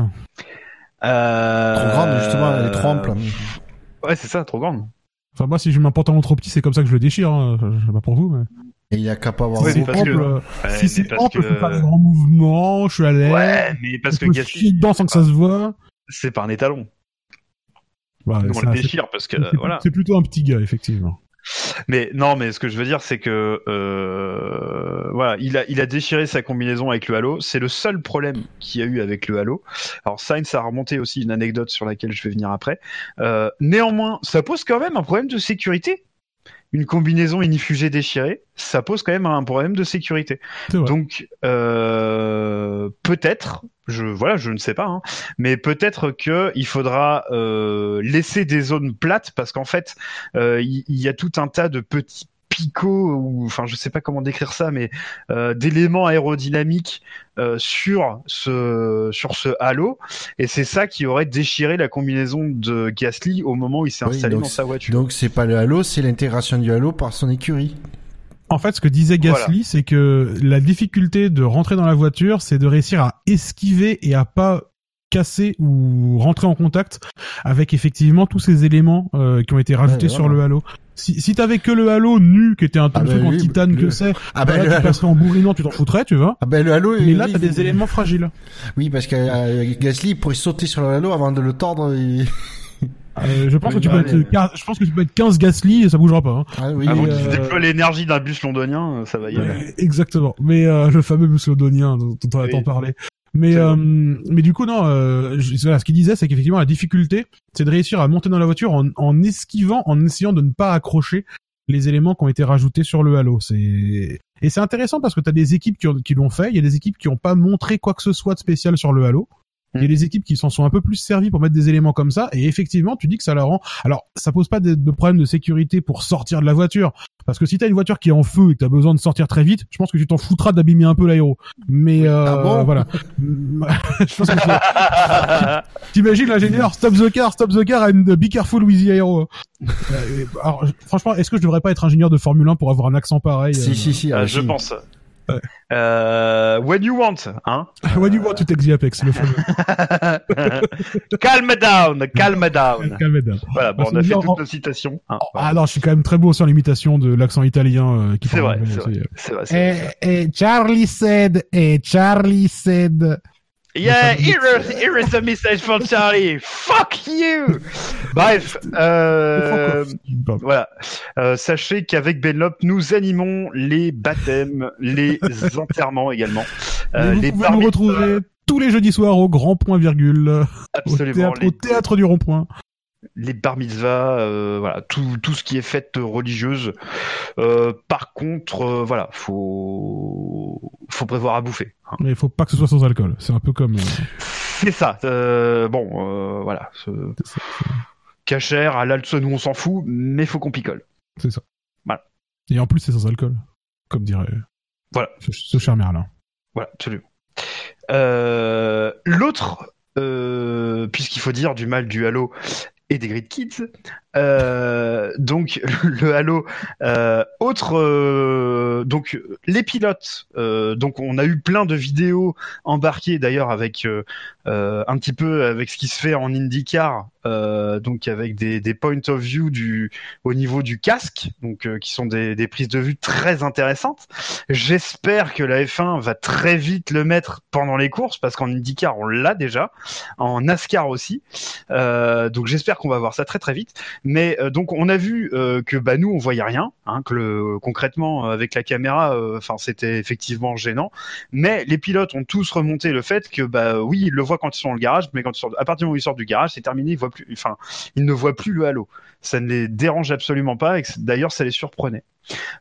Speaker 1: Euh...
Speaker 3: Trop grande, justement, elle est trop ample.
Speaker 1: Ouais, c'est ça, trop grande.
Speaker 4: Enfin, moi, si j'ai mis un pantalon trop petit, c'est comme ça que je le déchire. Hein. Je je sais pas pour vous, mais.
Speaker 3: Et il a qu'à pas avoir
Speaker 1: Ouais,
Speaker 4: si
Speaker 1: parce que-
Speaker 4: ample, euh,
Speaker 1: Ouais,
Speaker 4: si c'est ample,
Speaker 1: que-
Speaker 4: je des grands mouvements, je suis à l'aise.
Speaker 1: Ouais, mais parce
Speaker 4: je
Speaker 1: que Gasly,
Speaker 4: chier dedans sans que ça se voit.
Speaker 1: c'est pas un étalon. Nous, on le déchire parce que voilà.
Speaker 4: C'est plutôt un petit gars, effectivement.
Speaker 1: Mais non, mais ce que je veux dire, c'est que euh, voilà, il a il a déchiré sa combinaison avec le Halo. C'est le seul problème qu'il y a eu avec le Halo. Alors Sainz a remonté aussi une anecdote sur laquelle je vais venir après. Euh, néanmoins, ça pose quand même un problème de sécurité. Une combinaison inifugée déchirée, ça pose quand même un problème de sécurité. Donc euh, peut-être, je voilà, je ne sais pas, hein, mais peut-être que il faudra euh, laisser des zones plates parce qu'en fait, euh, il y, a tout un tas de petits picots ou enfin je sais pas comment décrire ça, mais euh, d'éléments aérodynamiques euh, sur ce sur ce halo et c'est ça qui aurait déchiré la combinaison de Gasly au moment où il s'est
Speaker 3: Oui,
Speaker 1: installé
Speaker 3: donc
Speaker 1: dans sa voiture.
Speaker 3: Donc c'est pas le Halo, c'est l'intégration du Halo par son écurie.
Speaker 4: En fait, ce que disait Gasly, c'est que la difficulté de rentrer dans la voiture, c'est de réussir à esquiver et à pas casser ou rentrer en contact avec effectivement tous ces éléments euh, qui ont été rajoutés
Speaker 3: Ouais,
Speaker 4: sur
Speaker 3: voilà.
Speaker 4: le halo. Si, si t'avais que le halo nu, qui était un
Speaker 3: Ah
Speaker 4: truc
Speaker 3: ben
Speaker 4: en
Speaker 3: oui,
Speaker 4: titane
Speaker 3: le-
Speaker 4: que c'est,
Speaker 3: Ah
Speaker 4: bah
Speaker 3: ben
Speaker 4: là, tu
Speaker 3: Halo.
Speaker 4: passerais en bourrinant, tu t'en foutrais, tu vois.
Speaker 3: Ah ben le Halo.
Speaker 4: Mais là,
Speaker 3: oui,
Speaker 4: t'as des éléments fragiles.
Speaker 3: Oui, parce que euh, Gasly pourrait sauter sur le Halo avant de le tordre. et-
Speaker 4: Euh, je pense
Speaker 1: Oui,
Speaker 4: que tu
Speaker 1: bah,
Speaker 4: peux être, quar- je pense que tu peux être 15 Gasly et ça bougera pas. Hein.
Speaker 3: Ah oui.
Speaker 1: Avant qu'il déploie l'énergie d'un bus londonien, euh, ça va y aller.
Speaker 4: Exactement. Mais euh, le fameux musclodonien dont, dont on a
Speaker 1: Oui.
Speaker 4: tant parlé. Mais euh, mais du coup non, euh, je- voilà, ce qu'il disait, c'est qu'effectivement la difficulté, c'est de réussir à monter dans la voiture en, en esquivant, en essayant de ne pas accrocher les éléments qui ont été rajoutés sur le halo. C'est et c'est intéressant parce que tu as des équipes qui, ont- qui l'ont fait, il y a des équipes qui n'ont pas montré quoi que ce soit de spécial sur le halo. Il y a des équipes qui s'en sont un peu plus servies pour mettre des éléments comme ça, et effectivement, tu dis que ça la rend. Alors, ça pose pas de, de problème de sécurité pour sortir de la voiture, parce que si t'as une voiture qui est en feu et que t'as besoin de sortir très vite, je pense que tu t'en foutras d'abîmer un peu l'aéro. Mais euh,
Speaker 3: Ah bon?
Speaker 4: voilà. je pense que T'imagines l'ingénieur stop the car, stop the car and be careful with the aero. Euh, alors, franchement, est-ce que je devrais pas être ingénieur de Formule 1 pour avoir un accent pareil
Speaker 3: Si
Speaker 4: euh,
Speaker 3: si si.
Speaker 1: Euh,
Speaker 3: ah,
Speaker 1: je
Speaker 3: si.
Speaker 1: pense.
Speaker 4: Ouais.
Speaker 1: Euh, when you want, hein.
Speaker 4: When you want to take the apex, le fameux.
Speaker 1: calm down, calm down.
Speaker 4: Calme down.
Speaker 1: Voilà, bon,
Speaker 4: Parce
Speaker 1: on a fait
Speaker 4: en-
Speaker 1: toutes nos citations. hein, voilà.
Speaker 4: Ah non, je suis quand même très beau sur l'imitation de l'accent italien euh, qui
Speaker 1: C'est
Speaker 4: parle
Speaker 1: vrai, c'est vrai, c'est vrai. c'est vrai.
Speaker 4: Et, et Charlie said, et Charlie said.
Speaker 1: Yeah, here, here is a message for Charlie. Fuck you. Bref, euh, voilà. Euh, sachez qu'avec Benlop, nous animons les baptêmes, les enterrements également, euh,
Speaker 4: vous
Speaker 1: les
Speaker 4: pouvez nous retrouver tous les jeudis soirs au Grand Point Virgule, au
Speaker 1: absolument,
Speaker 4: théâtre,
Speaker 1: les,
Speaker 4: au théâtre du Rond-Point.
Speaker 1: Les bar mitzvahs, euh, voilà, tout, tout ce qui est fête religieuse. Euh, par contre, euh, voilà, faut, faut prévoir à bouffer. hein.
Speaker 4: Mais il faut pas que ce soit sans alcool. C'est un peu comme.
Speaker 1: C'est ça. bon, voilà.
Speaker 4: ça.
Speaker 1: Cachère, à nous on s'en fout, mais faut qu'on picole.
Speaker 4: C'est ça.
Speaker 1: Voilà.
Speaker 4: Et en plus, c'est sans alcool. Comme dirait
Speaker 1: Voilà.
Speaker 4: ce, ce cher Merlin.
Speaker 1: Voilà, absolument. L'autre, euh, puisqu'il faut dire du mal du Halo et des Grid Kids, Euh, donc le Halo. Euh, autre, euh, donc les pilotes. Donc on a eu plein de vidéos embarquées d'ailleurs avec un petit peu avec ce qui se fait en IndyCar, donc avec des, des point of view au niveau du casque, donc qui sont des, des prises de vue très intéressantes. J'espère que la F1 va très vite le mettre pendant les courses parce qu'en IndyCar on l'a déjà, en NASCAR aussi. Donc j'espère qu'on va voir ça très très vite. Mais euh, donc on a vu euh, que bah nous on voyait rien, hein, que concrètement euh, avec la caméra, c'était effectivement gênant. Mais les pilotes ont tous remonté le fait que bah oui ils le voient quand ils sont dans le garage, mais quand ils sortent, à partir du moment où ils sortent du garage, c'est terminé, ils voient plus, enfin ils ne voient plus le halo. Ça ne les dérange absolument pas et d'ailleurs ça les surprenait.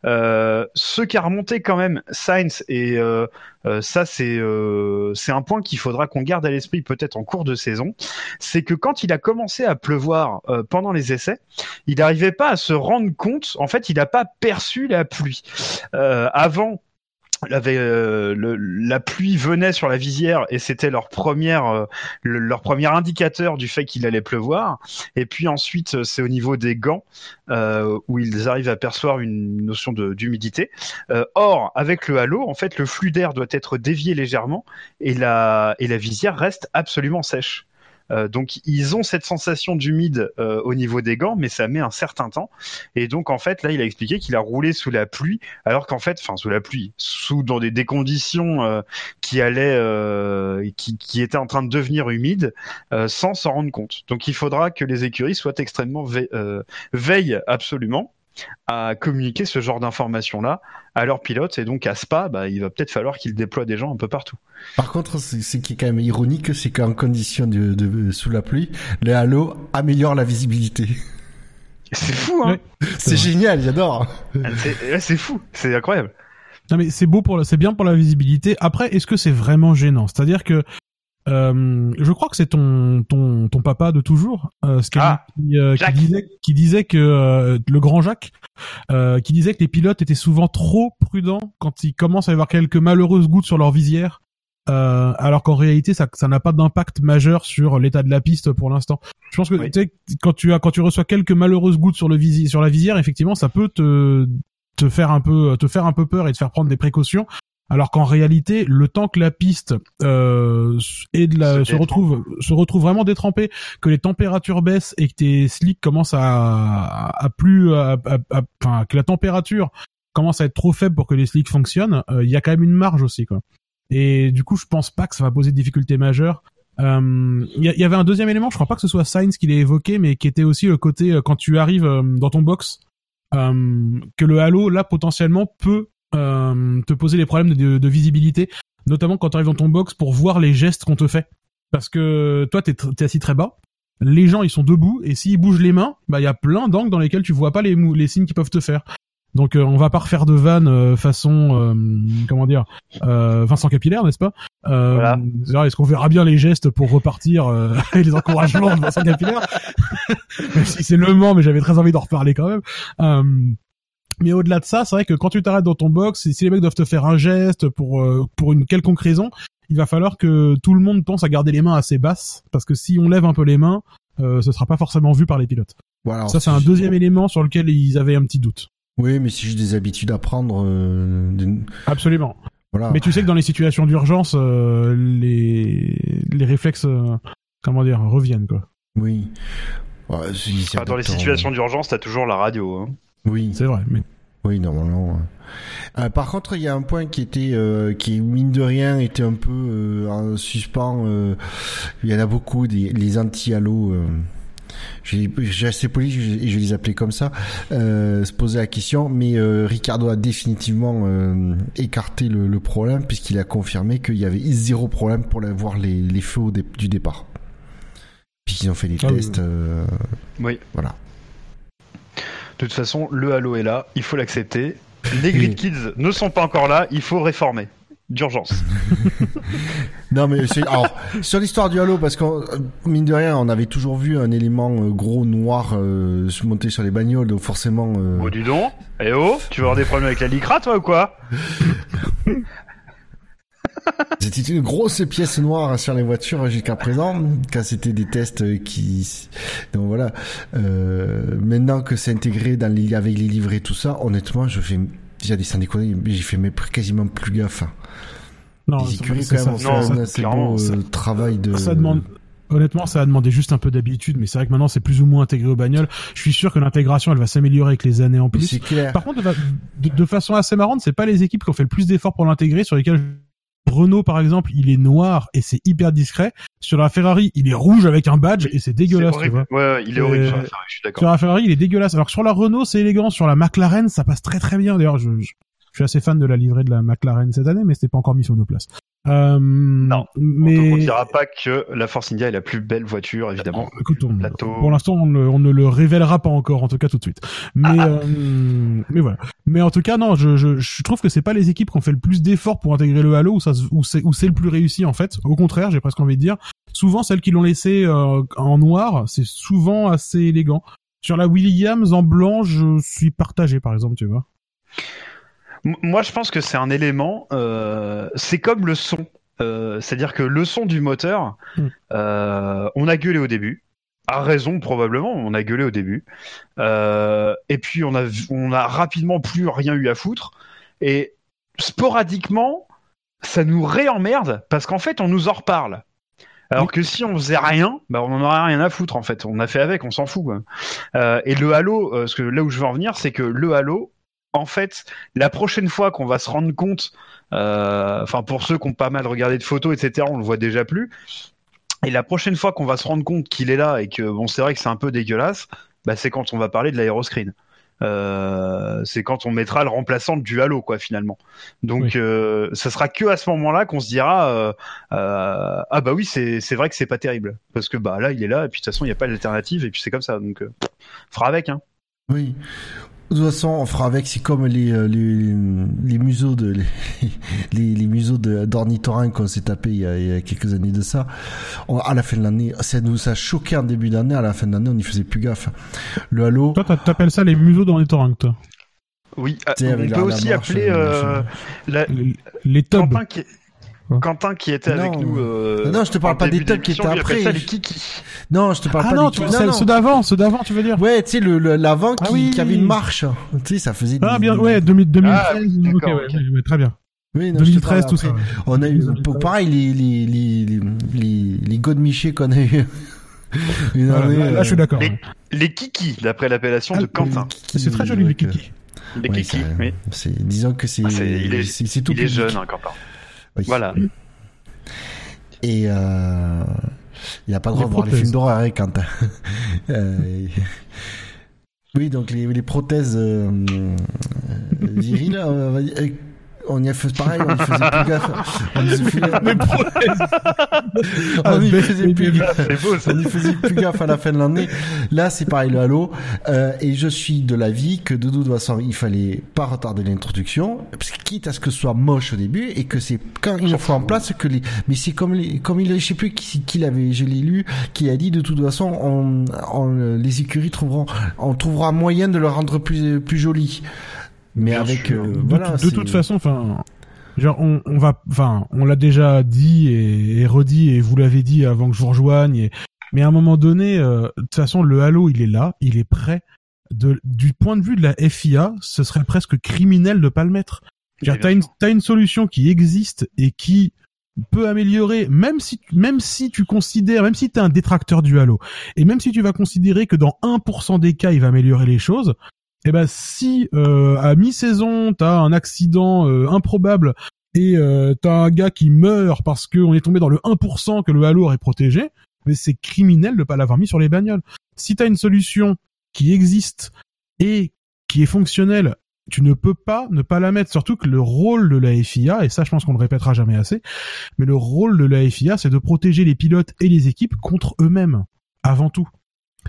Speaker 1: Euh, ce qui a remonté quand même Sainz et euh, euh, ça c'est euh, c'est un point qu'il faudra qu'on garde à l'esprit peut-être en cours de saison, c'est que quand il a commencé à pleuvoir euh, pendant les essais, il n'arrivait pas à se rendre compte. En fait, il n'a pas perçu la pluie avant. euh, la pluie venait sur la visière et c'était leur première euh, le- leur premier indicateur du fait qu'il allait pleuvoir. Et puis ensuite euh, c'est au niveau des gants où ils arrivent à percevoir une notion d'humidité. Or avec le halo en fait le flux d'air doit être dévié légèrement et la visière reste absolument sèche euh, donc ils ont cette sensation d'humide euh, au niveau des gants, mais ça met un certain temps. Et donc en fait là, il a expliqué qu'il a roulé sous la pluie, alors qu'en fait, enfin sous la pluie, sous dans des, des conditions euh, qui allaient, euh, qui, qui étaient en train de devenir humides, euh, sans s'en rendre compte. Donc il faudra que les écuries soient extrêmement ve- absolument à communiquer ce genre d'informations-là à leurs pilotes et donc à Spa, bah, il va peut-être falloir qu'ils déploient des gens un peu partout.
Speaker 3: Par contre, ce qui est quand même ironique, c'est qu'en condition de, de- sous la pluie, le halo améliore la visibilité.
Speaker 1: C'est fou, hein
Speaker 3: C'est génial, j'adore.
Speaker 1: C'est ouais, c'est fou, c'est incroyable.
Speaker 4: Non mais c'est beau pour, la- c'est bien pour la visibilité. Après, est-ce que c'est vraiment gênant? C'est-à-dire que euh, je crois que c'est ton ton ton papa de toujours, euh, Scanny,
Speaker 1: Ah,
Speaker 4: qui, euh, qui disait qui disait que euh, le grand Jacques, euh, qui disait que les pilotes étaient souvent trop prudents quand ils commencent à y avoir quelques malheureuses gouttes sur leur visière. Euh, alors qu'en réalité, ça ça n'a pas d'impact majeur sur l'état de la piste pour l'instant. Je pense que
Speaker 1: Oui.
Speaker 4: tu sais, quand tu as quand tu reçois quelques malheureuses gouttes sur le visi sur la visière, effectivement, ça peut te te faire un peu te faire un peu peur et te faire prendre des précautions. Alors qu'en réalité, le temps que la piste euh, et de la,
Speaker 1: Se
Speaker 4: retrouve se retrouve vraiment détrempée, que les températures baissent et que tes slicks commencent à, à plus, à, à- à- enfin que la température commence à être trop faible pour que les slicks fonctionnent, euh, il y a quand même une marge aussi quoi. Et du coup, je pense pas que ça va poser de difficultés majeures. Euh, Il y, avait un deuxième élément, je crois pas que ce soit Sainz qui l'ait évoqué, mais qui était aussi le côté quand tu arrives dans ton box, euh, que le halo là potentiellement peut euh, te poser des problèmes de, de visibilité, notamment quand tu arrives dans ton box pour voir les gestes qu'on te fait. Parce que toi, t'es t'es assis très bas, les gens ils sont debout et s'ils bougent les mains, bah il y a plein d'angles dans lesquels tu vois pas les, les signes qu'ils peuvent te faire. Donc euh, on va pas refaire de vanne euh, façon euh, comment dire euh, Vincent Capillaire n'est-ce pas? Euh,
Speaker 1: Voilà.
Speaker 4: Est-ce qu'on verra bien les gestes pour repartir euh, et les encouragements de Vincent Capillaire? Même si c'est le Mans, mais j'avais très envie d'en reparler quand même. Mais au-delà de ça, c'est vrai que quand tu t'arrêtes dans ton box, si les mecs doivent te faire un geste pour euh, pour une quelconque raison, il va falloir que tout le monde pense à garder les mains assez basses, parce que si on lève un peu les mains, euh, ce sera pas forcément vu par les pilotes.
Speaker 3: Voilà,
Speaker 4: ça, c'est un deuxième élément sur lequel ils avaient un petit doute.
Speaker 3: Oui, mais c'est juste des habitudes à prendre. euh,
Speaker 4: Absolument.
Speaker 3: Voilà.
Speaker 4: Mais tu sais que dans les situations d'urgence, euh, les les réflexes, euh, comment dire, reviennent quoi.
Speaker 3: Oui. Ouais,
Speaker 1: dans les situations d'urgence, t'as toujours la radio. Hein.
Speaker 3: Oui.
Speaker 4: C'est vrai. Mais
Speaker 3: Oui, normalement. Euh, par contre, il y a un point qui était, euh, qui mine de rien était un peu euh, en suspens. euh, il y en a beaucoup des les anti-halo. Euh, j'ai assez poli je- je vais les appeler comme ça. Euh, se poser la question, mais euh, Ricardo a définitivement euh, écarté le, le problème puisqu'il a confirmé qu'il y avait zéro problème pour voir les, les feux dé- du départ. Puisqu'ils ont fait des
Speaker 4: Ah oui,
Speaker 3: tests. euh,
Speaker 1: Oui.
Speaker 3: voilà.
Speaker 1: De toute façon, le Halo est là, il faut l'accepter. Les Grid Kids ne sont pas encore là, il faut réformer. D'urgence.
Speaker 3: Non mais c'est alors sur l'histoire du Halo parce que euh, mine de rien on avait toujours vu un élément euh, gros noir euh, se monter sur les bagnoles donc forcément euh,
Speaker 1: Oh, dis donc. Eh oh, tu vas avoir des problèmes avec la Lycra, toi, ou quoi?
Speaker 3: C'était une grosse pièce noire sur les voitures jusqu'à présent, quand c'était des tests qui... Donc voilà. Euh, maintenant que c'est intégré dans les... avec les livrets tout ça, honnêtement, je fais... Déjà, sans déconner, j'y fais mais quasiment plus gaffe.
Speaker 4: Non,
Speaker 3: les
Speaker 4: c'est-
Speaker 3: écuries,
Speaker 4: c'est
Speaker 3: quand même,
Speaker 4: ça, ça-
Speaker 3: un assez
Speaker 1: clairement,
Speaker 3: beau
Speaker 1: ça-
Speaker 3: euh, travail de...
Speaker 4: ça demande honnêtement ça a demandé juste un peu d'habitude mais c'est vrai que maintenant c'est plus ou moins intégré aux bagnoles je suis sûr que l'intégration elle va s'améliorer avec les années en plus
Speaker 3: c'est clair.
Speaker 4: par contre de, de- de façon assez marrante c'est pas les équipes qui ont fait le plus d'efforts pour l'intégrer sur lesquelles Renault par exemple il est noir et c'est hyper discret. Sur la Ferrari il est rouge avec un badge et c'est dégueulasse tu vois.
Speaker 1: Ouais, ouais, il est horrible
Speaker 4: Euh,
Speaker 1: sur la Ferrari, je suis
Speaker 4: sur
Speaker 1: d'accord.
Speaker 4: la Ferrari il est dégueulasse. Alors que sur la Renault c'est élégant. Sur la McLaren ça passe très très bien. D'ailleurs je, je, je suis assez fan de la livrée de la McLaren cette année mais c'était pas encore mis sur nos places euh,
Speaker 1: Non.
Speaker 4: mais
Speaker 1: on dira pas que la Force India est la plus belle voiture, évidemment.
Speaker 4: Écoute, on-
Speaker 1: Plateau.
Speaker 4: pour l'instant, on, ne- on ne le révélera pas encore, en tout cas tout de suite. Mais,
Speaker 1: Ah.
Speaker 4: euh, mais voilà. Mais en tout cas, non, je, je, je trouve que c'est pas les équipes qui ont fait le plus d'efforts pour intégrer le Halo où ça, se- où c'est, où c'est le plus réussi en fait. Au contraire, j'ai presque envie de dire. Souvent, celles qui l'ont laissé euh, en noir, c'est souvent assez élégant. Sur la Williams en blanc, je suis partagé, par exemple, tu vois.
Speaker 1: Moi, je pense que c'est un élément. euh, c'est comme le son. Euh, C'est-à-dire que le son du moteur,
Speaker 4: Hmm.
Speaker 1: euh, on a gueulé au début. À raison, probablement, on a gueulé au début. Et puis, on a, on a rapidement plus rien eu à foutre. Et sporadiquement, ça nous réemmerde parce qu'en fait, on nous en reparle. Alors que si on faisait rien, bah on en aurait rien à foutre en fait. On a fait avec, on s'en fout. quoi. Euh, et le Halo, euh, ce que là où je veux en venir, c'est que le Halo, en fait, la prochaine fois qu'on va se rendre compte, euh, enfin pour ceux qui ont pas mal regardé de photos, etc., on le voit déjà plus. Et la prochaine fois qu'on va se rendre compte qu'il est là et que bon, c'est vrai que c'est un peu dégueulasse, bah, c'est quand on va parler de l'aéroscreen. Euh, c'est quand on mettra le remplaçant du Halo, quoi, finalement. Donc,
Speaker 4: Oui.
Speaker 1: euh, ça sera que à ce moment-là qu'on se dira, euh, ah bah oui, c'est c'est vrai que c'est pas terrible, parce que bah là, il est là, et puis de toute façon, il n'y a pas d'alternative, et puis c'est comme ça, donc fera avec, hein.
Speaker 3: Oui. De toute façon, on fera avec, c'est comme les, euh, les, les museaux de, les, les, les museaux de- d'ornithorynques qu'on s'est tapé il y, a, il y a quelques années de ça. On- à la fin de l'année, ça nous a choqué en début d'année, à la fin de l'année, on n'y faisait plus gaffe. Le halo,
Speaker 4: Toi, t'a- t'appelles ça les museaux torrents, toi?
Speaker 1: Oui, ah, on peut aussi appeler
Speaker 3: euh,
Speaker 1: euh, la-
Speaker 4: Les, les
Speaker 1: qui, Quentin qui était avec
Speaker 3: Non.
Speaker 1: nous. euh,
Speaker 3: Non, non, je te parle pas des tubs qui étaient après.
Speaker 1: ça les kiki.
Speaker 3: non, je te parle
Speaker 4: Ah
Speaker 3: pas
Speaker 4: non,
Speaker 3: des
Speaker 4: ceux,
Speaker 3: non.
Speaker 4: ceux d'avant, ceux d'avant, tu veux dire
Speaker 3: Ouais, tu sais, le, le- l'avant qui,
Speaker 4: Ah oui.
Speaker 3: qui avait une marche. Tu sais, ça faisait
Speaker 4: Ah bien,
Speaker 3: des-
Speaker 4: ouais, 2000 2013,
Speaker 1: Ah, oui,
Speaker 4: ok,
Speaker 1: d'accord,
Speaker 4: ouais,
Speaker 1: ok.
Speaker 4: ouais, ouais, très bien.
Speaker 3: Oui, non, je te
Speaker 4: 2013,
Speaker 3: parle
Speaker 4: tout ça.
Speaker 3: On a eu,
Speaker 4: 2013.
Speaker 3: pareil, les, les, les, les, les, godemichés qu'on a eu. Une
Speaker 4: Voilà,
Speaker 3: année,
Speaker 4: là, là,
Speaker 3: euh,
Speaker 4: je suis d'accord.
Speaker 1: Les,
Speaker 4: ouais.
Speaker 1: les kiki, d'après l'appellation
Speaker 4: Ah,
Speaker 1: de Quentin.
Speaker 3: qui-
Speaker 4: C'est très joli, les kiki.
Speaker 1: Les
Speaker 3: ouais,
Speaker 1: kiki,
Speaker 3: ça-
Speaker 1: oui.
Speaker 3: c'est, disons que c'est,
Speaker 1: Ah, c'est- il est-
Speaker 3: c'est, c'est tout
Speaker 1: Il est jeune, hein, Quentin.
Speaker 3: Oui.
Speaker 1: Voilà.
Speaker 3: Et euh, il a pas le droit de voir les films d'horreur, hein, Quentin. Euh, oui, donc les, les prothèses euh, euh, viriles, on, y a fait pareil, on y faisait plus gaffe. On y faisait, on y faisait plus gaffe.
Speaker 1: Beau.
Speaker 3: On y faisait plus gaffe à la fin de l'année. Là, c'est pareil, le Halo. Euh, et je suis de l'avis que de toute façon, il fallait pas retarder l'introduction, quitte à ce que ce soit moche au début, et que c'est quand il le faut en place que les, mais c'est comme les, comme il, je sais plus qui, qui l'avait, je l'ai lu, qui a dit de toute façon, on, on- les écuries trouveront, on trouvera moyen de le rendre plus, plus joli. Mais
Speaker 1: Bien
Speaker 3: avec, euh,
Speaker 4: de,
Speaker 3: voilà.
Speaker 4: de toute façon, enfin, genre on, on va, enfin, on l'a déjà dit et, et redit et vous l'avez dit avant que je vous rejoigne. Et, mais à un moment donné, euh, de toute façon, le Halo, il est là, il est prêt. De, du point de vue de la FIA, ce serait presque criminel de pas le mettre. T'as une, t'as une solution qui existe et qui peut améliorer, même si, même si tu considères, même si t'es un détracteur du Halo, et même si tu vas considérer que dans 1% des cas, il va améliorer les choses, eh ben si euh, à mi-saison t'as un accident euh, improbable et euh, t'as un gars qui meurt parce qu'on est tombé dans le 1% que le Halo aurait protégé, mais c'est criminel de pas l'avoir mis sur les bagnoles. Si t'as une solution qui existe et qui est fonctionnelle, tu ne peux pas ne pas la mettre. Surtout que le rôle de la FIA, et ça je pense qu'on le répétera jamais assez, mais le rôle de la FIA c'est de protéger les pilotes et les équipes contre eux-mêmes, avant tout.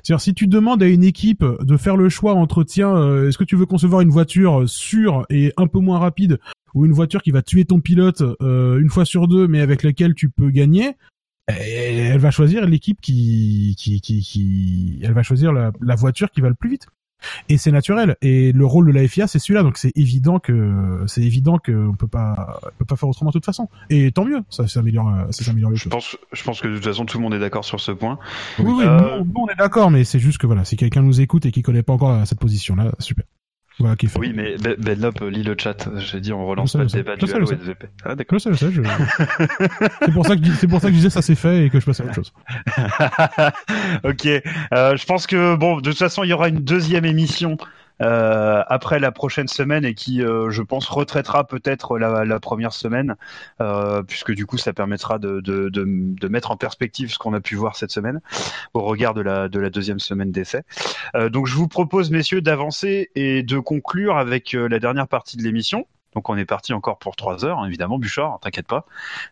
Speaker 4: C'est-à-dire si tu demandes à une équipe de faire le choix entre tiens, euh, est-ce que tu veux concevoir une voiture sûre et un peu moins rapide ou une voiture qui va tuer ton pilote euh, une fois sur deux mais avec laquelle tu peux gagner, eh, elle va choisir l'équipe qui, qui, qui, qui, elle va choisir la voiture qui va le plus vite. Et c'est naturel. Et le rôle de la FIA, c'est celui-là, donc c'est évident que c'est évident qu'on peut pas on peut pas faire autrement de toute façon. Et tant mieux, ça s'améliore, ça s'améliore les
Speaker 1: Je
Speaker 4: choses.
Speaker 1: pense, je pense que de toute façon tout le monde est d'accord sur ce point.
Speaker 4: Oui, oui,
Speaker 1: Euh,
Speaker 4: nous, nous, on est d'accord, mais c'est juste que voilà, si quelqu'un nous écoute et qui connaît pas encore cette position-là, super. Voilà, qui fait.
Speaker 1: Oui, mais Ben Ben Lop, lis le chat. J'ai dit on relance pas le débat du Halo. SVP. Ah d'accord.
Speaker 4: Je sais, je sais, je... c'est pour ça que je dis- c'est pour ça que je disais ça c'est fait et que je passe à autre chose.
Speaker 1: ok. Euh, je pense que bon, de toute façon, il y aura une deuxième émission après la prochaine semaine et qui, euh, je pense, retraitera peut-être la, la première semaine, euh, puisque du coup, ça permettra de, mettre en perspective ce qu'on a pu voir cette semaine au regard de la, de la deuxième semaine d'essai. Euh, donc, je vous propose, messieurs, d'avancer et de conclure avec euh, la dernière partie de l'émission. Donc on est parti encore pour trois heures, hein, évidemment, Bouchard, t'inquiète pas.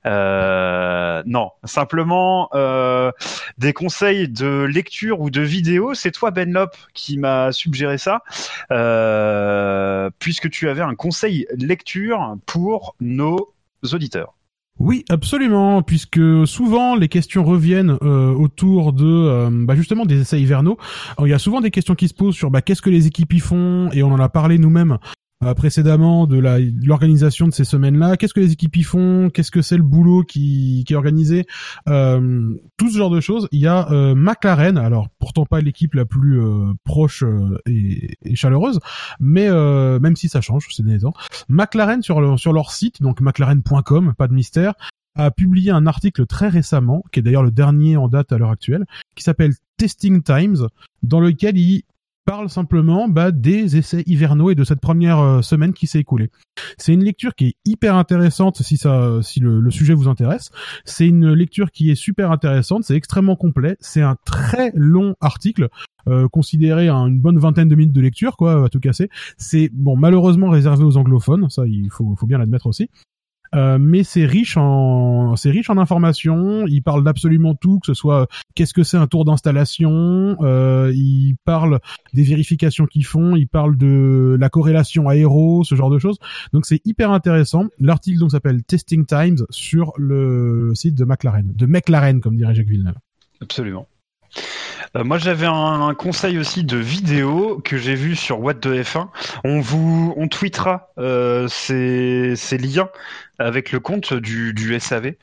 Speaker 1: Euh, non, simplement euh, des conseils de lecture ou de vidéo. C'est toi, Benlop, qui m'a suggéré ça, euh, puisque tu avais un conseil lecture pour nos auditeurs.
Speaker 4: Oui, absolument, puisque souvent les questions reviennent euh, autour de bah, justement des essais hivernaux. Il y a souvent des questions qui se posent sur bah, qu'est-ce que les équipes y font, et on en a parlé nous-mêmes euh, précédemment de l'organisation de ces semaines-là. Qu'est-ce que les équipes y font? Qu'est-ce que c'est le boulot qui, qui est organisé? Euh, Tout ce genre de choses. Il y a euh, McLaren, alors pourtant pas l'équipe la plus euh, proche euh, et, et chaleureuse, mais euh, même si ça change ces derniers temps. McLaren sur leur site, donc mclaren.com, pas de mystère, a publié un article très récemment, qui est d'ailleurs le dernier en date à l'heure actuelle, qui s'appelle Testing Times, dans lequel il parle simplement bah, des essais hivernaux et de cette première euh, semaine qui s'est écoulée. C'est une lecture qui est hyper intéressante si ça, si le, sujet vous intéresse. C'est une lecture qui est super intéressante, c'est extrêmement complet, c'est un très long article. Euh, considéré à une bonne vingtaine de minutes de lecture, quoi, à tout casser. C'est bon, malheureusement réservé aux anglophones, ça il faut, faut bien l'admettre aussi. Euh, mais c'est riche en c'est riche en informations. Il parle d'absolument tout, que ce soit euh, qu'est-ce que c'est un tour d'installation. Euh, il parle des vérifications qu'ils font. Il parle de la corrélation aéro, ce genre de choses. Donc c'est hyper intéressant. L'article donc s'appelle Testing Times sur le site de McLaren, de McLaren comme dirait Jacques Villeneuve.
Speaker 1: Absolument. Euh, moi, j'avais un, conseil aussi de vidéo que j'ai vu sur What de F1. On vous, on tweetera euh, ces, ces liens avec le compte du, du SAV.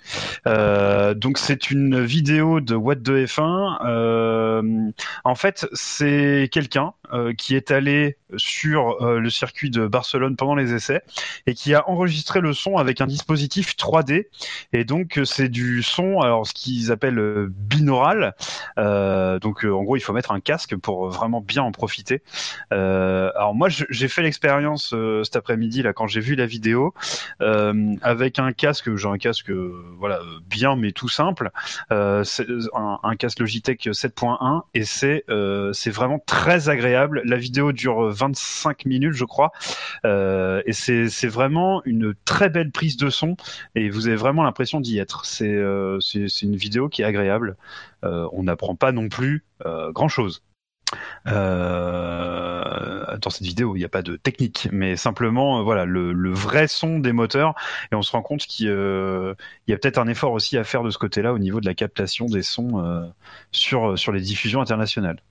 Speaker 1: Euh, donc, c'est une vidéo de What de F1. Euh, en fait, c'est quelqu'un euh, qui est allé sur euh, le circuit de Barcelone pendant les essais et qui a enregistré le son avec un dispositif 3D. Et donc, c'est du son, alors ce qu'ils appellent euh, binaural. Euh, donc, en gros, il faut mettre un casque pour vraiment bien en profiter. Alors moi, j'ai fait l'expérience cet après-midi là quand j'ai vu la vidéo avec un casque. J'ai un casque, euh, voilà, euh, bien mais tout simple. Euh, c'est un, un casque Logitech 7.1 et c'est euh, c'est vraiment très agréable. La vidéo dure 25 minutes, je crois, euh, et c'est c'est vraiment une très belle prise de son et vous avez vraiment l'impression d'y être. C'est euh, c'est une vidéo qui est agréable. Euh, on n'apprend pas non plus euh, grand chose. Euh, dans cette vidéo, il n'y a pas de technique, mais simplement, euh, voilà, le, vrai son des moteurs, et on se rend compte qu'il euh, y a peut-être un effort aussi à faire de ce côté-là au niveau de la captation des sons sur sur les diffusions internationales.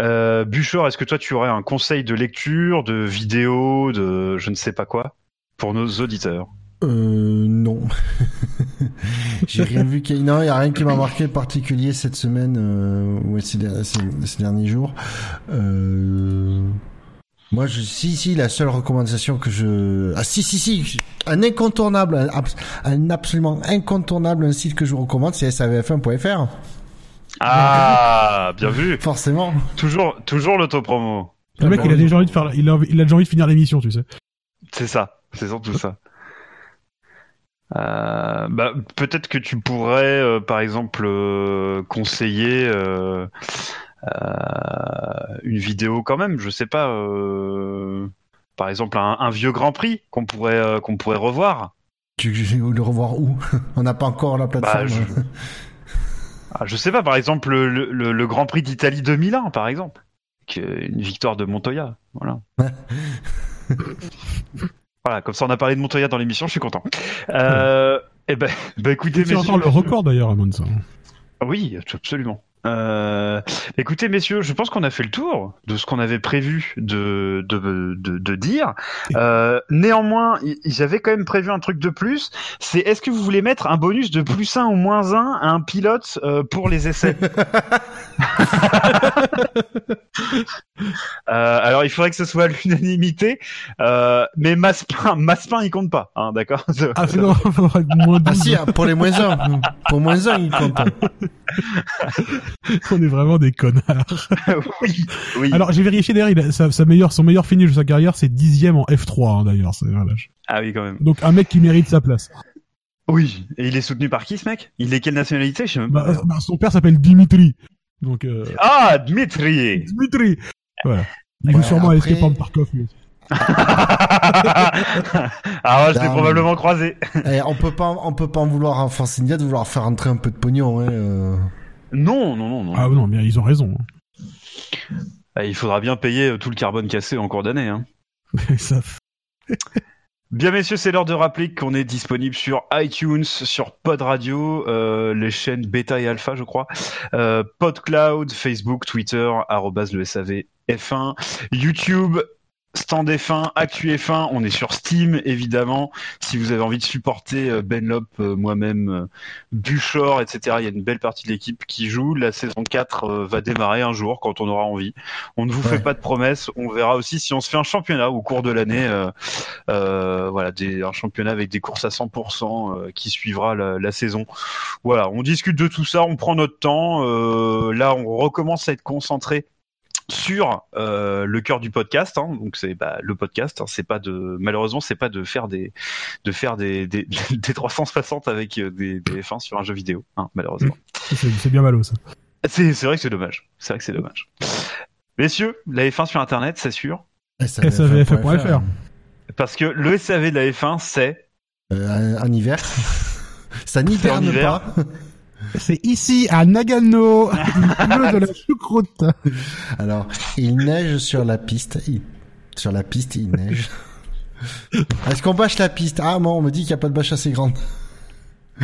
Speaker 1: Euh, est-ce que toi tu aurais un conseil de lecture, de vidéo, de je ne sais pas quoi pour nos auditeurs?
Speaker 3: Euh, non. J'ai rien vu qui... Non, il y a rien qui m'a marqué particulier cette semaine, euh, ouais, ces, der- ces- ces derniers jours. Euh... Moi, je... si, si, la seule recommandation que je... Ah, si, si, si, un incontournable, un, abs- un absolument incontournable, un site que je vous recommande, c'est savf1.fr.
Speaker 1: Ah, bien vu.
Speaker 3: Forcément.
Speaker 1: Toujours, toujours l'autopromo.
Speaker 4: Le mec, il a déjà envie de faire, il a, il a déjà envie de finir l'émission, tu sais.
Speaker 1: C'est ça, c'est surtout ça. Euh, bah, peut-être que tu pourrais, euh, par exemple, euh, conseiller une vidéo quand même. Je sais pas. par exemple, un, un vieux Grand Prix qu'on pourrait qu'on pourrait revoir.
Speaker 3: Tu je le revoir où? On n'a pas encore la plateforme.
Speaker 1: Bah, Ah, je sais pas. Par exemple, le, le- le Grand Prix d'Italie 2001, par exemple, une victoire de Montoya. Voilà. Voilà, comme ça on a parlé de Montoya dans l'émission, je suis content. Euh, eh ben, bah écoutez,
Speaker 4: C'est encore le record d'ailleurs, Amon, ça.
Speaker 1: Oui, absolument. Euh, écoutez, messieurs, je pense qu'on a fait le tour de ce qu'on avait prévu de, de, de, de dire. Euh, néanmoins, j'avais quand même prévu un truc de plus. C'est est-ce que vous voulez mettre un bonus de plus 1 ou moins 1 à un pilote euh, pour les essais? Euh, Alors, il faudrait que ce soit à l'unanimité, euh, mais Maspin, Maspin, il compte pas, hein, d'accord?
Speaker 4: Ah, c'est non,
Speaker 3: Ah
Speaker 4: 12.
Speaker 3: si, pour les moins 1. Pour moins 1, il compte.
Speaker 4: On est vraiment des connards.
Speaker 1: Oui, oui.
Speaker 4: Alors, j'ai vérifié d'ailleurs, il a- sa, sa meilleure, son meilleur finish de sa carrière, c'est dixième en F3, hein, d'ailleurs. Voilà.
Speaker 1: Ah oui, quand même.
Speaker 4: Donc, un mec qui mérite sa place.
Speaker 1: Oui. Et il est soutenu par qui, ce mec? Il est quelle nationalité? Je sais même pas.
Speaker 4: Bah, bah, son père s'appelle Dimitri. Donc, euh,
Speaker 1: Ah, Dmitri
Speaker 4: Dimitri. Voilà. Il
Speaker 3: Ouais,
Speaker 4: sûrement à
Speaker 3: après-
Speaker 4: from Tarkov. lui aussi.
Speaker 1: Ah, ouais, je l'ai probablement croisé.
Speaker 3: Eh, on peut pas, on peut pas en vouloir à Force de vouloir faire entrer un peu de pognon. Hein, euh.
Speaker 1: Non, non, non, non.
Speaker 4: Ah non, mais ils ont raison.
Speaker 1: Ah, Il faudra bien payer euh, tout le carbone cassé en cours d'année. Hein.
Speaker 4: Ça-
Speaker 1: Bien messieurs, c'est l'heure de rappeler qu'on est disponible sur iTunes, sur Pod Radio, euh, les chaînes Beta et Alpha, je crois, euh, PodCloud, Facebook, Twitter, arrobase le SAV F1, YouTube, Stand F1, Actu F1, on est sur Steam évidemment. Si vous avez envie de supporter euh, Ben Lop, euh, moi-même, euh, Buchor, etc., il y a une belle partie de l'équipe qui joue. La saison 4 euh, va démarrer un jour quand on aura envie. On ne vous
Speaker 3: Ouais.
Speaker 1: fait pas de promesses. On verra aussi si on se fait un championnat au cours de l'année. euh, euh, voilà, des, un championnat avec des courses à 100% euh, qui suivra la, la saison. Voilà, on discute de tout ça, on prend notre temps. Euh, là, on recommence à être concentré sur euh, le cœur du podcast. Hein, donc c'est bah, le podcast. Hein, c'est pas de malheureusement c'est pas de faire des de faire des des, des 360 avec euh, des, des F1 sur un jeu vidéo. Hein, malheureusement.
Speaker 4: C'est bien malo, ça.
Speaker 1: C'est c'est vrai que c'est dommage. C'est vrai que c'est dommage. Messieurs, la F1 sur Internet, c'est sûr.
Speaker 4: SAVF.fr.
Speaker 1: Parce que le SAV de la F1, c'est
Speaker 3: Euh, en hiver. Ça
Speaker 1: hiver.
Speaker 3: pas.
Speaker 4: C'est ici, à Nagano, il pleut de la choucroute.
Speaker 3: Alors, il neige sur la piste. Il- Sur la piste, il neige. Est-ce qu'on bâche la piste? Ah non, on me dit qu'il n'y a pas de bâche assez grande.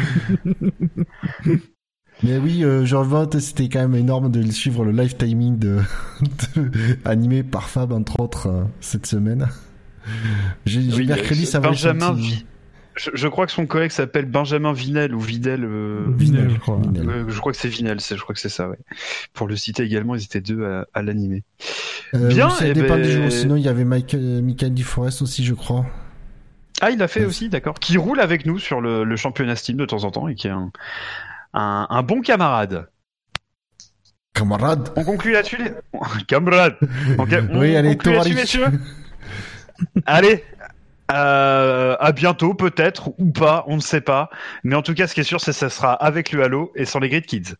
Speaker 3: Mais oui, euh, je revote, c'était quand même énorme de suivre le live timing de, de- animé par Fab entre autres euh, cette semaine. J'ai j'ai
Speaker 1: Oui,
Speaker 3: mercredi,
Speaker 1: euh,
Speaker 3: ça va
Speaker 1: Benjamin je, je crois que son collègue s'appelle Benjamin Vinel ou Videl. euh,
Speaker 4: Vinel, je crois.
Speaker 3: Vinel.
Speaker 1: euh, je crois que c'est Vinel, c'est- je crois que c'est ça, ouais. Pour le citer également, ils étaient deux à, à l'animer.
Speaker 3: Euh,
Speaker 1: Bien,
Speaker 3: oui, ça
Speaker 1: eh
Speaker 3: dépend
Speaker 1: ben-
Speaker 3: des jours. Sinon, il y avait Mike, euh, Michael DeForest aussi, je crois.
Speaker 1: Ah, il l'a fait
Speaker 3: Ouais.
Speaker 1: aussi, d'accord. Qui roule avec nous sur le, le championnat Steam de temps en temps et qui est un, un, un bon camarade.
Speaker 3: Camarade.
Speaker 1: On conclut là-dessus, les... camarade. Ok, on
Speaker 3: Oui, allez,
Speaker 1: conclut là-dessus,
Speaker 3: Tovaric.
Speaker 1: messieurs. allez. Euh, à bientôt, peut-être ou pas, on ne sait pas. Mais en tout cas, ce qui est sûr, c'est que ça sera avec le Halo et sans les Grid Kids.